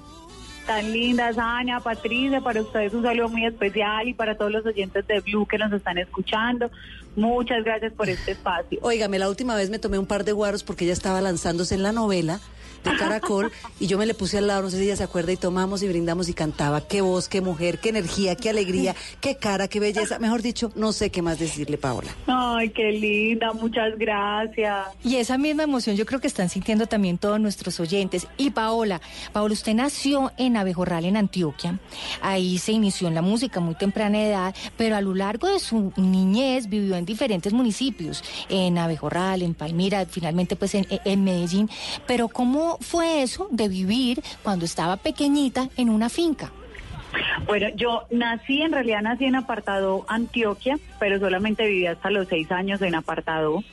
Tan linda, Sania, Patricia, para ustedes un saludo muy especial y para todos los oyentes de Blue que nos están escuchando. Muchas gracias por este espacio. Óigame, la última vez me tomé un par de guaros porque ella estaba lanzándose en la novela de Caracol y yo me le puse al lado, no sé si ella se acuerda, y tomamos y brindamos y cantaba. Qué voz, qué mujer, qué energía, qué alegría, qué cara, qué belleza. Mejor dicho, no sé qué más decirle, Paola. Ay, qué linda, muchas gracias. Y esa misma emoción yo creo que están sintiendo también todos nuestros oyentes. Y Paola, Paola, usted nació en Abejorral, en Antioquia. Ahí se inició en la música muy temprana edad, pero a lo largo de su niñez vivió en diferentes municipios, en Abejorral, en Palmira, finalmente pues en, en Medellín. Pero ¿cómo fue eso de vivir cuando estaba pequeñita en una finca? Bueno, yo nací, en realidad nací en apartado Antioquia, pero solamente viví hasta los seis años en apartado.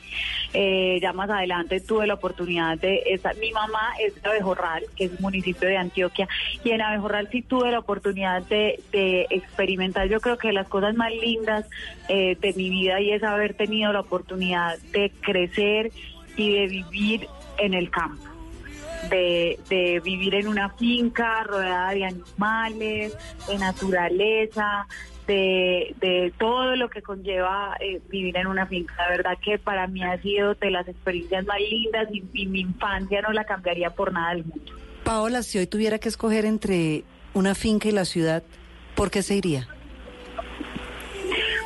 Eh, ya más adelante tuve la oportunidad de, esa, mi mamá es de Abejorral, que es un municipio de Antioquia, y en Abejorral sí tuve la oportunidad de, experimentar, yo creo que las cosas más lindas eh, de mi vida y es haber tenido la oportunidad de crecer y de vivir en el campo de, de vivir en una finca rodeada de animales, de naturaleza, de, de todo lo que conlleva eh, vivir en una finca. La verdad que para mí ha sido de las experiencias más lindas y, y mi infancia no la cambiaría por nada del mundo. Paola, si hoy tuviera que escoger entre una finca y la ciudad, ¿por qué se iría?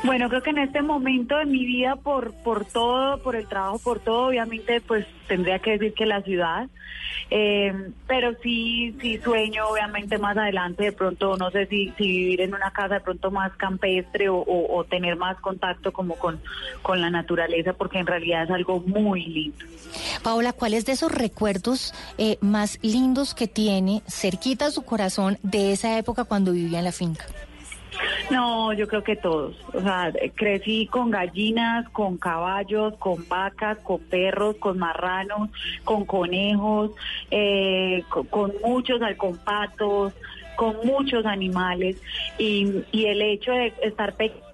Bueno, creo que en este momento de mi vida, por, por todo, por el trabajo, por todo, obviamente, pues tendría que decir que la ciudad. Eh, pero sí, sí sueño, obviamente, más adelante, de pronto, no sé si, vivir en una casa de pronto más campestre o, tener más contacto como con, con la naturaleza, porque en realidad es algo muy lindo. Paola, ¿cuáles de esos recuerdos eh, más lindos que tiene cerquita a su corazón de esa época cuando vivía en la finca? No, yo creo que todos. O sea, crecí con gallinas, con caballos, con vacas, con perros, con marranos, con conejos, eh, con, muchos, con patos, con muchos animales. Y, y el hecho de estar pequeña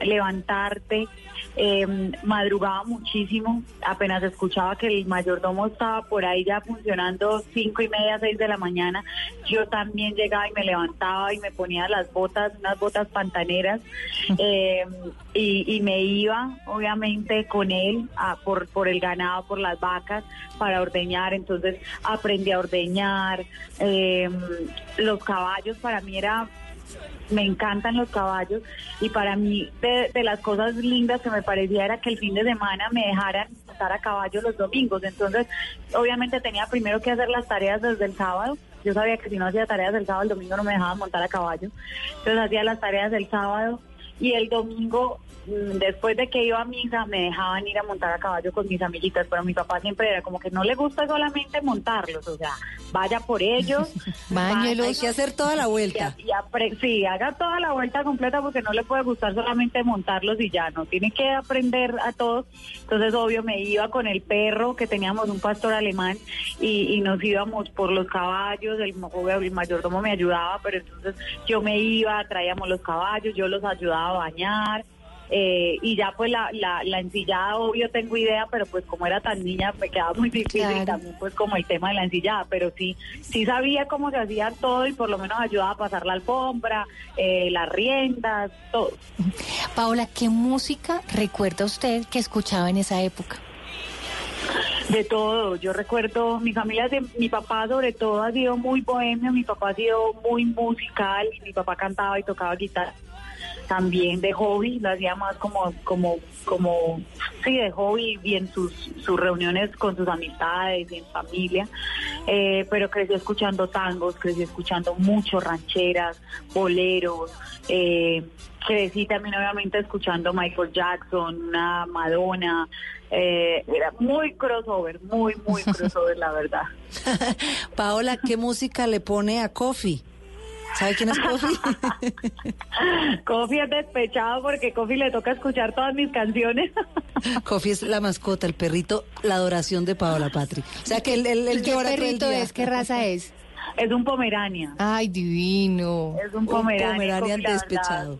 levantarte. Eh, madrugaba muchísimo, apenas escuchaba que el mayordomo estaba por ahí ya funcionando cinco y media, seis de la mañana. Yo también llegaba y me levantaba y me ponía las botas, unas botas pantaneras, eh, y, y me iba, obviamente, con él a- por, por el ganado, por las vacas, para ordeñar. Entonces aprendí a ordeñar. eh, los caballos para mí era me encantan los caballos y para mí de, de las cosas lindas que me parecía era que el fin de semana me dejaran montar a caballo los domingos. Entonces, obviamente tenía primero que hacer las tareas desde el sábado. Yo sabía que si no hacía tareas el sábado, el domingo no me dejaban montar a caballo. Entonces hacía las tareas del sábado y el domingo, después de que iba a misa, me dejaban ir a montar a caballo con mis amiguitas, pero mi papá siempre era como que no le gusta solamente montarlos, o sea, vaya por ellos. Báñelos. vaya- Hay que hacer toda la vuelta. y sí, haga toda la vuelta completa porque no le puede gustar solamente montarlos y ya, no, tiene que aprender a todos. Entonces, obvio, me iba con el perro, que teníamos un pastor alemán, y, y nos íbamos por los caballos, el, el mayordomo me ayudaba, pero entonces yo me iba, traíamos los caballos, yo los ayudaba a bañar. Eh, y ya pues la, la, la ensillada, obvio tengo idea, pero pues como era tan niña me quedaba muy difícil y también pues como el tema de la ensillada, pero sí, sí sabía cómo se hacía todo y por lo menos ayudaba a pasar la alfombra, eh, las riendas, todo. Paola, ¿qué música recuerda usted que escuchaba en esa época? De todo, yo recuerdo, mi familia, de- mi papá sobre todo ha sido muy bohemio, mi papá ha sido muy musical, mi papá cantaba y tocaba guitarra también de hobby, lo hacía más como, como, como, sí, de hobby y en sus, sus reuniones con sus amistades y en familia, Eh, pero crecí escuchando tangos, crecí escuchando mucho rancheras, boleros, eh, crecí también obviamente escuchando Michael Jackson, una Madonna, eh, era muy crossover, muy, muy crossover la verdad. Paola, ¿qué música le pone a Coffee? ¿Sabe quién es Coffee? Coffee es despechado porque Coffee le toca escuchar todas mis canciones. Coffee es la mascota, el perrito, la adoración de Paola Patri. O sea que él, él, él ¿Qué llora todo el perrito día. es? ¿Qué raza es? Es un pomerania. Ay, divino. Es un pomerania. Pomeranian Coffee, la despechado.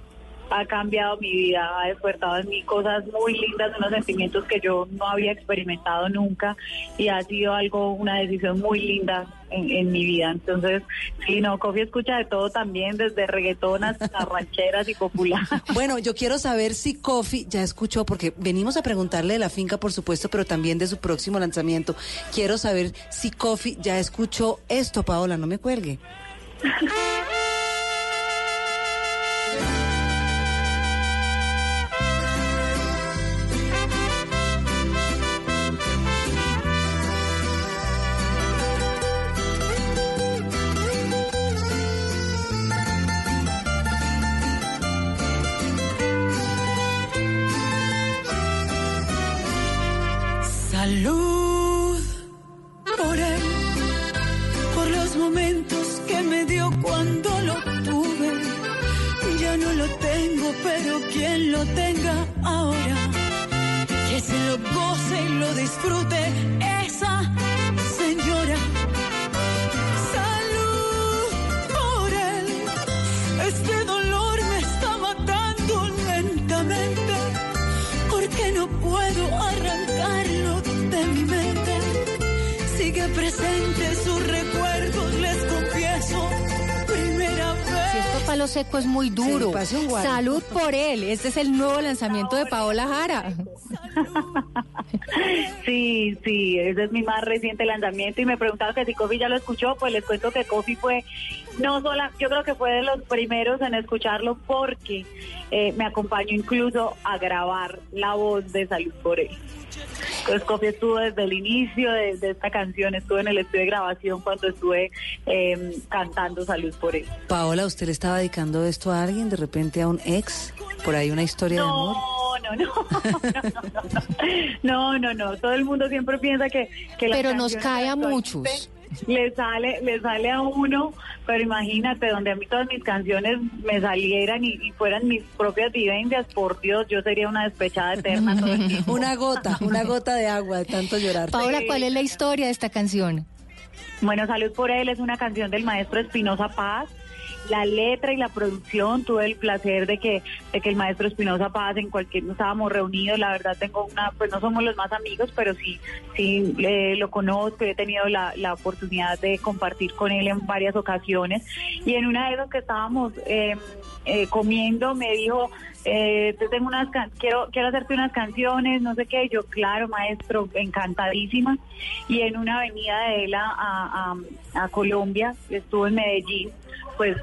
Ha cambiado mi vida, ha despertado en mí cosas muy lindas, unos sentimientos que yo no había experimentado nunca y ha sido algo, una decisión muy linda en, en mi vida. Entonces, sí, no, Coffee escucha de todo también, desde reggaetón hasta rancheras y popular. Bueno, yo quiero saber si Coffee ya escuchó, porque venimos a preguntarle de la finca, por supuesto, pero también de su próximo lanzamiento. Quiero saber si Coffee ya escuchó esto, Paola, no me cuelgue. cuando lo tuve. Ya no lo tengo, pero quien lo tenga ahora, que se lo goce y lo disfrute esa señora. Salud por él, este dolor me está matando lentamente porque no puedo arrancarlo de mi mente. Sigue presente sus palo seco es muy duro. Sí, parece un guaro. Salud por él. Este es el nuevo lanzamiento de Paola Jara. Sí, sí, ese es mi más reciente lanzamiento y me preguntaba que si Kofi ya lo escuchó, pues les cuento que Kofi fue, no sola, yo creo que fue de los primeros en escucharlo porque eh, me acompañó incluso a grabar la voz de Salud por él. Entonces Kofi estuvo desde el inicio de, de esta canción, estuvo en el estudio de grabación cuando estuve eh, cantando Salud por él. Paola, ¿usted le estaba dedicando esto a alguien, de repente a un ex? ¿Por ahí una historia de amor? No, no, no, no, no, no, todo el mundo siempre piensa que, que Pero nos cae a muchos. Le sale, le sale a uno, pero imagínate, donde a mí todas mis canciones me salieran y, y fueran mis propias vivencias, por Dios, yo sería una despechada eterna todo el tiempo. Una gota, una gota de agua de tanto llorar. Paola, ¿cuál es la historia de esta canción? Bueno, Salud por él es una canción del maestro Espinosa Paz la letra y la producción. Tuve el placer de que, de que el maestro Espinosa Paz en cualquier, estábamos reunidos, la verdad tengo una, pues no somos los más amigos, pero sí, sí eh, lo conozco, he tenido la, la oportunidad de compartir con él en varias ocasiones. Y en una de esas que estábamos eh, eh, comiendo me dijo, eh, te tengo unas can- quiero quiero hacerte unas canciones, no sé qué, yo claro, maestro, encantadísima. Y en una avenida de él a- a Colombia, estuvo en Medellín, pues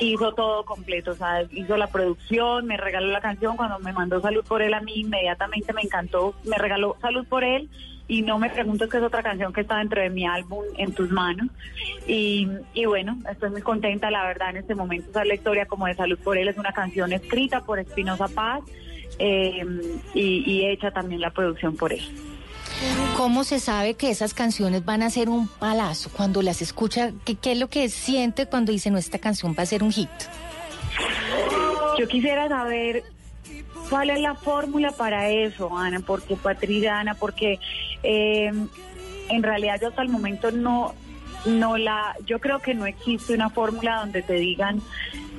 hizo todo completo, o sea, hizo la producción, me regaló la canción, cuando me mandó salud por él a mí, inmediatamente me encantó, me regaló salud por él y no me preguntes que es otra canción que está dentro de mi álbum En tus manos. Y, y bueno, estoy muy contenta, la verdad, en este momento. Esa la historia como de Salud por Él es una canción escrita por Espinosa Paz eh, y, y hecha también la producción por él. ¿Cómo se sabe que esas canciones van a ser un palazo? Cuando las escucha, ¿qué, es lo que siente cuando dice, no, esta canción va a ser un hit? Yo quisiera saber cuál es la fórmula para eso, Ana, porque Patricia, Ana, porque en realidad yo hasta el momento no, no la, yo creo que no existe una fórmula donde te digan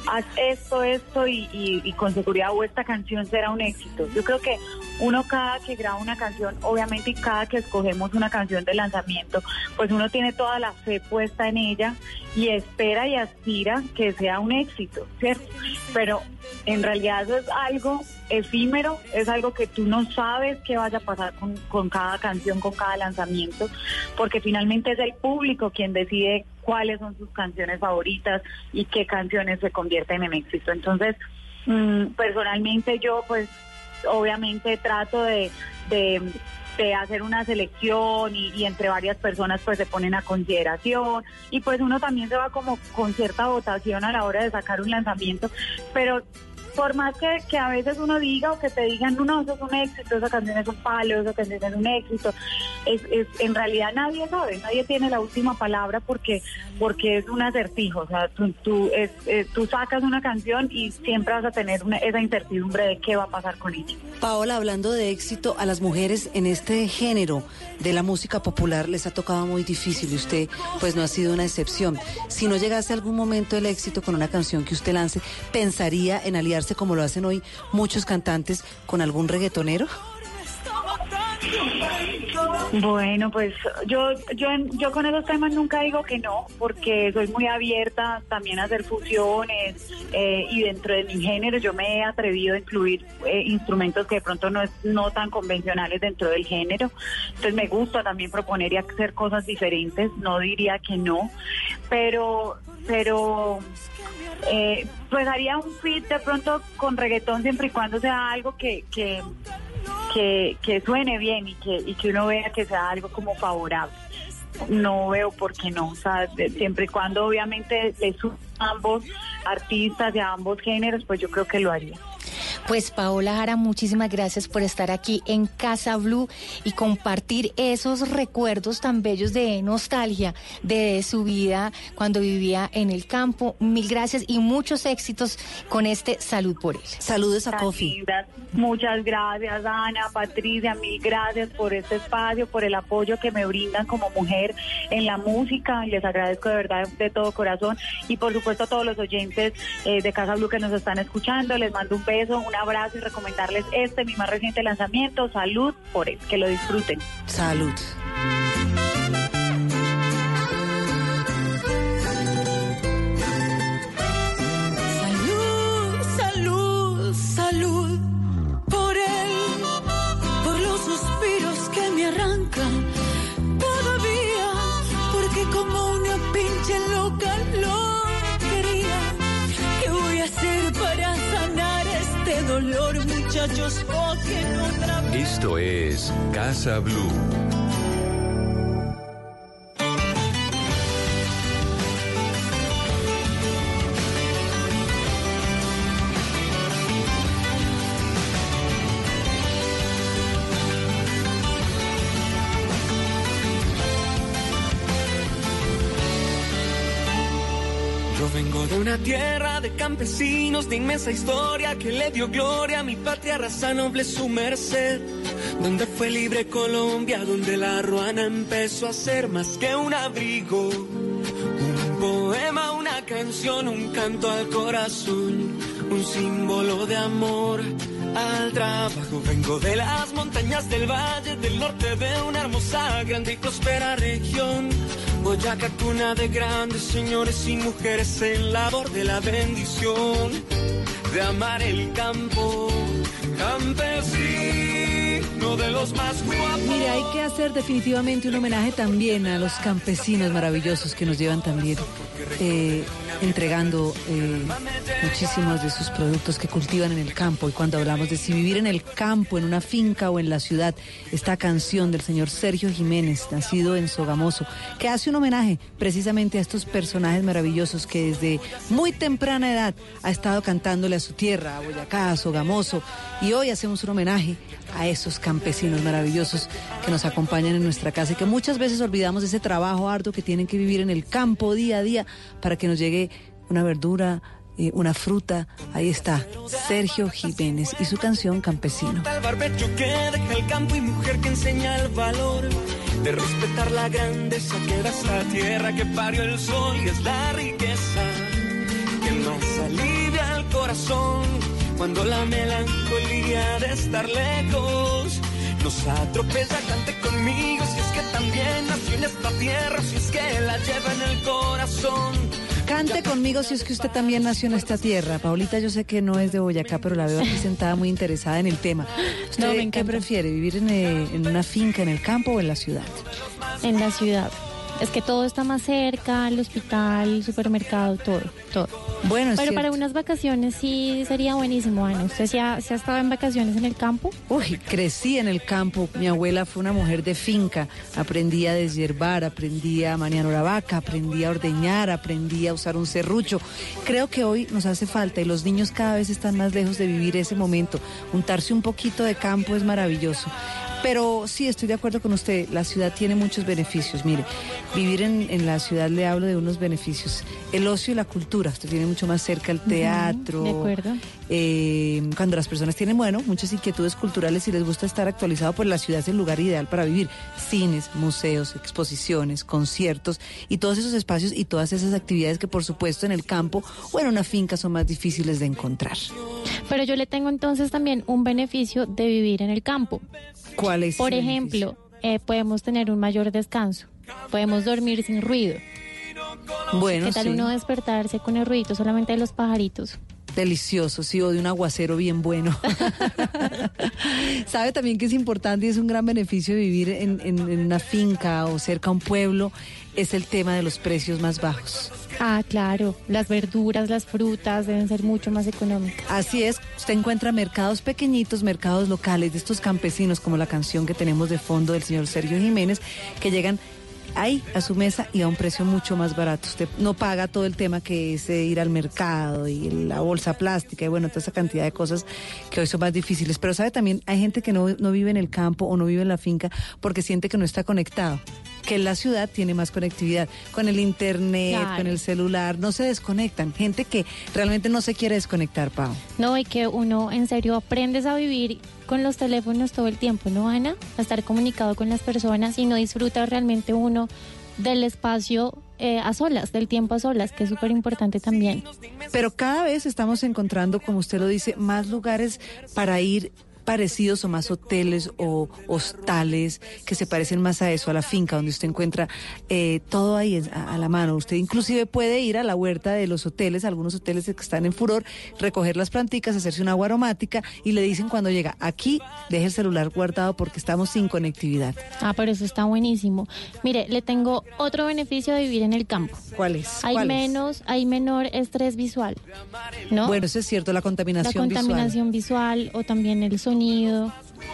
haz esto, esto y, y- y con seguridad o esta canción será un éxito. Yo creo que uno cada que graba una canción, obviamente y cada que escogemos una canción de lanzamiento, pues uno tiene toda la fe puesta en ella y espera y aspira que sea un éxito, ¿cierto? Pero en realidad eso es algo efímero, es algo que tú no sabes qué vaya a pasar con, con cada canción, con cada lanzamiento, porque finalmente es el público quien decide cuáles son sus canciones favoritas y qué canciones se convierten en éxito. Entonces, mm, personalmente yo pues obviamente trato de, de, hacer una selección y entre varias personas pues se ponen a consideración y pues uno también se va como con cierta votación a la hora de sacar un lanzamiento, pero por más que, que a veces uno diga o que te digan, no, no, eso es un éxito, esa canción es un palo, esa canción es un éxito, es, es, en realidad nadie sabe, nadie tiene la última palabra porque porque es un acertijo, o sea, tú, tú, es, es- tú sacas una canción y siempre vas a tener una- esa incertidumbre de qué va a pasar con ella. Paola, hablando de éxito, a las mujeres en este género de la música popular les ha tocado muy difícil y usted pues no ha sido una excepción. Si no llegase algún momento el éxito con una canción que usted lance, ¿pensaría en aliarse como lo hacen hoy muchos cantantes con algún reggaetonero? Bueno, pues yo, yo, yo con esos temas nunca digo que no, porque soy muy abierta también a hacer fusiones eh, y dentro de mi género yo me he atrevido a incluir eh, instrumentos que de pronto no es no tan convencionales dentro del género. Entonces me gusta también proponer y hacer cosas diferentes, no diría que no, pero, pero eh, pues haría un fit de pronto con reggaetón siempre y cuando sea algo que, que, que, suene bien y que, y que uno vea que sea algo como favorable. No veo por qué no, o sea, siempre y cuando obviamente le ambos artistas a ambos géneros, pues yo creo que lo haría. Pues Paola Jara, muchísimas gracias por estar aquí en Casa Blue y compartir esos recuerdos tan bellos de nostalgia de su vida cuando vivía en el campo. Mil gracias y muchos éxitos con este Salud por él. Saludos a lindas. Muchas gracias, Ana, Patricia, mil gracias por este espacio, por el apoyo que me brindan como mujer en la música. Les agradezco de verdad de todo corazón. Y por supuesto a todos los oyentes eh, de Casa Blue que nos están escuchando, les mando un beso, un abrazo y recomendarles este, mi más reciente lanzamiento, Salud por él. Que lo disfruten. Salud. Salud, salud, salud por él, por los suspiros que me arrancan todavía, porque como una pinche loca lo hacer para sanar este dolor, muchachos? Ojen otra vez. Esto es Casa Blue. Una tierra de campesinos, de inmensa historia que le dio gloria a mi patria, raza noble su merced. Donde fue libre Colombia, donde la ruana empezó a ser más que un abrigo, un poema, una canción, un canto al corazón, un símbolo de amor al trabajo. Vengo de las montañas del valle del norte de una hermosa, grande y próspera región. Boyacá, cuna de grandes señores y mujeres en labor de la bendición de amar el campo. Campesino de los más guapos. Mire, hay que hacer definitivamente un homenaje también a los campesinos maravillosos que nos llevan también eh, entregando eh, muchísimos de sus productos que cultivan en el campo. Y cuando hablamos de si vivir en el campo, en una finca o en la ciudad, esta canción del señor Sergio Jiménez, nacido en Sogamoso, que hace un homenaje precisamente a estos personajes maravillosos que desde muy temprana edad ha estado cantándole a su tierra, a Boyacá, a Sogamoso, y hoy hacemos un homenaje a esos campesinos maravillosos que nos acompañan en nuestra casa y que muchas veces olvidamos ese trabajo arduo que tienen que vivir en el campo día a día para que nos llegue una verdura, eh, una fruta. Ahí está, Sergio Jiménez y su canción Campesino. El barbecho que deja el campo y mujer que enseña el valor de respetar la grandeza que da esta tierra que parió el sol y es la riqueza que alivia corazón cuando la melancolía de estar lejos nos atropella. Cante conmigo si es que también nació en esta tierra, si es que la lleva en el corazón. Cante conmigo si es que usted también nació en esta tierra. Paulita, yo sé que no es de Boyacá, pero la veo aquí sentada muy interesada en el tema. ¿Usted No, me qué prefiere, vivir en, eh, en una finca en el campo o en la ciudad? En la ciudad. Es que todo está más cerca, el hospital, el supermercado, todo, todo. Bueno, Pero cierto. para unas vacaciones sí sería buenísimo, Ana. ¿Usted se ha, se ha estado en vacaciones en el campo? Uy, crecí en el campo. Mi abuela fue una mujer de finca. Aprendí a deshiervar, aprendí a manejar la vaca, aprendí a ordeñar, aprendí a usar un serrucho. Creo que hoy nos hace falta y los niños cada vez están más lejos de vivir ese momento. Untarse un poquito de campo es maravilloso. Pero sí, estoy de acuerdo con usted. La ciudad tiene muchos beneficios. Mire, vivir en, en la ciudad le hablo de unos beneficios. El ocio y la cultura. Usted tiene mucho más cerca el teatro. de acuerdo. Eh, cuando las personas tienen, bueno, muchas inquietudes culturales y les gusta estar actualizado, pues la ciudad es el lugar ideal para vivir. Cines, museos, exposiciones, conciertos y todos esos espacios y todas esas actividades que por supuesto en el campo o en una finca son más difíciles de encontrar. Pero yo le tengo entonces también un beneficio de vivir en el campo. ¿Cuál es? Por ejemplo, eh, podemos tener un mayor descanso. Podemos dormir sin ruido. Bueno, ¿Qué tal sí. uno despertarse con el ruidito solamente de los pajaritos? Delicioso, sí, o de un aguacero bien bueno. Sabe también que es importante y es un gran beneficio vivir en, en- en una finca o cerca a un pueblo, es el tema de los precios más bajos. Ah, claro. Las verduras, las frutas deben ser mucho más económicas. Así es, usted encuentra mercados pequeñitos, mercados locales de estos campesinos, como la canción que tenemos de fondo del señor Sergio Jiménez, que llegan ahí a su mesa y a un precio mucho más barato. Usted no paga todo el tema que es eh, ir al mercado y la bolsa plástica y bueno, toda esa cantidad de cosas que hoy son más difíciles. Pero sabe también, hay gente que no, no vive en el campo o no vive en la finca porque siente que no está conectado. Que la ciudad tiene más conectividad con el internet, Claro. con el celular, no se desconectan. Gente que realmente no se quiere desconectar, Pau. No, y que uno en serio aprendes a vivir con los teléfonos todo el tiempo, ¿no, Ana? A estar comunicado con las personas y no disfruta realmente uno del espacio eh, a solas, del tiempo a solas, que es súper importante también. Pero cada vez estamos encontrando, como usted lo dice, más lugares para ir parecidos o más hoteles o hostales que se parecen más a eso, a la finca, donde usted encuentra eh, todo ahí a, a la mano. Usted inclusive puede ir a la huerta de los hoteles, algunos hoteles que están en furor, recoger las planticas, hacerse una agua aromática y le dicen cuando llega, aquí deje el celular guardado porque estamos sin conectividad. Ah, pero eso está buenísimo. Mire, le tengo otro beneficio de vivir en el campo. ¿Cuál es? Hay ¿Cuál es? menos, hay menor estrés visual, ¿no? Bueno, eso es cierto, la la contaminación, contaminación visual. o también el sonido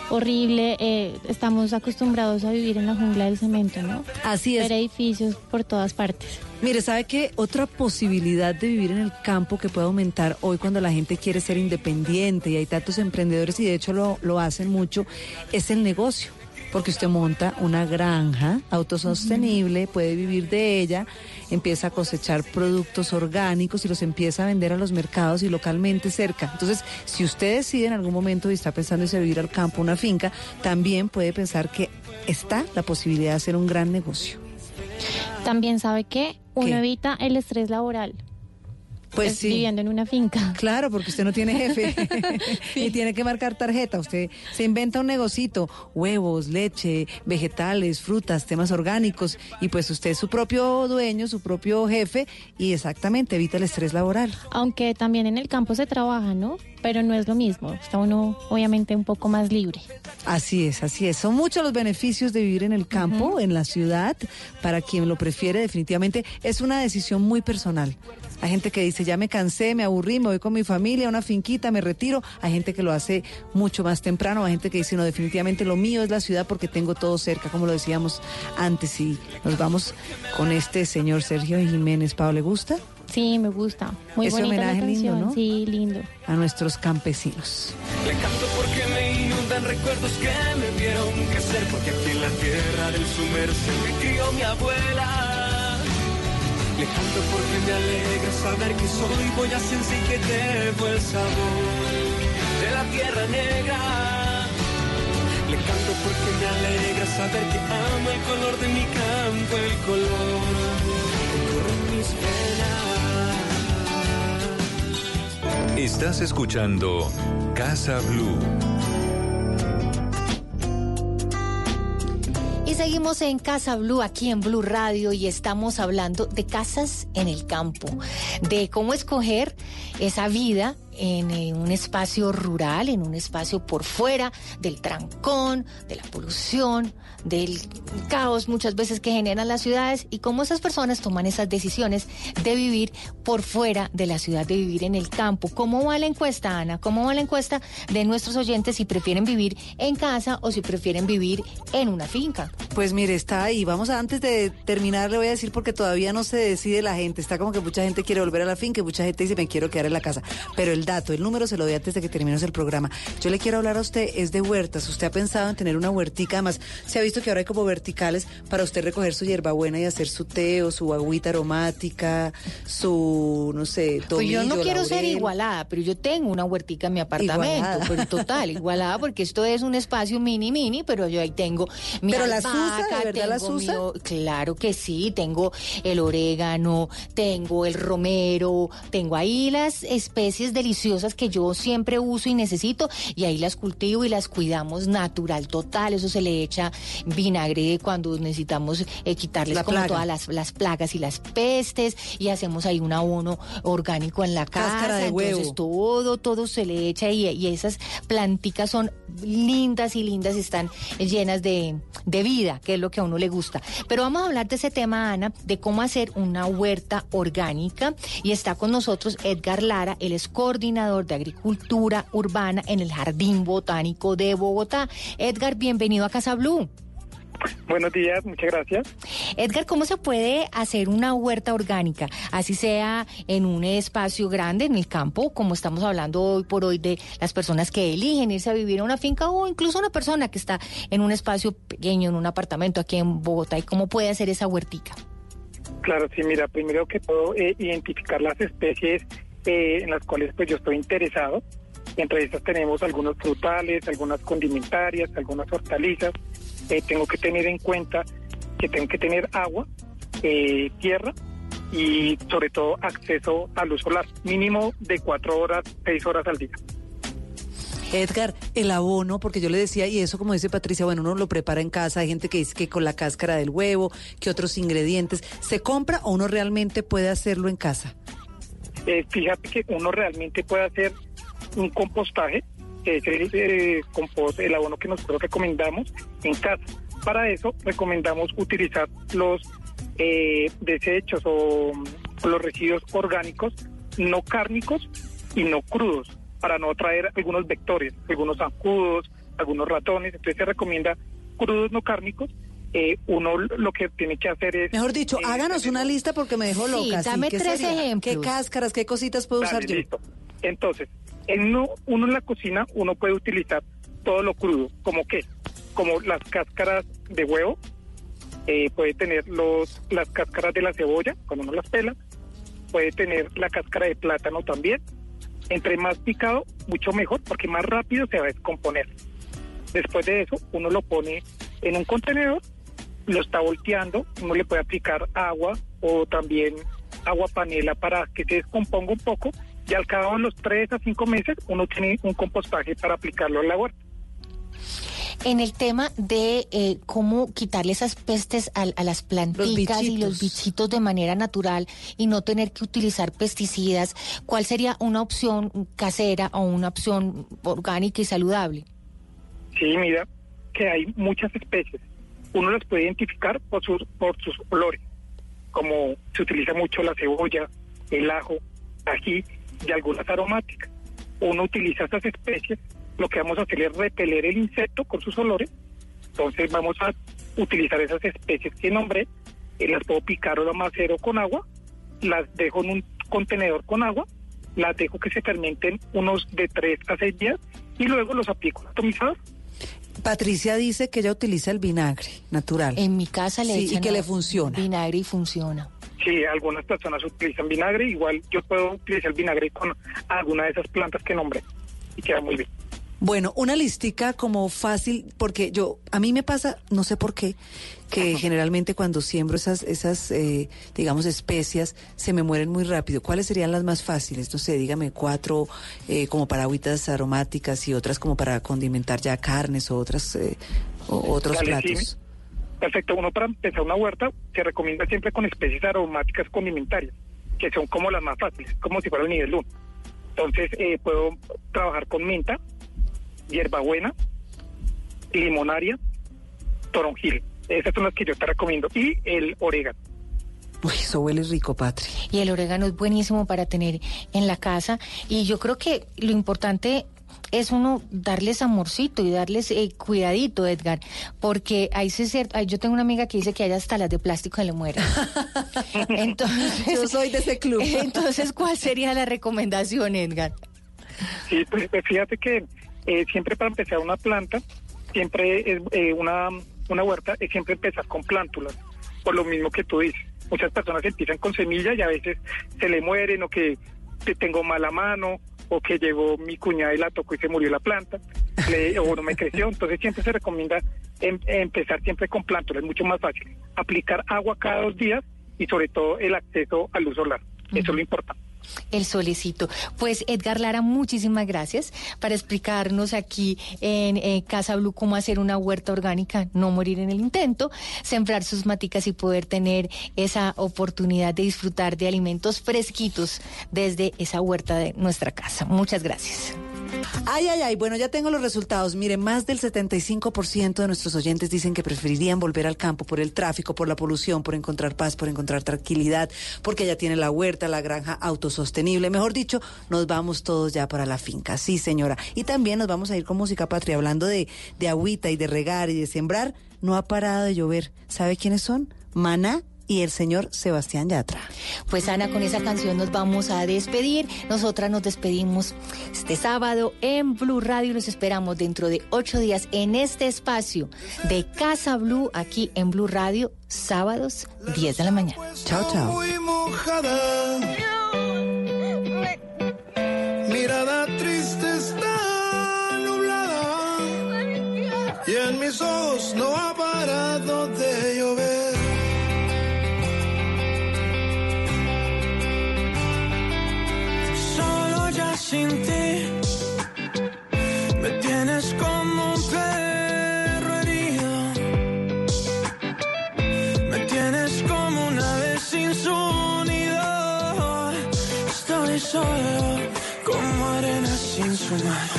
horrible. eh, estamos acostumbrados a vivir en la jungla del cemento, ¿no? Así es. Ver edificios por todas partes. Mire, ¿sabe qué? Otra posibilidad de vivir en el campo que puede aumentar hoy cuando la gente quiere ser independiente y hay tantos emprendedores y de hecho lo, lo hacen mucho, es el negocio. Porque usted monta una granja autosostenible, puede vivir de ella, empieza a cosechar productos orgánicos y los empieza a vender a los mercados y localmente cerca. Entonces, si usted decide en algún momento y está pensando en vivir al campo, una finca, también puede pensar que está la posibilidad de hacer un gran negocio. También sabe que uno evita el estrés laboral. Pues es sí. viviendo en una finca. Claro, porque usted no tiene jefe y tiene que marcar tarjeta. Usted se inventa un negocito, huevos, leche, vegetales, frutas, temas orgánicos y pues usted es su propio dueño, su propio jefe y exactamente evita el estrés laboral. Aunque también en el campo se trabaja, ¿no? Pero no es lo mismo. Está uno obviamente un poco más libre. Así es, así es. Son muchos los beneficios de vivir en el campo, en la ciudad. Para quien lo prefiere, definitivamente es una decisión muy personal. Hay gente que dice, ya me cansé, me aburrí, me voy con mi familia a una finquita, me retiro. Hay gente que lo hace mucho más temprano. Hay gente que dice, no, definitivamente lo mío es la ciudad porque tengo todo cerca, como lo decíamos antes. Y nos vamos con este señor Sergio Jiménez. Pablo, ¿le gusta? Sí, me gusta. Muy Ese la homenaje lindo. ¿no? Sí, lindo. A nuestros campesinos. Le canto porque me inundan recuerdos que me vieron crecer, porque aquí en la tierra del sumerse me crió mi abuela. Le canto porque me alegra saber que soy boyacense y que llevo el sabor de la tierra negra. Le canto porque me alegra saber que amo el color de mi campo, el color en mis venas. Estás escuchando Casa Blue. Y seguimos en Casa Blue, aquí en Blue Radio, y estamos hablando de casas en el campo, de cómo escoger esa vida en un espacio rural, en un espacio por fuera del trancón, de la polución, del caos muchas veces que generan las ciudades y cómo esas personas toman esas decisiones de vivir por fuera de la ciudad, de vivir en el campo. ¿Cómo va la encuesta, Ana? ¿Cómo va la encuesta de nuestros oyentes si prefieren vivir en casa o si prefieren vivir en una finca? Pues mire, está ahí. Vamos a, antes de terminar, le voy a decir porque todavía no se decide la gente. Está como que mucha gente quiere volver a la finca y mucha gente dice me quiero quedar en la casa. Pero el dato, el número se lo doy antes de que terminemos el programa. Yo le quiero hablar a usted, es de huertas. Usted ha pensado en tener una huertica. Además, se ha visto que ahora hay como verticales para usted recoger su hierbabuena y hacer su té o su agüita aromática, su, no sé, Pues yo no quiero ser igualada, pero yo tengo una huertica en mi apartamento, pero total, igualada, porque esto es un espacio mini mini, pero yo ahí tengo mi ¿Pero las usa? albahaca, ¿De verdad las tengo mi usa? o- claro que sí, tengo el orégano, tengo el romero, tengo ahí las especies deliciosas que yo siempre uso y necesito, y ahí las cultivo y las cuidamos natural, total, eso se le echa vinagre cuando necesitamos eh, quitarles La como plaga. todas las, las plagas y las pestes, y hacemos ahí un abono orgánico en la casa. Cáscara de entonces huevo. todo, todo se le echa y, y esas planticas son lindas y lindas, están llenas de, de vida, que es lo que a uno le gusta. Pero vamos a hablar de ese tema, Ana, de cómo hacer una huerta orgánica. Y está con nosotros Edgar Lara, él es coordinador de agricultura urbana en el Jardín Botánico de Bogotá. Edgar, bienvenido a Casa Blue. Buenos días, muchas gracias. Edgar, ¿cómo se puede hacer una huerta orgánica? Así sea en un espacio grande, en el campo, como estamos hablando hoy por hoy de las personas que eligen irse a vivir a una finca o incluso una persona que está en un espacio pequeño, en un apartamento aquí en Bogotá. ¿Y cómo puede hacer esa huertica? Claro, sí, mira, primero que todo, eh, identificar las especies eh, en las cuales pues yo estoy interesado. Entre estas tenemos algunos frutales, algunas condimentarias, algunas hortalizas. Eh, tengo que tener en cuenta que tengo que tener agua, eh, tierra y sobre todo acceso a luz solar, mínimo de cuatro horas, seis horas al día. Edgar, el abono, porque yo le decía, y eso como dice Patricia, bueno, uno lo prepara en casa, hay gente que dice que con la cáscara del huevo, que otros ingredientes, ¿se compra o uno realmente puede hacerlo en casa? Eh, fíjate que uno realmente puede hacer un compostaje, que es el, eh, compost, el abono que nosotros recomendamos en casa. Para eso recomendamos utilizar los eh, desechos o, o los residuos orgánicos no cárnicos y no crudos, para no traer algunos vectores, algunos zancudos, algunos ratones. Entonces se recomienda crudos no cárnicos. Eh, uno lo que tiene que hacer es... Mejor dicho, eh, háganos una lista porque me dejó Sí, loca. dame ¿qué tres sería? ejemplos. ¿Qué cáscaras, qué cositas puedo Dale, usar yo? listo. Entonces, en uno, uno en la cocina, uno puede utilizar todo lo crudo, como qué, como las cáscaras de huevo, eh, puede tener los las cáscaras de la cebolla, cuando uno las pela, puede tener la cáscara de plátano también. Entre más picado, mucho mejor, porque más rápido se va a descomponer. Después de eso, uno lo pone en un contenedor, lo está volteando, uno le puede aplicar agua o también agua panela para que se descomponga un poco y al cabo de los tres a cinco meses uno tiene un compostaje para aplicarlo en la huerta. En el tema de eh, cómo quitarle esas pestes a, a las plantitas y los bichitos de manera natural y no tener que utilizar pesticidas, ¿cuál sería una opción casera o una opción orgánica y saludable? Sí, mira, que hay muchas especies. Uno las puede identificar por sus, por sus olores, como se utiliza mucho la cebolla, el ajo, ají y algunas aromáticas. Uno utiliza esas especies, lo que vamos a hacer es repeler el insecto con sus olores. Entonces vamos a utilizar esas especies que nombré, eh, las puedo picar o macero con agua, las dejo en un contenedor con agua, las dejo que se fermenten unos de 3 a 6 días y luego los aplico atomizador. Patricia dice que ella utiliza el vinagre natural. En mi casa le Sí, y que le funciona. Vinagre y funciona. Sí, algunas personas utilizan vinagre, igual yo puedo utilizar vinagre con alguna de esas plantas que nombré y queda muy bien. Bueno, una listica como fácil, porque yo, a mí me pasa, no sé por qué, que generalmente cuando siembro esas, esas, eh, digamos, especias, se me mueren muy rápido. ¿Cuáles serían las más fáciles? No sé, dígame cuatro eh, como para agüitas aromáticas y otras como para condimentar ya carnes o otras, eh, o otros platos. sí. Perfecto, uno para empezar una huerta se recomienda siempre con especies aromáticas condimentarias, que son como las más fáciles, como si fuera el nivel 1. Entonces eh, puedo trabajar con menta, hierbabuena, limonaria, toronjil. Esas son las que yo te recomiendo. Y el orégano. Uy, eso huele rico, Patri. Y el orégano es buenísimo para tener en la casa. Y yo creo que lo importante es uno darles amorcito y darles eh, cuidadito, Edgar, porque ahí sí es cierto, yo tengo una amiga que dice que hay hasta las de plástico se le mueren. Entonces, Yo soy de ese club. Entonces, ¿cuál sería la recomendación, Edgar? Sí, pues, pues fíjate que eh, siempre para empezar una planta, siempre es eh, una, una huerta, es siempre empezar con plántulas, por lo mismo que tú dices. Muchas personas empiezan con semillas y a veces se le mueren o que te tengo mala mano o que llegó mi cuñada y la tocó y se murió la planta le- o no me creció. Entonces siempre se recomienda em- empezar siempre con plántulas, es mucho más fácil. Aplicar agua cada dos días y sobre todo el acceso a luz solar. Eso es lo importante. El solecito. Pues Edgar Lara, muchísimas gracias para explicarnos aquí en eh, Casa Blue cómo hacer una huerta orgánica, no morir en el intento, sembrar sus maticas y poder tener esa oportunidad de disfrutar de alimentos fresquitos desde esa huerta de nuestra casa. Muchas gracias. Ay, ay, ay, bueno, ya tengo los resultados. Mire, más del 75% de nuestros oyentes dicen que preferirían volver al campo por el tráfico, por la polución, por encontrar paz, por encontrar tranquilidad, porque ya tiene la huerta, la granja autosostenible. Mejor dicho, nos vamos todos ya para la finca. Sí, señora. Y también nos vamos a ir con música patria, hablando de, de agüita y de regar y de sembrar. No ha parado de llover. ¿Sabe quiénes son? Maná y el señor Sebastián Yatra. Pues Ana, con esa canción nos vamos a despedir. Nosotras nos despedimos este sábado en Blue Radio. Los esperamos dentro de ocho días en este espacio de Casa Blue, aquí en Blue Radio, sábados 10 de la mañana. Chao, chao. Muy mojada. Mirada triste está nublada. Y en mis ojos no ha parado de llover. Sin ti me tienes como un perro herido. Me tienes como una ave sin su nido. Estoy solo como arena sin su mar.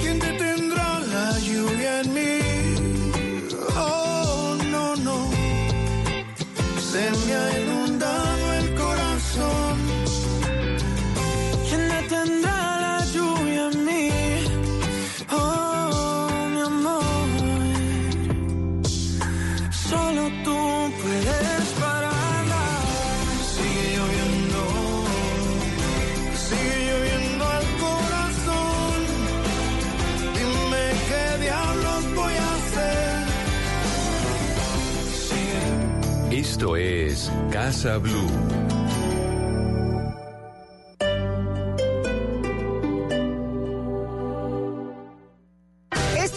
¿Quién detendrá la lluvia en mí? Se Esto es Casa Blue.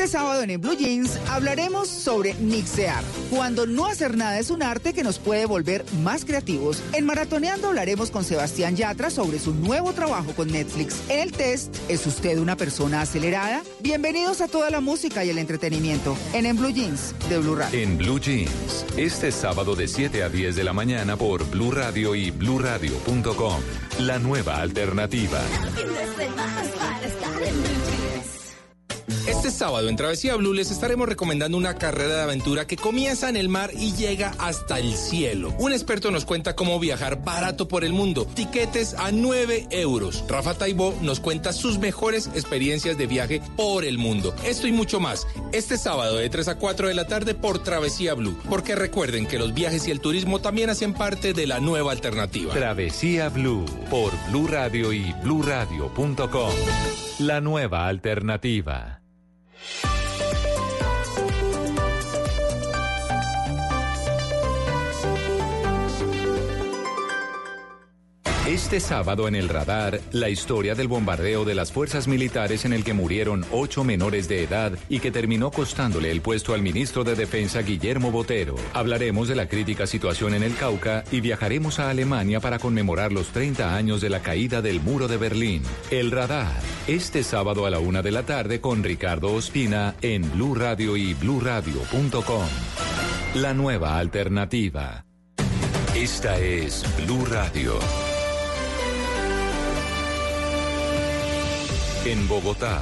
Este sábado en, en Blue Jeans hablaremos sobre mixear, cuando no hacer nada es un arte que nos puede volver más creativos. En Maratoneando hablaremos con Sebastián Yatra sobre su nuevo trabajo con Netflix. En el test, ¿es usted una persona acelerada? Bienvenidos a toda la música y el entretenimiento en En Blue Jeans de Blue Radio. En Blue Jeans, este sábado de 7 a 10 de la mañana por Blue Radio y bluradio.com. La nueva alternativa. Este sábado en Travesía Blue les estaremos recomendando una carrera de aventura que comienza en el mar y llega hasta el cielo. Un experto nos cuenta cómo viajar barato por el mundo. Tiquetes a 9 euros. Rafa Taibó nos cuenta sus mejores experiencias de viaje por el mundo. Esto y mucho más. Este sábado de 3 a 4 de la tarde por Travesía Blue. Porque recuerden que los viajes y el turismo también hacen parte de la nueva alternativa. Travesía Blue por Blue Radio y bluradio.com. La nueva alternativa. Bye. Este sábado en el radar, la historia del bombardeo de las fuerzas militares en el que murieron ocho menores de edad y que terminó costándole el puesto al ministro de Defensa Guillermo Botero. Hablaremos de la crítica situación en el Cauca y viajaremos a Alemania para conmemorar los 30 años de la caída del muro de Berlín. El radar, este sábado a la una de la tarde con Ricardo Ospina en Blue Radio y bluradio.com. La nueva alternativa. Esta es Blue Radio. En Bogotá,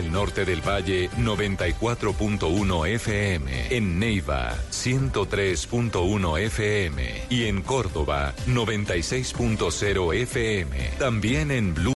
el norte del Valle, 94.1 FM. En Neiva, 103.1 FM. Y en Córdoba, 96.0 FM. También en Blue.